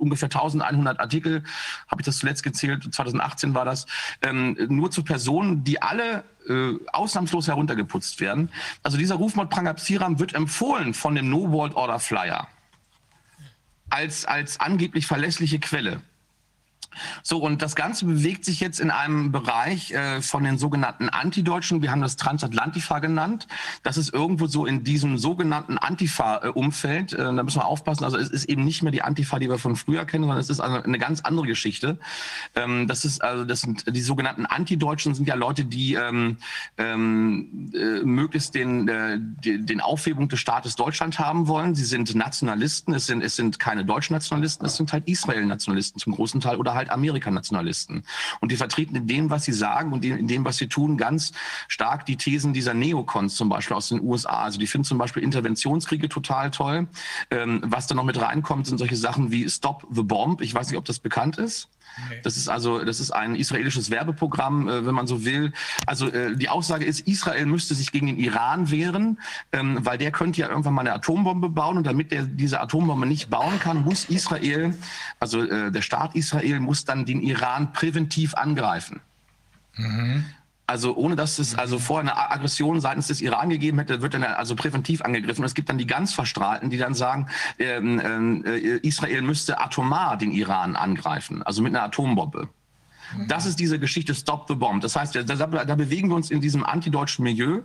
ungefähr 1100 Artikel, habe ich das zuletzt gezählt, 2018 war das, ähm, nur zu Personen, die alle äh, ausnahmslos heruntergeputzt werden. Also dieser Rufmord Prangapsiram wird empfohlen von dem No World Order Flyer als, als angeblich verlässliche Quelle. So, und das Ganze bewegt sich jetzt in einem Bereich äh, von den sogenannten Antideutschen. Wir haben das Transatlantifa genannt. Das ist irgendwo so in diesem sogenannten Antifa-Umfeld. Äh, da müssen wir aufpassen. Also es ist eben nicht mehr die Antifa, die wir von früher kennen, sondern es ist also eine ganz andere Geschichte. Ähm, das ist also das sind die sogenannten Antideutschen sind ja Leute, die ähm, ähm, äh, möglichst den, äh, den Aufhebung des Staates Deutschland haben wollen. Sie sind Nationalisten. Es sind es sind keine deutschen Nationalisten. Es sind halt Israel-Nationalisten zum großen Teil oder halt halt Amerikanationalisten. Und die vertreten in dem, was sie sagen und in dem, was sie tun, ganz stark die Thesen dieser Neokons zum Beispiel aus den USA. Also die finden zum Beispiel Interventionskriege total toll. Ähm, was da noch mit reinkommt, sind solche Sachen wie Stop the Bomb. Ich weiß nicht, ob das bekannt ist. Das ist also, das ist ein israelisches Werbeprogramm, äh, wenn man so will. Also äh, die Aussage ist, Israel müsste sich gegen den Iran wehren, ähm, weil der könnte ja irgendwann mal eine Atombombe bauen und damit der diese Atombombe nicht bauen kann, muss Israel, also äh, der Staat Israel muss dann den Iran präventiv angreifen. Mhm. Also ohne dass es also vorher eine Aggression seitens des Iran gegeben hätte, wird dann also präventiv angegriffen. Und es gibt dann die ganz Verstrahlten, die dann sagen, ähm, äh, Israel müsste atomar den Iran angreifen, also mit einer Atombombe. Das ist diese Geschichte Stop the Bomb. Das heißt, da, da bewegen wir uns in diesem antideutschen Milieu.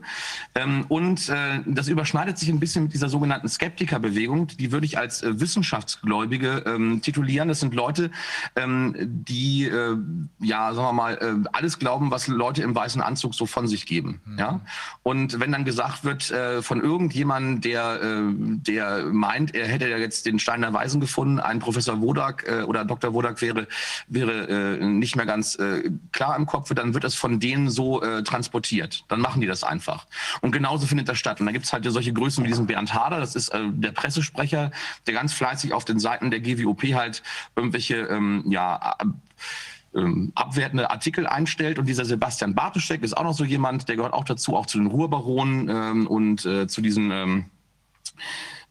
Ähm, und äh, das überschneidet sich ein bisschen mit dieser sogenannten Skeptikerbewegung. Die würde ich als äh, Wissenschaftsgläubige ähm, titulieren. Das sind Leute, ähm, die, äh, ja, sagen wir mal, äh, alles glauben, was Leute im weißen Anzug so von sich geben. Mhm. Ja? Und wenn dann gesagt wird äh, von irgendjemandem, der, äh, der meint, er hätte ja jetzt den Stein der Weisen gefunden, ein Professor Wodak oder Dr. Wodak wäre, wäre nicht mehr ganz ganz äh, klar im Kopf, dann wird es von denen so äh, transportiert. Dann machen die das einfach. Und genauso findet das statt. Und da gibt es halt solche Größen wie diesen Bernd Hader, das ist äh, der Pressesprecher, der ganz fleißig auf den Seiten der GWOP halt irgendwelche, ähm, ja, ähm, abwertende Artikel einstellt. Und dieser Sebastian Bartuschek ist auch noch so jemand, der gehört auch dazu, auch zu den Ruhrbaronen ähm, und äh, zu diesen ähm,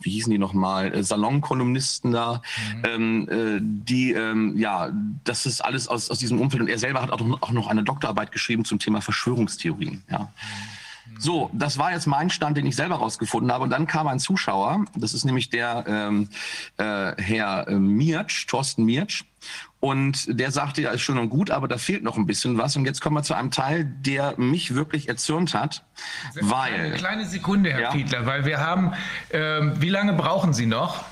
wie hießen die nochmal, äh, Salonkolumnisten da, mhm. ähm, äh, die, ähm, ja, das ist alles aus, aus diesem Umfeld. Und er selber hat auch, auch noch eine Doktorarbeit geschrieben zum Thema Verschwörungstheorien. Ja. Mhm. So, das war jetzt mein Stand, den ich selber rausgefunden habe. Und dann kam ein Zuschauer, das ist nämlich der ähm, äh, Herr äh, Miertsch, Thorsten Miertsch. Und der sagte, ja, ist schön und gut, aber da fehlt noch ein bisschen was. Und jetzt kommen wir zu einem Teil, der mich wirklich erzürnt hat, weil... Eine kleine Sekunde, Herr ja? Fiedler, weil wir haben... Ähm, wie lange brauchen Sie noch?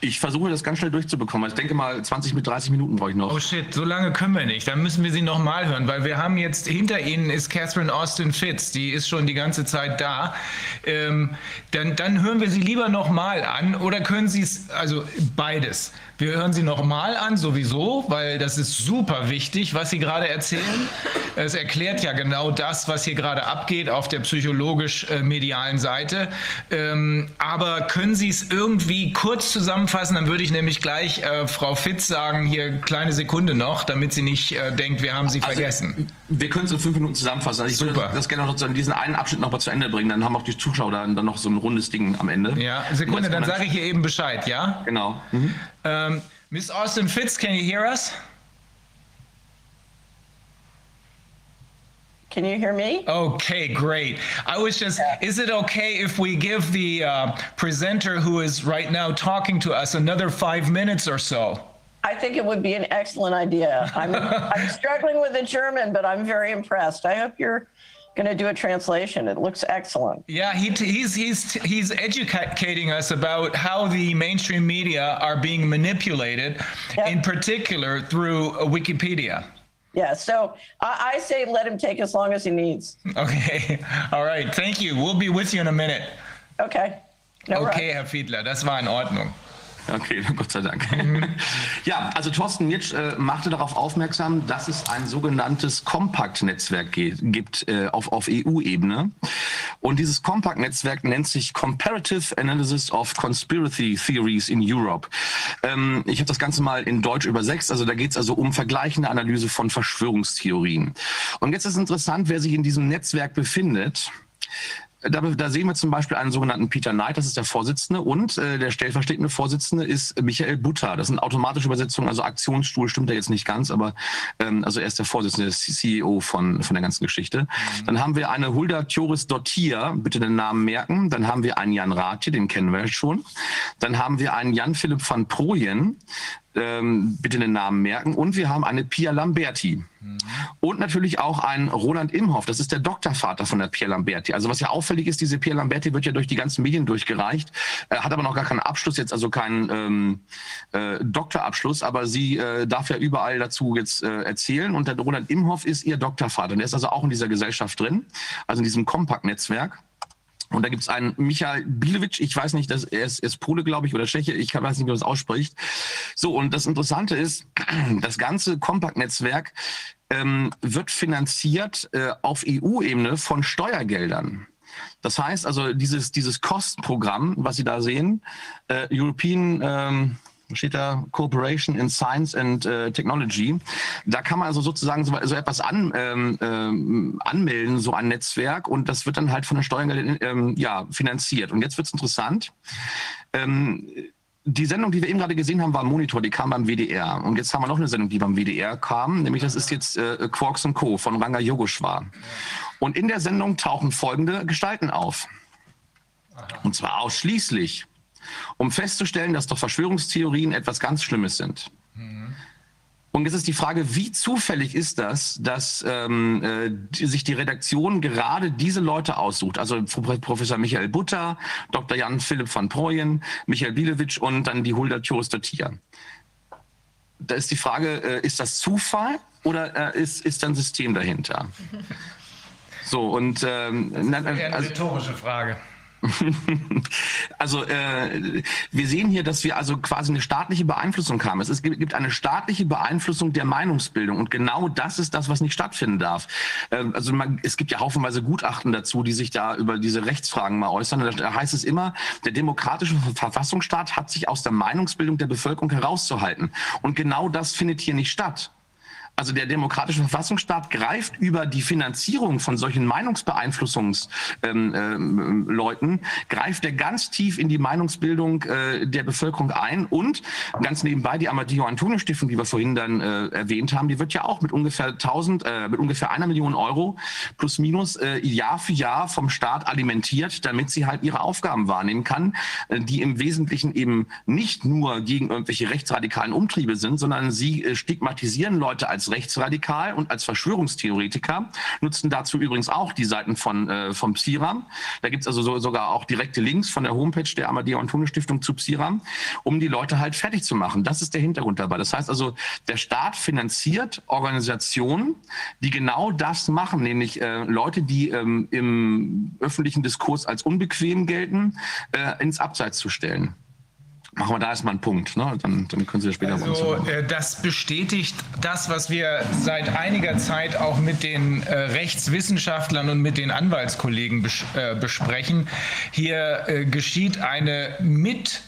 Ich versuche das ganz schnell durchzubekommen. Ich denke mal, 20 mit 30 Minuten brauche ich noch. Oh shit, so lange können wir nicht. Dann müssen wir sie nochmal hören, weil wir haben jetzt hinter Ihnen ist Catherine Austin Fitz. Die ist schon die ganze Zeit da. Ähm, dann, dann hören wir sie lieber nochmal an oder können Sie es, also beides. Wir hören sie nochmal an, sowieso, weil das ist super wichtig, was Sie gerade erzählen. Es erklärt ja genau das, was hier gerade abgeht auf der psychologisch-medialen Seite. Ähm, aber können Sie es irgendwie kurz zusammenfassen? Dann würde ich nämlich gleich äh, Frau Fitz sagen, hier kleine Sekunde noch, damit sie nicht äh, denkt, wir haben sie also, vergessen. Wir können es in fünf Minuten zusammenfassen. Also ich Super. würde das gerne noch so diesen einen Abschnitt noch mal zu Ende bringen. Dann haben auch die Zuschauer dann, dann noch so ein rundes Ding am Ende. Ja, Sekunde, dann sage ich hier eben Bescheid, ja? Genau. Mhm. Um, Miss Austin Fitz, can you hear us? Can you hear me? Okay, great. I was just, is it okay if we give the uh, presenter who is right now talking to us another five minutes or so? I think it would be an excellent idea. I'm, I'm struggling with the German, but I'm very impressed. I hope you're going to do a translation. It looks excellent. Yeah, he, he's he's he's educating us about how the mainstream media are being manipulated, yep. in particular through Wikipedia. Yeah, so I, I, say let him take as long as he needs. Okay, all right. Thank you. We'll be with you in a minute. Okay. No okay, Herr Fiedler, das war in Ordnung. Okay, Gott sei Dank. ja, also Thorsten Nitsch äh, machte darauf aufmerksam, dass es ein sogenanntes Compact-Netzwerk gibt äh, auf, auf EU-Ebene. Und dieses Compact-Netzwerk nennt sich Comparative Analysis of Conspiracy Theories in Europe. Ähm, ich habe das Ganze mal in Deutsch übersetzt. Also da geht es also um vergleichende Analyse von Verschwörungstheorien. Und jetzt ist interessant, wer sich in diesem Netzwerk befindet. Da, da, sehen wir zum Beispiel einen sogenannten Peter Knight, das ist der Vorsitzende, und äh, der stellvertretende Vorsitzende ist Michael Butter. Das sind automatische Übersetzungen, also Aktionsstuhl stimmt da jetzt nicht ganz, aber ähm, also er ist der Vorsitzende, der CEO von, von der ganzen Geschichte. Mhm. Dann haben wir eine Hulda Thioris Dottir, bitte den Namen merken. Dann haben wir einen Jan Rathje, den kennen wir schon. Dann haben wir einen Jan Philipp van Projen, ähm, bitte den Namen merken. Und wir haben eine Pia Lamberti. Mhm. Und natürlich auch einen Roland Imhoff, das ist der Doktorvater von der Pia Lamberti. Also was ja auffällig ist, diese Pia Lamberti wird ja durch die ganzen Medien durchgereicht, äh, hat aber noch gar keinen Abschluss jetzt, also keinen ähm, äh, Doktorabschluss, aber sie äh, darf ja überall dazu jetzt äh, erzählen. Und der Roland Imhoff ist ihr Doktorvater. Und der ist also auch in dieser Gesellschaft drin, also in diesem Kompakt-Netzwerk. Und da gibt es einen Michael Bilewitsch, ich weiß nicht, dass er ist, er ist Pole, glaube ich, oder Tscheche, ich weiß nicht, wie man das ausspricht. So, und das Interessante ist, das ganze Kompakt-Netzwerk ähm, wird finanziert äh, auf EU-Ebene von Steuergeldern. Das heißt also, dieses, dieses Kostenprogramm, was Sie da sehen, äh, European ähm, steht da Cooperation in Science and äh, Technology. Da kann man also sozusagen so, so etwas an, ähm, ähm, anmelden, so ein Netzwerk, und das wird dann halt von der Steuergelder ähm, ja, finanziert. Und jetzt wird es interessant. Ähm, die Sendung, die wir eben gerade gesehen haben, war Monitor, die kam beim WDR. Und jetzt haben wir noch eine Sendung, die beim WDR kam, nämlich das ist jetzt äh, Quarks Co. von Ranga Yogeshwar. Und in der Sendung tauchen folgende Gestalten auf. Und zwar ausschließlich, um festzustellen, dass doch Verschwörungstheorien etwas ganz Schlimmes sind. Und jetzt ist die Frage, wie zufällig ist das, dass ähm, äh, die, sich die Redaktion gerade diese Leute aussucht? Also Professor Michael Butter, Dr. Jan Philipp van Proyen, Michael Bielewitsch und dann die Hulda Tjoster-Tier. Da ist die Frage, äh, ist das Zufall oder äh, ist, ist da ein System dahinter? So, und ähm, na, also, eine rhetorische Frage. Also äh, wir sehen hier, dass wir also quasi eine staatliche Beeinflussung haben. Es gibt eine staatliche Beeinflussung der Meinungsbildung und genau das ist das, was nicht stattfinden darf. Äh, also man, es gibt ja haufenweise Gutachten dazu, die sich da über diese Rechtsfragen mal äußern. Da heißt es immer, der demokratische Verfassungsstaat hat sich aus der Meinungsbildung der Bevölkerung herauszuhalten. Und genau das findet hier nicht statt. Also der demokratische Verfassungsstaat greift über die Finanzierung von solchen Meinungsbeeinflussungsleuten, ähm, ähm, greift er ganz tief in die Meinungsbildung äh, der Bevölkerung ein und ganz nebenbei die Amadeo Antonio Stiftung, die wir vorhin dann äh, erwähnt haben, die wird ja auch mit ungefähr 1000, äh, mit ungefähr einer Million Euro plus minus äh, Jahr für Jahr vom Staat alimentiert, damit sie halt ihre Aufgaben wahrnehmen kann, äh, die im Wesentlichen eben nicht nur gegen irgendwelche rechtsradikalen Umtriebe sind, sondern sie äh, stigmatisieren Leute als als rechtsradikal und als Verschwörungstheoretiker, nutzen dazu übrigens auch die Seiten von, äh, vom Psiram. Da gibt es also so, sogar auch direkte Links von der Homepage der Amadeo Antonio Stiftung zu Psiram, um die Leute halt fertig zu machen. Das ist der Hintergrund dabei. Das heißt also, der Staat finanziert Organisationen, die genau das machen, nämlich äh, Leute, die ähm, im öffentlichen Diskurs als unbequem gelten, äh, ins Abseits zu stellen. Machen wir da erstmal einen Punkt, ne? dann, dann können Sie ja später also, äh, Das bestätigt das, was wir seit einiger Zeit auch mit den äh, Rechtswissenschaftlern und mit den Anwaltskollegen bes äh, besprechen. Hier äh, geschieht eine mit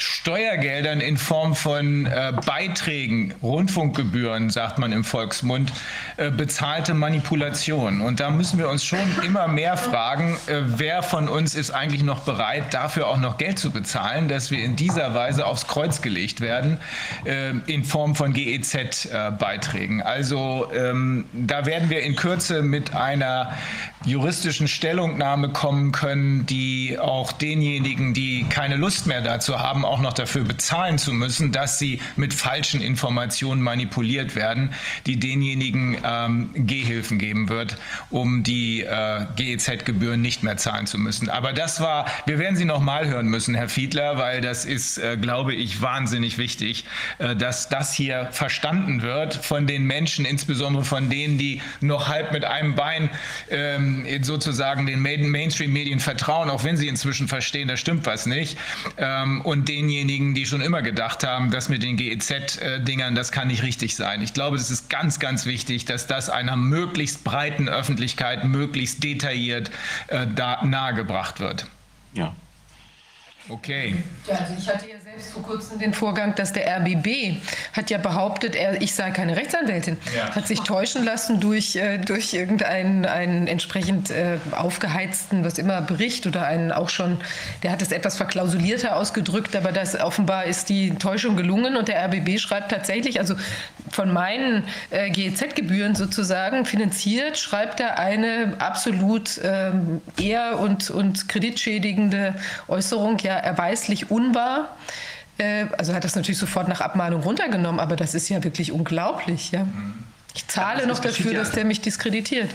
Steuergeldern in Form von äh, Beiträgen, Rundfunkgebühren, sagt man im Volksmund, äh, bezahlte Manipulation. Und da müssen wir uns schon immer mehr fragen, äh, wer von uns ist eigentlich noch bereit, dafür auch noch Geld zu bezahlen, dass wir in dieser Weise aufs Kreuz gelegt werden, äh, in Form von GEZ-Beiträgen. Also ähm, da werden wir in Kürze mit einer juristischen Stellungnahme kommen können, die auch denjenigen, die keine Lust mehr dazu haben, auch noch dafür bezahlen zu müssen, dass sie mit falschen Informationen manipuliert werden, die denjenigen ähm, Gehhilfen geben wird, um die äh, GEZ-Gebühren nicht mehr zahlen zu müssen. Aber das war, wir werden Sie noch mal hören müssen, Herr Fiedler, weil das ist, äh, glaube ich, wahnsinnig wichtig, äh, dass das hier verstanden wird von den Menschen, insbesondere von denen, die noch halb mit einem Bein ähm, sozusagen den Mainstream-Medien vertrauen, auch wenn sie inzwischen verstehen, da stimmt was nicht. Ähm, und den denjenigen, die schon immer gedacht haben, das mit den GEZ-Dingern, das kann nicht richtig sein. Ich glaube, es ist ganz, ganz wichtig, dass das einer möglichst breiten Öffentlichkeit möglichst detailliert äh, da nahegebracht wird. Ja. Okay. Ja, also ich hatte ja selbst vor kurzem den Vorgang, dass der RBB hat ja behauptet, er, ich sei keine Rechtsanwältin, ja. hat sich täuschen lassen durch, äh, durch irgendeinen einen entsprechend äh, aufgeheizten, was immer, Bericht oder einen auch schon, der hat es etwas verklausulierter ausgedrückt, aber das offenbar ist die Täuschung gelungen und der RBB schreibt tatsächlich, also von meinen äh, GEZ-Gebühren sozusagen finanziert, schreibt er eine absolut ähm, ehr- und, und kreditschädigende Äußerung, ja, erweislich unwahr. Äh, also hat das natürlich sofort nach Abmahnung runtergenommen, aber das ist ja wirklich unglaublich. Ja? Ich zahle ja, noch dafür, dass der mich diskreditiert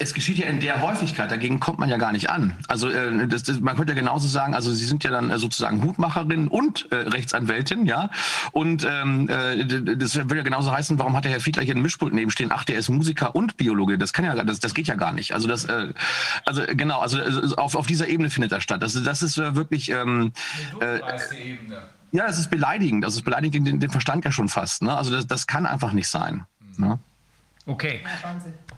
es geschieht ja in der Häufigkeit, dagegen kommt man ja gar nicht an. Also äh, das, das, man könnte ja genauso sagen, also Sie sind ja dann äh, sozusagen Hutmacherin und äh, Rechtsanwältin, ja. Und ähm, äh, das würde ja genauso heißen, warum hat der Herr Fiedler hier einen Mischpult nebenstehen? Ach, der ist Musiker und Biologe. Das kann ja, das, das geht ja gar nicht. Also das, äh, also genau, also auf, auf dieser Ebene findet das statt. Das, das ist äh, wirklich. Ähm, äh, Ebene. Ja, es ist beleidigend. Also es beleidigt den, den Verstand ja schon fast. Ne? Also das, das kann einfach nicht sein. Mhm. Ne? Okay.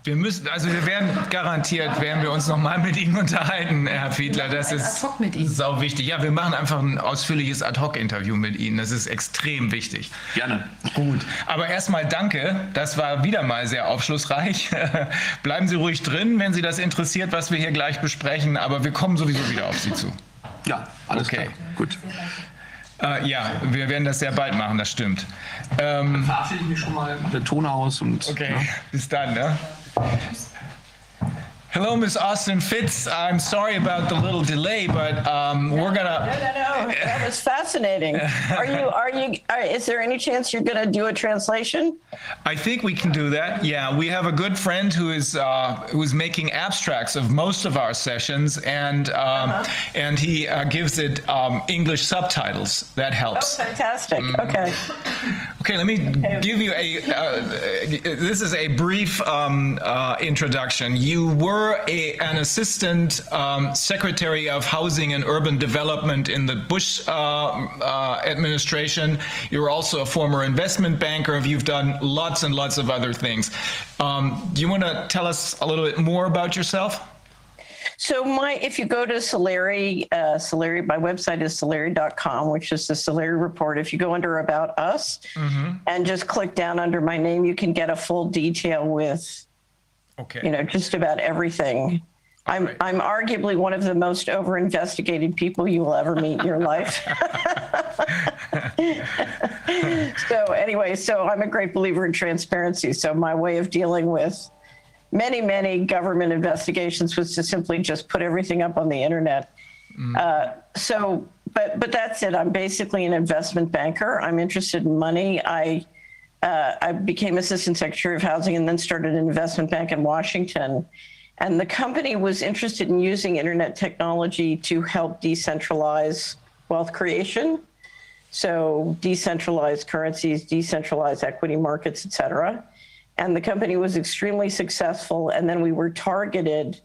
Wir müssen, also wir werden garantiert, werden wir uns noch mal mit Ihnen unterhalten, Herr Fiedler. Das ist sau wichtig. Ja, wir machen einfach ein ausführliches Ad-Hoc-Interview mit Ihnen. Das ist extrem wichtig. Gerne. Gut. Aber erstmal danke. Das war wieder mal sehr aufschlussreich. Bleiben Sie ruhig drin, wenn Sie das interessiert, was wir hier gleich besprechen. Aber wir kommen sowieso wieder auf Sie zu. Ja, alles okay. klar. Gut. Äh, ja, wir werden das sehr bald machen, das stimmt. Ähm, Verabschiede ich mich schon mal. Der Ton aus und. Okay, ja. bis dann, ne? Hello, Miss Austin Fitz. I'm sorry about the little delay, but um, we're gonna. No, no, no. That was fascinating. Are you? Are you? Are, is there any chance you're going to do a translation? I think we can do that. Yeah, we have a good friend who is uh, who's making abstracts of most of our sessions, and um, uh-huh. and he uh, gives it um, English subtitles. That helps. Oh, fantastic. Mm. Okay. Okay, let me give you a. Uh, this is a brief um, uh, introduction. You were were a, an assistant um, secretary of housing and urban development in the Bush uh, uh, administration. You're also a former investment banker. You've done lots and lots of other things. Um, do you want to tell us a little bit more about yourself? So my, if you go to Solari, uh, Solari, my website is solari.com, which is the Solari report. If you go under about us mm-hmm. and just click down under my name, you can get a full detail with Okay. You know, just about everything. I'm right. I'm arguably one of the most over investigated people you will ever meet in your life. so anyway, so I'm a great believer in transparency. So my way of dealing with many, many government investigations was to simply just put everything up on the internet. Mm. Uh, so, but but that's it. I'm basically an investment banker. I'm interested in money. I uh, I became assistant secretary of housing and then started an investment bank in Washington. And the company was interested in using internet technology to help decentralize wealth creation. So decentralized currencies, decentralized equity markets, et cetera. And the company was extremely successful. And then we were targeted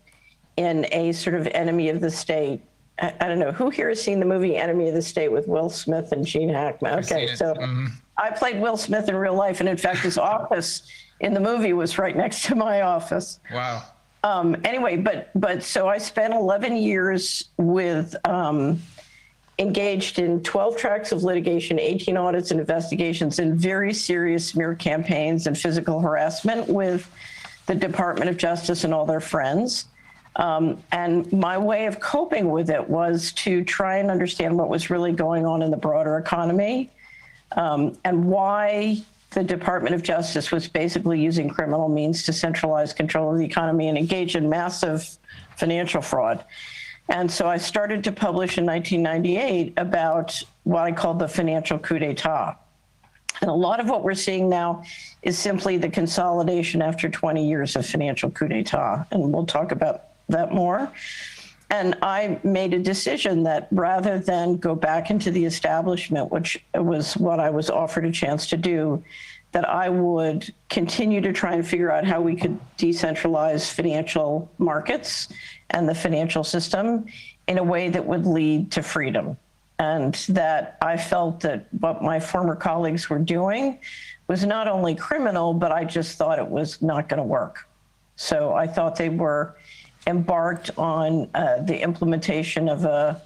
in a sort of enemy of the state. I, I don't know who here has seen the movie Enemy of the State with Will Smith and Gene Hackman. Okay, so mm-hmm. I played Will Smith in real life, and in fact, his office in the movie was right next to my office. Wow. Um, anyway, but but so I spent 11 years with um, engaged in 12 tracks of litigation, 18 audits and investigations, and very serious smear campaigns and physical harassment with the Department of Justice and all their friends. Um, and my way of coping with it was to try and understand what was really going on in the broader economy um, and why the Department of Justice was basically using criminal means to centralize control of the economy and engage in massive financial fraud. And so I started to publish in 1998 about what I called the financial coup d'etat. And a lot of what we're seeing now is simply the consolidation after 20 years of financial coup d'etat. And we'll talk about that more. And I made a decision that rather than go back into the establishment, which was what I was offered a chance to do, that I would continue to try and figure out how we could decentralize financial markets and the financial system in a way that would lead to freedom. And that I felt that what my former colleagues were doing was not only criminal, but I just thought it was not going to work. So I thought they were embarked on uh, the implementation of a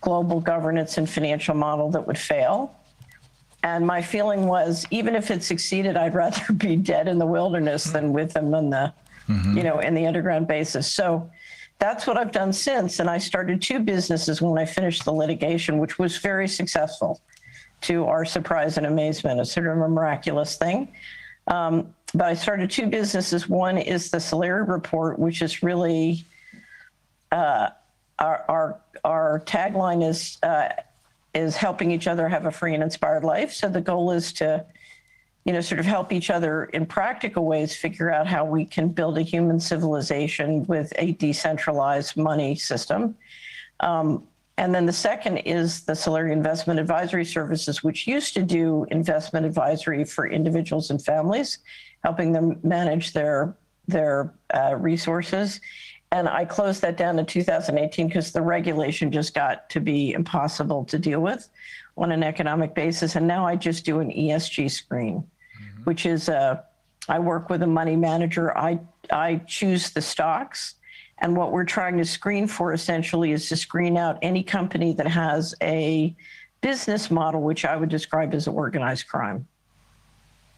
global governance and financial model that would fail. And my feeling was, even if it succeeded, I'd rather be dead in the wilderness than with them in the, mm-hmm. you know, in the underground basis. So that's what I've done since. And I started two businesses when I finished the litigation, which was very successful to our surprise and amazement. It's sort of a miraculous thing. Um, but I started two businesses. One is the Solari Report, which is really uh, our, our our tagline is uh, is helping each other have a free and inspired life. So the goal is to, you know, sort of help each other in practical ways figure out how we can build a human civilization with a decentralized money system. Um, and then the second is the Solari Investment Advisory Services, which used to do investment advisory for individuals and families helping them manage their their uh, resources. And I closed that down in 2018 because the regulation just got to be impossible to deal with on an economic basis. And now I just do an ESG screen, mm-hmm. which is a, uh, I work with a money manager. I, I choose the stocks. And what we're trying to screen for essentially is to screen out any company that has a business model, which I would describe as organized crime.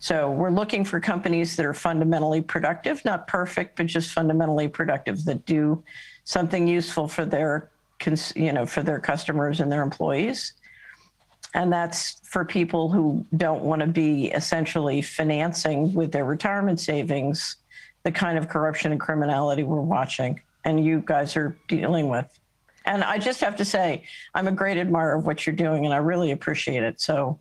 So we're looking for companies that are fundamentally productive, not perfect, but just fundamentally productive that do something useful for their, you know, for their customers and their employees. and that's for people who don't want to be essentially financing with their retirement savings the kind of corruption and criminality we're watching and you guys are dealing with. And I just have to say, I'm a great admirer of what you're doing and I really appreciate it. So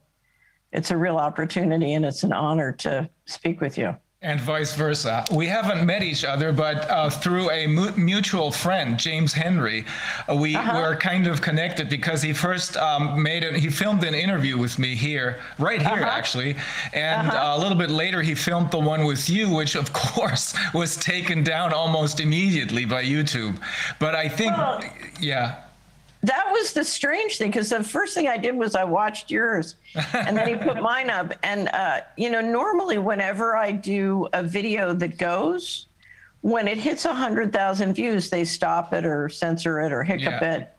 it's a real opportunity and it's an honor to speak with you. And vice versa. We haven't met each other, but uh, through a mu- mutual friend, James Henry, uh, we were kind of connected because he first um, made it. He filmed an interview with me here, right here actually, and uh, a little bit later he filmed the one with you, which of course was taken down almost immediately by YouTube. But I think, Well- yeah. That was the strange thing because the first thing I did was I watched yours and then he put mine up. And, uh, you know, normally whenever I do a video that goes, when it hits 100,000 views, they stop it or censor it or hiccup Yeah. it.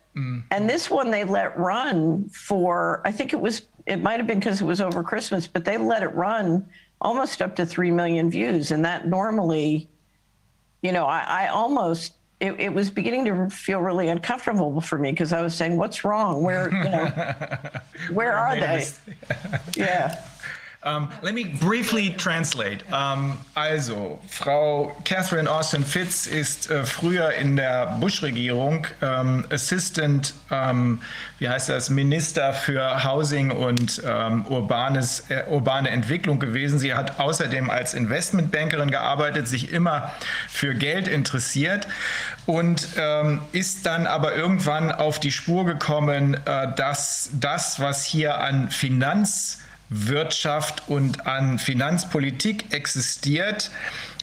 And this one they let run for, I think it was, it might have been because it was over Christmas, but they let it run almost up to 3 million views. And that normally, you know, I, I almost, it, it was beginning to feel really uncomfortable for me because I was saying, what's wrong? Where, you know, where are they? Yeah. Um, let me briefly translate. Um, also, Frau Catherine Austin Fitz ist äh, früher in der Bush-Regierung ähm, Assistant, ähm, wie heißt das, Minister für Housing und ähm, urbanes, äh, urbane Entwicklung gewesen. Sie hat außerdem als Investmentbankerin gearbeitet, sich immer für Geld interessiert und ähm, ist dann aber irgendwann auf die Spur gekommen, äh, dass das, was hier an Finanz Wirtschaft und an Finanzpolitik existiert.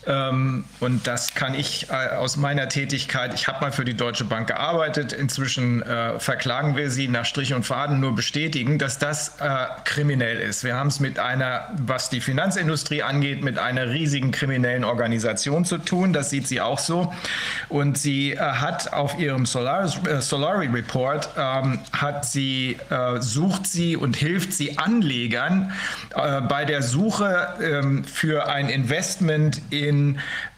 Ähm, und das kann ich äh, aus meiner Tätigkeit, ich habe mal für die Deutsche Bank gearbeitet, inzwischen äh, verklagen wir sie nach Strich und Faden nur bestätigen, dass das äh, kriminell ist. Wir haben es mit einer, was die Finanzindustrie angeht, mit einer riesigen kriminellen Organisation zu tun. Das sieht sie auch so. Und sie hat auf ihrem Solaris, Solari Report, ähm, hat sie, sucht sie und hilft sie Anlegern bei der Suche ähm, für ein Investment in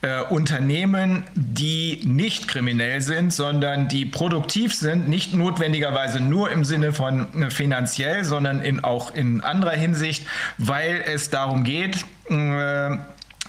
äh, Unternehmen, die nicht kriminell sind, sondern die produktiv sind, nicht notwendigerweise nur im Sinne von äh, finanziell, sondern in, auch in anderer Hinsicht, weil es darum geht, äh,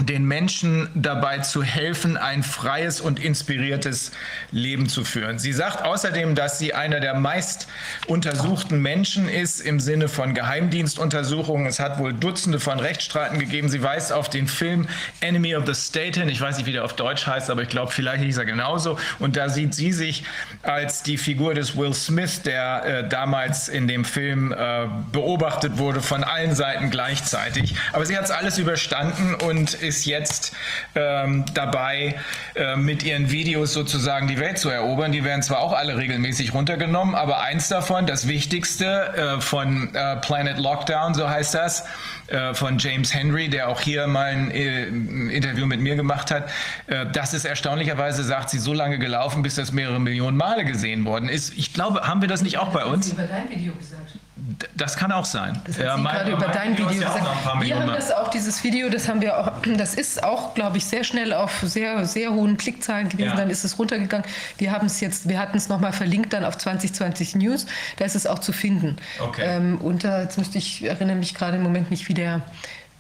den Menschen dabei zu helfen, ein freies und inspiriertes Leben zu führen. Sie sagt außerdem, dass sie einer der meist untersuchten Menschen ist im Sinne von Geheimdienstuntersuchungen. Es hat wohl Dutzende von Rechtsstreiten gegeben. Sie weist auf den Film Enemy of the State hin. Ich weiß nicht, wie der auf Deutsch heißt, aber ich glaube, vielleicht hieß er genauso. Und da sieht sie sich als die Figur des Will Smith, der äh, damals in dem Film äh, beobachtet wurde von allen Seiten gleichzeitig. Aber sie hat es alles überstanden und ist jetzt ähm, dabei, äh, mit ihren Videos sozusagen die Welt zu erobern. Die werden zwar auch alle regelmäßig runtergenommen, aber eins davon, das Wichtigste äh, von äh, Planet Lockdown, so heißt das, äh, von James Henry, der auch hier mal ein äh, Interview mit mir gemacht hat, äh, das ist erstaunlicherweise, sagt sie, so lange gelaufen, bis das mehrere Millionen Male gesehen worden ist. Ich glaube, haben wir das nicht auch bei uns? über dein Video gesagt. D- Das kann auch sein. Das hat Ja, sie mein- gerade über mein dein Video ja auch gesagt. paar Wir haben das auch, dieses Video, das haben wir auch, das ist auch, glaube ich, sehr schnell auf sehr, sehr hohen Klickzahlen gewesen. Ja. Dann ist es runtergegangen. Wir haben es jetzt, wir hatten es nochmal verlinkt dann auf 2020 News. Da ist es auch zu finden. Okay. Ähm, da, jetzt müsste ich, erinnere mich gerade im Moment nicht, wie der,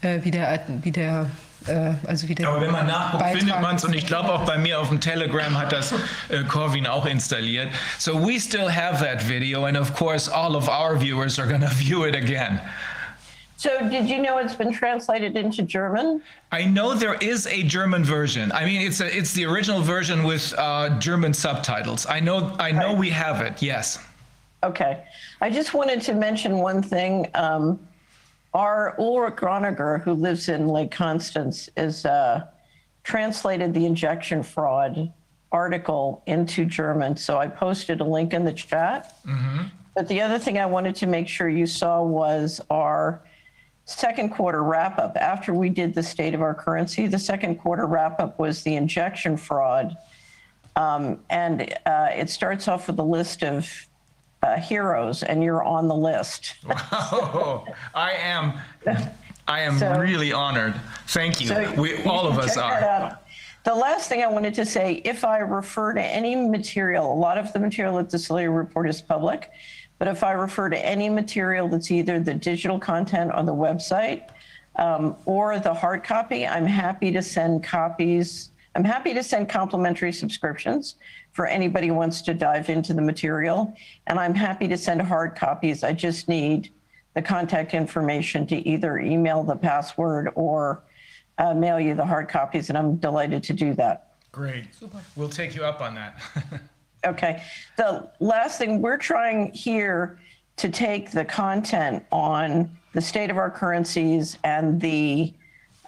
äh, wie der, wie der, äh, also wie der Aber wenn man nachguckt, Beitrag- findet man es und ich glaube auch bei mir auf dem Telegram hat das äh, Corvin auch installiert. So we still have that video and of course all of our viewers are going to view it again. So did you know it's been translated into German? I know there is a German version. I mean, it's a, it's the original version with uh, German subtitles. I know I know we have it. Yes. Okay. I just wanted to mention one thing. Um, our Ulrich Groniger, who lives in Lake Constance, is uh, translated the injection fraud article into German. So I posted a link in the chat. But the other thing I wanted to make sure you saw was our second quarter wrap up. After we did the state of our currency, the second quarter wrap up was the injection fraud. Um, and uh, it starts off with a list of uh, heroes, and you're on the list. Wow. I am I am So- really honored. Thank you. So we you all of us are. The last thing I wanted to say, if I refer to any material, a lot of the material at the Celia report is public, But if I refer to any material that's either the digital content on the website um, or the hard copy, I'm happy to send copies. I'm happy to send complimentary subscriptions for anybody who wants to dive into the material. And I'm happy to send hard copies. I just need the contact information to either email the password or uh, mail you the hard copies. And I'm delighted to do that. Great. We'll take you up on that. Okay. The last thing, we're trying here to take the content on the state of our currencies and the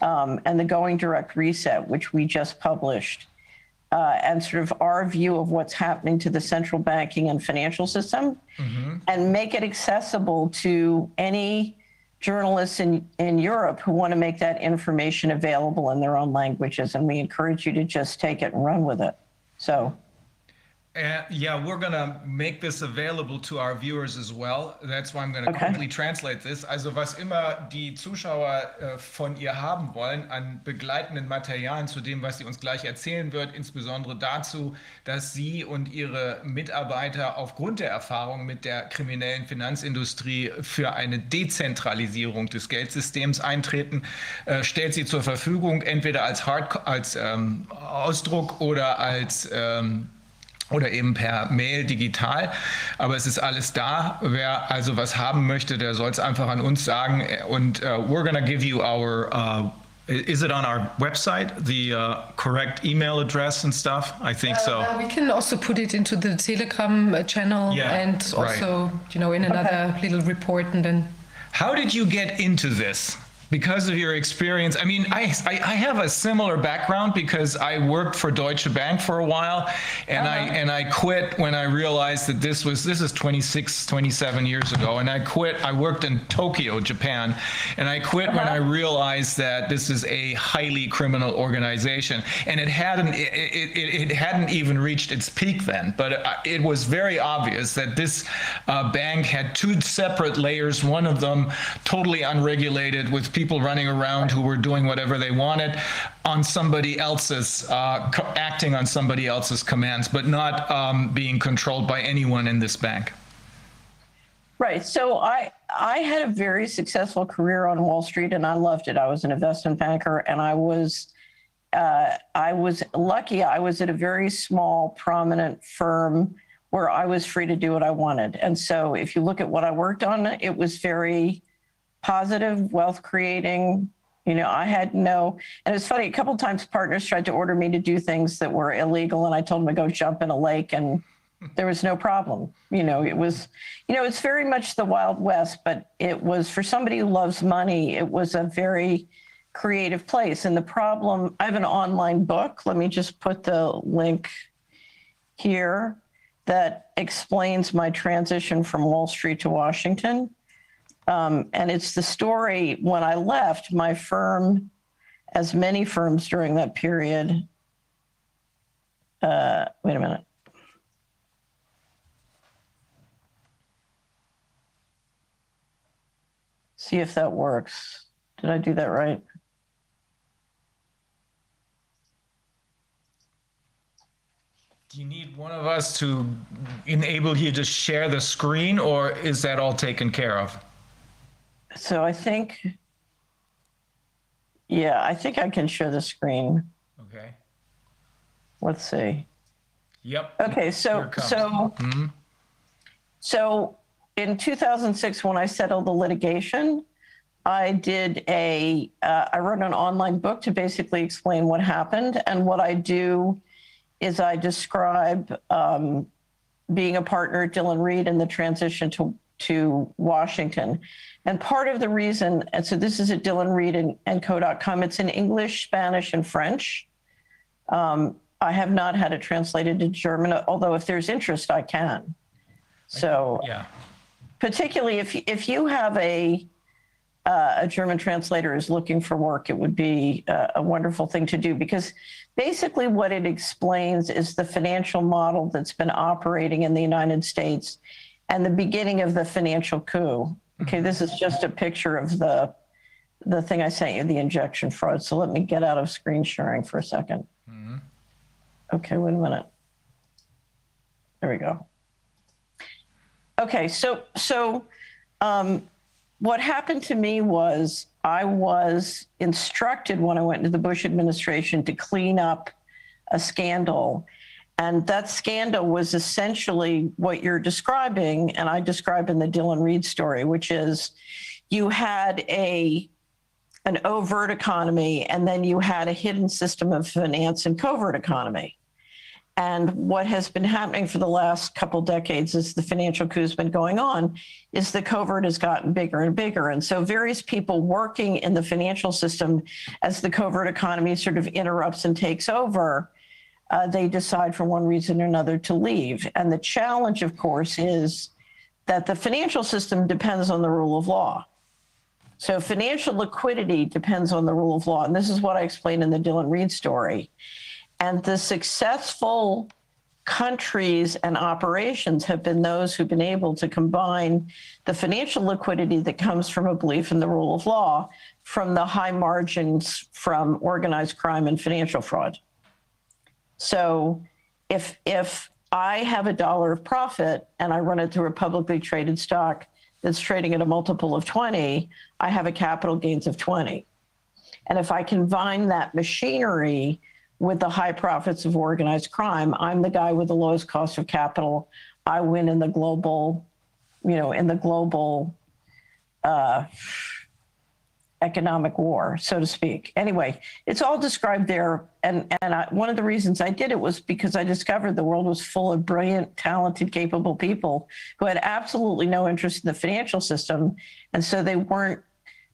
um, and the going direct reset, which we just published, uh, and sort of our view of what's happening to the central banking and financial system, and make it accessible to any journalists in, in Europe who want to make that information available in their own languages. And we encourage you to just take it and run with it. So. Uh, yeah, we're going to make this available to our viewers as well. That's why I'm going to Okay. quickly translate this. Also was immer die Zuschauer äh, von ihr haben wollen an begleitenden Materialien zu dem, was sie uns gleich erzählen wird, insbesondere dazu, dass sie und ihre Mitarbeiter aufgrund der Erfahrung mit der kriminellen Finanzindustrie für eine Dezentralisierung des Geldsystems eintreten, äh, stellt sie zur Verfügung, entweder als, Hard als ähm, Ausdruck oder als ähm, oder eben per Mail digital. Aber es ist alles da. Wer also was haben möchte, der soll es einfach an uns sagen. Und uh, we're gonna give you our. Uh, is it on our website the uh, correct email address and stuff? I think so. Uh, we can also put it into the Telegram uh, channel Yeah, and right. also, you know, in another little report and then. How did you get into this? Because of your experience, I mean, I, I, I have a similar background because I worked for Deutsche Bank for a while, and I uh-huh. and I quit when I realized that this was this is 26, 27 years ago, and I quit. I worked in Tokyo, Japan, and I quit when uh-huh. I realized that this is a highly criminal organization, and it hadn't it, it, it hadn't even reached its peak then, but it, it was very obvious that this uh, bank had two separate layers. One of them totally unregulated, with people running around who were doing whatever they wanted on somebody else's, uh, acting on somebody else's commands, but not um, being controlled by anyone in this bank. Right. So I I had a very successful career on Wall Street, and I loved it. I was an investment banker, and I was uh, I was lucky. I was at a very small, prominent firm where I was free to do what I wanted. And so, if you look at what I worked on, it was very positive, wealth creating. You know, I had no, and it's funny. A couple times, partners tried to order me to do things that were illegal, and I told them to go jump in a lake and there was no problem. You know, it was, you know, it's very much the Wild West, but it was for somebody who loves money, it was a very creative place. And the problem, I have an online book. Let me just put the link here that explains my transition from Wall Street to Washington. Um, and it's the story when I left my firm, as many firms during that period. Uh, wait a minute. See if that works. Did I do that right? Do you need one of us to enable you to share the screen, or is that all taken care of? So I think, yeah, I think I can share the screen. Okay. Let's see. Yep. Okay, Here so it comes. so Mhm. so in 2006, when I settled the litigation, I did a uh, I wrote an online book to basically explain what happened, and what I do is I describe um, being a partner at Dylan Reed and the transition to to Washington. And part of the reason, and so this is at Dylan Reed and, and co.com, it's in English, Spanish, and French. Um, I have not had it translated to German, although if there's interest, I can. So, Yeah. particularly if if you have a uh, a German translator is looking for work, it would be uh, a wonderful thing to do because basically what it explains is the financial model that's been operating in the United States and the beginning of the financial coup. Okay, this is just a picture of the the thing I sent you, the injection fraud. So let me get out of screen sharing for a 2nd Okay, wait a minute. There we go. Okay, so so um, what happened to me was I was instructed when I went into the Bush administration to clean up a scandal. And that scandal was essentially what you're describing, and I describe in the Dylan Reed story, which is you had a an overt economy, and then you had a hidden system of finance and covert economy. And what has been happening for the last couple decades as the financial coup has been going on is the covert has gotten bigger and bigger. And so various people working in the financial system as the covert economy sort of interrupts and takes over, uh, they decide for one reason or another to leave. And the challenge, of course, is that the financial system depends on the rule of law. So financial liquidity depends on the rule of law. And this is what I explained in the Dylan Reed story. And the successful countries and operations have been those who've been able to combine the financial liquidity that comes from a belief in the rule of law from the high margins from organized crime and financial fraud. So if if I have a dollar of profit and I run it through a publicly traded stock that's trading at a multiple of 20, I have a capital gains of 20. And if I combine that machinery with the high profits of organized crime. I'm the guy with the lowest cost of capital. I win in the global, you know, in the global uh, economic war, so to speak. Anyway, it's all described there. And, and I, one of the reasons I did it was because I discovered the world was full of brilliant, talented, capable people who had absolutely no interest in the financial system. And so they weren't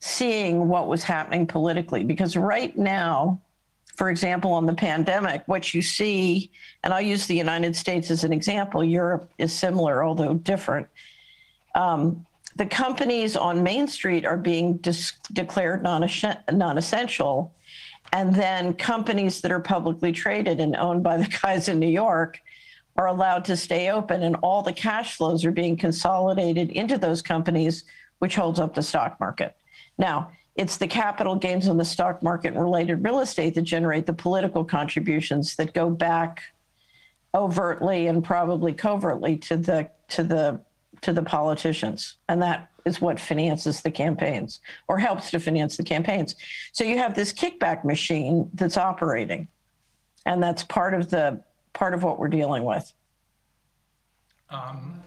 seeing what was happening politically. Because right now, for example, on the pandemic, what you see, and I'll use the United States as an example, Europe is similar, although different. Um, the companies on Main Street are being declared non essential. And then companies that are publicly traded and owned by the guys in New York are allowed to stay open, and all the cash flows are being consolidated into those companies, which holds up the stock market. Now, it's the capital gains on the stock market and related real estate that generate the political contributions that go back overtly and probably covertly to the to the to the politicians. And that is what finances the campaigns or helps to finance the campaigns. So you have this kickback machine that's operating and that's part of the part of what we're dealing with. Um,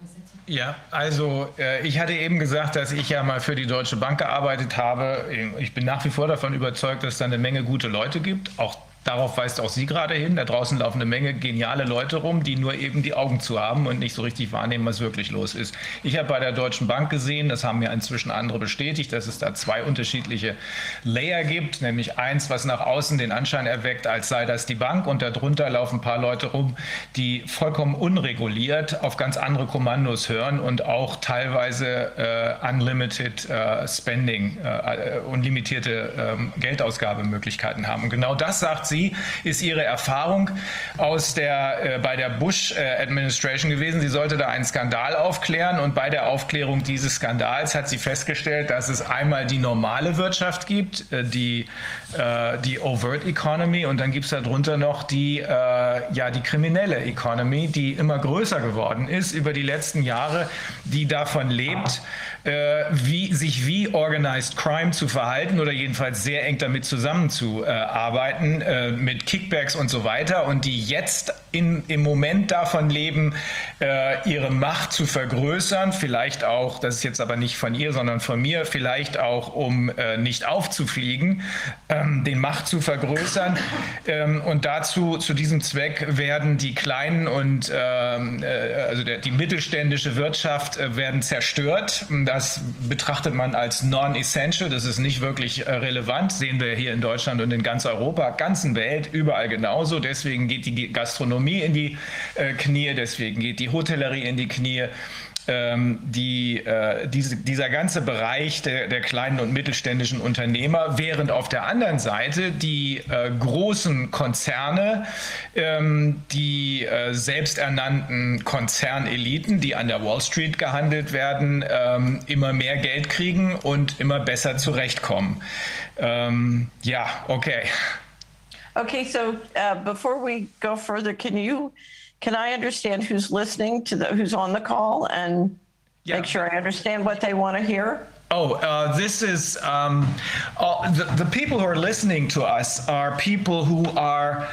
Ja, also äh, ich hatte eben gesagt, dass ich ja mal für die Deutsche Bank gearbeitet habe. Ich bin nach wie vor davon überzeugt, dass es da eine Menge gute Leute gibt, auch Darauf weist auch sie gerade hin. Da draußen laufen eine Menge geniale Leute rum, die nur eben die Augen zu haben und nicht so richtig wahrnehmen, was wirklich los ist. Ich habe bei der Deutschen Bank gesehen, das haben mir inzwischen andere bestätigt, dass es da zwei unterschiedliche Layer gibt, nämlich eins, was nach außen den Anschein erweckt, als sei das die Bank und darunter laufen ein paar Leute rum, die vollkommen unreguliert auf ganz andere Kommandos hören und auch teilweise äh, unlimited äh, Spending, äh, unlimitierte ähm, Geldausgabemöglichkeiten haben. Und genau das sagt sie, ist ihre Erfahrung aus der, äh, bei der Bush äh, Administration gewesen. Sie sollte da einen Skandal aufklären und bei der Aufklärung dieses Skandals hat sie festgestellt, dass es einmal die normale Wirtschaft gibt, äh, die, äh, die Overt Economy und dann gibt es darunter noch die, äh, ja, die kriminelle Economy, die immer größer geworden ist über die letzten Jahre, die davon lebt, äh, wie, sich wie Organized Crime zu verhalten oder jedenfalls sehr eng damit zusammenzuarbeiten, äh, mit Kickbacks und so weiter und die jetzt in, im Moment davon leben, äh, ihre Macht zu vergrößern, vielleicht auch, das ist jetzt aber nicht von ihr, sondern von mir, vielleicht auch, um äh, nicht aufzufliegen, ähm, den Macht zu vergrößern. Ähm, und dazu, zu diesem Zweck werden die kleinen und ähm, äh, also der, die mittelständische Wirtschaft äh, werden zerstört. Das betrachtet man als non-essential. Das ist nicht wirklich äh, relevant. Sehen wir hier in Deutschland und in ganz Europa, ganzen Welt, überall genauso. Deswegen geht die Gastronomie in die äh, Knie, deswegen geht die Hotellerie in die Knie die, äh, diese, dieser ganze Bereich der, der, kleinen und mittelständischen Unternehmer, während auf der anderen Seite die äh, großen Konzerne, ähm, die äh, selbsternannten Konzerneliten, die an der Wall Street gehandelt werden, ähm, immer mehr Geld kriegen und immer besser zurechtkommen. Ähm, ja, okay. Okay, so uh, before we go further, can you can I understand who's listening to the who's on the call and Make sure I understand what they want to hear. Oh, uh, this is um, all, the, the people who are listening to us are people who are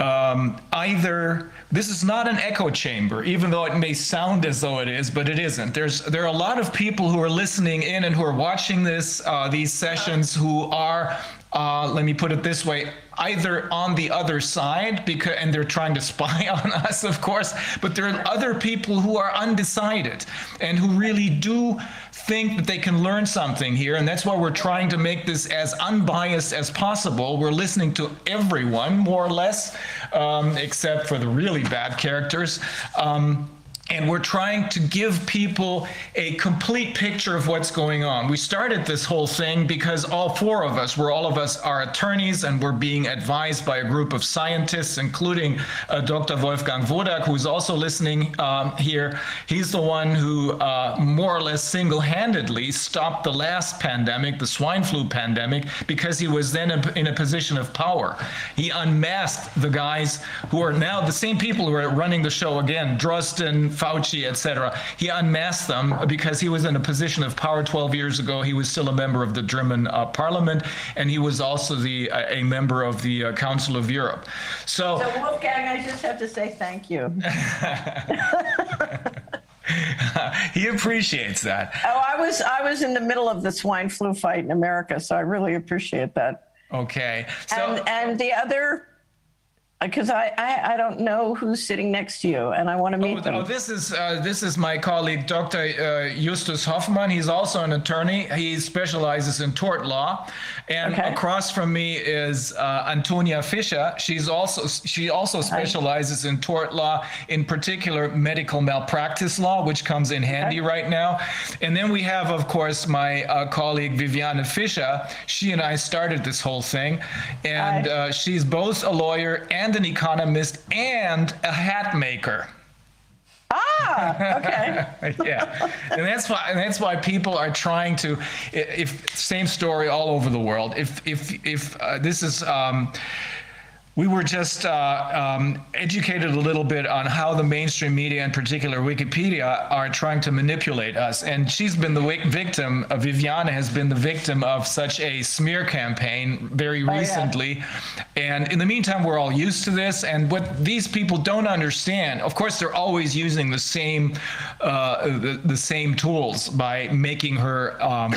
um, either this is not an echo chamber, even though it may sound as though it is, but it isn't. There's there are a lot of people who are listening in and who are watching this uh, these sessions who are uh, let me put it this way. Either on the other side because and they're trying to spy on us of course but there are other people who are undecided and who really do think that they can learn something here and that's why we're trying to make this as unbiased as possible. We're listening to everyone more or less um, except for the really bad characters. Um, and we're trying to give people a complete picture of what's going on. We started this whole thing because all four of us, we're all of us are attorneys and we're being advised by a group of scientists, including uh, Dr. Wolfgang Wodak, who's also listening um, here. He's the one who uh, more or less single-handedly stopped the last pandemic, the swine flu pandemic, because he was then in a position of power. He unmasked the guys who are now the same people who are running the show again, Drosten, Fauci, etc. He unmasked them because he was in a position of power 12 years ago. He was still a member of the German uh, parliament, and he was also the uh, a member of the uh, Council of Europe. So, So Wolfgang, I just have to say thank you. he appreciates that. Oh, I was, I was in the middle of the swine flu fight in America, so I really appreciate that. Okay. So, And, and the other, because I, I, I don't know who's sitting next to you, and I want to meet Oh, them. this is uh, this is my colleague, Dr. Uh, Justus Hoffmann. He's also an attorney. He specializes in tort law, and Okay. across from me is uh, Antonia Fischer. She's also she also specializes in tort law, in particular medical malpractice law, which comes in handy right now. And then we have, of course, my uh, colleague Viviana Fischer. She and I started this whole thing, and uh, she's both a lawyer and an economist and a hat maker. Ah, okay. yeah, and that's why and that's why people are trying to. If same story all over the world. If if if uh, this is. Um, we were just uh, um, educated a little bit on how the mainstream media, in particular Wikipedia, are trying to manipulate us. And she's been the victim, uh, Viviana has been the victim of such a smear campaign very yeah. recently. And in the meantime, we're all used to this. And what these people don't understand, of course, they're always using the same, uh, the, the same tools by making her um,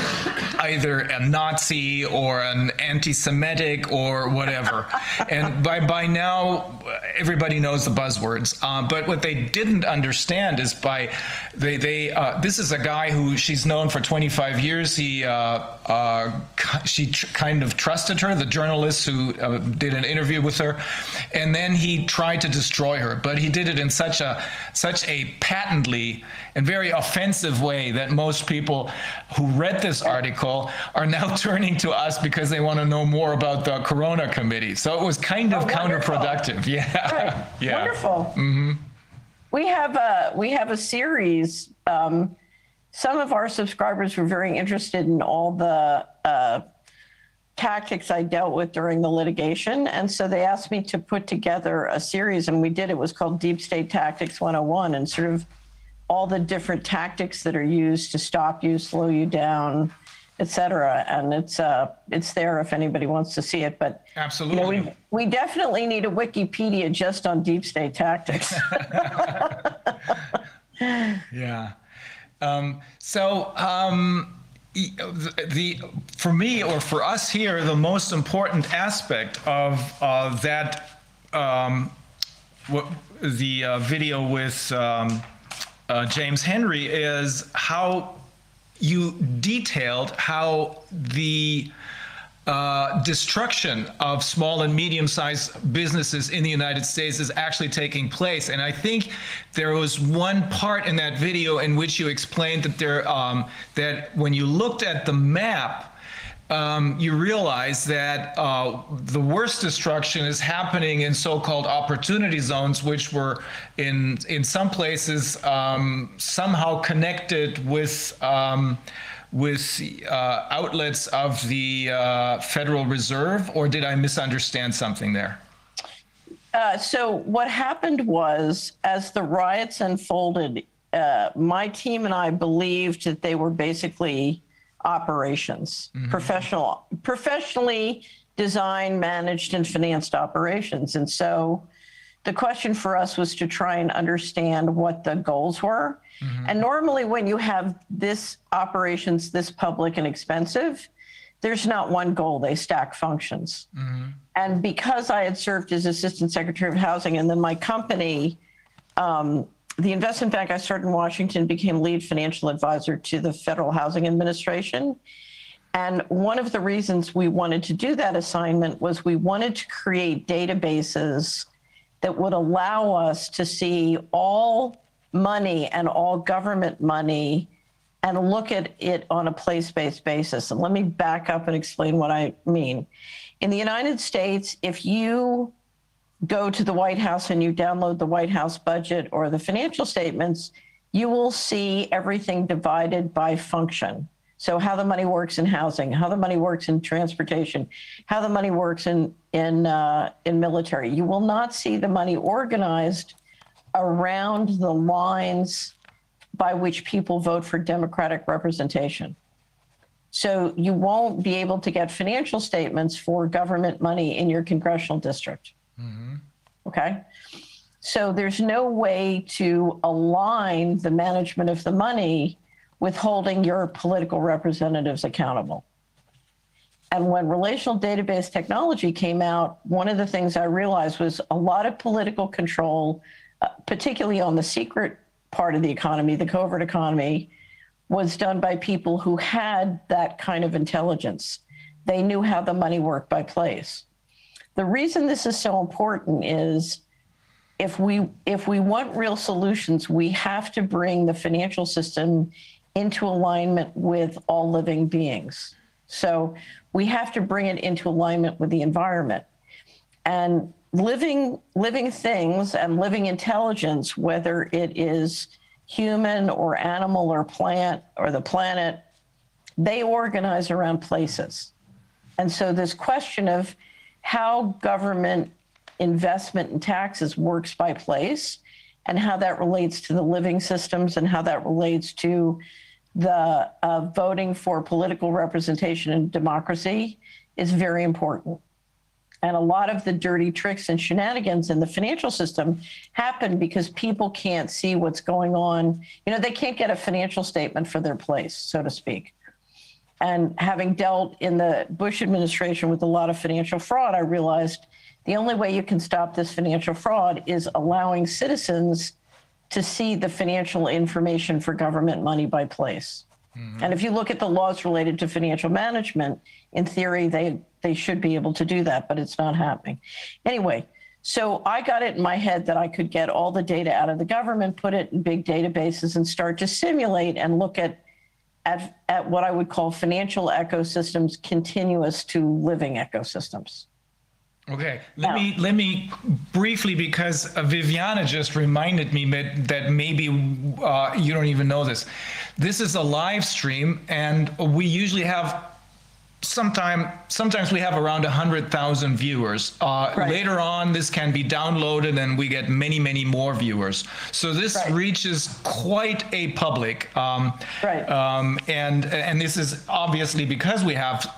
either a Nazi or an anti-Semitic or whatever. and by by now, everybody knows the buzzwords. Uh, but what they didn't understand is by they they uh, this is a guy who she's known for 25 years. He uh, uh, she kind of trusted her, the journalist who uh, did an interview with her, and then he tried to destroy her. But he did it in such a such a patently and very offensive way that most people who read this article are now turning to us because they want to know more about the Corona Committee. So it was kind of Oh, wonderful. counterproductive. Yeah. Right. yeah. Wonderful. We have a we have a series. Um, some of our subscribers were very interested in all the uh, tactics I dealt with during the litigation, and so they asked me to put together a series, and we did. It was called Deep State Tactics 101, and sort of all the different tactics that are used to stop you, slow you down, et cetera. And it's uh, it's there if anybody wants to see it. But you know, Absolutely. we we definitely need a Wikipedia just on deep state tactics. Yeah. Um, so um, e- the, the for me or for us here, the most important aspect of uh, that um, what, the uh, video with um, uh, James Henry is how you detailed how the uh, destruction of small and medium-sized businesses in the United States is actually taking place. And I think there was one part in that video in which you explained that there um, that when you looked at the map, um, you realize that uh, the worst destruction is happening in so-called opportunity zones, which were in in some places um, somehow connected with. Um, with uh, outlets of the uh, Federal Reserve, or did I misunderstand something there? Uh, so what happened was, as the riots unfolded uh, my team and I believed that they were basically operations, mm-hmm. professional, professionally designed, managed, and financed operations. And so the question for us was to try and understand what the goals were. Mm-hmm. And normally, when you have this operations this public and expensive, there's not one goal, they stack functions. Mm-hmm. And because I had served as Assistant Secretary of Housing and then my company, um, the investment bank I started in Washington became lead financial advisor to the Federal Housing Administration. And one of the reasons we wanted to do that assignment was we wanted to create databases that would allow us to see all money and all government money and look at it on a place based basis. And let me back up and explain what I mean. In the United States, if you go to the White House and you download the White House budget or the financial statements, you will see everything divided by function. So how the money works in housing, how the money works in transportation, how the money works in in uh, in military. You will not see the money organized around the lines by which people vote for democratic representation. So you won't be able to get financial statements for government money in your congressional district. Okay. So there's no way to align the management of the money with holding your political representatives accountable. And when relational database technology came out, one of the things I realized was a lot of political control, uh, particularly on the secret part of the economy, the covert economy, was done by people who had that kind of intelligence. They knew how the money worked by place. The reason this is so important is if we if we want real solutions, we have to bring the financial system into alignment with all living beings. So we have to bring it into alignment with the environment. And living living things and living intelligence, whether it is human or animal or plant or the planet, they organize around places. And so this question of how government investment and taxes works by place and how that relates to the living systems and how that relates to the uh, voting for political representation and democracy is very important. And a lot of the dirty tricks and shenanigans in the financial system happen because people can't see what's going on. You know, they can't get a financial statement for their place, so to speak. And having dealt in the Bush administration with a lot of financial fraud, I realized the only way you can stop this financial fraud is allowing citizens to see the financial information for government money by place. Mm-hmm. And if you look at the laws related to financial management, in theory, they, they should be able to do that, but it's not happening. Anyway, so I got it in my head that I could get all the data out of the government, put it in big databases, and start to simulate and look at at, at what I would call financial ecosystems continuous to living ecosystems. Okay, let me let me briefly because uh, Viviana just reminded me that, that maybe uh, you don't even know this. This is a live stream, and we usually have sometime sometimes we have around 100,000 viewers. Uh, Right. Later on, this can be downloaded, and we get many many more viewers. So this Right. reaches quite a public. Um, Right. um, and and this is obviously because we have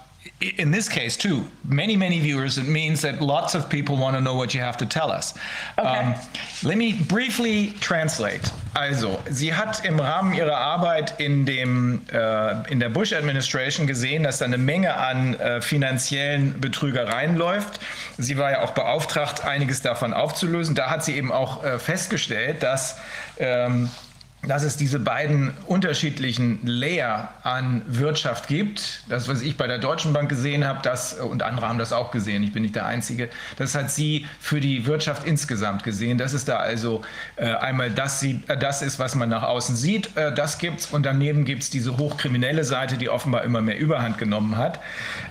in this case too many many viewers it means that lots of people want to know what you have to tell us. Okay. let me briefly translate. Also sie hat im Rahmen ihrer Arbeit in dem äh, in der Bush Administration gesehen dass da eine Menge an äh, finanziellen Betrügereien läuft. Sie war ja auch beauftragt einiges davon aufzulösen. Da hat sie eben auch äh, festgestellt dass ähm, dass es diese beiden unterschiedlichen Layer an Wirtschaft gibt. Das, was ich bei der Deutschen Bank gesehen habe, das, und andere haben das auch gesehen, ich bin nicht der Einzige, das hat sie für die Wirtschaft insgesamt gesehen. Das ist da also äh, einmal das, sie, äh, das ist, was man nach außen sieht, äh, das gibt's und daneben gibt's diese hochkriminelle Seite, die offenbar immer mehr Überhand genommen hat.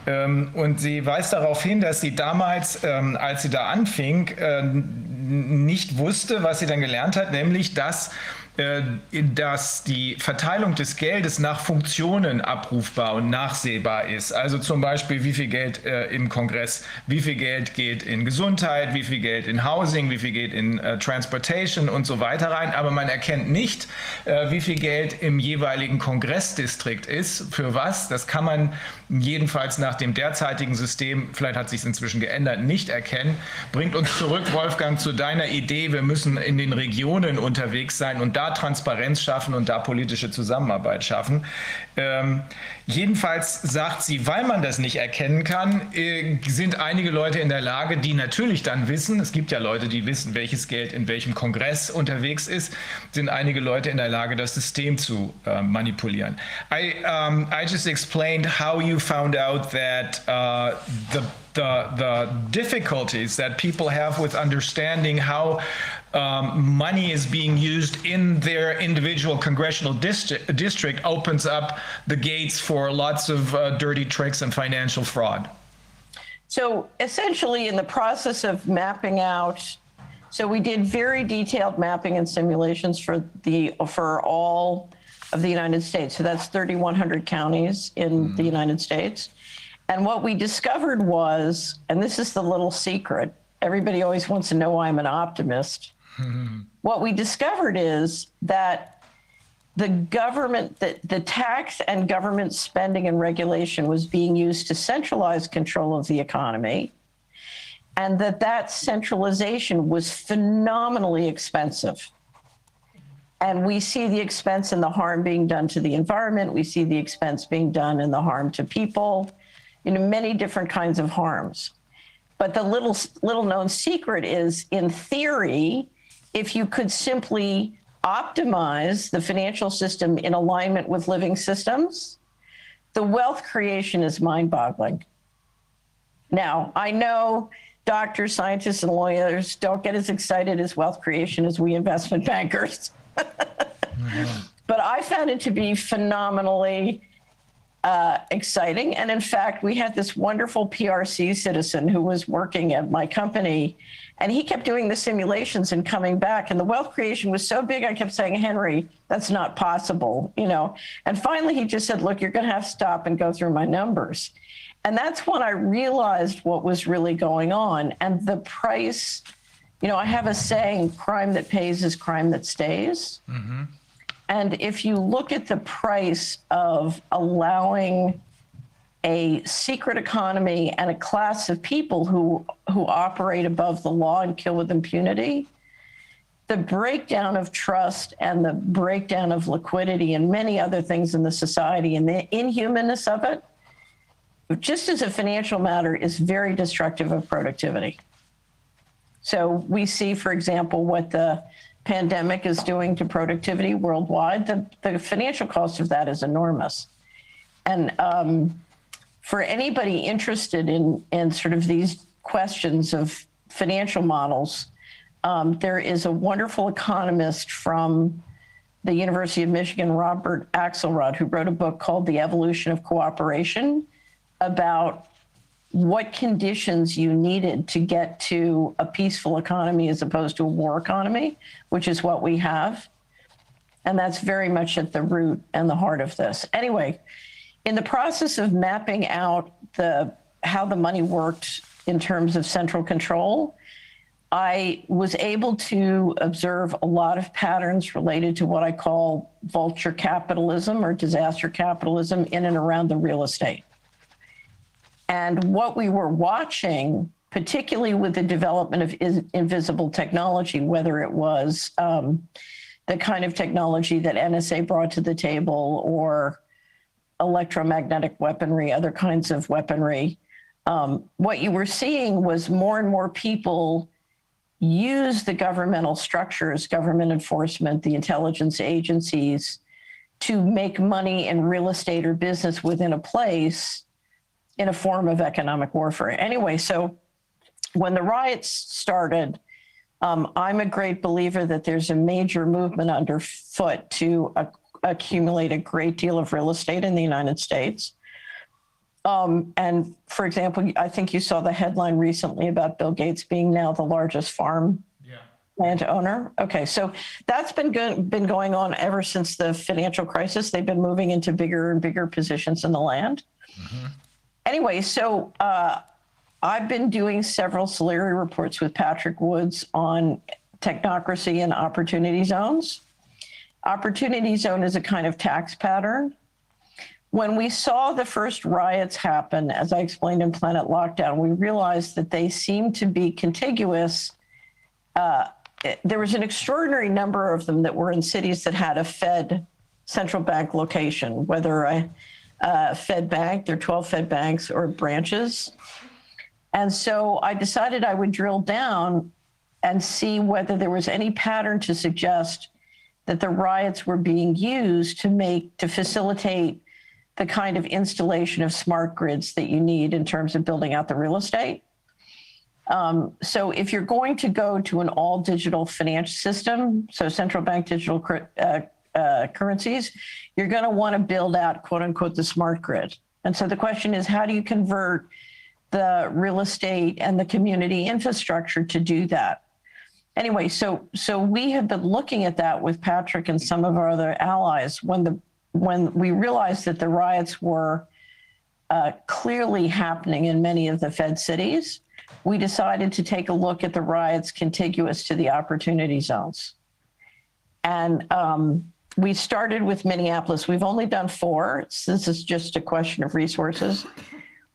Ähm, und sie weist darauf hin, dass sie damals, ähm, als sie da anfing, äh, nicht wusste, was sie dann gelernt hat, nämlich dass äh, dass die Verteilung des Geldes nach Funktionen abrufbar und nachsehbar ist. Also zum Beispiel, wie viel Geld äh, im Kongress, wie viel Geld geht in Gesundheit, wie viel Geld in Housing, wie viel geht in äh, Transportation und so weiter rein. Aber man erkennt nicht, äh, wie viel Geld im jeweiligen Kongressdistrikt ist. Für was? Das kann man jedenfalls nach dem derzeitigen System, vielleicht hat sich es inzwischen geändert, nicht erkennen. Bringt uns zurück, Wolfgang, zu deiner Idee, wir müssen in den Regionen unterwegs sein und da Transparenz schaffen und da politische Zusammenarbeit schaffen. Ähm, jedenfalls sagt sie, weil man das nicht erkennen kann, äh, sind einige Leute in der Lage, die natürlich dann wissen, es gibt ja Leute, die wissen, welches Geld in welchem Kongress unterwegs ist, sind einige Leute in der Lage, das System zu äh, manipulieren. I, um, I just explained how you found out that uh, the the the difficulties that people have with understanding how um, money is being used in their individual congressional district, district opens up the gates for lots of uh, dirty tricks and financial fraud. So essentially, in the process of mapping out, so we did very detailed mapping and simulations for the for all of the United States. So that's 3,100 counties in the United States. And what we discovered was, and this is the little secret. Everybody always wants to know why I'm an optimist. What we discovered is that the government, that the tax and government spending and regulation was being used to centralize control of the economy, and that that centralization was phenomenally expensive. And we see the expense and the harm being done to the environment. We see the expense being done and the harm to people, you know, many different kinds of harms. But the little little known secret is, in theory, if you could simply optimize the financial system in alignment with living systems, the wealth creation is mind boggling. Now, I know doctors, scientists, and lawyers don't get as excited as wealth creation as we investment bankers. But I found it to be phenomenally uh, exciting. And in fact, we had this wonderful PRC citizen who was working at my company, and he kept doing the simulations and coming back. And the wealth creation was so big, I kept saying, Henry, that's not possible, you know. And finally, he just said, Look, you're going to have to stop and go through my numbers. And that's when I realized what was really going on. And the price, you know, I have a saying crime that pays is crime that stays. Mm-hmm. And if you look at the price of allowing a secret economy and a class of people who who operate above the law and kill with impunity, the breakdown of trust and the breakdown of liquidity and many other things in the society and the inhumanness of it, just as a financial matter, is very destructive of productivity. So we see, for example, what the pandemic is doing to productivity worldwide. The, the financial cost of that is enormous. And um, for anybody interested in, in sort of these questions of financial models, um, there is a wonderful economist from the University of Michigan, Robert Axelrod, who wrote a book called The Evolution of Cooperation about what conditions you needed to get to a peaceful economy as opposed to a war economy, which is what we have. And that's very much at the root and the heart of this. Anyway, in the process of mapping out the how the money worked in terms of central control, I was able to observe a lot of patterns related to what I call vulture capitalism or disaster capitalism in and around the real estate. And what we were watching, particularly with the development of is- invisible technology, whether it was um, the kind of technology that NSA brought to the table or electromagnetic weaponry, other kinds of weaponry, um, what you were seeing was more and more people use the governmental structures, government enforcement, the intelligence agencies to make money in real estate or business within a place in a form of economic warfare. Anyway, so when the riots started, um, I'm a great believer that there's a major movement underfoot to ac- accumulate a great deal of real estate in the United States. Um, and for example, I think you saw the headline recently about Bill Gates being now the largest farm landowner. Okay, so that's been been going on ever since the financial crisis. They've been moving into bigger and bigger positions in the land. Anyway, so uh, I've been doing several Solari reports with Patrick Woods on technocracy and opportunity zones. Opportunity zone is a kind of tax pattern. When we saw the first riots happen, as I explained in Planet Lockdown, we realized that they seemed to be contiguous uh, there was an extraordinary number of them that were in cities that had a Fed central bank location, whether a, a Fed bank, there are 12 Fed banks or branches. And so I decided I would drill down and see whether there was any pattern to suggest that the riots were being used to make, to facilitate the kind of installation of smart grids that you need in terms of building out the real estate. Um, so if you're going to go to an all digital financial system, so central bank digital uh, uh, currencies, you're going to want to build out quote unquote the smart grid. And so the question is, how do you convert the real estate and the community infrastructure to do that? Anyway, so so we have been looking at that with Patrick and some of our other allies when the when we realized that the riots were uh, clearly happening in many of the Fed cities we decided to take a look at the riots contiguous to the opportunity zones. And um, we started with Minneapolis. We've only done four. This is just a question of resources.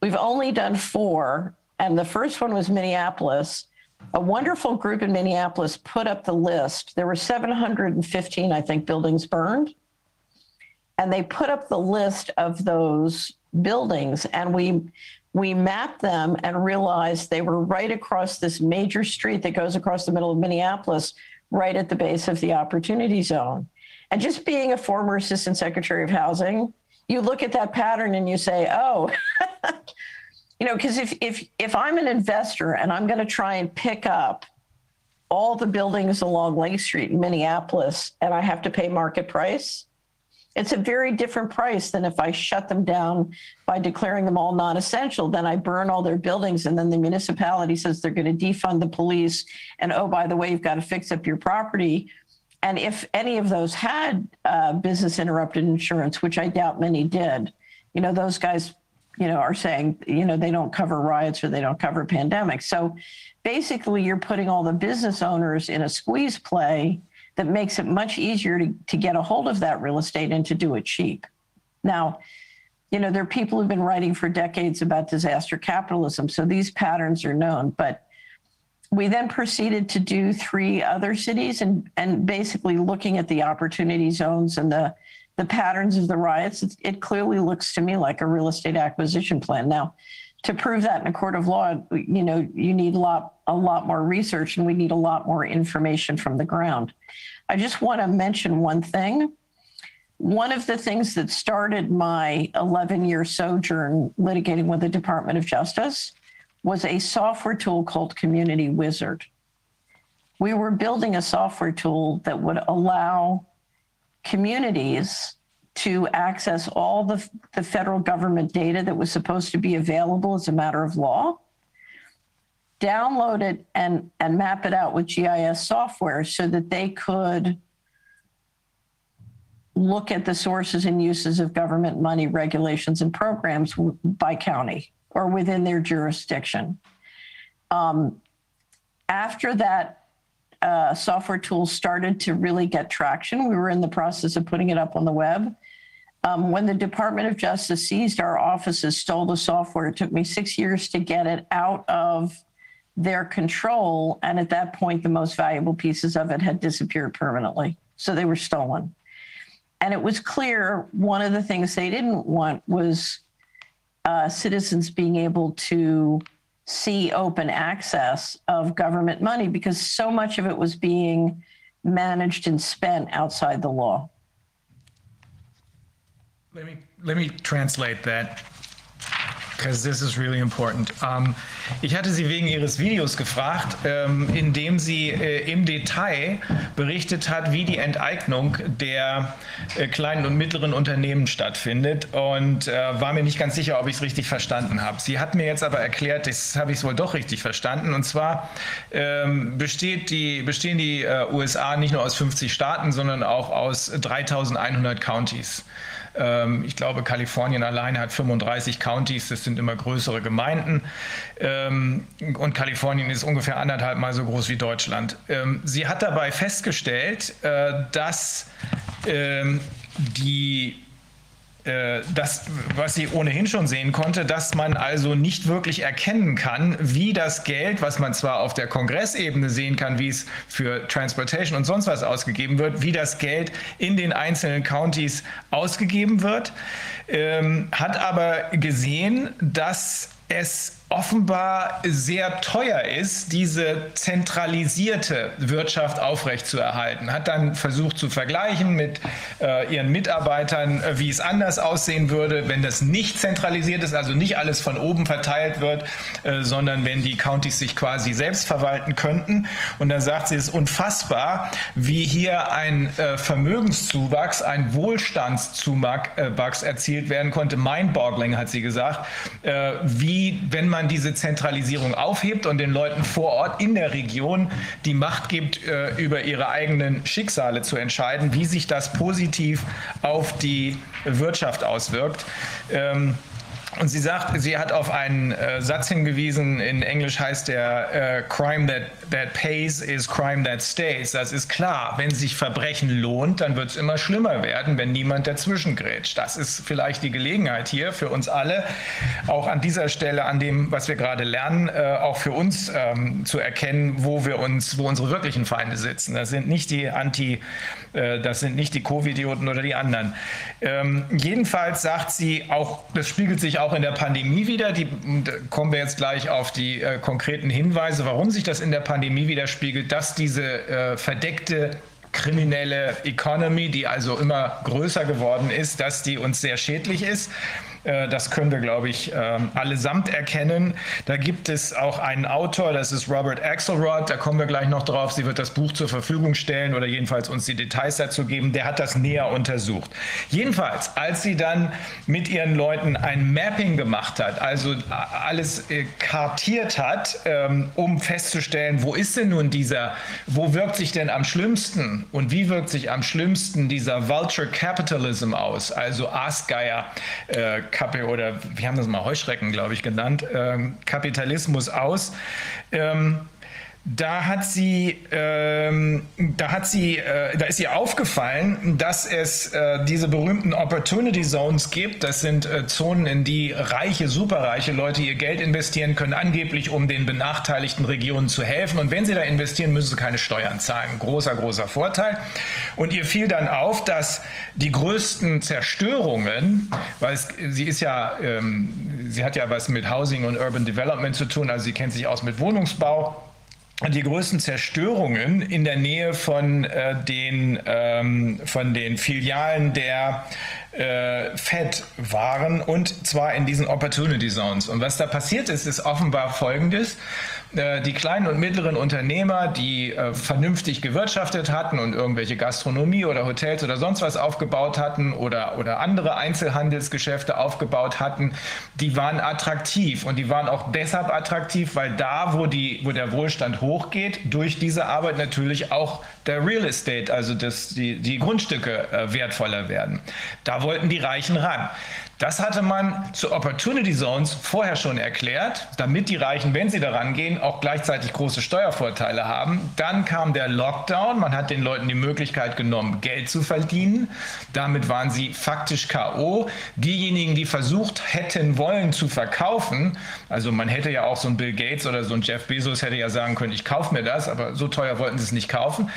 We've only done four. And the first one was Minneapolis. A wonderful group in Minneapolis put up the list. There were 715, I think, buildings burned. And they put up the list of those buildings. And we we mapped them and realized they were right across this major street that goes across the middle of Minneapolis, right at the base of the opportunity zone. And just being a former assistant secretary of housing, you look at that pattern and you say, oh, you know, because if, if, if I'm an investor and I'm going to try and pick up all the buildings along Lake Street in Minneapolis and I have to pay market price, it's a very different price than if I shut them down by declaring them all non-essential. Then I burn all their buildings, and then the municipality says they're going to defund the police. And oh, by the way, you've got to fix up your property. And if any of those had uh, business interrupted insurance, which I doubt many did, you know, those guys, you know, are saying, you know, they don't cover riots or they don't cover pandemics. So basically, you're putting all the business owners in a squeeze play that makes it much easier to, to get a hold of that real estate and to do it cheap. Now, you know, there are people who've been writing for decades about disaster capitalism, so these patterns are known. But we then proceeded to do three other cities and, and basically looking at the opportunity zones and the, the patterns of the riots, it, it clearly looks to me like a real estate acquisition plan. Now, to prove that in a court of law, you know, you need a lot, a lot more research and we need a lot more information from the ground. I just want to mention one thing. One of the things that started my 11 year sojourn litigating with the Department of Justice was a software tool called Community Wizard. We were building a software tool that would allow communities to access all the, the federal government data that was supposed to be available as a matter of law, download it and, and map it out with GIS software so that they could look at the sources and uses of government money, regulations, and programs by county or within their jurisdiction. Um, after that uh, software tool started to really get traction, we were in the process of putting it up on the web. Um, when the Department of Justice seized our offices, stole the software, it took me six years to get it out of their control. And at that point, the most valuable pieces of it had disappeared permanently. So they were stolen. And it was clear one of the things they didn't want was uh, citizens being able to see open access of government money because so much of it was being managed and spent outside the law. Let me let me translate that. Because this is really important. Um, ich hatte Sie wegen Ihres Videos gefragt, ähm, in dem sie äh, im Detail berichtet hat, wie die Enteignung der äh, kleinen und mittleren Unternehmen stattfindet und äh, war mir nicht ganz sicher, ob ich es richtig verstanden habe. Sie hat mir jetzt aber erklärt, das habe ich wohl doch richtig verstanden. Und zwar ähm, besteht die, bestehen die äh, USA nicht nur aus 50 Staaten, sondern auch aus 3100 Counties. Ähm, ich glaube, Kalifornien alleine hat 35 Counties, das sind immer größere Gemeinden. Ähm, und Kalifornien ist ungefähr anderthalb Mal so groß wie Deutschland. Ähm, sie hat dabei festgestellt, äh, dass die das, was sie ohnehin schon sehen konnte, dass man also nicht wirklich erkennen kann, wie das Geld, was man zwar auf der Kongressebene sehen kann, wie es für Transportation und sonst was ausgegeben wird, wie das Geld in den einzelnen Counties ausgegeben wird, ähm, hat aber gesehen, dass es offenbar sehr teuer ist, diese zentralisierte Wirtschaft aufrechtzuerhalten. Hat dann versucht zu vergleichen mit äh, ihren Mitarbeitern, äh, wie es anders aussehen würde, wenn das nicht zentralisiert ist, also nicht alles von oben verteilt wird, äh, sondern wenn die Countys sich quasi selbst verwalten könnten. Und dann sagt sie, es ist unfassbar, wie hier ein äh, Vermögenszuwachs, ein Wohlstandszuwachs äh, erzielt werden konnte. Mindboggling, hat sie gesagt, äh, wie wenn man man diese Zentralisierung aufhebt und den Leuten vor Ort in der Region die Macht gibt, äh, über ihre eigenen Schicksale zu entscheiden, wie sich das positiv auf die Wirtschaft auswirkt. Und sie sagt, sie hat auf einen äh, Satz hingewiesen, in Englisch heißt der äh, Crime that, that pays is crime that stays. Das ist klar, wenn sich Verbrechen lohnt, dann wird es immer schlimmer werden, wenn niemand dazwischen grätscht. Das ist vielleicht die Gelegenheit hier für uns alle, auch an dieser Stelle, an dem, was wir gerade lernen, äh, auch für uns ähm, zu erkennen, wo wir uns, wo unsere wirklichen Feinde sitzen. Das sind nicht die Anti- äh, das sind nicht die Covid-Idioten oder die anderen. Ähm, jedenfalls sagt sie auch, das spiegelt sich auch in der Pandemie wieder. Die, kommen wir jetzt gleich auf die äh, konkreten Hinweise, warum sich das in der Pandemie widerspiegelt, dass diese äh, verdeckte kriminelle Economy, die also immer größer geworden ist, dass die uns sehr schädlich ist. Äh, das können wir, glaube ich, ähm, allesamt erkennen. Da gibt es auch einen Autor, das ist Robert Axelrod, da kommen wir gleich noch drauf. Sie wird das Buch zur Verfügung stellen oder jedenfalls uns die Details dazu geben. Der hat das näher untersucht. Jedenfalls, als sie dann mit ihren Leuten ein Mapping gemacht hat, also alles äh, kartiert hat, ähm, um festzustellen, wo ist denn nun dieser, wo wirkt sich denn am schlimmsten und wie wirkt sich am schlimmsten dieser Vulture Capitalism aus, also Aasgeier, äh, Kappe oder wir haben das mal Heuschrecken, glaube ich, genannt, ähm, Kapitalismus aus. Ähm, da hat sie, ähm, da hat sie, äh, da ist ihr aufgefallen, dass es äh, diese berühmten Opportunity Zones gibt. Das sind äh, Zonen, in die reiche, superreiche Leute ihr Geld investieren können, angeblich um den benachteiligten Regionen zu helfen. Und wenn sie da investieren, müssen sie keine Steuern zahlen. Großer, großer Vorteil. Und ihr fiel dann auf, dass die größten Zerstörungen, weil es, sie ist ja, ähm, sie hat ja was mit Housing und Urban Development zu tun, also sie kennt sich aus mit Wohnungsbau die größten Zerstörungen in der Nähe von, äh, den, ähm, von den Filialen der äh, Fed waren und zwar in diesen Opportunity Zones. Und was da passiert ist, ist offenbar Folgendes. Äh, die kleinen und mittleren Unternehmer, die äh, vernünftig gewirtschaftet hatten und irgendwelche Gastronomie oder Hotels oder sonst was aufgebaut hatten oder, oder andere Einzelhandelsgeschäfte aufgebaut hatten, die waren attraktiv und die waren auch deshalb attraktiv, weil da, wo, die, wo der Wohlstand hochgeht, durch diese Arbeit natürlich auch der Real Estate, also das, die, die Grundstücke äh, wertvoller werden. Da wollten die Reichen ran. Das hatte man zu Opportunity Zones vorher schon erklärt, damit die Reichen, wenn sie daran gehen, auch gleichzeitig große Steuervorteile haben. Dann kam der Lockdown, man hat den Leuten die Möglichkeit genommen, Geld zu verdienen. Damit waren sie faktisch KO. Diejenigen, die versucht hätten wollen zu verkaufen, also man hätte ja auch so ein Bill Gates oder so ein Jeff Bezos hätte ja sagen können, ich kaufe mir das, aber so teuer wollten sie es nicht kaufen.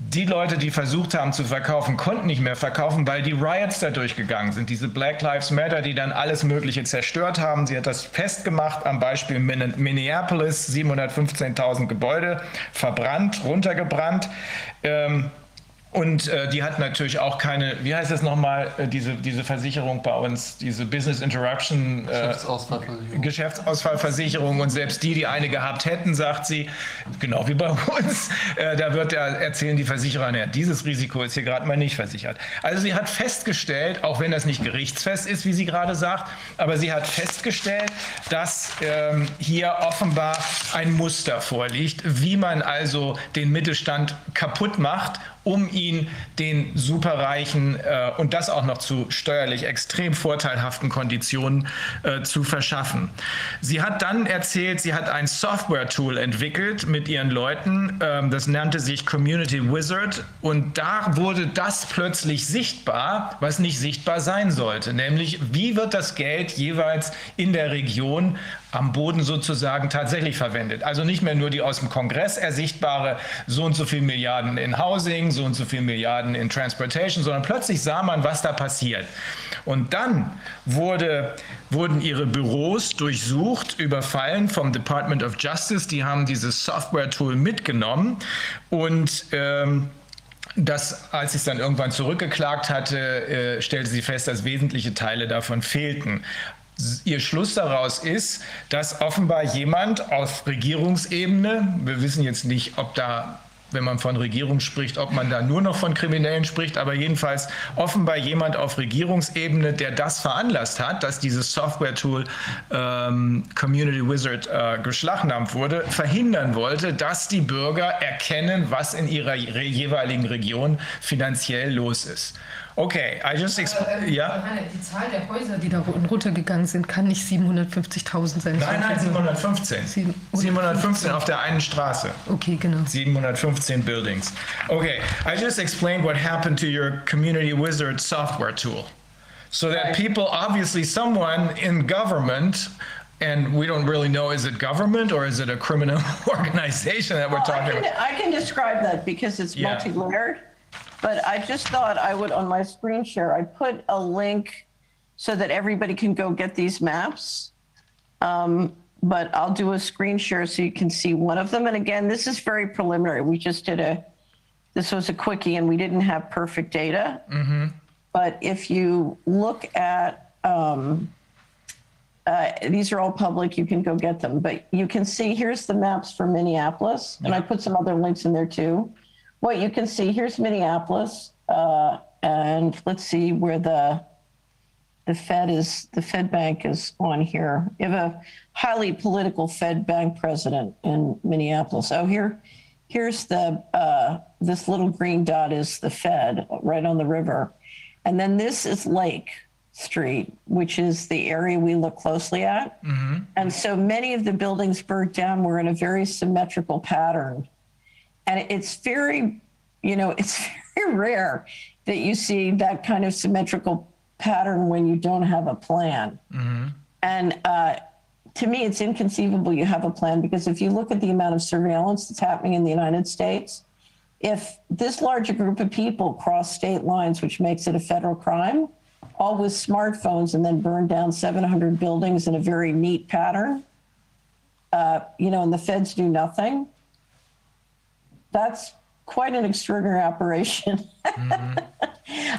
Die Leute, die versucht haben zu verkaufen, konnten nicht mehr verkaufen, weil die Riots da durchgegangen sind. Diese Black Lives Matter, die dann alles Mögliche zerstört haben. Sie hat das festgemacht am Beispiel Minneapolis, 715.000 Gebäude verbrannt, runtergebrannt. Ähm, Und äh, die hat natürlich auch keine, wie heißt das nochmal, äh, diese, diese Versicherung bei uns, diese Business Interruption äh, Geschäftsausfallversicherung. Geschäftsausfallversicherung. Und selbst die, die eine gehabt hätten, sagt sie, genau wie bei uns, äh, da wird er erzählen die Versicherer, naja, dieses Risiko ist hier gerade mal nicht versichert. Also sie hat festgestellt, auch wenn das nicht gerichtsfest ist, wie sie gerade sagt, aber sie hat festgestellt, dass ähm, hier offenbar ein Muster vorliegt, wie man also den Mittelstand kaputt macht um ihn den Superreichen äh, und das auch noch zu steuerlich extrem vorteilhaften Konditionen äh, zu verschaffen. Sie hat dann erzählt, sie hat ein Software-Tool entwickelt mit ihren Leuten, ähm, das nannte sich Community Wizard und da wurde das plötzlich sichtbar, was nicht sichtbar sein sollte, nämlich wie wird das Geld jeweils in der Region am Boden sozusagen tatsächlich verwendet. Also nicht mehr nur die aus dem Kongress ersichtbare so und so viel Milliarden in Housing, so und so viel Milliarden in Transportation, sondern plötzlich sah man, was da passiert. Und dann wurde, wurden ihre Büros durchsucht, überfallen vom Department of Justice. Die haben dieses Software-Tool mitgenommen und ähm, das, als sie es dann irgendwann zurückgeklagt hatte, äh, stellte sie fest, dass wesentliche Teile davon fehlten ihr Schluss daraus ist, dass offenbar jemand auf Regierungsebene, wir wissen jetzt nicht, ob da wenn man von Regierung spricht, ob man da nur noch von Kriminellen spricht, aber jedenfalls offenbar jemand auf Regierungsebene, der das veranlasst hat, dass dieses Software-Tool ähm, Community Wizard äh, geschlagnahmt wurde, verhindern wollte, dass die Bürger erkennen, was in ihrer jeweiligen Region finanziell los ist. Okay, I just explained. Ähm, ja? Die Zahl der Häuser, die da runtergegangen sind, kann nicht 750.000 sein. Nein, nein, 715. 715 auf der einen Straße. Okay, genau. 715 buildings. Okay, I just explained what happened to your Community Wizard software tool. So that people, obviously, someone in government and we don't really know is it government or is it a criminal organization that we're Well, talking I can, about? I can describe that because it's Yeah. multi-layered. But I just thought I would, on my screen share, I put a link so that everybody can go get these maps. Um, but I'll do a screen share so you can see one of them. And again, this is very preliminary. We just did a, this was a quickie and we didn't have perfect data. But if you look at, um, uh, these are all public, you can go get them. But you can see, here's the maps for Minneapolis. And I put some other links in there too. What you can see, here's Minneapolis. Uh, and let's see where the, the Fed is, the Fed Bank is on here. You have a highly political Fed Bank president in Minneapolis. Oh, here, here's the, uh, this little green dot is the Fed right on the river. And then this is Lake Street, which is the area we look closely at. And so many of the buildings burnt down were in a very symmetrical pattern. And it's very, you know, it's very rare that you see that kind of symmetrical pattern when you don't have a plan. And uh, to me, it's inconceivable you have a plan because if you look at the amount of surveillance that's happening in the United States, if this large a group of people cross state lines, which makes it a federal crime, all with smartphones and then burn down 700 buildings in a very neat pattern, uh, you know, and the feds do nothing, that's quite an extraordinary operation.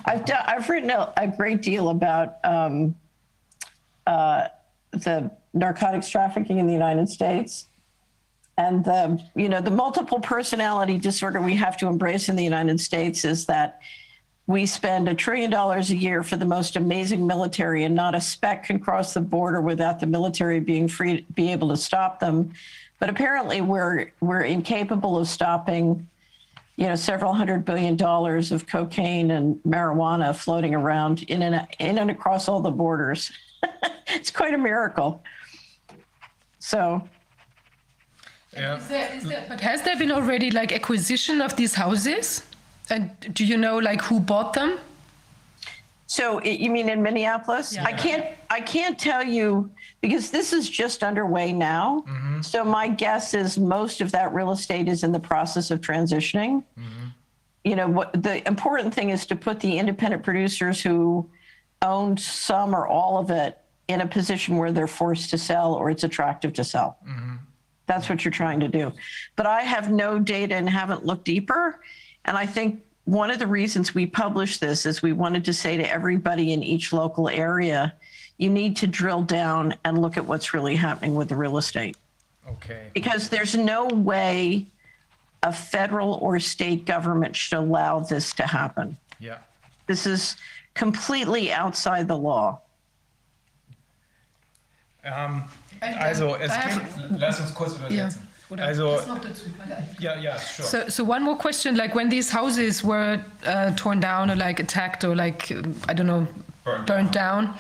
I've done, I've written a, a great deal about um, uh, the narcotics trafficking in the United States and the you know the multiple personality disorder we have to embrace in the United States is that we spend a trillion dollars a year for the most amazing military and not a speck can cross the border without the military being free be able to stop them but apparently we're we're incapable of stopping you know several hundred billion dollars of cocaine and marijuana floating around in and in and across all the borders it's quite a miracle so Ja. Is there, is there, but has there been already like acquisition of these houses? And do you know like who bought them? So i- you mean in Minneapolis? I can't I can't tell you because this is just underway now. Mm-hmm. So my guess is most of that real estate is in the process of transitioning. Mm-hmm. You know, what the important thing is to put the independent producers who owned some or all of it in a position where they're forced to sell or it's attractive to sell. Mm-hmm. That's what you're trying to do. But I have no data and haven't looked deeper. And I think one of the reasons we published this is we wanted to say to everybody in each local area, you need to drill down and look at what's really happening with the real estate. Okay. Because there's no way a federal or state government should allow this to happen. Ja. This is completely outside the law. Ähm, also, es I have- lass uns kurz übersetzen. Oder Also, das noch dazu, warte. ja, ja, sure. So, so one more question: Like when these houses were uh, torn down or like attacked or like um, I don't know, Burned burned down.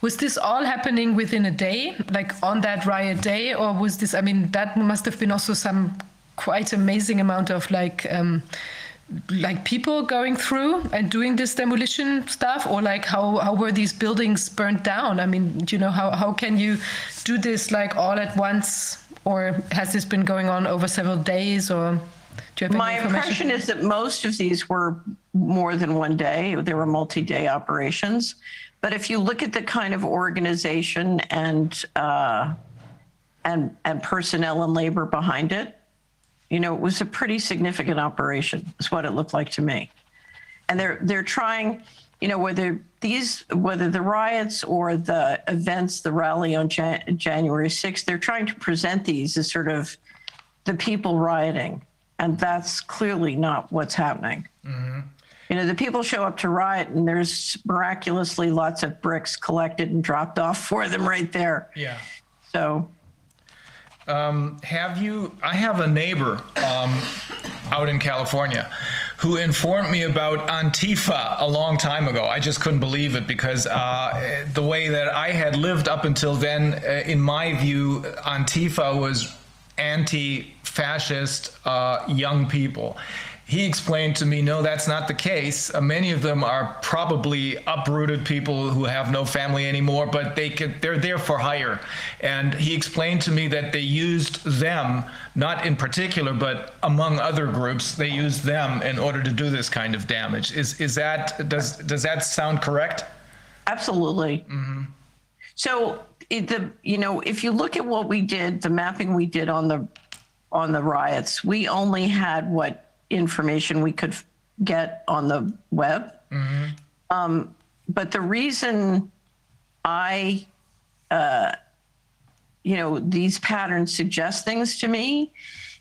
was this all happening within a day, like on that riot day, or was this? I mean, that must have been also some quite amazing amount of like. Um, like people going through and doing this demolition stuff or like how, how were these buildings burnt down i mean you know how, how can you do this like all at once or has this been going on over several days or do you have My any impression information? is that most of these were more than one day. They were multi-day operations. But if you look at the kind of organization and uh, and and personnel and labor behind it, you know, it was a pretty significant operation. Is what it looked like to me. And they're they're trying, you know, whether these whether the riots or the events, the rally on Jan- January 6th, they're trying to present these as sort of the people rioting. And that's clearly not what's happening. You know, the people show up to riot and there's miraculously lots of bricks collected and dropped off for them right there. Yeah. So, Um, have you? I have a neighbor um, out in California who informed me about Antifa a long time ago. I just couldn't believe it because uh, the way that I had lived up until then, uh, in my view, Antifa was anti-fascist uh, young people. He explained to me, no, that's not the case. Uh, many of them are probably uprooted people who have no family anymore, but they could, they're there for hire. And he explained to me that they used them, not in particular, but among other groups, they used them in order to do this kind of damage. Is is that does does that sound correct? absolutely. So, it, the you know, if you look at what we did, the mapping we did on the on the riots, we only had what information we could get on the web. Um, but the reason I, uh, you know, these patterns suggest things to me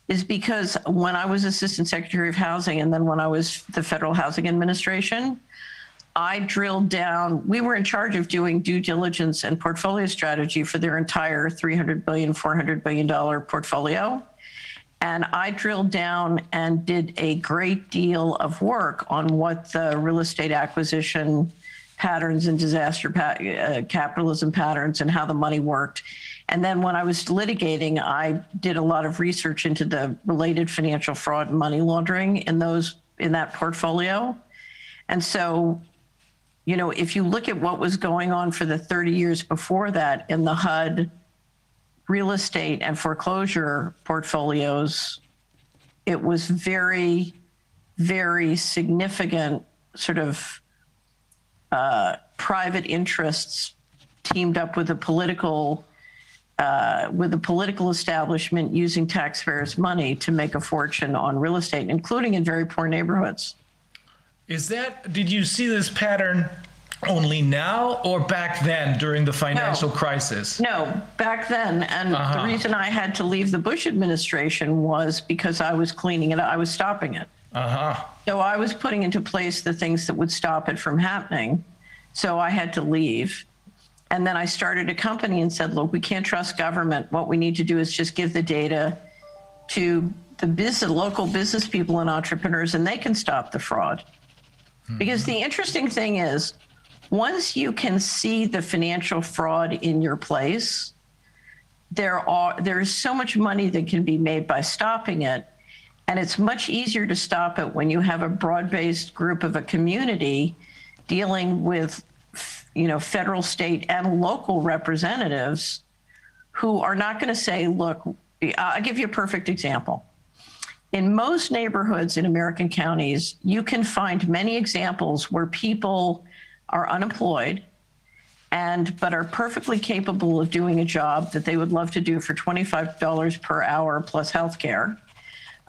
is because when I was Assistant Secretary of Housing and then when I was the Federal Housing Administration, I drilled down. We were in charge of doing due diligence and portfolio strategy for their entire 300 billion, 400 billion dollar portfolio. And I drilled down and did a great deal of work on what the real estate acquisition patterns and disaster pa- uh, capitalism patterns and how the money worked. And then when I was litigating, I did a lot of research into the related financial fraud and money laundering in those in that portfolio. And so, you know, if you look at what was going on for the 30 years before that in the HUD real estate and foreclosure portfolios, it was very, very significant sort of uh, private interests teamed up with the political uh, with the political establishment using taxpayers' money to make a fortune on real estate, including in very poor neighborhoods. Is that did you see this pattern only now or back then during the financial No. crisis? No, back then, and Uh-huh. the reason I had to leave the Bush administration was because I was cleaning it. I was stopping it. Uh huh. So I was putting into place the things that would stop it from happening. So I had to leave. And then I started a company and said, look, we can't trust government. What we need to do is just give the data to the business, local business people and entrepreneurs, and they can stop the fraud. Because the interesting thing is, once you can see the financial fraud in your place, there are there is so much money that can be made by stopping it and it's much easier to stop it when you have a broad-based group of a community dealing with you know federal state and local representatives who are not going to say look i'll give you a perfect example. In most neighborhoods in american counties you can find many examples where people are unemployed and but are perfectly capable of doing a job that they would love to do for $25 per hour plus health care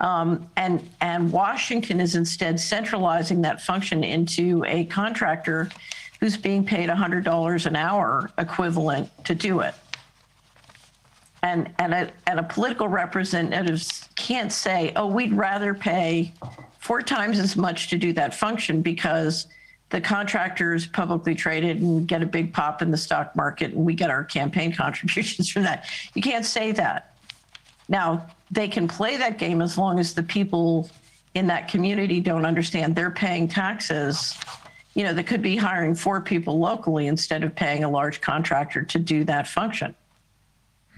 Um, and, and Washington is instead centralizing that function into a contractor who's being paid $100 an hour equivalent to do it. And, and, a, and a political representative can't say, oh, we'd rather pay four times as much to do that function because the contractors publicly traded and get a big pop in the stock market and we get our campaign contributions from that. You can't say that. Now, they can play that game as long as the people in that community don't understand they're paying taxes. You know, they could be hiring four people locally instead of paying a large contractor to do that function.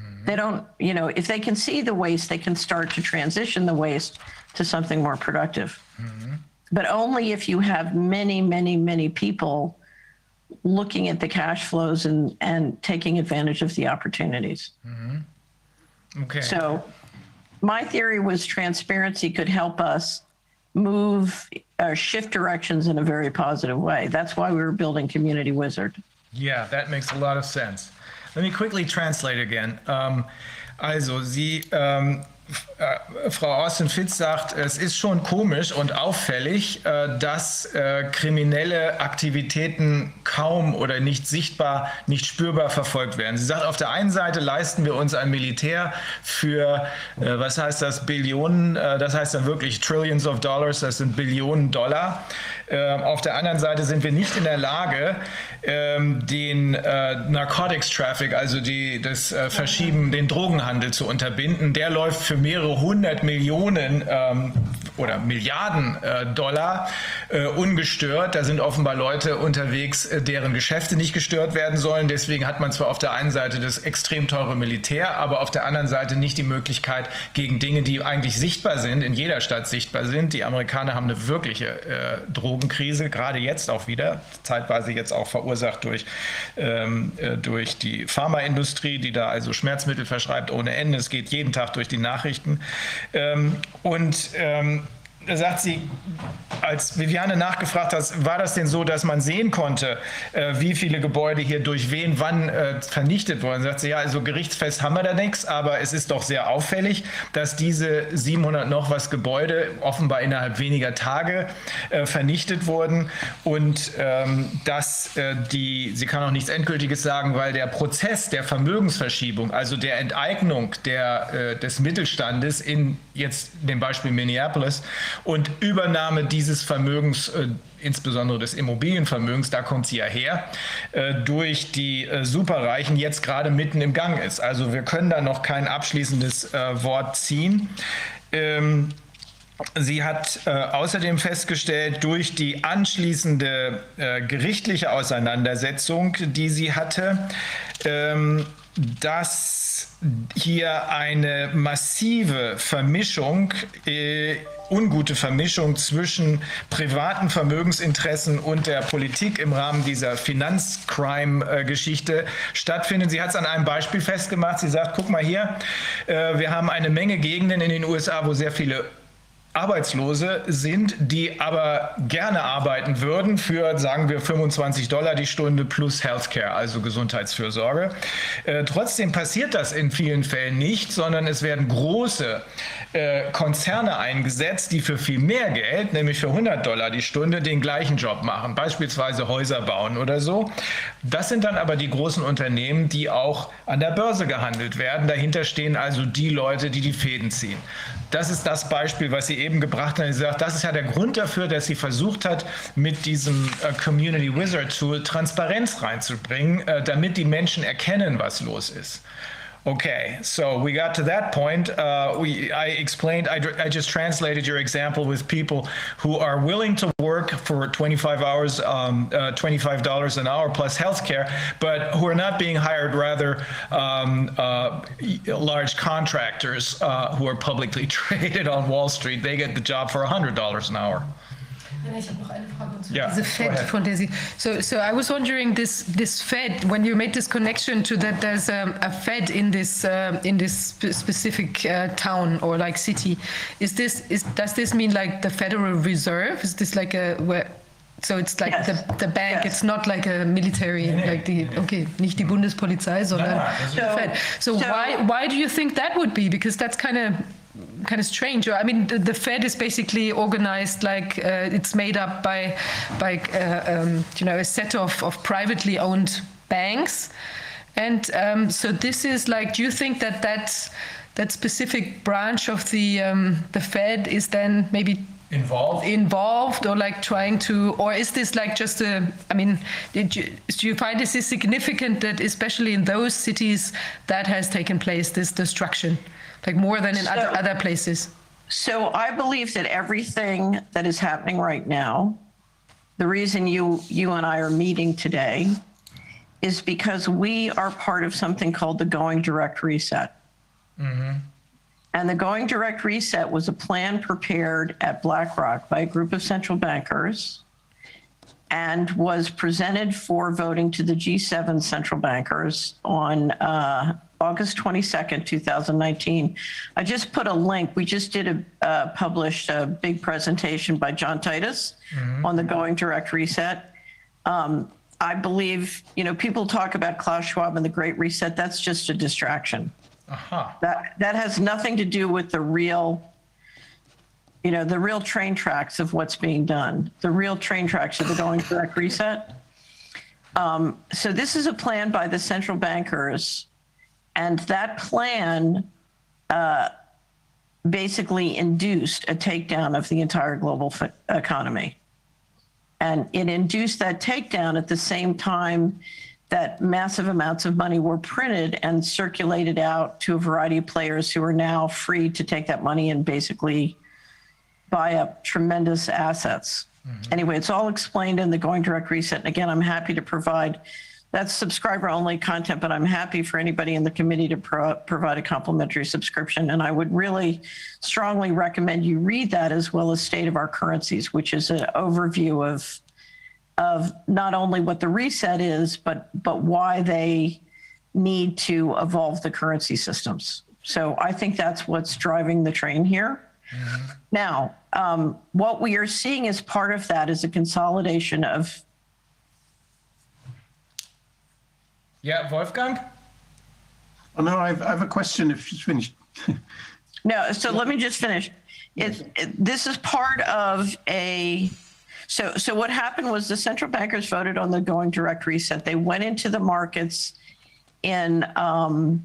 Mm-hmm. They don't, you know, if they can see the waste, they can start to transition the waste to something more productive. Mm-hmm. But only if you have many, many, many people looking at the cash flows and, and taking advantage of the opportunities. Mm-hmm. Okay. So my theory was transparency could help us move or shift directions in a very positive way. That's why we were building Community Wizard. Yeah, that makes a lot of sense. Let me quickly translate again. Um, also, Sie, ähm, äh, Frau Austin-Fitz sagt, es ist schon komisch und auffällig, äh, dass äh, kriminelle Aktivitäten kaum oder nicht sichtbar, nicht spürbar verfolgt werden. Sie sagt, auf der einen Seite leisten wir uns ein Militär für, äh, was heißt das, Billionen, äh, das heißt dann wirklich Trillions of Dollars, das sind Billionen Dollar. Ähm, auf der anderen Seite sind wir nicht in der Lage, ähm, den äh, Narcotics Traffic, also die, das äh, Verschieben, den Drogenhandel zu unterbinden. Der läuft für mehrere hundert Millionen ähm, oder Milliarden äh, Dollar äh, ungestört. Da sind offenbar Leute unterwegs, äh, deren Geschäfte nicht gestört werden sollen. Deswegen hat man zwar auf der einen Seite das extrem teure Militär, aber auf der anderen Seite nicht die Möglichkeit, gegen Dinge, die eigentlich sichtbar sind, in jeder Stadt sichtbar sind. Die Amerikaner haben eine wirkliche äh, Drogenkrise, gerade jetzt auch wieder, zeitweise jetzt auch verursacht durch, ähm, äh, durch die Pharmaindustrie, die da also Schmerzmittel verschreibt ohne Ende. Es geht jeden Tag durch die Nachrichten. Ähm, und ähm, da sagt sie, als Viviane nachgefragt hat, war das denn so, dass man sehen konnte, äh, wie viele Gebäude hier durch wen wann äh, vernichtet wurden? Sagt sie, ja, also gerichtsfest haben wir da nichts, aber es ist doch sehr auffällig, dass diese 700 noch was Gebäude offenbar innerhalb weniger Tage äh, vernichtet wurden und ähm, dass äh, die, sie kann auch nichts Endgültiges sagen, weil der Prozess der Vermögensverschiebung, also der Enteignung der, äh, des Mittelstandes in jetzt dem Beispiel Minneapolis, und Übernahme dieses Vermögens, äh, insbesondere des Immobilienvermögens, da kommt sie ja her, äh, durch die äh, Superreichen jetzt gerade mitten im Gang ist. Also wir können da noch kein abschließendes Wort ziehen. Ähm, Sie hat äh, außerdem festgestellt, durch die anschließende äh, gerichtliche Auseinandersetzung, die sie hatte, ähm, dass hier eine massive Vermischung, äh, ungute Vermischung zwischen privaten Vermögensinteressen und der Politik im Rahmen dieser Finanzcrime-Geschichte stattfindet. Sie hat es an einem Beispiel festgemacht. Sie sagt, guck mal hier, äh, wir haben eine Menge Gegenden in den USA, wo sehr viele Arbeitslose sind, die aber gerne arbeiten würden für, sagen wir, 25 Dollar die Stunde plus Healthcare, also Gesundheitsfürsorge. Äh, trotzdem passiert das in vielen Fällen nicht, sondern es werden große äh, Konzerne eingesetzt, die für viel mehr Geld, nämlich für 100 Dollar die Stunde, den gleichen Job machen, beispielsweise Häuser bauen oder so. Das sind dann aber die großen Unternehmen, die auch an der Börse gehandelt werden. Dahinter stehen also die Leute, die die Fäden ziehen. Das ist das Beispiel, was sie eben gebracht hat. Sie sagt, das ist ja der Grund dafür, dass sie versucht hat, mit diesem äh, Community Wizard Tool Transparenz reinzubringen, äh, damit die Menschen erkennen, was los ist. Okay, so we got to that point. Uh, we, I explained, I, I, just translated your example with people who are willing to work for 25 hours, um, uh, $25 an hour plus healthcare, but who are not being hired, rather um, uh, large contractors uh, who are publicly traded on Wall Street. They get the job for $100 an hour. Ich habe noch eine Frage zu Yeah, diese go Fed, ahead. von. So, so I was wondering this this Fed when you made this connection to that there's um, a Fed in this uh, in this spe- specific uh, town or like city. Is this is does this mean like the Federal Reserve? Is this like a where? So it's like Yes. the, the bank. Yes. It's not like a military, like the okay, nicht die Bundespolizei, sondern nein, the So- Fed. So, so- why why do you think that would be? Because that's kind of kind of strange. I mean, the, the Fed is basically organized like uh, it's made up by by uh, um, you know a set of, of privately owned banks, and um, so this is like. Do you think that that that specific branch of the um, the Fed is then maybe involved involved or like trying to or is this like just a i mean did you do you find this is significant that especially in those cities that has taken place this destruction like more than in so, other other places so i believe that everything that is happening right now the reason you you and i are meeting today is because we are part of something called the going direct reset mm-hmm. And the Going Direct Reset was a plan prepared at BlackRock by a group of central bankers and was presented for voting to the G7 central bankers on uh, August 22nd, 2019. I just put a link. We just did a uh, published a big presentation by John Titus mm-hmm. on the Going Direct Reset. Um, I believe, you know, people talk about Klaus Schwab and the Great Reset. That's just a distraction. Uh-huh. That that has nothing to do with the real, you know, the real train tracks of what's being done. The real train tracks of the going direct reset. Um, so this is a plan by the central bankers, and that plan uh, basically induced a takedown of the entire global economy. And it induced that takedown at the same time that massive amounts of money were printed and circulated out to a variety of players who are now free to take that money and basically buy up tremendous assets. Mm-hmm. Anyway, it's all explained in the Going Direct Reset. And again, I'm happy to provide that's subscriber only content, but I'm happy for anybody in the committee to pro- provide a complimentary subscription. And I would really strongly recommend you read that as well as State of Our Currencies, which is an overview of of not only what the reset is, but but why they need to evolve the currency systems. So I think that's what's driving the train here. Mm-hmm. Now, um, what we are seeing as part of that is a consolidation of. Yeah, Wolfgang? Oh, no, I've, I have a question if you finished. no, so let me just finish. It, it, this is part of a so, so what happened was the central bankers voted on the going direct reset. They went into the markets in um,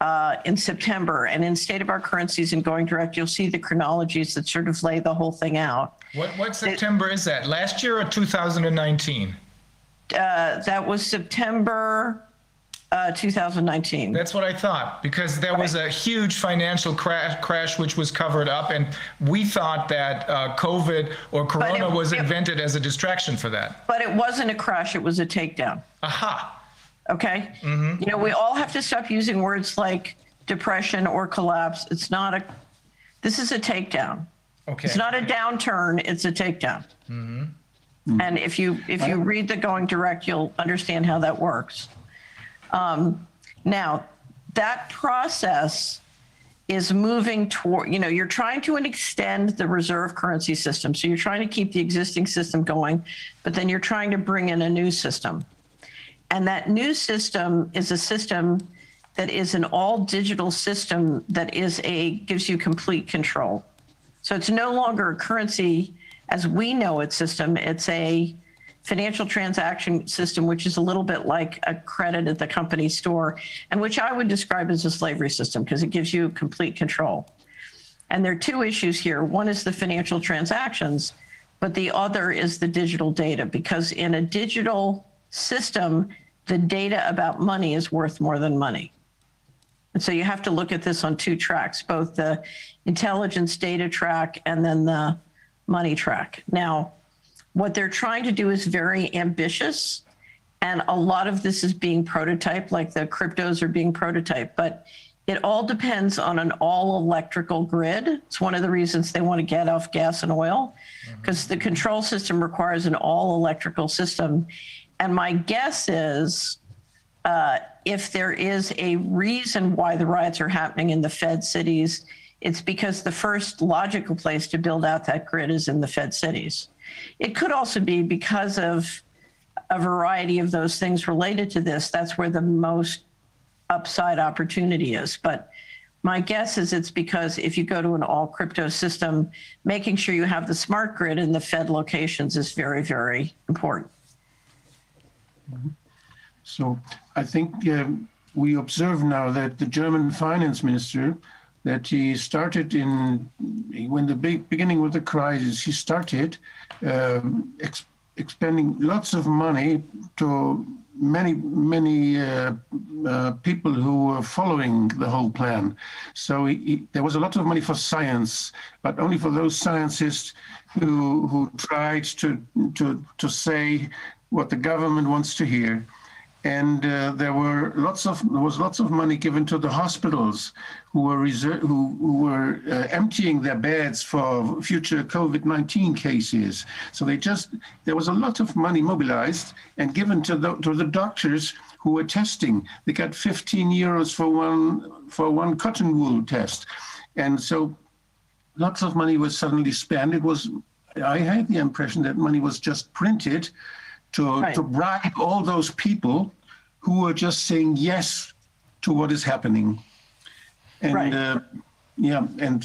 uh, in September, and in State of Our Currencies and Going Direct, you'll see the chronologies that sort of lay the whole thing out. What what September is that? Last year or 2019? Uh, that was September uh, 2019. That's what I thought because there was a huge financial crash, crash which was covered up, and we thought that uh, COVID or Corona was it, invented as a distraction for that. But it wasn't a crash; it was a takedown. Aha. Okay. Mm-hmm. You know, we all have to stop using words like depression or collapse. It's not a. This is a takedown. Okay. It's not a downturn. It's a takedown. Mm-hmm. And if you if you read the going direct, you'll understand how that works. Um, now, that process is moving toward, you know, you're trying to extend the reserve currency system. So you're trying to keep the existing system going, but then you're trying to bring in a new system. And that new system is a system that is an all digital system that is a gives you complete control. So it's no longer a currency as we know it system. It's a financial transaction system, which is a little bit like a credit at the company store, and which I would describe as a slavery system because it gives you complete control. And there are two issues here. One is the financial transactions, but the other is the digital data, because in a digital system, the data about money is worth more than money. And so you have to look at this on two tracks, both the intelligence data track and then the money track. Now, what they're trying to do is very ambitious. And a lot of this is being prototyped, like the cryptos are being prototyped. But it all depends on an all electrical grid. It's one of the reasons they want to get off gas and oil, because mm-hmm. the control system requires an all electrical system. And my guess is uh, if there is a reason why the riots are happening in the Fed cities, it's because the first logical place to build out that grid is in the Fed cities. It could also be because of a variety of those things related to this. That's where the most upside opportunity is. But My guess is it's because if you go to an all crypto system, making sure you have the smart grid in the Fed locations is very, very important. So I think um, we observe now that the German finance minister, that he started in when the beginning of the crisis, he started um, ex- expending lots of money to many many uh, uh, people who were following the whole plan. So he, he, there was a lot of money for science, but only for those scientists who who tried to to to say what the government wants to hear and uh, there were lots of there was lots of money given to the hospitals who were reser- who, who were uh, emptying their beds for future COVID-19 cases. So they just there was a lot of money mobilized and given to the to the doctors who were testing. They got 15 euros for one for one cotton wool test, and so lots of money was suddenly spent. It was I had the impression that money was just printed to, Right. to bribe all those people who are just saying yes to what is happening. And Right. uh, yeah, and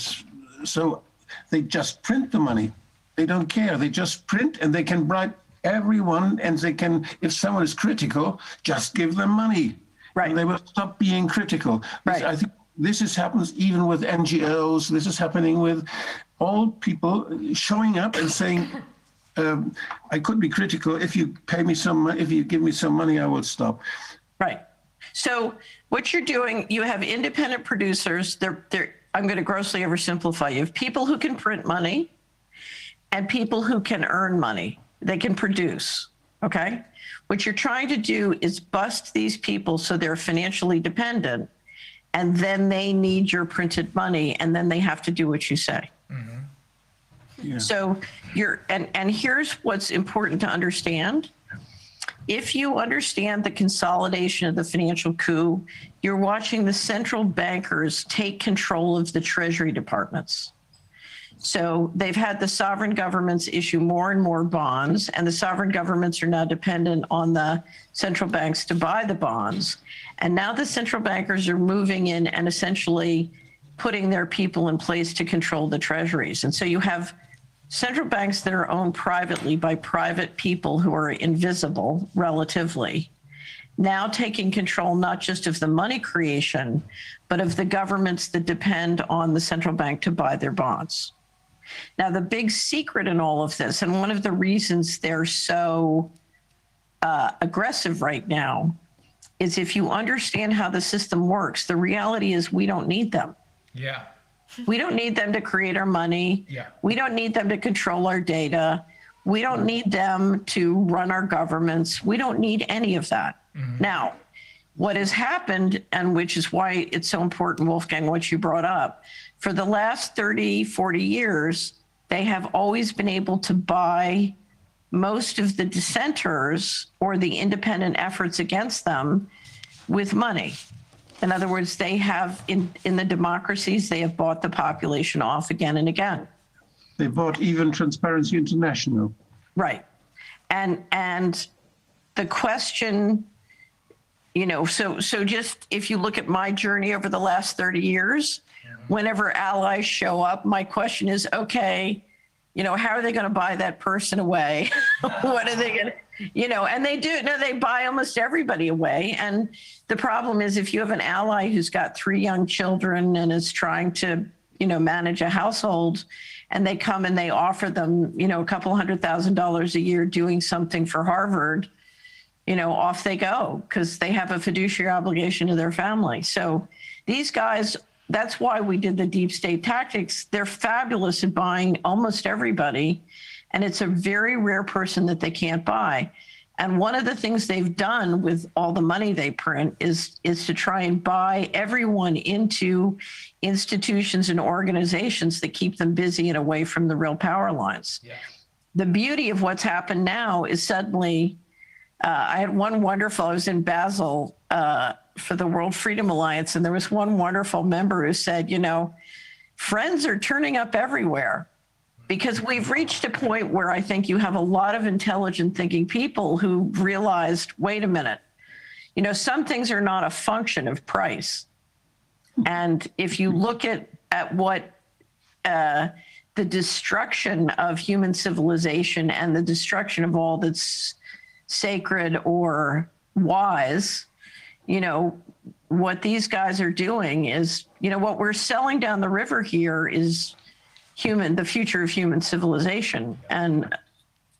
so they just print the money. They don't care. They just print and they can bribe everyone. And they can, if someone is critical, just give them money. Right. And they will stop being critical. This- Right. I think this is happens even with NGOs. This is happening with all people showing up and saying, um, I could be critical. If you pay me some, if you give me some money, I will stop. Right. So what you're doing, you have independent producers. They're, they're, I'm going to grossly oversimplify. You have people who can print money and people who can earn money. They can produce. Okay. What you're trying to do is bust these people so they're financially dependent and then they need your printed money and then they have to do what you say. So you're and and here's what's important to understand. If you understand the consolidation of the financial coup, you're watching the central bankers take control of the treasury departments. So they've had the sovereign governments issue more and more bonds, and the sovereign governments are now dependent on the central banks to buy the bonds. And now the central bankers are moving in and essentially putting their people in place to control the treasuries. And so you have central banks that are owned privately by private people who are invisible relatively now taking control not just of the money creation, but of the governments that depend on the central bank to buy their bonds. Now, the big secret in all of this, and one of the reasons they're so uh, aggressive right now, is if you understand how the system works, the reality is we don't need them. Yeah. We don't need them to create our money. Yeah. We don't need them to control our data. We don't need them to run our governments. We don't need any of that. Mm-hmm. Now, what has happened, and which is why it's so important, Wolfgang, what you brought up, for the last 30, 40 years, they have always been able to buy most of the dissenters or the independent efforts against them with money. In other words, they have, in, in the democracies, they have bought the population off again and again. They bought even Transparency International. Right. And and the question, you know, so so just if you look at my journey over the last 30 years, whenever allies show up, my question is, okay, you know, how are they going to buy that person away? what are they going to, you know, and they do, no, they buy almost everybody away. And the problem is if you have an ally who's got three young children and is trying to, you know, manage a household and they come and they offer them, you know, a couple hundred thousand dollars a year doing something for Harvard, you know, off they go because they have a fiduciary obligation to their family. So these guys, that's why we did the deep state tactics. They're fabulous at buying almost everybody. And it's a very rare person that they can't buy. And one of the things they've done with all the money they print is is to try and buy everyone into institutions and organizations that keep them busy and away from the real power lines. The beauty of what's happened now is suddenly uh, I had one wonderful, I was in Basel uh, for the World Freedom Alliance, and there was one wonderful member who said, you know, friends are turning up everywhere because we've reached a point where I think you have a lot of intelligent thinking people who realized, wait a minute, you know, some things are not a function of price. And if you look at, at what uh, the destruction of human civilization and the destruction of all that's sacred or wise, you know, what these guys are doing is, you know, what we're selling down the river here is human, the future of human civilization. And,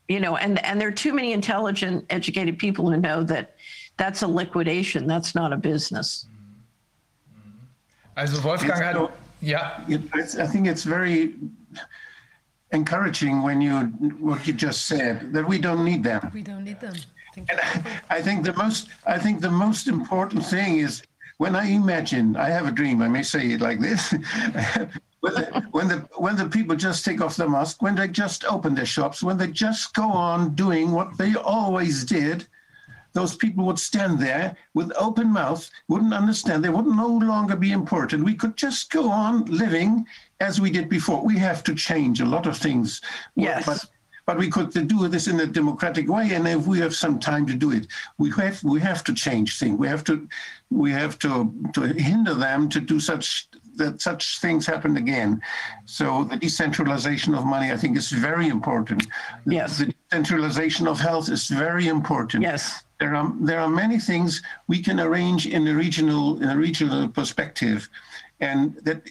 you know, and, and there are too many intelligent, educated people who know that that's a liquidation. That's not a business. Mm-hmm. Mm-hmm. Also Wolfgang hat, So, ja, it- I think it's very encouraging when you, what you just said, that we don't need them. We don't need them. And I think the most, I think the most important thing is when I imagine, I have a dream, I may say it like this. when, the, when the when the people just take off the mask, when they just open their shops, when they just go on doing what they always did, those people would stand there with open mouth, wouldn't understand, they would no longer be important. We could just go on living as we did before. We have to change a lot of things. Yes. But but we could do this in a democratic way and if we have some time to do it we have we have to change things we have to we have to to hinder them to do such that such things happen again so the decentralization of money i think is very important Yes. the decentralization of health is very important Yes. there are there are many things we can arrange in a regional in a regional perspective and that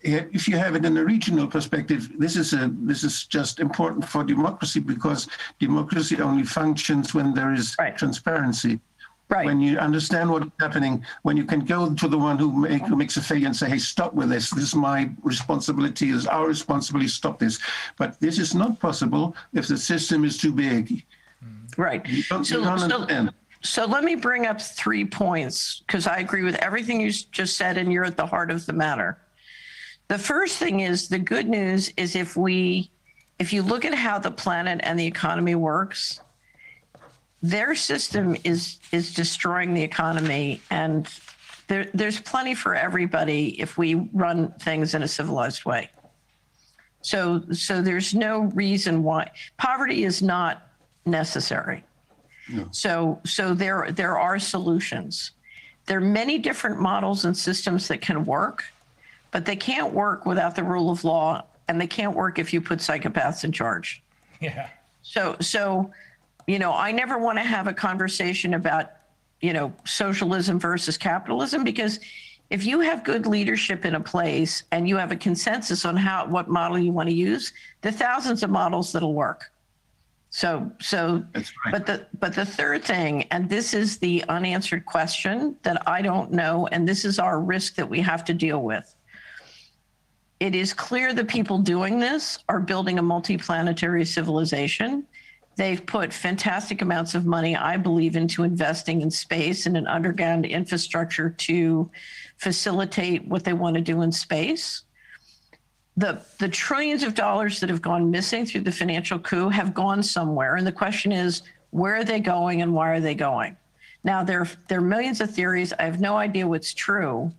if you have it in a regional perspective, this is a this is just important for democracy because democracy only functions when there is Right. transparency. Right. When you understand what is happening, when you can go to the one who, make, who makes a failure and say, "Hey, stop with this. This is my responsibility. It's our responsibility. Stop this." But this is not possible if the system is too big. Mm-hmm. Right. You don't, So- you don't understand. So let me bring up three points because I agree with everything you just said, and you're at the heart of the matter. The first thing is the good news is if we, if you look at how the planet and the economy works, their system is is destroying the economy, and there, there's plenty for everybody if we run things in a civilized way. So so there's no reason why poverty is not necessary. So, so there, there are solutions. There are many different models and systems that can work, but they can't work without the rule of law, and they can't work if you put psychopaths in charge. Yeah. So, so, you know, I never want to have a conversation about, you know, socialism versus capitalism because if you have good leadership in a place and you have a consensus on how what model you want to use, there are thousands of models that'll work. So, so, That's right. but the but the third thing, and this is the unanswered question that I don't know, and this is our risk that we have to deal with. It is clear the people doing this are building a multi-planetary civilization. They've put fantastic amounts of money, I believe, into investing in space and an underground infrastructure to facilitate what they want to do in space. The the trillions of dollars that have gone missing through the financial coup have gone somewhere. And the question is where are they going and why are they going? Now there there are millions of theories. I have no idea what's true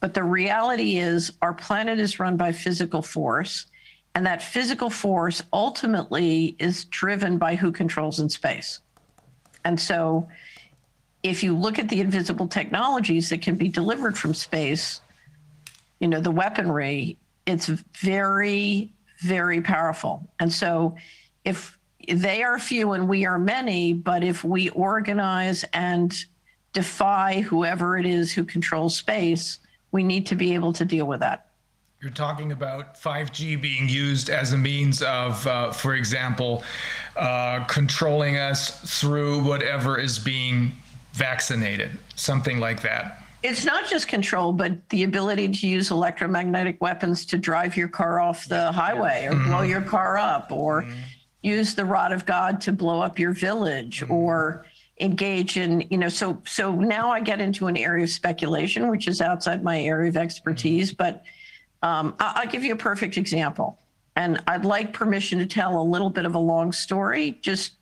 but the reality is our planet is run by physical force and that physical force ultimately is driven by who controls in space. And so if you look at the invisible technologies that can be delivered from space you know the weaponry it's very very powerful. And so if they are few and we are many but if we organize and defy whoever it is who controls space we need to be able to deal with that. You're talking about 5G being used as a means of, uh, for example, uh, controlling us through whatever is being vaccinated, something like that. it's not just control but the ability to use electromagnetic weapons to drive your car off the highway or blow your car up or use the rod of god to blow up your village or engage in you know so so now i get into an area of speculation which is outside my area of expertise but um, I- i'll give you a perfect example and i'd like permission to tell a little bit of a long story just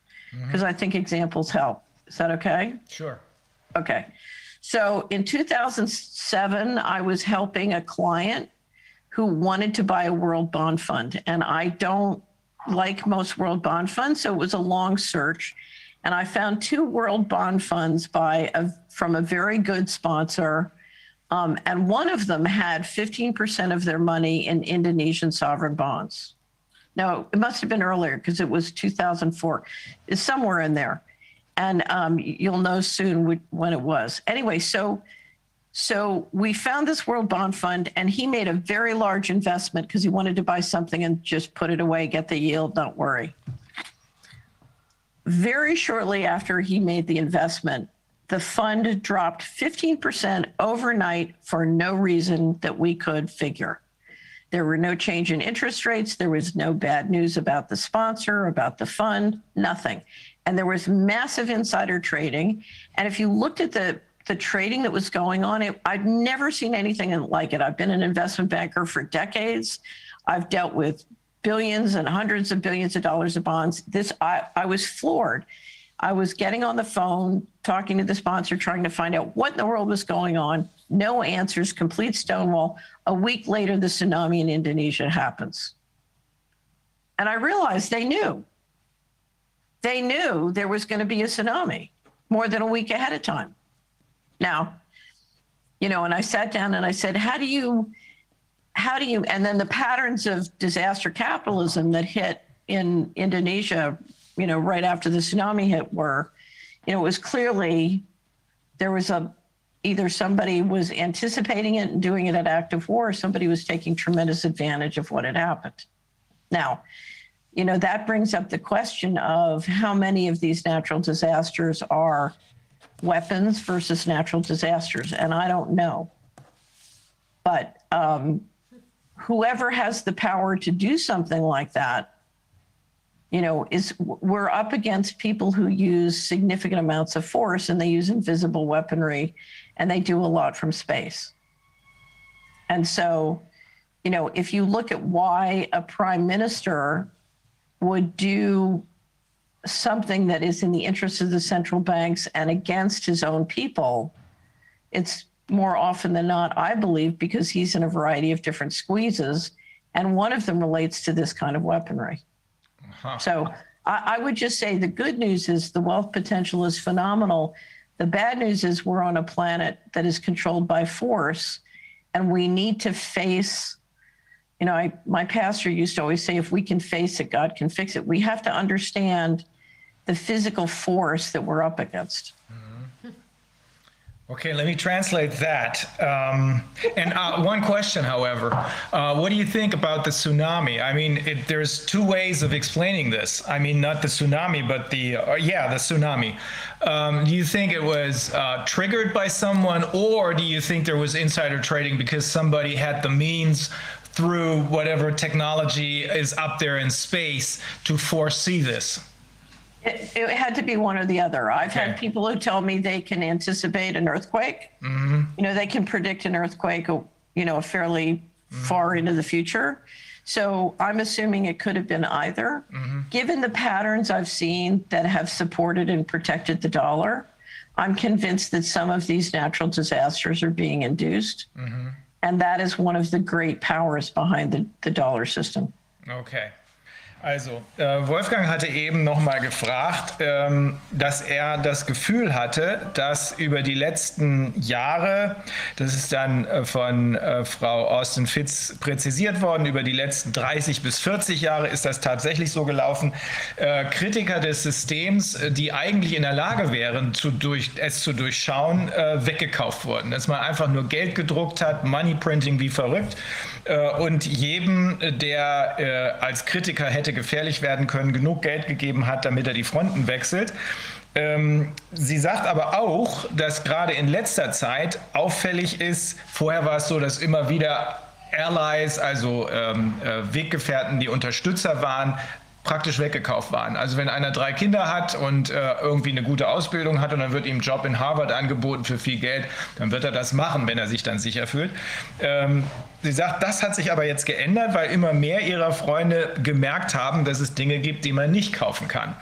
because i think examples help is that okay Sure. Okay. So in 2007, I was helping a client who wanted to buy a world bond fund. And I don't like most world bond funds. So it was a long search. And I found two world bond funds by a, from a very good sponsor Um, and one of them had 15% of their money in Indonesian sovereign bonds. No, it must have been earlier because it was 2004. It's somewhere in there. And um, you'll know soon when it was. Anyway, so so we found this World Bond Fund, and he made a very large investment because he wanted to buy something and just put it away, get the yield, don't worry. Very shortly after he made the investment, the fund dropped 15% overnight for no reason that we could figure. There were no change in interest rates. There was no bad news about the sponsor, about the fund, nothing. And there was massive insider trading. And if you looked at the the trading that was going on, it, I'd never seen anything like it. I've been an investment banker for decades. I've dealt with billions and hundreds of billions of dollars of bonds. This, I, I was floored. I was getting on the phone, talking to the sponsor, trying to find out what in the world was going on. No answers, complete stonewall. A week later, the tsunami in Indonesia happens. And I realized they knew. They knew there was going to be a tsunami more than a week ahead of time. Now, you know, and I sat down and I said, how do you, how do you, and then the patterns of disaster capitalism that hit in Indonesia, you know, right after the tsunami hit were, you know, it was clearly there was a, either somebody was anticipating it and doing it at active war, or somebody was taking tremendous advantage of what had happened. Now, you know, that brings up the question of how many of these natural disasters are weapons versus natural disasters, and I don't know. But um, whoever has the power to do something like that, you know, is we're up against people who use significant amounts of force and they use invisible weaponry and they do a lot from space. And so, you know, if you look at why a prime minister would do something that is in the interest of the central banks and against his own people, it's more often than not, I believe, because he's in a variety of different squeezes. And one of them relates to this kind of weaponry. Uh-huh. So I, I would just say the good news is the wealth potential is phenomenal. The bad news is we're on a planet that is controlled by force, and we need to face you know, I, my pastor used to always say, if we can face it, God can fix it. We have to understand the physical force that we're up against. Okay, let me translate that. Um, and uh, one question, however, uh, what do you think about the tsunami? I mean, it, there's two ways of explaining this. I mean, not the tsunami, but the uh, yeah, the tsunami. Um, do you think it was uh, triggered by someone, or do you think there was insider trading because somebody had the means through whatever technology is up there in space to foresee this? It, it had to be one or the other. I've okay. had people who tell me they can anticipate an earthquake. Mm-hmm. You know, they can predict an earthquake, you know, fairly mm-hmm. far into the future. So I'm assuming it could have been either. Mm-hmm. Given the patterns I've seen that have supported and protected the dollar, I'm convinced that some of these natural disasters are being induced. Mm-hmm. And that is one of the great powers behind the, the dollar system. Okay. Also, äh, Wolfgang hatte eben nochmal gefragt, ähm, dass er das Gefühl hatte, dass über die letzten Jahre, das ist dann äh, von äh, Frau Austin Fitz präzisiert worden, über die letzten 30 bis 40 Jahre ist das tatsächlich so gelaufen, äh, Kritiker des Systems, äh, die eigentlich in der Lage wären, zu durch, es zu durchschauen, äh, weggekauft wurden. Dass man einfach nur Geld gedruckt hat, Moneyprinting wie verrückt und jedem, der als Kritiker hätte gefährlich werden können, genug Geld gegeben hat, damit er die Fronten wechselt. Ähm, sie sagt aber auch, dass gerade in letzter Zeit auffällig ist, vorher war es so, dass immer wieder Allies, also ähm, äh, Weggefährten, die Unterstützer waren, praktisch weggekauft waren. Also wenn einer drei Kinder hat und äh, irgendwie eine gute Ausbildung hat und dann wird ihm Job in Harvard angeboten für viel Geld, dann wird er das machen, wenn er sich dann sicher fühlt. Ähm, Sie sagt, das hat sich aber jetzt geändert, weil immer mehr ihrer Freunde gemerkt haben, dass es Dinge gibt, die man nicht kaufen kann.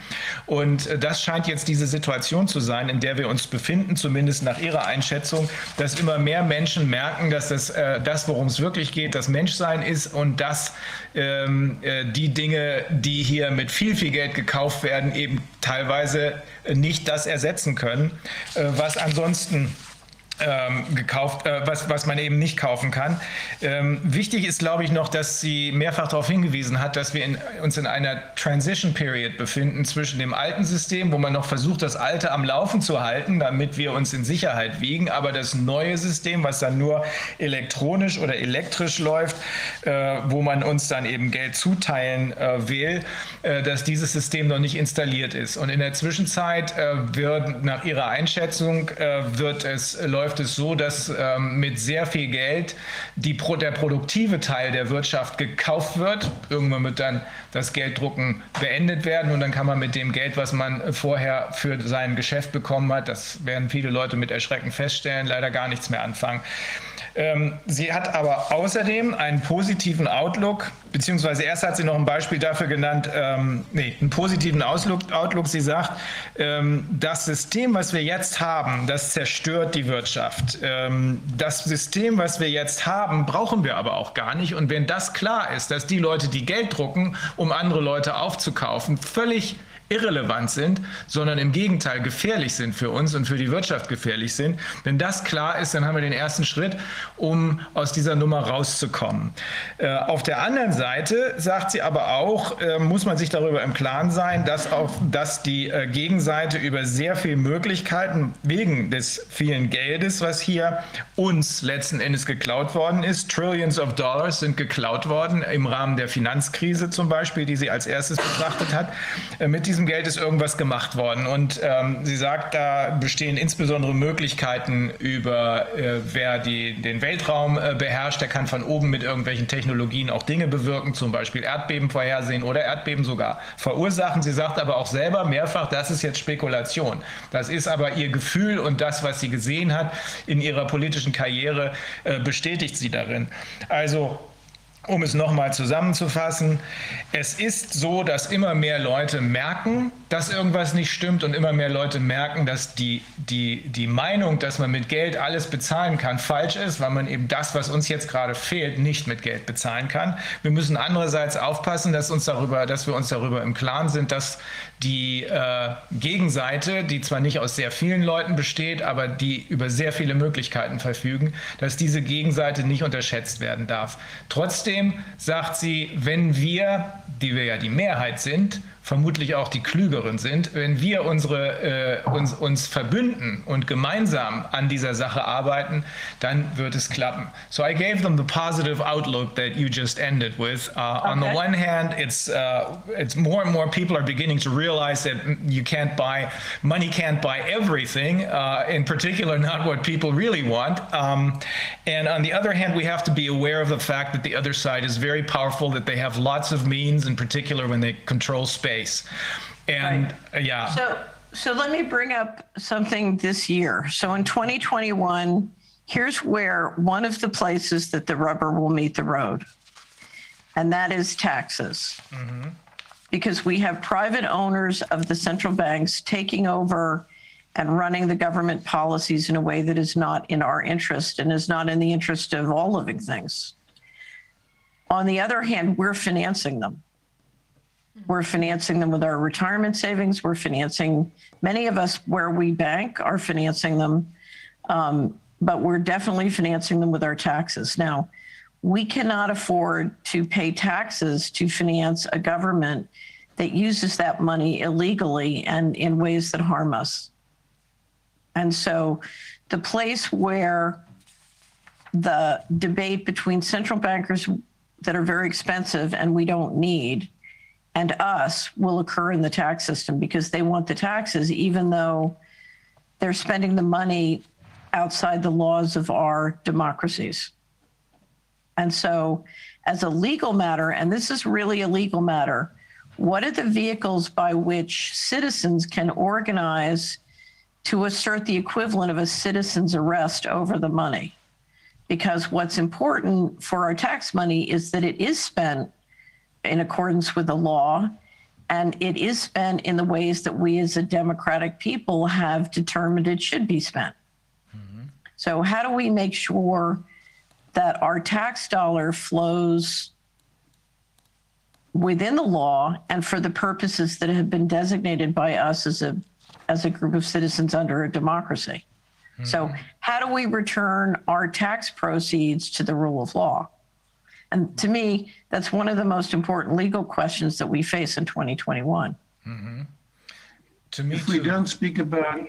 Und äh, das scheint jetzt diese Situation zu sein, in der wir uns befinden, zumindest nach ihrer Einschätzung, dass immer mehr Menschen merken, dass das, äh, das worum es wirklich geht, das Menschsein ist und dass ähm, äh, die Dinge, die hier mit viel, viel Geld gekauft werden, eben teilweise nicht das ersetzen können, äh, was ansonsten ähm, gekauft, äh, was, was man eben nicht kaufen kann. Ähm, wichtig ist, glaube ich, noch, dass sie mehrfach darauf hingewiesen hat, dass wir in, uns in einer Transition Period befinden zwischen dem alten System, wo man noch versucht, das alte am Laufen zu halten, damit wir uns in Sicherheit wiegen, aber das neue System, was dann nur elektronisch oder elektrisch läuft, äh, wo man uns dann eben Geld zuteilen äh, will, äh, dass dieses System noch nicht installiert ist. Und in der Zwischenzeit äh, wird nach ihrer Einschätzung äh, wird es läuft läuft es so, dass ähm, mit sehr viel Geld die, der produktive Teil der Wirtschaft gekauft wird. Irgendwann wird dann das Gelddrucken beendet werden und dann kann man mit dem Geld, was man vorher für sein Geschäft bekommen hat, das werden viele Leute mit Erschrecken feststellen, leider gar nichts mehr anfangen. Ähm, sie hat aber außerdem einen positiven Outlook, beziehungsweise erst hat sie noch ein Beispiel dafür genannt, ähm, nee, einen positiven Outlook. Outlook. Sie sagt, ähm, das System, was wir jetzt haben, das zerstört die Wirtschaft. Ähm, das System, was wir jetzt haben, brauchen wir aber auch gar nicht. Und wenn das klar ist, dass die Leute, die Geld drucken, um andere Leute aufzukaufen, völlig irrelevant sind, sondern im Gegenteil gefährlich sind für uns und für die Wirtschaft gefährlich sind. Wenn das klar ist, dann haben wir den ersten Schritt, um aus dieser Nummer rauszukommen. Äh, auf der anderen Seite sagt sie aber auch, äh, muss man sich darüber im Klaren sein, dass, auch, dass die äh, Gegenseite über sehr viele Möglichkeiten wegen des vielen Geldes, was hier uns letzten Endes geklaut worden ist, Trillions of Dollars sind geklaut worden im Rahmen der Finanzkrise zum Beispiel, die sie als erstes betrachtet hat, äh, mit diesem diesem Geld ist irgendwas gemacht worden. Und ähm, sie sagt, da bestehen insbesondere Möglichkeiten über, äh, wer die, den Weltraum äh, beherrscht, der kann von oben mit irgendwelchen Technologien auch Dinge bewirken, zum Beispiel Erdbeben vorhersehen oder Erdbeben sogar verursachen. Sie sagt aber auch selber mehrfach, das ist jetzt Spekulation. Das ist aber ihr Gefühl und das, was sie gesehen hat in ihrer politischen Karriere, äh, bestätigt sie darin. Also um es nochmal zusammenzufassen, es ist so, dass immer mehr Leute merken, dass irgendwas nicht stimmt und immer mehr Leute merken, dass die, die, die Meinung, dass man mit Geld alles bezahlen kann, falsch ist, weil man eben das, was uns jetzt gerade fehlt, nicht mit Geld bezahlen kann. Wir müssen andererseits aufpassen, dass, uns darüber, dass wir uns darüber im Klaren sind, dass die äh, Gegenseite, die zwar nicht aus sehr vielen Leuten besteht, aber die über sehr viele Möglichkeiten verfügen, dass diese Gegenseite nicht unterschätzt werden darf. Trotzdem sagt sie, wenn wir, die wir ja die Mehrheit sind, vermutlich auch die klügeren sind, wenn wir unsere, äh, uns, uns verbünden und gemeinsam an dieser Sache arbeiten, dann wird es klappen. So I gave them the positive outlook that you just ended with. Uh, okay. On the one hand, it's uh, it's more and more people are beginning to realize that you can't buy money can't buy everything. Uh, in particular, not what people really want. Um, and on the other hand, we have to be aware of the fact that the other side is very powerful. That they have lots of means, in particular when they control space space. And yeah. So, so let me bring up something this year. So in 2021, here's where one of the places that the rubber will meet the road, and that is taxes. Mm-hmm. Because we have private owners of the central banks taking over and running the government policies in a way that is not in our interest and is not in the interest of all living things. On the other hand, we're financing them. We're financing them with our retirement savings. We're financing many of us where we bank are financing them, um, but we're definitely financing them with our taxes. Now, we cannot afford to pay taxes to finance a government that uses that money illegally and in ways that harm us. And so, the place where the debate between central bankers that are very expensive and we don't need and us will occur in the tax system because they want the taxes, even though they're spending the money outside the laws of our democracies. And so, as a legal matter, and this is really a legal matter, what are the vehicles by which citizens can organize to assert the equivalent of a citizen's arrest over the money? Because what's important for our tax money is that it is spent in accordance with the law. And it is spent in the ways that we as a democratic people have determined it should be spent. Mm-hmm. So, how do we make sure that our tax dollar flows within the law and for the purposes that have been designated by us as a as a group of citizens under a democracy? So, how do we return our tax proceeds to the rule of law? And to me, that's one of the most important legal questions that we face in 2021. To me, If we too. don't speak about,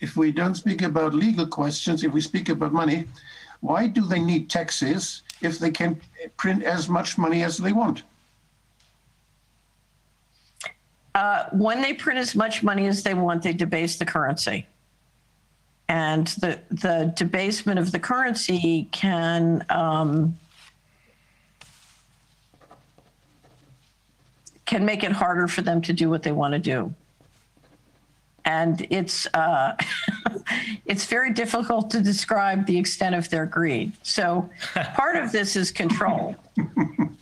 if we don't speak about legal questions, if we speak about money, why do they need taxes if they can print as much money as they want? Uh, when they print as much money as they want, they debase the currency. And the, the debasement of the currency can um, can make it harder for them to do what they want to do. And it's uh, it's very difficult to describe the extent of their greed. So part of this is control,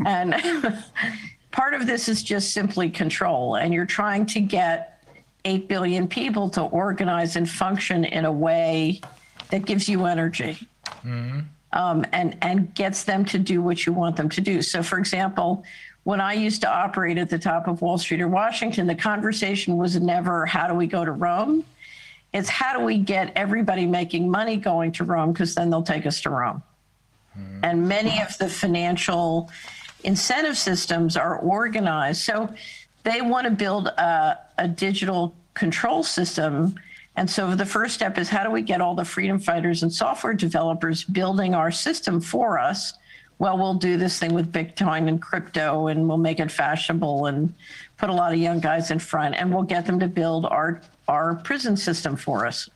and part of this is just simply control. And you're trying to get eight billion people to organize and function in a way that gives you energy um, and and gets them to do what you want them to do. So, for example, when I used to operate at the top of Wall Street or Washington, the conversation was never how do we go to Rome. It's how do we get everybody making money going to Rome because then they'll take us to Rome. Hmm. And many of the financial incentive systems are organized. So they want to build a, a digital control system. And so the first step is how do we get all the freedom fighters and software developers building our system for us? Well, we'll do this thing with Bitcoin and crypto and we'll make it fashionable and put a lot of young guys in front and we'll get them to build our, our prison system for us.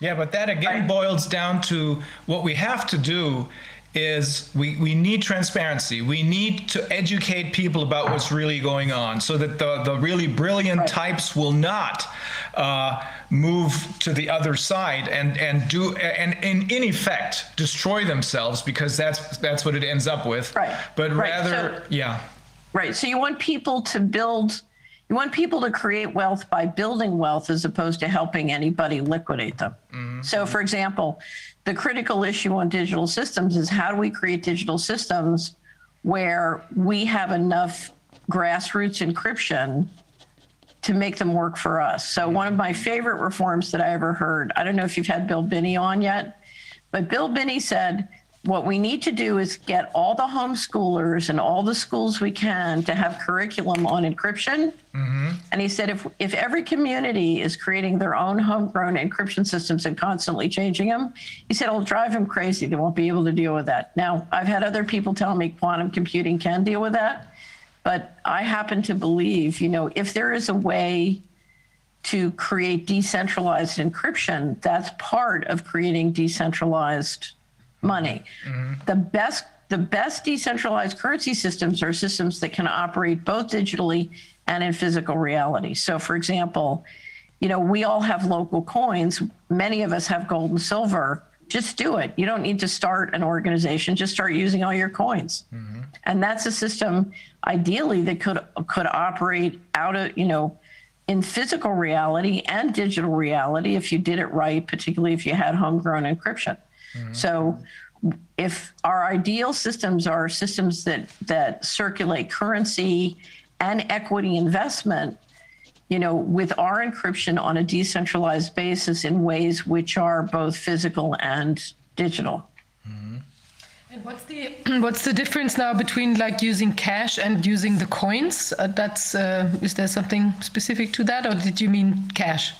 Yeah, but that again boils down to what we have to do is we, we need transparency. We need to educate people about what's really going on so that the, the really brilliant types will not uh, move to the other side and, and do and, in in effect destroy themselves because that's that's what it ends up with. Right, But right, rather, so- yeah. Right. So you want people to build, you want people to create wealth by building wealth as opposed to helping anybody liquidate them. So, for example, the critical issue on digital systems is how do we create digital systems where we have enough grassroots encryption to make them work for us. So one of my favorite reforms that I ever heard, I don't know if you've had Bill Binney on yet, but Bill Binney said, what we need to do is get all the homeschoolers and all the schools we can to have curriculum on encryption. Mm-hmm. And he said, if, if every community is creating their own homegrown encryption systems and constantly changing them, he said, it'll drive them crazy. They won't be able to deal with that. Now, I've had other people tell me quantum computing can deal with that. But I happen to believe, you know, if there is a way to create decentralized encryption, that's part of creating decentralized money. Mm-hmm. The best the best decentralized currency systems are systems that can operate both digitally and in physical reality. So for example, you know, we all have local coins. Many of us have gold and silver. Just do it. You don't need to start an organization. Just start using all your coins. Mm-hmm. And that's a system ideally that could could operate out of, you know, in physical reality and digital reality if you did it right, particularly if you had homegrown encryption. So if our ideal systems are systems that that circulate currency and equity investment, you know, with our encryption on a decentralized basis in ways which are both physical and digital. And what's the what's the difference now between like using cash and using the coins? Uh, that's uh, is there something specific to that, or did you mean cash?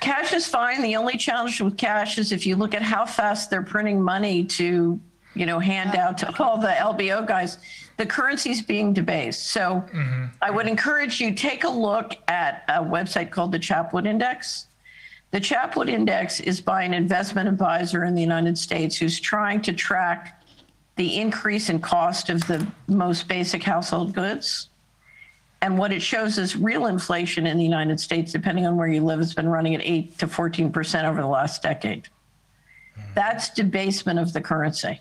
Cash is fine. The only challenge with cash is if you look at how fast they're printing money to, you know, hand out to all the LBO guys, the currency's being debased. So mm-hmm. I would encourage you take a look at a website called the Chapwood Index. The Chapwood Index is by an investment advisor in the United States who's trying to track the increase in cost of the most basic household goods. And what it shows is real inflation in the United States, depending on where you live, has been running at 8 to 14% over the last decade. Hmm. That's debasement of the currency.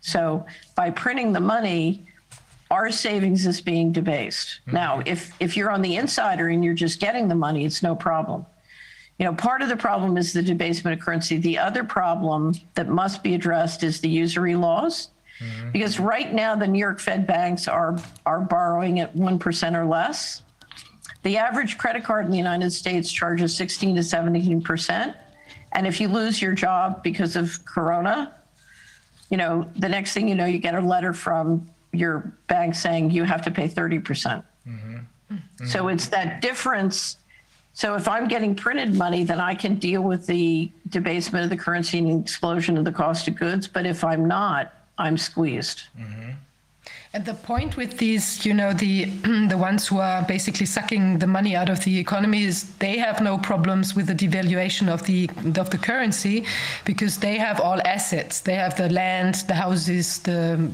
So by printing the money, our savings is being debased. Hmm. Now, if, if you're on the insider and you're just getting the money, it's no problem. You know, part of the problem is the debasement of currency. The other problem that must be addressed is the usury laws. Mm-hmm. Because right now, the New York Fed banks are, are borrowing at 1% or less. The average credit card in the United States charges 16 to 17%. And if you lose your job because of Corona, you know, the next thing you know, you get a letter from your bank saying you have to pay 30%. percent mm-hmm. Mm-hmm. So it's that difference. So if I'm getting printed money, then I can deal with the debasement of the currency and the explosion of the cost of goods. But if I'm not, I'm squeezed. Mm-hmm. And the point with these, you know, the the ones who are basically sucking the money out of the economy is they have no problems with the devaluation of the of the currency because they have all assets. They have the land, the houses, the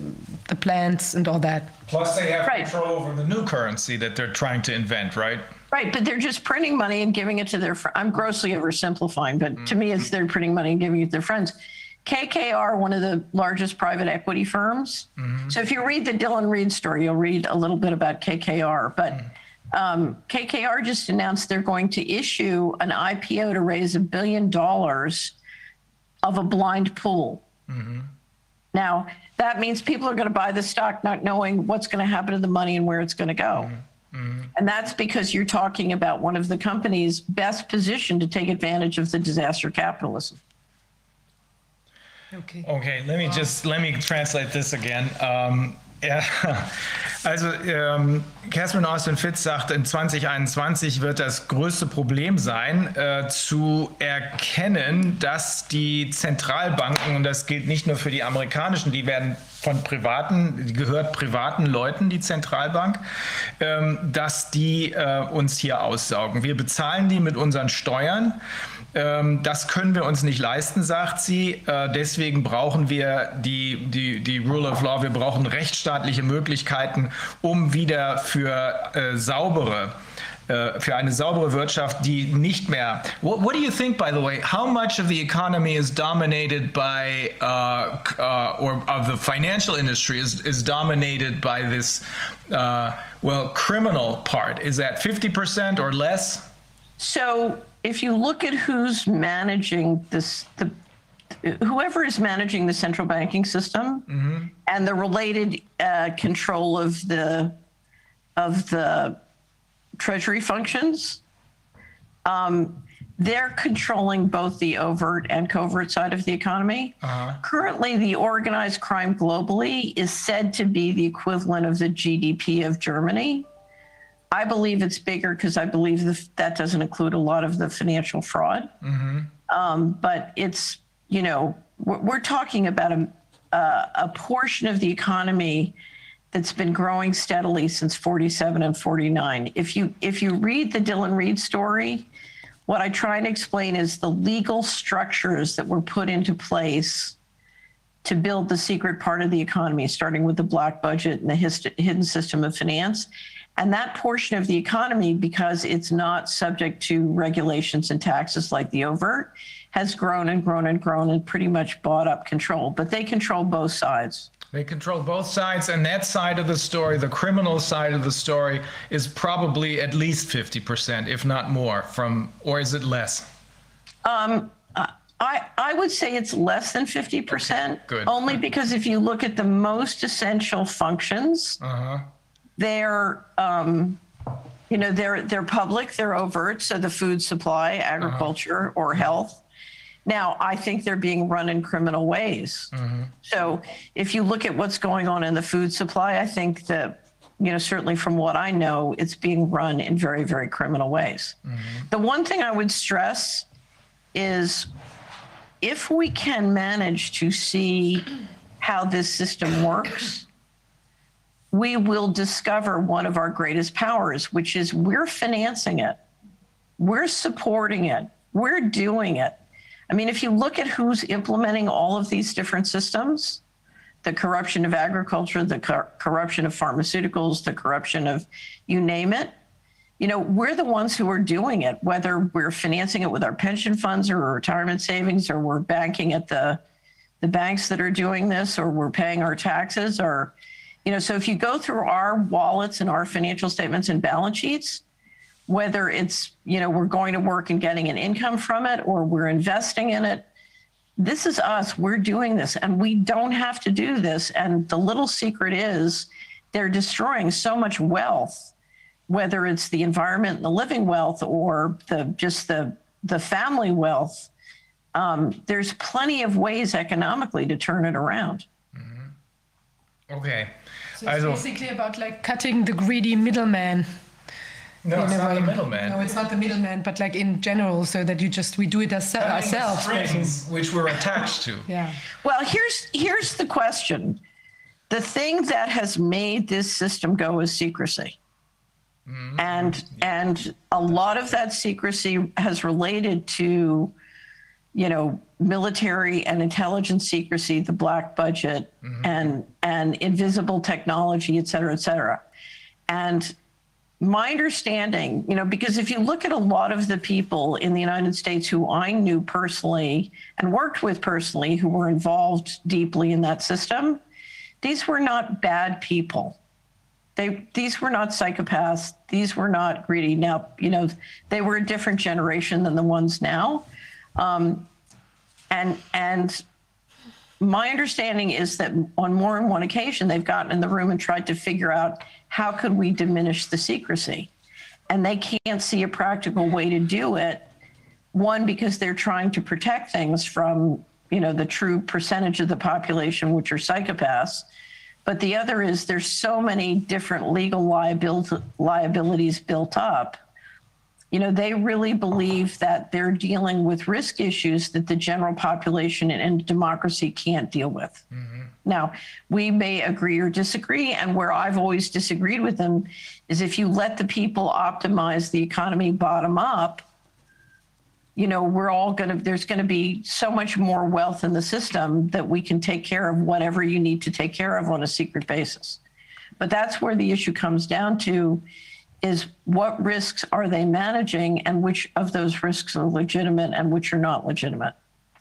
the plants, and all that. Plus, they have Right. control over the new currency that they're trying to invent, right? Right, but they're just printing money and giving it to their. Fr- I'm grossly oversimplifying, but to me, it's mm-hmm. they're printing money and giving it to their friends. KKR, one of the largest private equity firms. Mm-hmm. So if you read the Dylan Reed story, you'll read a little bit about KKR. But mm-hmm. um, KKR just announced they're going to issue an IPO to raise a billion dollars of a blind pool. Mm-hmm. Now, that means people are going to buy the stock not knowing what's going to happen to the money and where it's going to go. And that's because you're talking about one of the companies best positioned to take advantage of the disaster capitalism. Okay. Okay, let me just, let me translate this again. Ähm, ja, also ähm, Catherine Austin Fitz sagt, in 2021 wird das größte Problem sein, äh, zu erkennen, dass die Zentralbanken, und das gilt nicht nur für die amerikanischen, die werden von privaten, gehört privaten Leuten, die Zentralbank, ähm, dass die äh, uns hier aussaugen. Wir bezahlen die mit unseren Steuern. Ähm, das können wir uns nicht leisten, sagt sie. Äh, deswegen brauchen wir die, die, die Rule of Law, wir brauchen rechtsstaatliche Möglichkeiten, um wieder für äh, saubere äh, für eine saubere Wirtschaft, die nicht mehr. What, what do you think, by the way? How much of the economy is dominated by, uh, uh, or of the financial industry is, is dominated by this, uh, well, criminal part? Is that 50% or less? So if you look at who's managing this, the whoever is managing the central banking system and the related uh, control of the of the treasury functions, um, they're controlling both the overt and covert side of the economy. Currently, the organized crime globally is said to be the equivalent of the GDP of Germany. I believe it's bigger because I believe the, that doesn't include a lot of the financial fraud. Um, but it's, you know, we're, we're talking about a, a, a portion of the economy that's been growing steadily since 47 and 49. If you if you read the Dylan Reed story, what I try and explain is the legal structures that were put into place to build the secret part of the economy, starting with the black budget and the hist- hidden system of finance. And that portion of the economy, because it's not subject to regulations and taxes like the overt, has grown and grown and grown and pretty much bought up control. But they control both sides. They control both sides, and that side of the story, the criminal side of the story, is probably at least 50%, if not more, from, or is it less? Um, I, I would say it's less than 50%. good. Only because if you look at the most essential functions, Uh-huh. They're, um, you know, they're, they're public, they're overt. So the food supply, uh-huh. agriculture, or health. Now, I think they're being run in criminal ways. Mm-hmm. So if you look at what's going on in the food supply, I think that, you know, certainly from what I know, it's being run in very, very criminal ways. Mm-hmm. The one thing I would stress is if we can manage to see how this system works, we will discover one of our greatest powers, which is we're financing it, we're supporting it, we're doing it. I mean, if you look at who's implementing all of these different systems, the corruption of agriculture, the cor- corruption of pharmaceuticals, the corruption of you name it, you know, we're the ones who are doing it, whether we're financing it with our pension funds or retirement savings, or we're banking at the the banks that are doing this, or we're paying our taxes, or you know, so if you go through our wallets and our financial statements and balance sheets, whether it's you know we're going to work and getting an income from it, or we're investing in it, this is us. We're doing this, and we don't have to do this. And the little secret is they're destroying so much wealth whether it's the environment the living wealth or the just the the family wealth um, there's plenty of ways economically to turn it around. Okay. So it's Also, basically about like cutting the greedy middleman. no, it's in a not the middleman. No, it's not the middleman, but like in general, so that you just we do it ourse- ourselves. strings which we're attached to. Yeah. Well, here's here's the question. The thing that has made this system go is secrecy. Mm-hmm. And and a lot of that secrecy has related to, you know, military and intelligence secrecy, the black budget, mm-hmm. and and invisible technology, et cetera, et cetera. And my understanding, you know, because if you look at a lot of the people in the United States who I knew personally and worked with personally who were involved deeply in that system, these were not bad people. They these were not psychopaths. These were not greedy. Now, you know, they were a different generation than the ones now. Um, and and my understanding is that on more than one occasion they've gotten in the room and tried to figure out how could we diminish the secrecy. And they can't see a practical way to do it one because they're trying to protect things from you know the true percentage of the population which are psychopaths. But the other is there's so many different legal liability, liabilities built up you know, they really believe that they're dealing with risk issues that the general population and democracy can't deal with. Mm-hmm. Now, we may agree or disagree, and where I've always disagreed with them is if you let the people optimize the economy bottom up, you know, we're all going to, there's going to be so much more wealth in the system that we can take care of whatever you need to take care of on a secret basis. But that's where the issue comes down to is what risks are they managing and which of those risks are legitimate and which are not legitimate.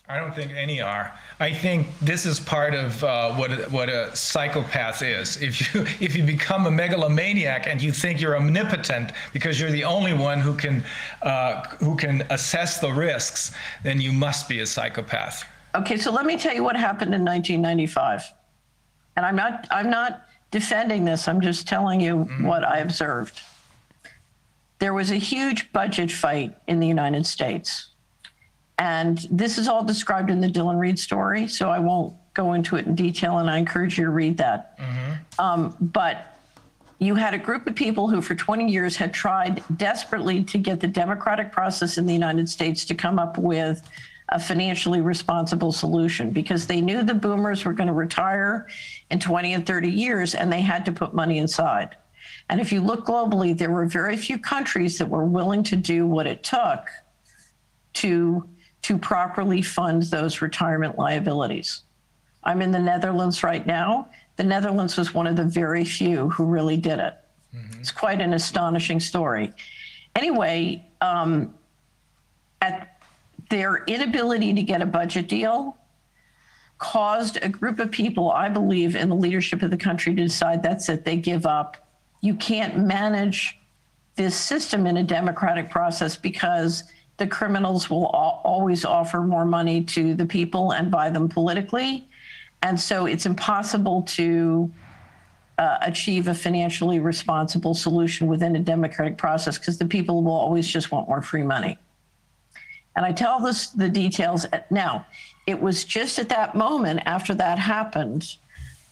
I don't think any are. I think this is part of uh, what a, what a psychopath is. If you if you become a megalomaniac and you think you're omnipotent because you're the only one who can uh, who can assess the risks, then you must be a psychopath. Okay, so let me tell you what happened in 1995. And I'm not I'm not defending this. I'm just telling you what I observed. There was a huge budget fight in the United States. And this is all described in the Dylan Reed story, so I won't go into it in detail, and I encourage you to read that. Um, but you had a group of people who, for 20 years, had tried desperately to get the democratic process in the United States to come up with a financially responsible solution because they knew the boomers were going to retire in 20 and 30 years and they had to put money inside. And if you look globally, there were very few countries that were willing to do what it took to, to properly fund those retirement liabilities. I'm in the Netherlands right now. The Netherlands was one of the very few who really did it. It's quite an astonishing story. Anyway, um, at their inability to get a budget deal caused a group of people, I believe, in the leadership of the country to decide that's it, they give up. You can't manage this system in a democratic process because the criminals will al- always offer more money to the people and buy them politically. And so it's impossible to uh, achieve a financially responsible solution within a democratic process because the people will always just want more free money. And I tell this the details now. It was just at that moment after that happened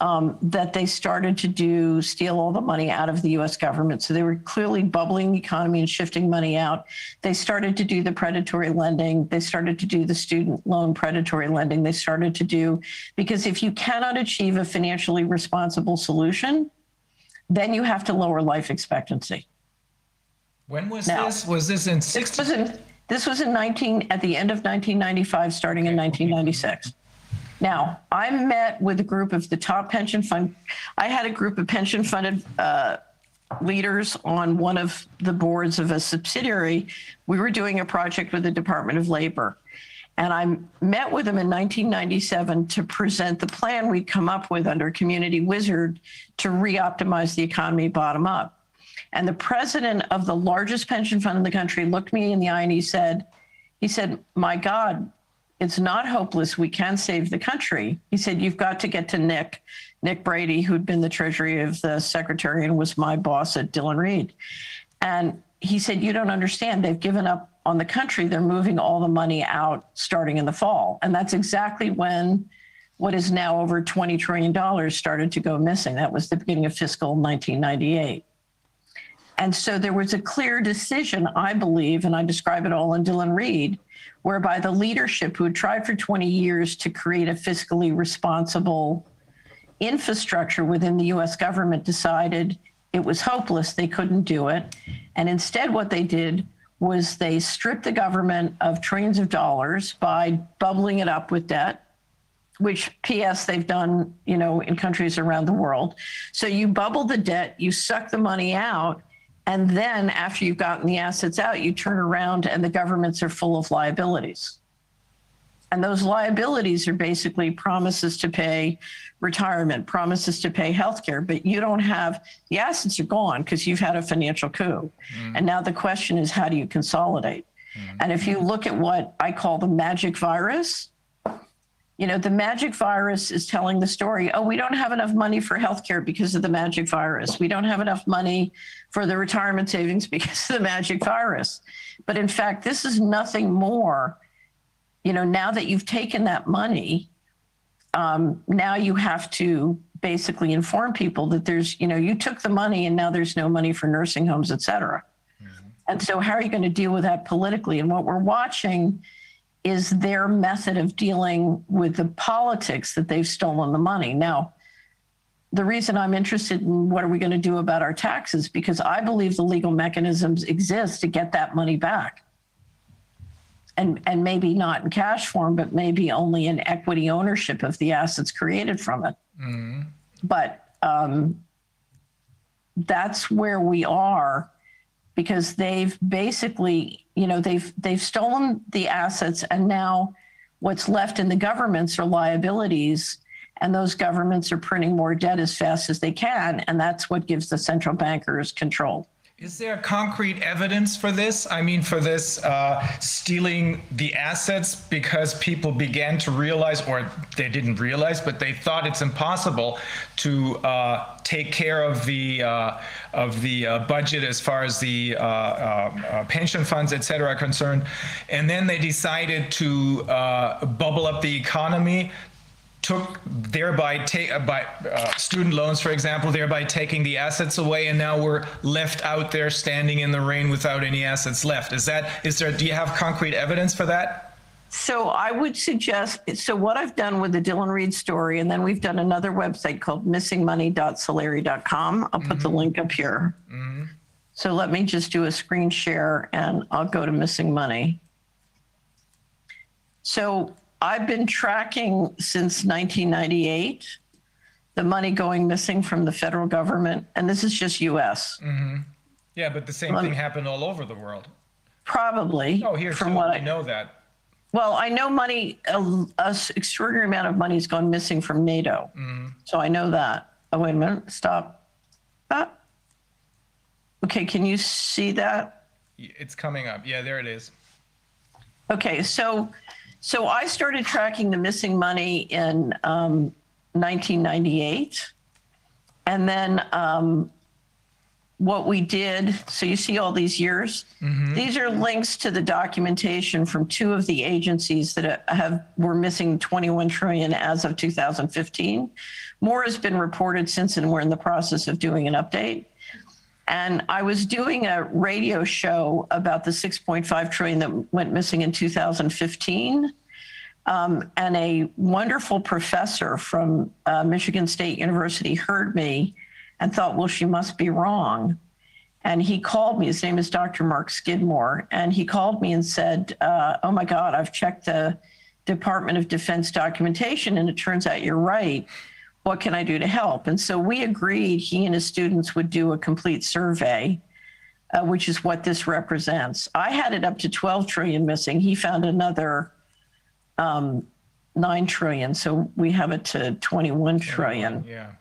um, that they started to do steal all the money out of the U.S. government. So they were clearly bubbling the economy and shifting money out. They started to do the predatory lending. They started to do the student loan predatory lending. They started to do because if you cannot achieve a financially responsible solution, then you have to lower life expectancy. When was Now- this? Was this in This 60? was in, this was in 19, at the end of 1995, starting in 1996. Now, I met with a group of the top pension fund. I had a group of pension funded uh, leaders on one of the boards of a subsidiary. We were doing a project with the Department of Labor. And I met with them in 1997 to present the plan we'd come up with under Community Wizard to re-optimize the economy bottom up. And the president of the largest pension fund in the country looked me in the eye and he said, he said, my God, it's not hopeless. We can save the country. He said, you've got to get to Nick, Nick Brady, who'd been the treasury of the secretary and was my boss at Dillon Reed. And he said, you don't understand. They've given up on the country, they're moving all the money out starting in the fall. And that's exactly when what is now over $20 trillion started to go missing. That was the beginning of fiscal 1998. And so there was a clear decision, I believe, and I describe it all in Dylan Reed, whereby the leadership who had tried for 20 years to create a fiscally responsible infrastructure within the US government decided it was hopeless. They couldn't do it. And instead, what they did was they stripped the government of trillions of dollars by bubbling it up with debt which ps they've done you know in countries around the world so you bubble the debt you suck the money out and then after you've gotten the assets out you turn around and the governments are full of liabilities. And those liabilities are basically promises to pay retirement promises to pay healthcare, but you don't have the assets are gone because you've had a financial coup. Mm-hmm. And now the question is how do you consolidate? Mm-hmm. And if you look at what i call the magic virus you know, the magic virus is telling the story. Oh, we don't have enough money for healthcare because of the magic virus. We don't have enough money for the retirement savings because of the magic virus. But in fact, this is nothing more. You know, now that you've taken that money, um, now you have to basically inform people that there's, you know, you took the money and now there's no money for nursing homes, et cetera. And so, how are you going to deal with that politically? And what we're watching is their method of dealing with the politics that they've stolen the money. Now, the reason I'm interested in what are we going to do about our taxes because I believe the legal mechanisms exist to get that money back. And and maybe not in cash form, but maybe only in equity ownership of the assets created from it. But um, that's where we are because they've basically, you know, they've they've stolen the assets and now what's left in the governments are liabilities and those governments are printing more debt as fast as they can and that's what gives the central bankers control. Is there concrete evidence for this? I mean, for this uh, stealing the assets because people began to realize, or they didn't realize, but they thought it's impossible to uh, take care of the uh, of the uh, budget as far as the uh, uh, pension funds, et cetera, are concerned, and then they decided to bubble up the economy took thereby take uh, by uh, student loans for example thereby taking the assets away and now we're left out there standing in the rain without any assets left is that is there do you have concrete evidence for that So I would suggest so what I've done with the Dylan Reed story and then we've done another website called missingmoney.solari.com. I'll put the link up here. So let me just do a screen share and I'll go to missing money. So I've been tracking since 1998 the money going missing from the federal government, and this is just US. yeah but the same thing happened all over the world Probably oh here from too, what I know that Well, I know money, a, a extraordinary amount of money has gone missing from NATO. So I know that. Oh, wait a minute, stop. Ah. Okay, can you see that? it's coming up yeah there it is Okay, so, so I started tracking the missing money in um, 1998. And then um, what we did, so you see all these years? These are links to the documentation from two of the agencies that have, were missing 21 trillion as of 2015. More has been reported since, and we're in the process of doing an update. And I was doing a radio show about the 6.5 trillion that went missing in 2015. Um, and a wonderful professor from uh, Michigan State University heard me and thought, well, she must be wrong. And he called me. His name is Dr. Mark Skidmore. And he called me and said, uh, oh my God, I've checked the Department of Defense documentation, and it turns out you're right what can I do to help? And so we agreed he and his students would do a complete survey, uh, which is what this represents. I had it up to 12 trillion missing. He found another um, 9 trillion. So we have it to 21 trillion. yeah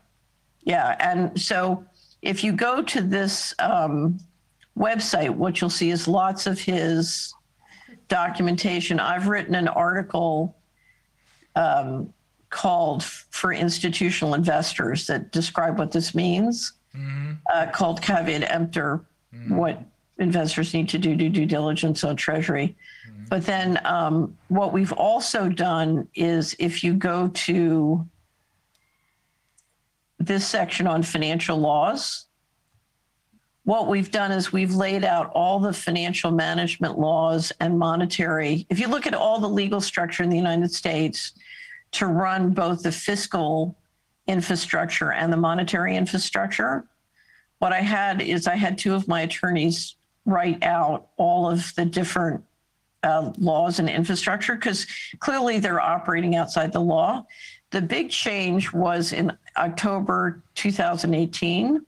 Yeah. And so if you go to this um, website, what you'll see is lots of his documentation. I've written an article um, called for institutional investors that describe what this means, uh, called caveat emptor, what investors need to do due, due diligence on Treasury. But then um, what we've also done is if you go to this section on financial laws, what we've done is we've laid out all the financial management laws and monetary. If you look at all the legal structure in the United States to run both the fiscal infrastructure and the monetary infrastructure, what I had is I had two of my attorneys write out all of the different uh, laws and infrastructure because clearly they're operating outside the law. The big change was in October 2018.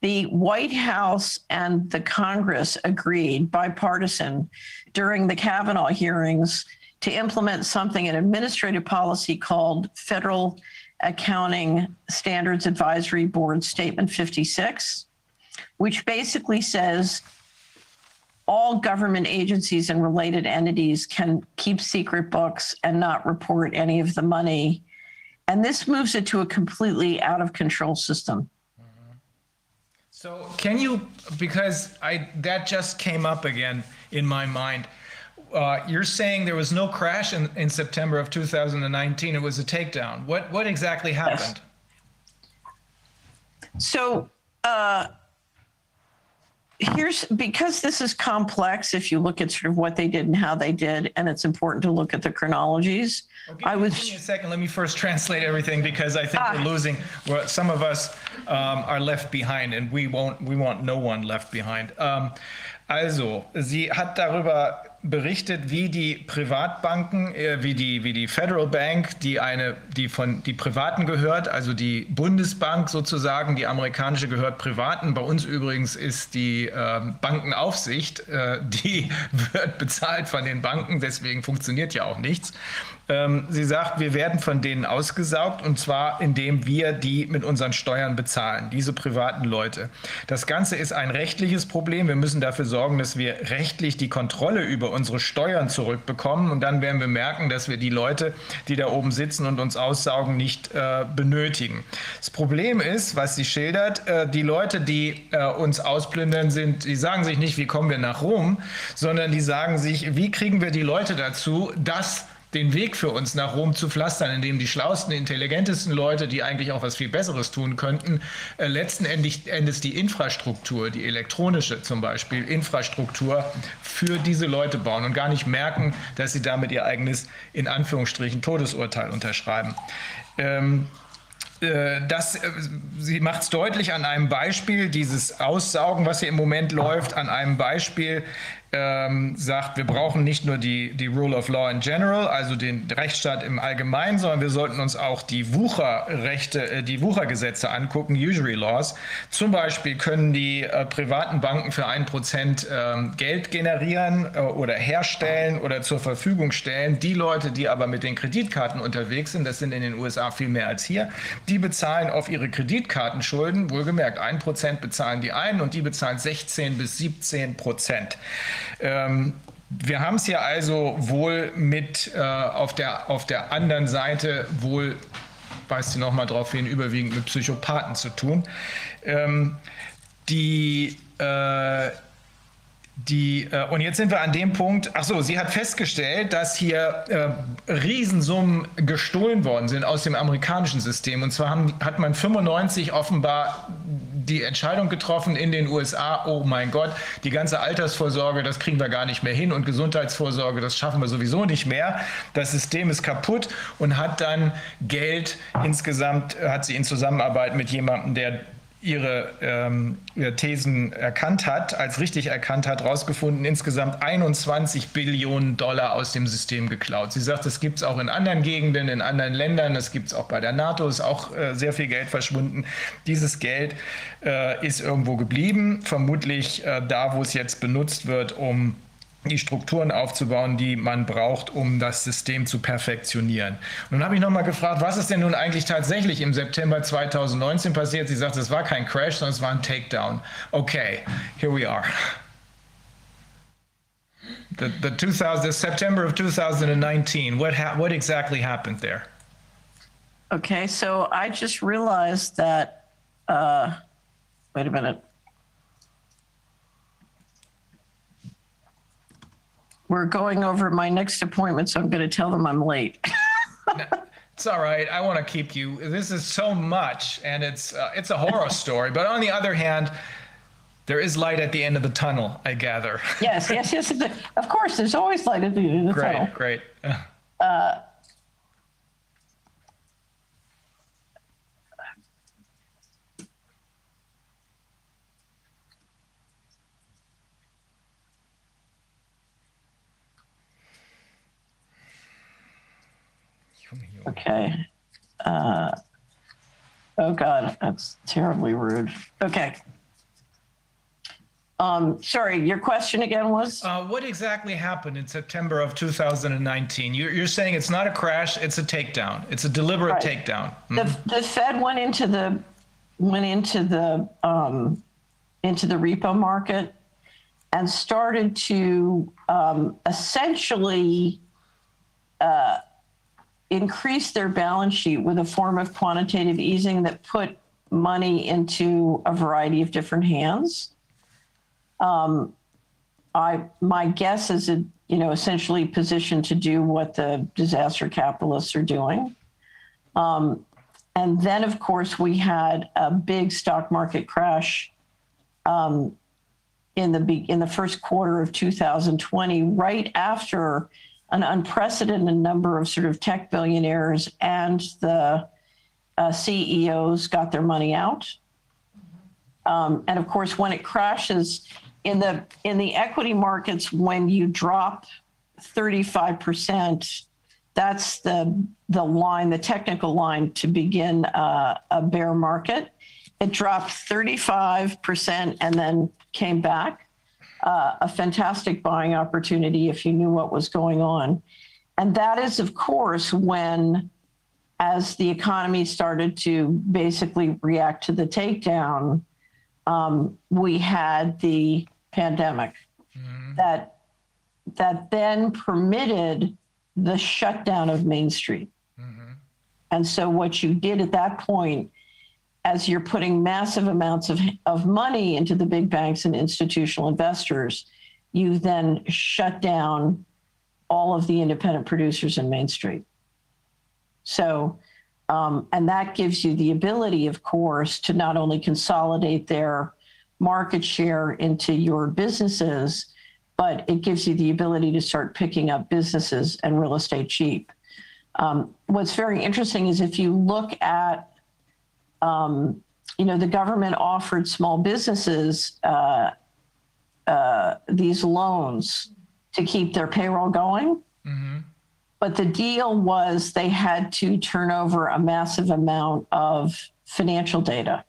The White House and the Congress agreed, bipartisan, during the Kavanaugh hearings to implement something, an administrative policy called Federal Accounting Standards Advisory Board Statement 56, which basically says all government agencies and related entities can keep secret books and not report any of the money. And this moves it to a completely out of control system. So can you, because I that just came up again in my mind. Uh, you're saying there was no crash in, in September of 2019. It was a takedown. What what exactly happened? So uh, here's because this is complex. If you look at sort of what they did and how they did, and it's important to look at the chronologies. I Give was me a second. Let me first translate everything because I think we're losing. Well, some of us um, are left behind, and we won't. We want no one left behind. Um, also, sie hat darüber berichtet, wie die Privatbanken, äh, wie die wie die Federal Bank, die eine, die von die Privaten gehört, also die Bundesbank sozusagen, die amerikanische gehört Privaten. Bei uns übrigens ist die ähm, Bankenaufsicht, äh, die wird bezahlt von den Banken, deswegen funktioniert ja auch nichts. Ähm, sie sagt, wir werden von denen ausgesaugt und zwar indem wir die mit unseren Steuern bezahlen, diese privaten Leute. Das Ganze ist ein rechtliches Problem. Wir müssen dafür sorgen, dass wir rechtlich die Kontrolle über unsere Steuern zurückbekommen und dann werden wir merken, dass wir die Leute, die da oben sitzen und uns aussaugen, nicht äh, benötigen. Das Problem ist, was sie schildert, äh, die Leute, die äh, uns ausplündern, sind, die sagen sich nicht, wie kommen wir nach Rom, sondern die sagen sich, wie kriegen wir die Leute dazu, dass den Weg für uns nach Rom zu pflastern, indem die schlauesten, intelligentesten Leute, die eigentlich auch was viel Besseres tun könnten, äh, letzten Endes, Endes die Infrastruktur, die elektronische zum Beispiel, Infrastruktur für diese Leute bauen und gar nicht merken, dass sie damit ihr eigenes, in Anführungsstrichen, Todesurteil unterschreiben. Ähm, äh, das, äh, sie macht es deutlich an einem Beispiel, dieses Aussaugen, was hier im Moment läuft, an einem Beispiel ähm, sagt, wir brauchen nicht nur die, die Rule of Law in general, also den Rechtsstaat im Allgemeinen, sondern wir sollten uns auch die Wucherrechte, äh, die Wuchergesetze angucken, Usury Laws. Zum Beispiel können die äh, privaten Banken für ein Prozent ähm, Geld generieren äh, oder herstellen oder zur Verfügung stellen. Die Leute, die aber mit den Kreditkarten unterwegs sind, das sind in den USA viel mehr als hier, die bezahlen auf ihre Kreditkartenschulden, wohlgemerkt ein Prozent bezahlen die einen und die bezahlen 16 bis 17 Prozent. Ähm, wir haben es ja also wohl mit äh, auf, der, auf der anderen Seite wohl, weist sie nochmal darauf hin, überwiegend mit Psychopathen zu tun. Ähm, die äh, die, äh, und jetzt sind wir an dem Punkt, ach so, sie hat festgestellt, dass hier äh, Riesensummen gestohlen worden sind aus dem amerikanischen System. Und zwar haben, hat man 95 offenbar die Entscheidung getroffen in den USA, oh mein Gott, die ganze Altersvorsorge, das kriegen wir gar nicht mehr hin und Gesundheitsvorsorge, das schaffen wir sowieso nicht mehr. Das System ist kaputt und hat dann Geld insgesamt, hat sie in Zusammenarbeit mit jemandem, der ihre, ähm, Thesen erkannt hat, als richtig erkannt hat, herausgefunden, insgesamt 21 Billionen Dollar aus dem System geklaut. Sie sagt, das gibt es auch in anderen Gegenden, in anderen Ländern, das gibt es auch bei der NATO, ist auch äh, sehr viel Geld verschwunden. Dieses Geld äh, ist irgendwo geblieben, vermutlich äh, da, wo es jetzt benutzt wird, um die Strukturen aufzubauen, die man braucht, um das System zu perfektionieren. Und dann habe ich nochmal gefragt, was ist denn nun eigentlich tatsächlich im September 2019 passiert? Sie sagt, es war kein Crash, sondern es war ein Takedown. Okay, here we are. The, the, 2000, the September of 2019, what, ha what exactly happened there? Okay, so I just realized that, uh, wait a minute. We're going over my next appointment, so I'm going to tell them I'm late. It's all right. I want to keep you. This is so much, and it's uh, it's a horror story. But on the other hand, there is light at the end of the tunnel. I gather. yes, yes, yes. Of course, there's always light at the end of the great, tunnel. great. Uh, Okay. Uh, oh God, that's terribly rude. Okay. Um, sorry, your question again was? Uh, what exactly happened in September of 2019? You're, you're saying it's not a crash, it's a takedown. It's a deliberate Right. takedown. The, the Fed went into the, went into the, um, into the repo market and started to, um, essentially, uh, increase their balance sheet with a form of quantitative easing that put money into a variety of different hands. Um, I, my guess is it, you know, essentially positioned to do what the disaster capitalists are doing. Um, and then, of course, we had a big stock market crash um, in the in the first quarter of 2020, right after an unprecedented number of sort of tech billionaires and the uh, CEOs got their money out. Um, and of course, when it crashes in the in the equity markets, when you drop 35 percent, that's the the line, the technical line to begin uh, a bear market. It dropped 35 percent and then came back. Uh, a fantastic buying opportunity if you knew what was going on, and that is, of course, when as the economy started to basically react to the takedown, um, we had the pandemic that that then permitted the shutdown of Main Street. And so what you did at that point, as you're putting massive amounts of, of money into the big banks and institutional investors, you then shut down all of the independent producers in Main Street. So, um, and that gives you the ability, of course, to not only consolidate their market share into your businesses, but it gives you the ability to start picking up businesses and real estate cheap. Um, what's very interesting is if you look at, um, you know, the government offered small businesses uh, uh, these loans to keep their payroll going. But the deal was they had to turn over a massive amount of financial data.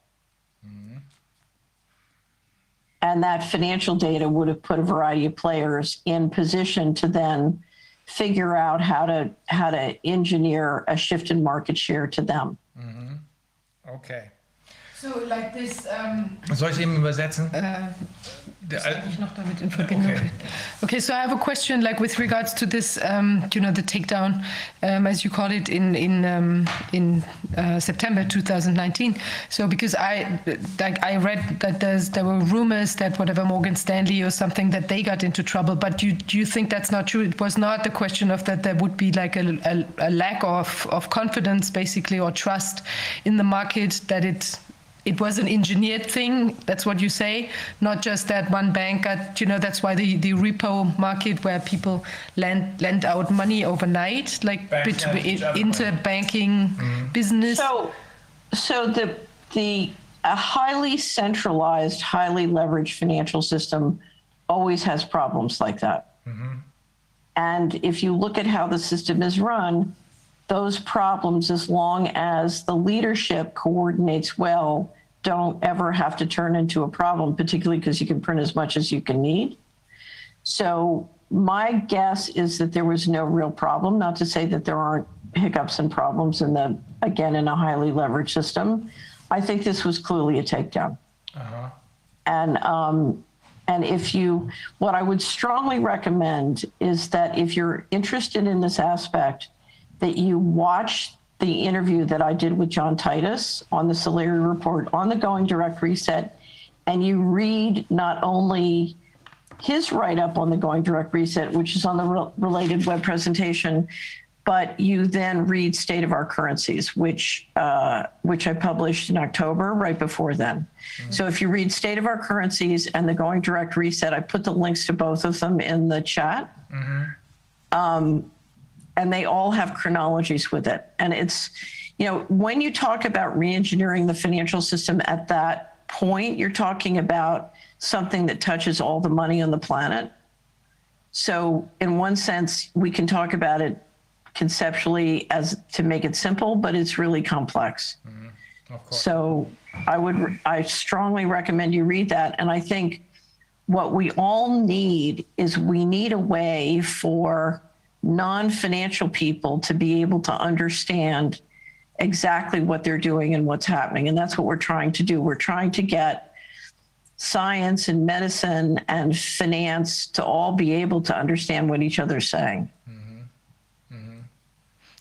And that financial data would have put a variety of players in position to then figure out how to how to engineer a shift in market share to them. Okay. So like this, um, Soll ich eben übersetzen? Was damit? Okay. so I have a question, like with regards to this, um, you know, the takedown, um, as you call it, in in um, in uh, September 2019. So because I like I read that there's there were rumors that whatever Morgan Stanley or something that they got into trouble, but do you, do you think that's not true? It was not the question of that there would be like a, a, a lack of of confidence, basically, or trust in the market that it it was an engineered thing. That's what you say, not just that one bank got. You know, that's why the, the repo market where people lend lend out money overnight, like Banks between manage each other interbanking mm-hmm. business. So, so the the a highly centralized, highly leveraged financial system always has problems like that. Mm-hmm. And if you look at how the system is run, those problems, as long as the leadership coordinates well, don't ever have to turn into a problem, particularly because you can print as much as you can need. So my guess is that there was no real problem, not to say that there aren't hiccups and problems in the, again, in a highly leveraged system. I think this was clearly a takedown. Uh-huh. And, um, and if you, what I would strongly recommend is that if you're interested in this aspect, that you watch the interview that I did with John Titus on the Solari report on the Going Direct Reset, and you read not only his write up on the Going Direct Reset, which is on the re- related web presentation. But you then read State of Our Currencies, which uh, which I published in October, right before then. So if you read State of Our Currencies and the Going Direct Reset, I put the links to both of them in the chat. Um, and they all have chronologies with it. And it's, you know, when you talk about reengineering the financial system at that point, you're talking about something that touches all the money on the planet. So, in one sense, we can talk about it conceptually as to make it simple, but it's really complex. Mm-hmm. So, I would, I strongly recommend you read that. And I think what we all need is we need a way for non-financial people to be able to understand exactly what they're doing and what's happening. And that's what we're trying to do. We're trying to get science and medicine and finance to all be able to understand what each other's saying hmm.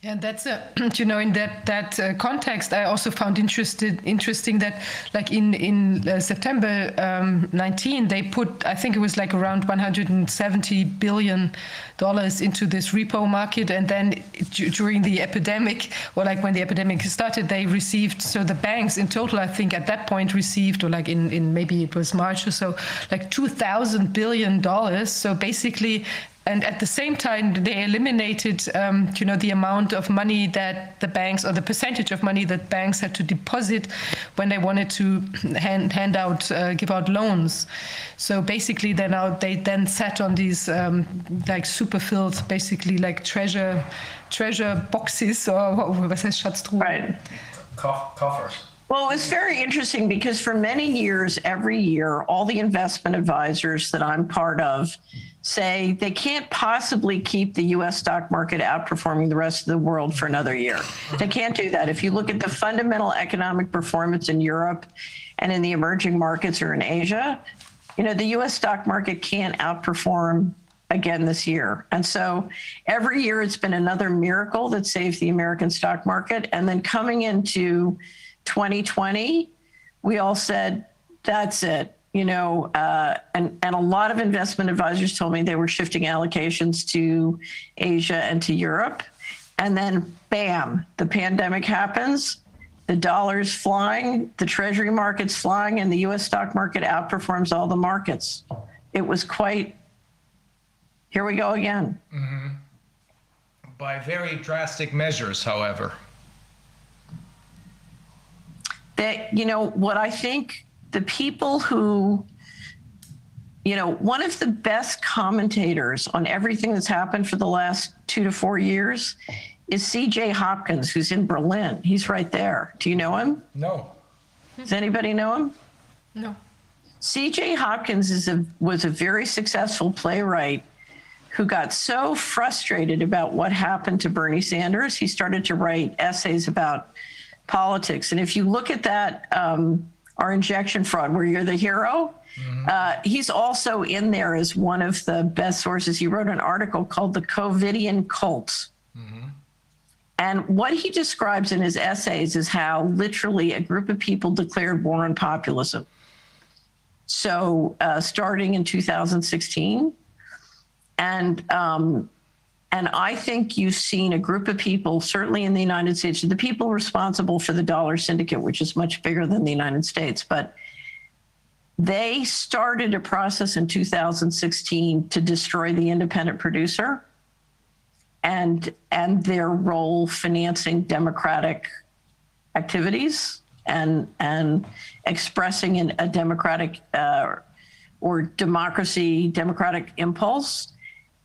And that's uh, you know in that that uh, context, I also found interested interesting that like in in uh, September um, 19, they put I think it was like around 170 billion dollars into this repo market, and then d- during the epidemic or like when the epidemic started, they received so the banks in total I think at that point received or like in in maybe it was March or so like 2,000 billion dollars. So basically and at the same time they eliminated um, you know the amount of money that the banks or the percentage of money that banks had to deposit when they wanted to hand, hand out uh, give out loans. So basically they now they then sat on these um, like super filled basically like treasure treasure boxes or what was Schatztruhe right. Coffers. Well, it's very interesting because for many years, every year, all the investment advisors that I'm part of say they can't possibly keep the US stock market outperforming the rest of the world for another year. They can't do that. If you look at the fundamental economic performance in Europe and in the emerging markets or in Asia, you know, the US stock market can't outperform again this year. And so every year it's been another miracle that saves the American stock market. And then coming into 2020, we all said, that's it. You know, uh, and, and a lot of investment advisors told me they were shifting allocations to Asia and to Europe. And then, bam, the pandemic happens, the dollar's flying, the treasury market's flying, and the US stock market outperforms all the markets. It was quite, here we go again. By very drastic measures, however. That you know what i think the people who you know one of the best commentators on everything that's happened for the last two to four years is cj hopkins who's in berlin. He's right there. Do you know him? No. does anybody know him? No. CJ Hopkins is a, was a very successful playwright who got so frustrated about what happened to Bernie Sanders, he started to write essays about politics. And if you look at that, um, our injection fraud, where you're the hero, uh, he's also in there as one of the best sources. He wrote an article called The COVIDian Cult. And what he describes in his essays is how literally a group of people declared war on populism. So, uh, starting in 2016, and um, and I think you've seen a group of people, certainly in the United States, the people responsible for the dollar syndicate, which is much bigger than the United States, but they started a process in 2016 to destroy the independent producer and and their role financing democratic activities and and expressing an, a democratic uh, or democracy democratic impulse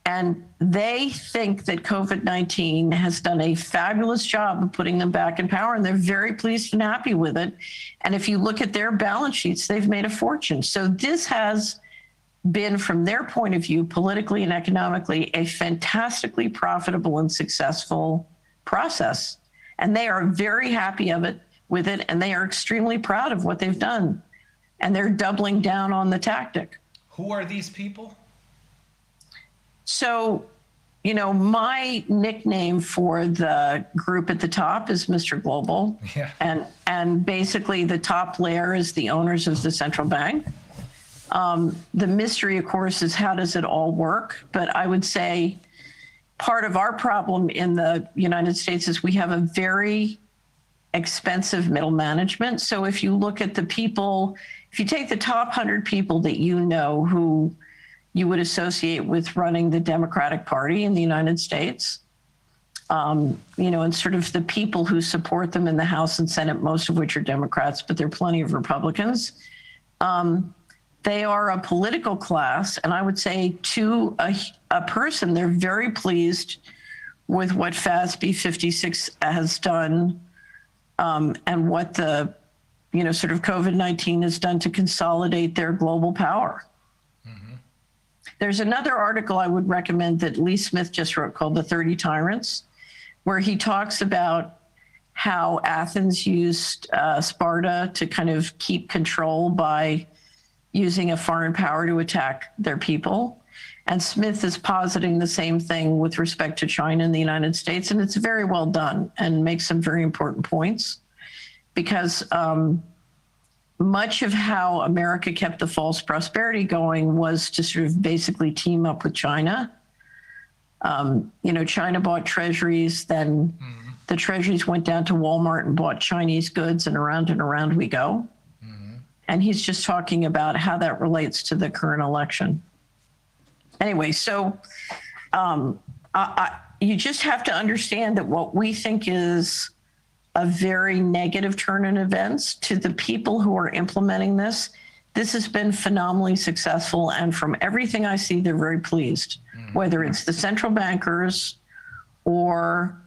and they think that COVID 19 has done a fabulous job of putting them back in power, and they're very pleased and happy with it. And if you look at their balance sheets, they've made a fortune. So this has been, from their point of view, politically and economically, a fantastically profitable and successful process. And they are very happy of it with it, and they are extremely proud of what they've done. And they're doubling down on the tactic. Who are these people? So, you know, my nickname for the group at the top is Mr. Global. Yeah. And and basically the top layer is the owners of the central bank. Um, the mystery, of course, is how does it all work? But I would say part of our problem in the United States is we have a very expensive middle management. So if you look at the people, if you take the top 100 people that you know who you would associate with running the Democratic Party in the United States, um, you know, and sort of the people who support them in the House and Senate, most of which are Democrats, but there are plenty of Republicans. Um, they are a political class, and I would say to a, a person, they're very pleased with what FASB 56 has done um, and what the, you know, sort of COVID 19 has done to consolidate their global power. There's another article I would recommend that Lee Smith just wrote called The 30 Tyrants, where he talks about how Athens used uh, Sparta to kind of keep control by using a foreign power to attack their people. And Smith is positing the same thing with respect to China and the United States. And it's very well done and makes some very important points because um, much of how America kept the false prosperity going was to sort of basically team up with China. Um, you know, China bought treasuries, then mm-hmm. the treasuries went down to Walmart and bought Chinese goods, and around and around we go. Mm-hmm. And he's just talking about how that relates to the current election. Anyway, so um, I, I, you just have to understand that what we think is a very negative turn in events to the people who are implementing this. This has been phenomenally successful. And from everything I see, they're very pleased, mm-hmm. whether it's the central bankers or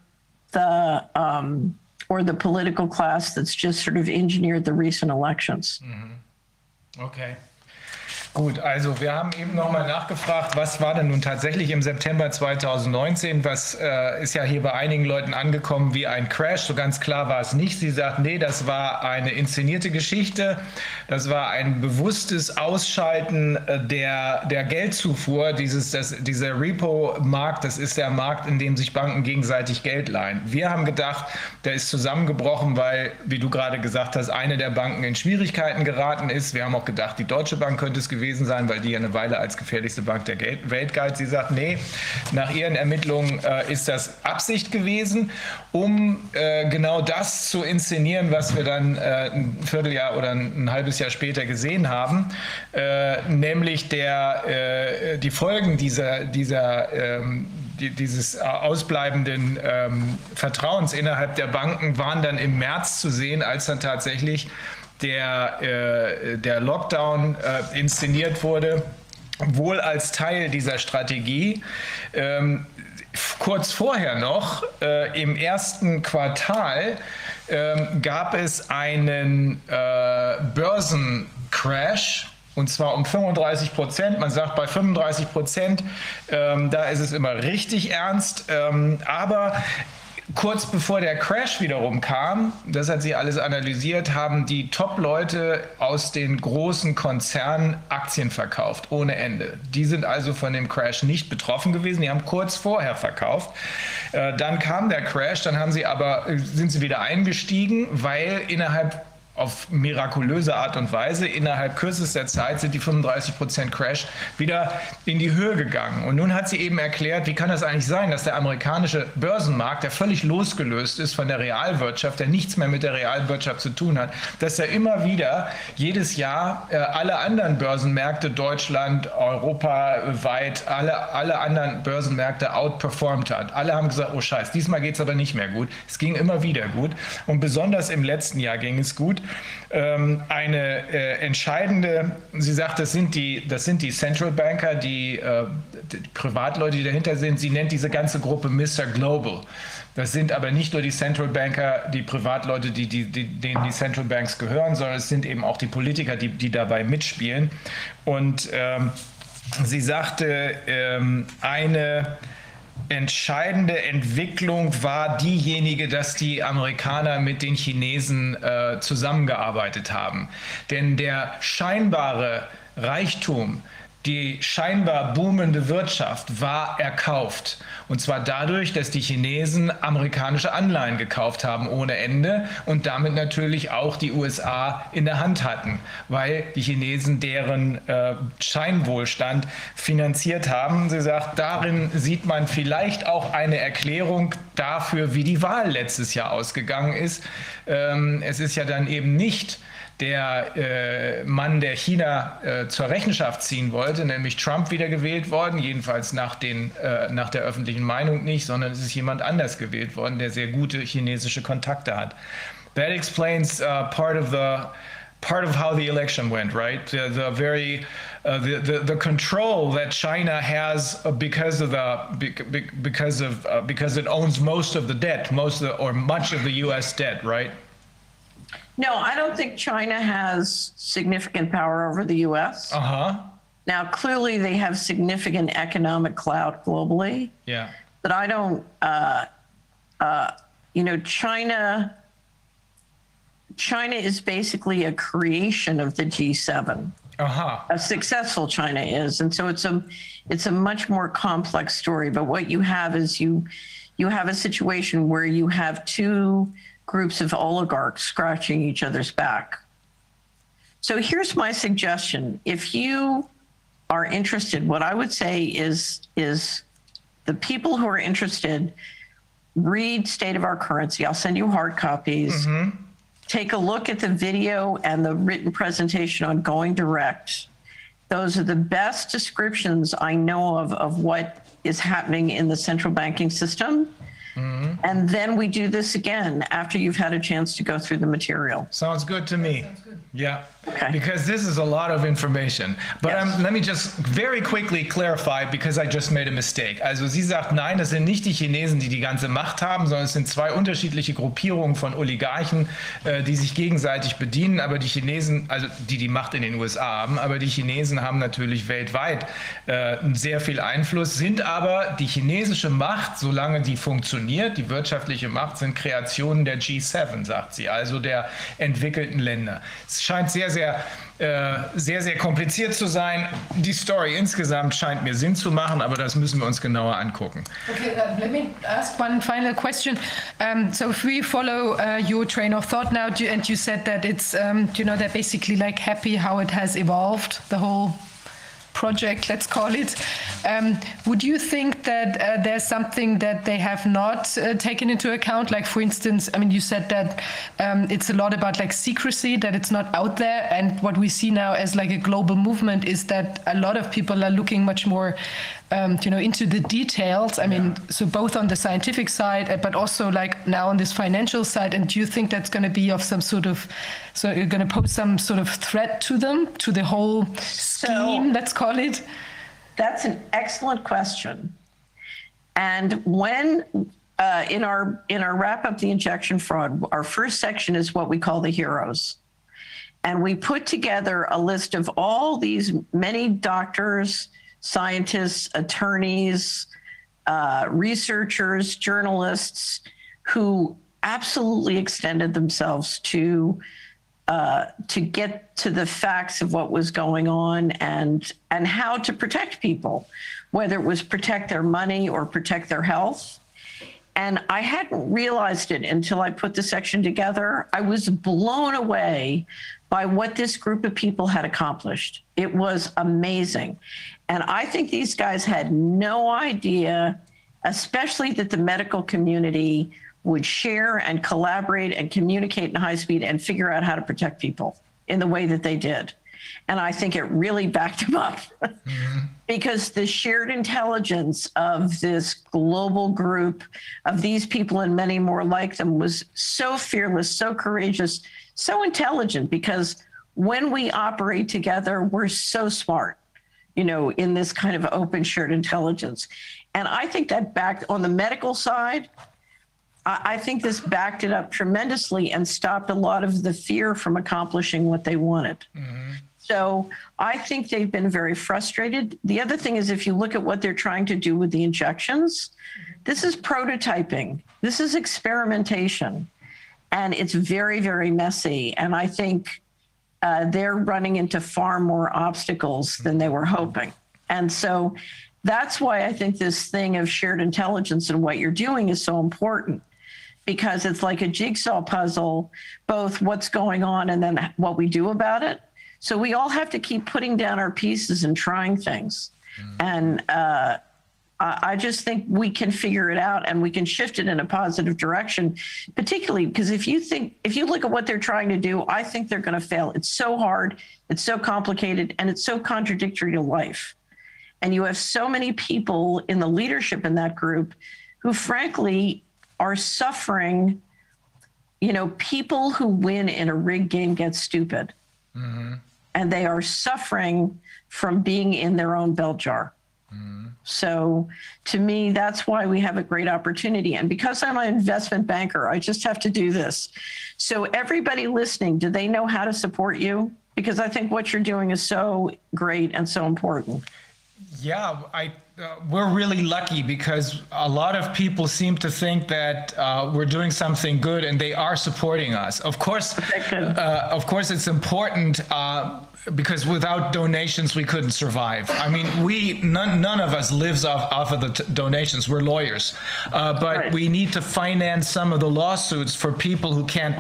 the, um, or the political class that's just sort of engineered the recent elections. Mm-hmm. Okay. Gut, also wir haben eben nochmal nachgefragt, was war denn nun tatsächlich im September 2019? Was äh, ist ja hier bei einigen Leuten angekommen wie ein Crash? So ganz klar war es nicht. Sie sagt, nee, das war eine inszenierte Geschichte. Das war ein bewusstes Ausschalten äh, der, der Geldzufuhr. Dieses, das, dieser Repo-Markt, das ist der Markt, in dem sich Banken gegenseitig Geld leihen. Wir haben gedacht, der ist zusammengebrochen, weil, wie du gerade gesagt hast, eine der Banken in Schwierigkeiten geraten ist. Wir haben auch gedacht, die Deutsche Bank könnte es gewesen gewesen sein, weil die ja eine Weile als gefährlichste Bank der Welt galt. Sie sagt, nee, nach ihren Ermittlungen äh, ist das Absicht gewesen, um äh, genau das zu inszenieren, was wir dann äh, ein Vierteljahr oder ein, ein, halbes Jahr später gesehen haben, äh, nämlich der, äh, die Folgen dieser, dieser ähm, dieses ausbleibenden ähm, Vertrauens innerhalb der Banken waren dann im März zu sehen, als dann tatsächlich der, äh, der Lockdown äh, inszeniert wurde, wohl als Teil dieser Strategie. Ähm, kurz vorher noch, äh, im ersten Quartal, ähm, gab es einen äh, Börsencrash. Und zwar um 35 Prozent. Man sagt bei 35 Prozent, ähm, da ist es immer richtig ernst. Ähm, aber Kurz bevor der Crash wiederum kam, das hat sie alles analysiert, haben die Top-Leute aus den großen Konzernen Aktien verkauft, ohne Ende. Die sind also von dem Crash nicht betroffen gewesen, die haben kurz vorher verkauft. Äh, dann kam der Crash, dann haben sie aber, äh, sind sie wieder eingestiegen, weil innerhalb auf mirakulöse Art und Weise innerhalb kürzester Zeit sind die 35 Prozent Crash wieder in die Höhe gegangen. Und nun hat sie eben erklärt, wie kann das eigentlich sein, dass der amerikanische Börsenmarkt, der völlig losgelöst ist von der Realwirtschaft, der nichts mehr mit der Realwirtschaft zu tun hat, dass er immer wieder jedes Jahr äh, alle anderen Börsenmärkte, Deutschland, Europa weit, alle, alle anderen Börsenmärkte outperformed hat. Alle haben gesagt, oh Scheiß, diesmal geht es aber nicht mehr gut. Es ging immer wieder gut. Und besonders im letzten Jahr ging es gut ähm, eine äh, entscheidende, sie sagt, das sind die, das sind die Central Banker, die, äh, die Privatleute, die dahinter sind. Sie nennt diese ganze Gruppe Mr. Global. Das sind aber nicht nur die Central Banker, die Privatleute, die, die, die, denen die Central Banks gehören, sondern es sind eben auch die Politiker, die, die dabei mitspielen. Und ähm, sie sagte, ähm, eine entscheidende Entwicklung war diejenige, dass die Amerikaner mit den Chinesen äh, zusammengearbeitet haben. Denn der scheinbare Reichtum, die scheinbar boomende Wirtschaft war erkauft. Und zwar dadurch, dass die Chinesen amerikanische Anleihen gekauft haben ohne Ende und damit natürlich auch die USA in der Hand hatten, weil die Chinesen deren äh, Scheinwohlstand finanziert haben. Sie sagt, darin sieht man vielleicht auch eine Erklärung dafür, wie die Wahl letztes Jahr ausgegangen ist. Ähm, es ist ja dann eben nicht der äh, Mann, der China äh, zur Rechenschaft ziehen wollte, nämlich Trump wieder gewählt worden, jedenfalls nach, den, äh, nach der öffentlichen Meinung nicht, sondern es ist jemand anders gewählt worden, der sehr gute chinesische Kontakte hat. That explains uh, part of the part of how the election went, right? The, the very uh, the, the the control that China has because of the because of uh, because it owns most of the debt, most of the, or much of the U.S. debt, right? No, I don't think China has significant power over the US. Uh huh. Now, clearly, they have significant economic clout globally, Yeah. but I don't, uh, uh, you know, China. China is basically a creation of the G7. Uh huh. A successful China is, and so it's a, it's a much more complex story. But what you have is you, you have a situation where you have two groups of oligarchs scratching each other's back. So here's my suggestion. If you are interested, what I would say is is the people who are interested read State of Our Currency. I'll send you hard copies. Mm-hmm. Take a look at the video and the written presentation on going direct. Those are the best descriptions I know of of what is happening in the central banking system. Mm-hmm. And then we do this again after you've had a chance to go through the material. Sounds good to me. Yeah. Okay. Because this is a lot of information. But Yes. um, let me just very quickly clarify because I just made a mistake. Also sie sagt, nein, das sind nicht die Chinesen, die die ganze Macht haben, sondern es sind zwei unterschiedliche Gruppierungen von Oligarchen, äh, die sich gegenseitig bedienen. Aber die Chinesen, also die die Macht in den USA haben, aber die Chinesen haben natürlich weltweit äh, sehr viel Einfluss, sind aber die chinesische Macht, solange die funktioniert, die wirtschaftliche Macht, sind Kreationen der G7, sagt sie, also der entwickelten Länder. Es scheint sehr, sehr, äh, sehr, sehr kompliziert zu sein. Die Story insgesamt scheint mir Sinn zu machen, aber das müssen wir uns genauer angucken. Okay, uh, let me ask one final question. Um, so, if we follow uh, your train of thought now, and you said that it's, um, you know, they're basically like happy how it has evolved, the whole project, let's call it. Um, would you think that uh, there's something that they have not uh, taken into account? Like, for instance, I mean, you said that um, it's a lot about like secrecy, that it's not out there. And what we see now as like a global movement is that a lot of people are looking much more um, you know, into the details. I mean, so both on the scientific side, uh, but also like now on this financial side. And do you think that's going to be of some sort of, so you're going to pose some sort of threat to them, to the whole scheme, let's call it? That's an excellent question. And when uh, in our in our wrap up the injection fraud, our first section is what we call the heroes, and we put together a list of all these many doctors, scientists, attorneys, uh, researchers, journalists who absolutely extended themselves to uh, to get to the facts of what was going on and and how to protect people, whether it was protect their money or protect their health. And I hadn't realized it until I put the section together. I was blown away by what this group of people had accomplished. It was amazing. And I think these guys had no idea, especially that the medical community would share and collaborate and communicate in high speed and figure out how to protect people in the way that they did. And I think it really backed them up. Mm-hmm. Because the shared intelligence of this global group of these people and many more like them was so fearless, so courageous, so intelligent because when we operate together, we're so smart, you know, in this kind of open shared intelligence. And I think that back on the medical side, I I think this backed it up tremendously and stopped a lot of the fear from accomplishing what they wanted. Mm-hmm. So I think they've been very frustrated. The other thing is, if you look at what they're trying to do with the injections, this is prototyping, this is experimentation, and it's very, very messy. And I think uh, they're running into far more obstacles than they were hoping. And so that's why I think this thing of shared intelligence and what you're doing is so important because it's like a jigsaw puzzle, both what's going on and then what we do about it. So we all have to keep putting down our pieces and trying things. And uh, I I just think we can figure it out and we can shift it in a positive direction, particularly because if you think, if you look at what they're trying to do, I think they're going to fail. It's so hard, it's so complicated, and it's so contradictory to life. And you have so many people in the leadership in that group who, frankly, are suffering. You know, people who win in a rigged game get stupid mm-hmm. and they are suffering from being in their own bell jar. So to me, that's why we have a great opportunity. And because I'm an investment banker, I just have to do this. So everybody listening, do they know how to support you? Because I think what you're doing is so great and so important. Yeah, I uh, we're really lucky because a lot of people seem to think that uh, we're doing something good and they are supporting us. Of course, uh, of course, it's important uh, because without donations we couldn't survive. I mean, we none, none of us lives off, off of the t- donations. We're lawyers, uh, but Right. we need to finance some of the lawsuits for people who can't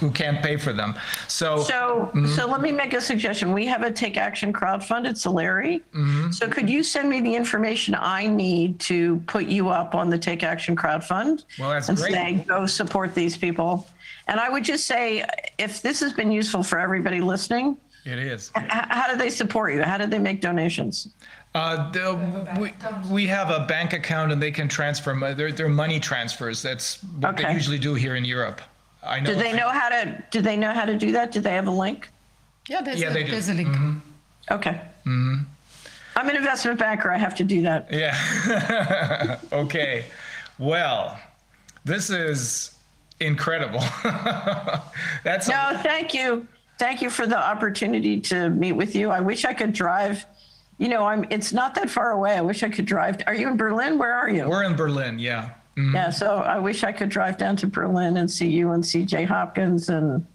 who can't pay for them. So So, Mhm. so let me make a suggestion. We have a Take Action crowdfund at Solari. Mhm. So could you send me the information I need to put you up on the Take Action crowdfund? Well, that's and great. say, go support these people. And I would just say, if this has been useful for everybody listening, it is. h- how do they support you? How do they make donations? Uh, the, we, we have a bank account and they can transfer. mo- They're, they're money transfers. That's what they Okay. usually do here in Europe. I know. Do they know how to, do they know how to do that? Do they have a link? Yeah, there's, Yeah, a, they do. there's a link. Okay. I'm an investment banker. I have to do that. Yeah. okay. Well, this is incredible. That's No, thank you. Thank you for the opportunity to meet with you. I wish I could drive. You know, I'm. It's not that far away. I wish I could drive. Are you in Berlin? Where are you? We're in Berlin. Yeah. Mhm. Yeah. So I wish I could drive down to Berlin and see you and see Jay Hopkins and.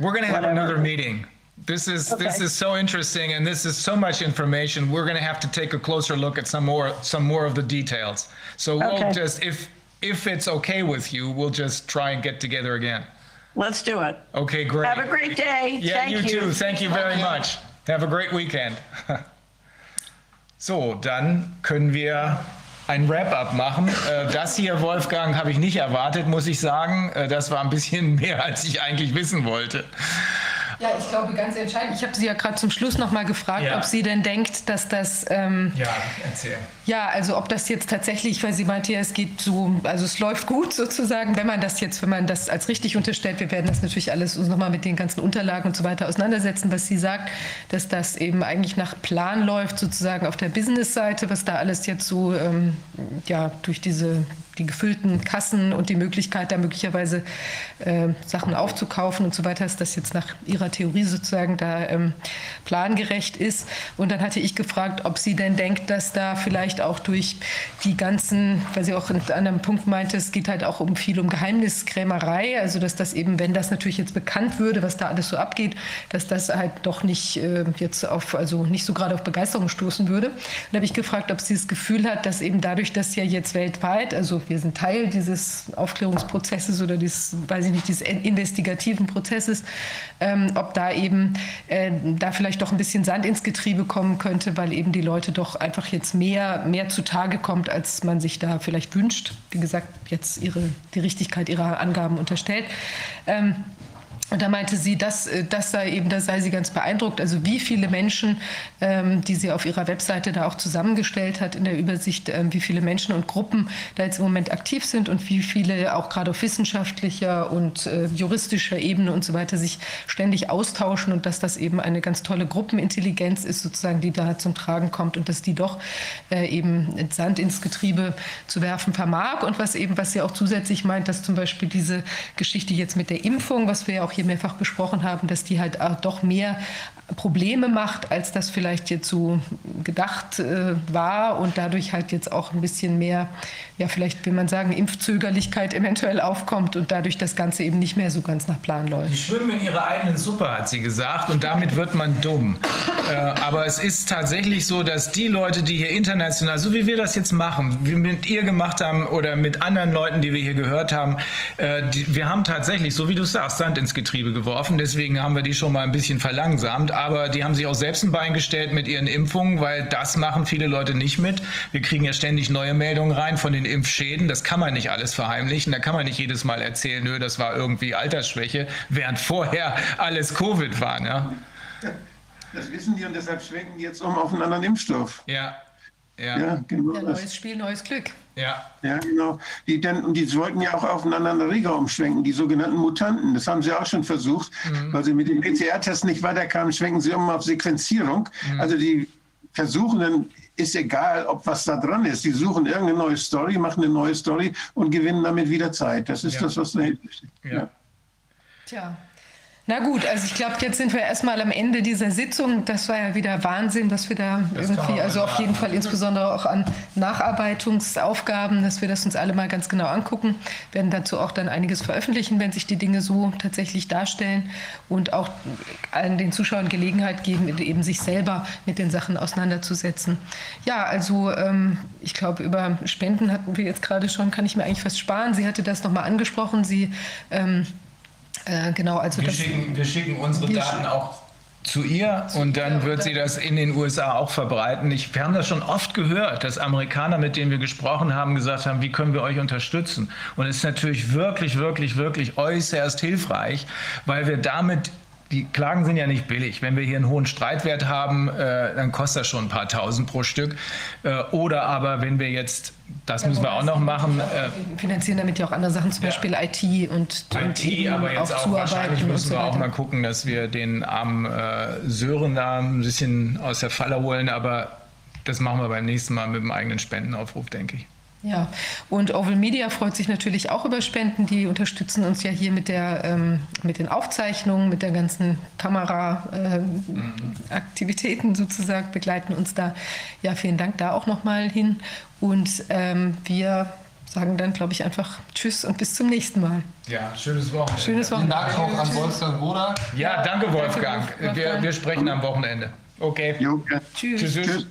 We're going to have Whatever. another meeting. This is this Okay. is so interesting, and this is so much information. We're going to have to take a closer look at some more some more of the details. So we'll just if if it's okay with you, we'll just try and get together again. Let's do it. Okay, great. Have a great day. Yeah, Thank you, you. too. Thank you very much. Have a great weekend. So, dann können wir ein Wrap-up machen. Äh, Das hier, Wolfgang, habe ich nicht erwartet, muss ich sagen. Äh, Das war ein bisschen mehr, als ich eigentlich wissen wollte. Ja, ich glaube, ganz entscheidend. Ich habe Sie ja gerade zum Schluss noch mal gefragt, Ja. ob sie denn denkt, dass das ähm, Ja, erzähl. Ja, also ob das jetzt tatsächlich, weil sie meinte ja, es geht so, also es läuft gut sozusagen, wenn man das jetzt, wenn man das als richtig unterstellt, wir werden das natürlich alles uns nochmal mit den ganzen Unterlagen und so weiter auseinandersetzen, was sie sagt, dass das eben eigentlich nach Plan läuft, sozusagen auf der Business-Seite, was da alles jetzt so, ähm, ja, durch diese, die gefüllten Kassen und die Möglichkeit, da möglicherweise äh, Sachen aufzukaufen und so weiter, ist das jetzt nach ihrer Theorie sozusagen da ähm, plangerecht ist. Und dann hatte ich gefragt, ob sie denn denkt, dass da vielleicht auch durch die ganzen, weil sie auch an einem Punkt meinte, es geht halt auch um viel um Geheimniskrämerei, also dass das eben, wenn das natürlich jetzt bekannt würde, was da alles so abgeht, dass das halt doch nicht äh, jetzt auf, also nicht so gerade auf Begeisterung stoßen würde. Und da habe ich gefragt, ob sie das Gefühl hat, dass eben dadurch, dass ja jetzt weltweit, also wir sind Teil dieses Aufklärungsprozesses oder dieses, weiß ich nicht, dieses investigativen Prozesses, ähm, ob da eben äh, da vielleicht doch ein bisschen Sand ins Getriebe kommen könnte, weil eben die Leute doch einfach jetzt mehr, mehr zutage kommt, als man sich da vielleicht wünscht. Wie gesagt, jetzt ihre, die Richtigkeit ihrer Angaben unterstellt. Ähm, und da meinte sie, dass äh, das sei eben, da sei sie ganz beeindruckt. Also wie viele Menschen, ähm, die sie auf ihrer Webseite da auch zusammengestellt hat in der Übersicht, ähm, wie viele Menschen und Gruppen da jetzt im Moment aktiv sind und wie viele auch gerade auf wissenschaftlicher und äh, juristischer Ebene und so weiter sich ständig austauschen und dass das eben eine ganz tolle Gruppenintelligenz ist, sozusagen, die da zum Tragen kommt und dass die doch äh, eben Sand ins Getriebe zu werfen vermag. Und was eben, was sie auch zusätzlich meint, dass zum Beispiel diese Geschichte jetzt mit der Impfung, was wir ja auch hier mehrfach besprochen haben, dass die halt auch doch mehr Probleme macht, als das vielleicht jetzt so gedacht äh, war und dadurch halt jetzt auch ein bisschen mehr, ja vielleicht will man sagen, Impfzögerlichkeit eventuell aufkommt und dadurch das Ganze eben nicht mehr so ganz nach Plan läuft. Die schwimmen in ihrer eigenen Suppe, hat sie gesagt, und damit wird man dumm. Äh, aber es ist tatsächlich so, dass die Leute, die hier international, so wie wir das jetzt machen, wie mit ihr gemacht haben oder mit anderen Leuten, die wir hier gehört haben, äh, die, wir haben tatsächlich, so wie du sagst, Sand ins Getriebe geworfen. Deswegen haben wir die schon mal ein bisschen verlangsamt aber die haben sich auch selbst ein Bein gestellt mit ihren Impfungen, weil das machen viele Leute nicht mit. Wir kriegen ja ständig neue Meldungen rein von den Impfschäden. Das kann man nicht alles verheimlichen. Da kann man nicht jedes Mal erzählen, nö, das war irgendwie Altersschwäche, während vorher alles Covid war. Ne? Das wissen die und deshalb schwenken die jetzt um auf einen anderen Impfstoff. Ja. Ja, ja genau. Ja, neues Spiel, neues Glück. Ja. Ja, genau. Die, denn, die wollten ja auch auf einen anderen Erreger umschwenken, die sogenannten Mutanten. Das haben sie auch schon versucht, mhm. weil sie mit dem PCR-Test nicht weiterkamen, schwenken sie um auf Sequenzierung. Mhm. Also die versuchen dann, ist egal, ob was da dran ist. Die suchen irgendeine neue Story, machen eine neue Story und gewinnen damit wieder Zeit. Das ist ja. das, was dahinter steht. Ja. ja. Tja. Na gut, also ich glaube, jetzt sind wir erstmal am Ende dieser Sitzung. Das war ja wieder Wahnsinn, dass wir da irgendwie, also auf jeden Fall insbesondere auch an Nacharbeitungsaufgaben, dass wir das uns alle mal ganz genau angucken. Wir werden dazu auch dann einiges veröffentlichen, wenn sich die Dinge so tatsächlich darstellen und auch allen den Zuschauern Gelegenheit geben, eben sich selber mit den Sachen auseinanderzusetzen. Ja, also ähm, ich glaube, über Spenden hatten wir jetzt gerade schon, kann ich mir eigentlich fast sparen. Sie hatte das nochmal angesprochen. Sie ähm, äh, genau, also wir, schicken, wir schicken unsere Daten auch zu ihr und dann wird sie das in den USA auch verbreiten. Ich, wir haben das schon oft gehört, dass Amerikaner, mit denen wir gesprochen haben, gesagt haben, wie können wir euch unterstützen? Und es ist natürlich wirklich, wirklich, wirklich äußerst hilfreich, weil wir damit die Klagen sind ja nicht billig. Wenn wir hier einen hohen Streitwert haben, äh, dann kostet das schon ein paar tausend pro Stück. Äh, oder aber wenn wir jetzt, das ja, müssen wir auch noch machen. Äh, finanzieren damit ja auch andere Sachen, zum ja. Beispiel IT und, IT, und aber jetzt auch, auch wahrscheinlich müssen wir auch mal gucken, dass wir den armen äh, Sören da ein bisschen aus der Falle holen. Aber das machen wir beim nächsten Mal mit dem eigenen Spendenaufruf, denke ich. Ja, und Oval Media freut sich natürlich auch über Spenden. Die unterstützen uns ja hier mit, der, ähm, mit den Aufzeichnungen, mit der ganzen Kameraaktivitäten äh, sozusagen, begleiten uns da. Ja, vielen Dank da auch nochmal hin. Und ähm, wir sagen dann, glaube ich, einfach Tschüss und bis zum nächsten Mal. Ja, schönes Wochenende. Schönes Wochenende. Vielen Dank auch an Wolfgang Bruder. Ja, danke Wolfgang. Danke, Wolfgang. Wir, wir sprechen am Wochenende. Okay. Jo, Tschüss. Tschüss. Tschüss.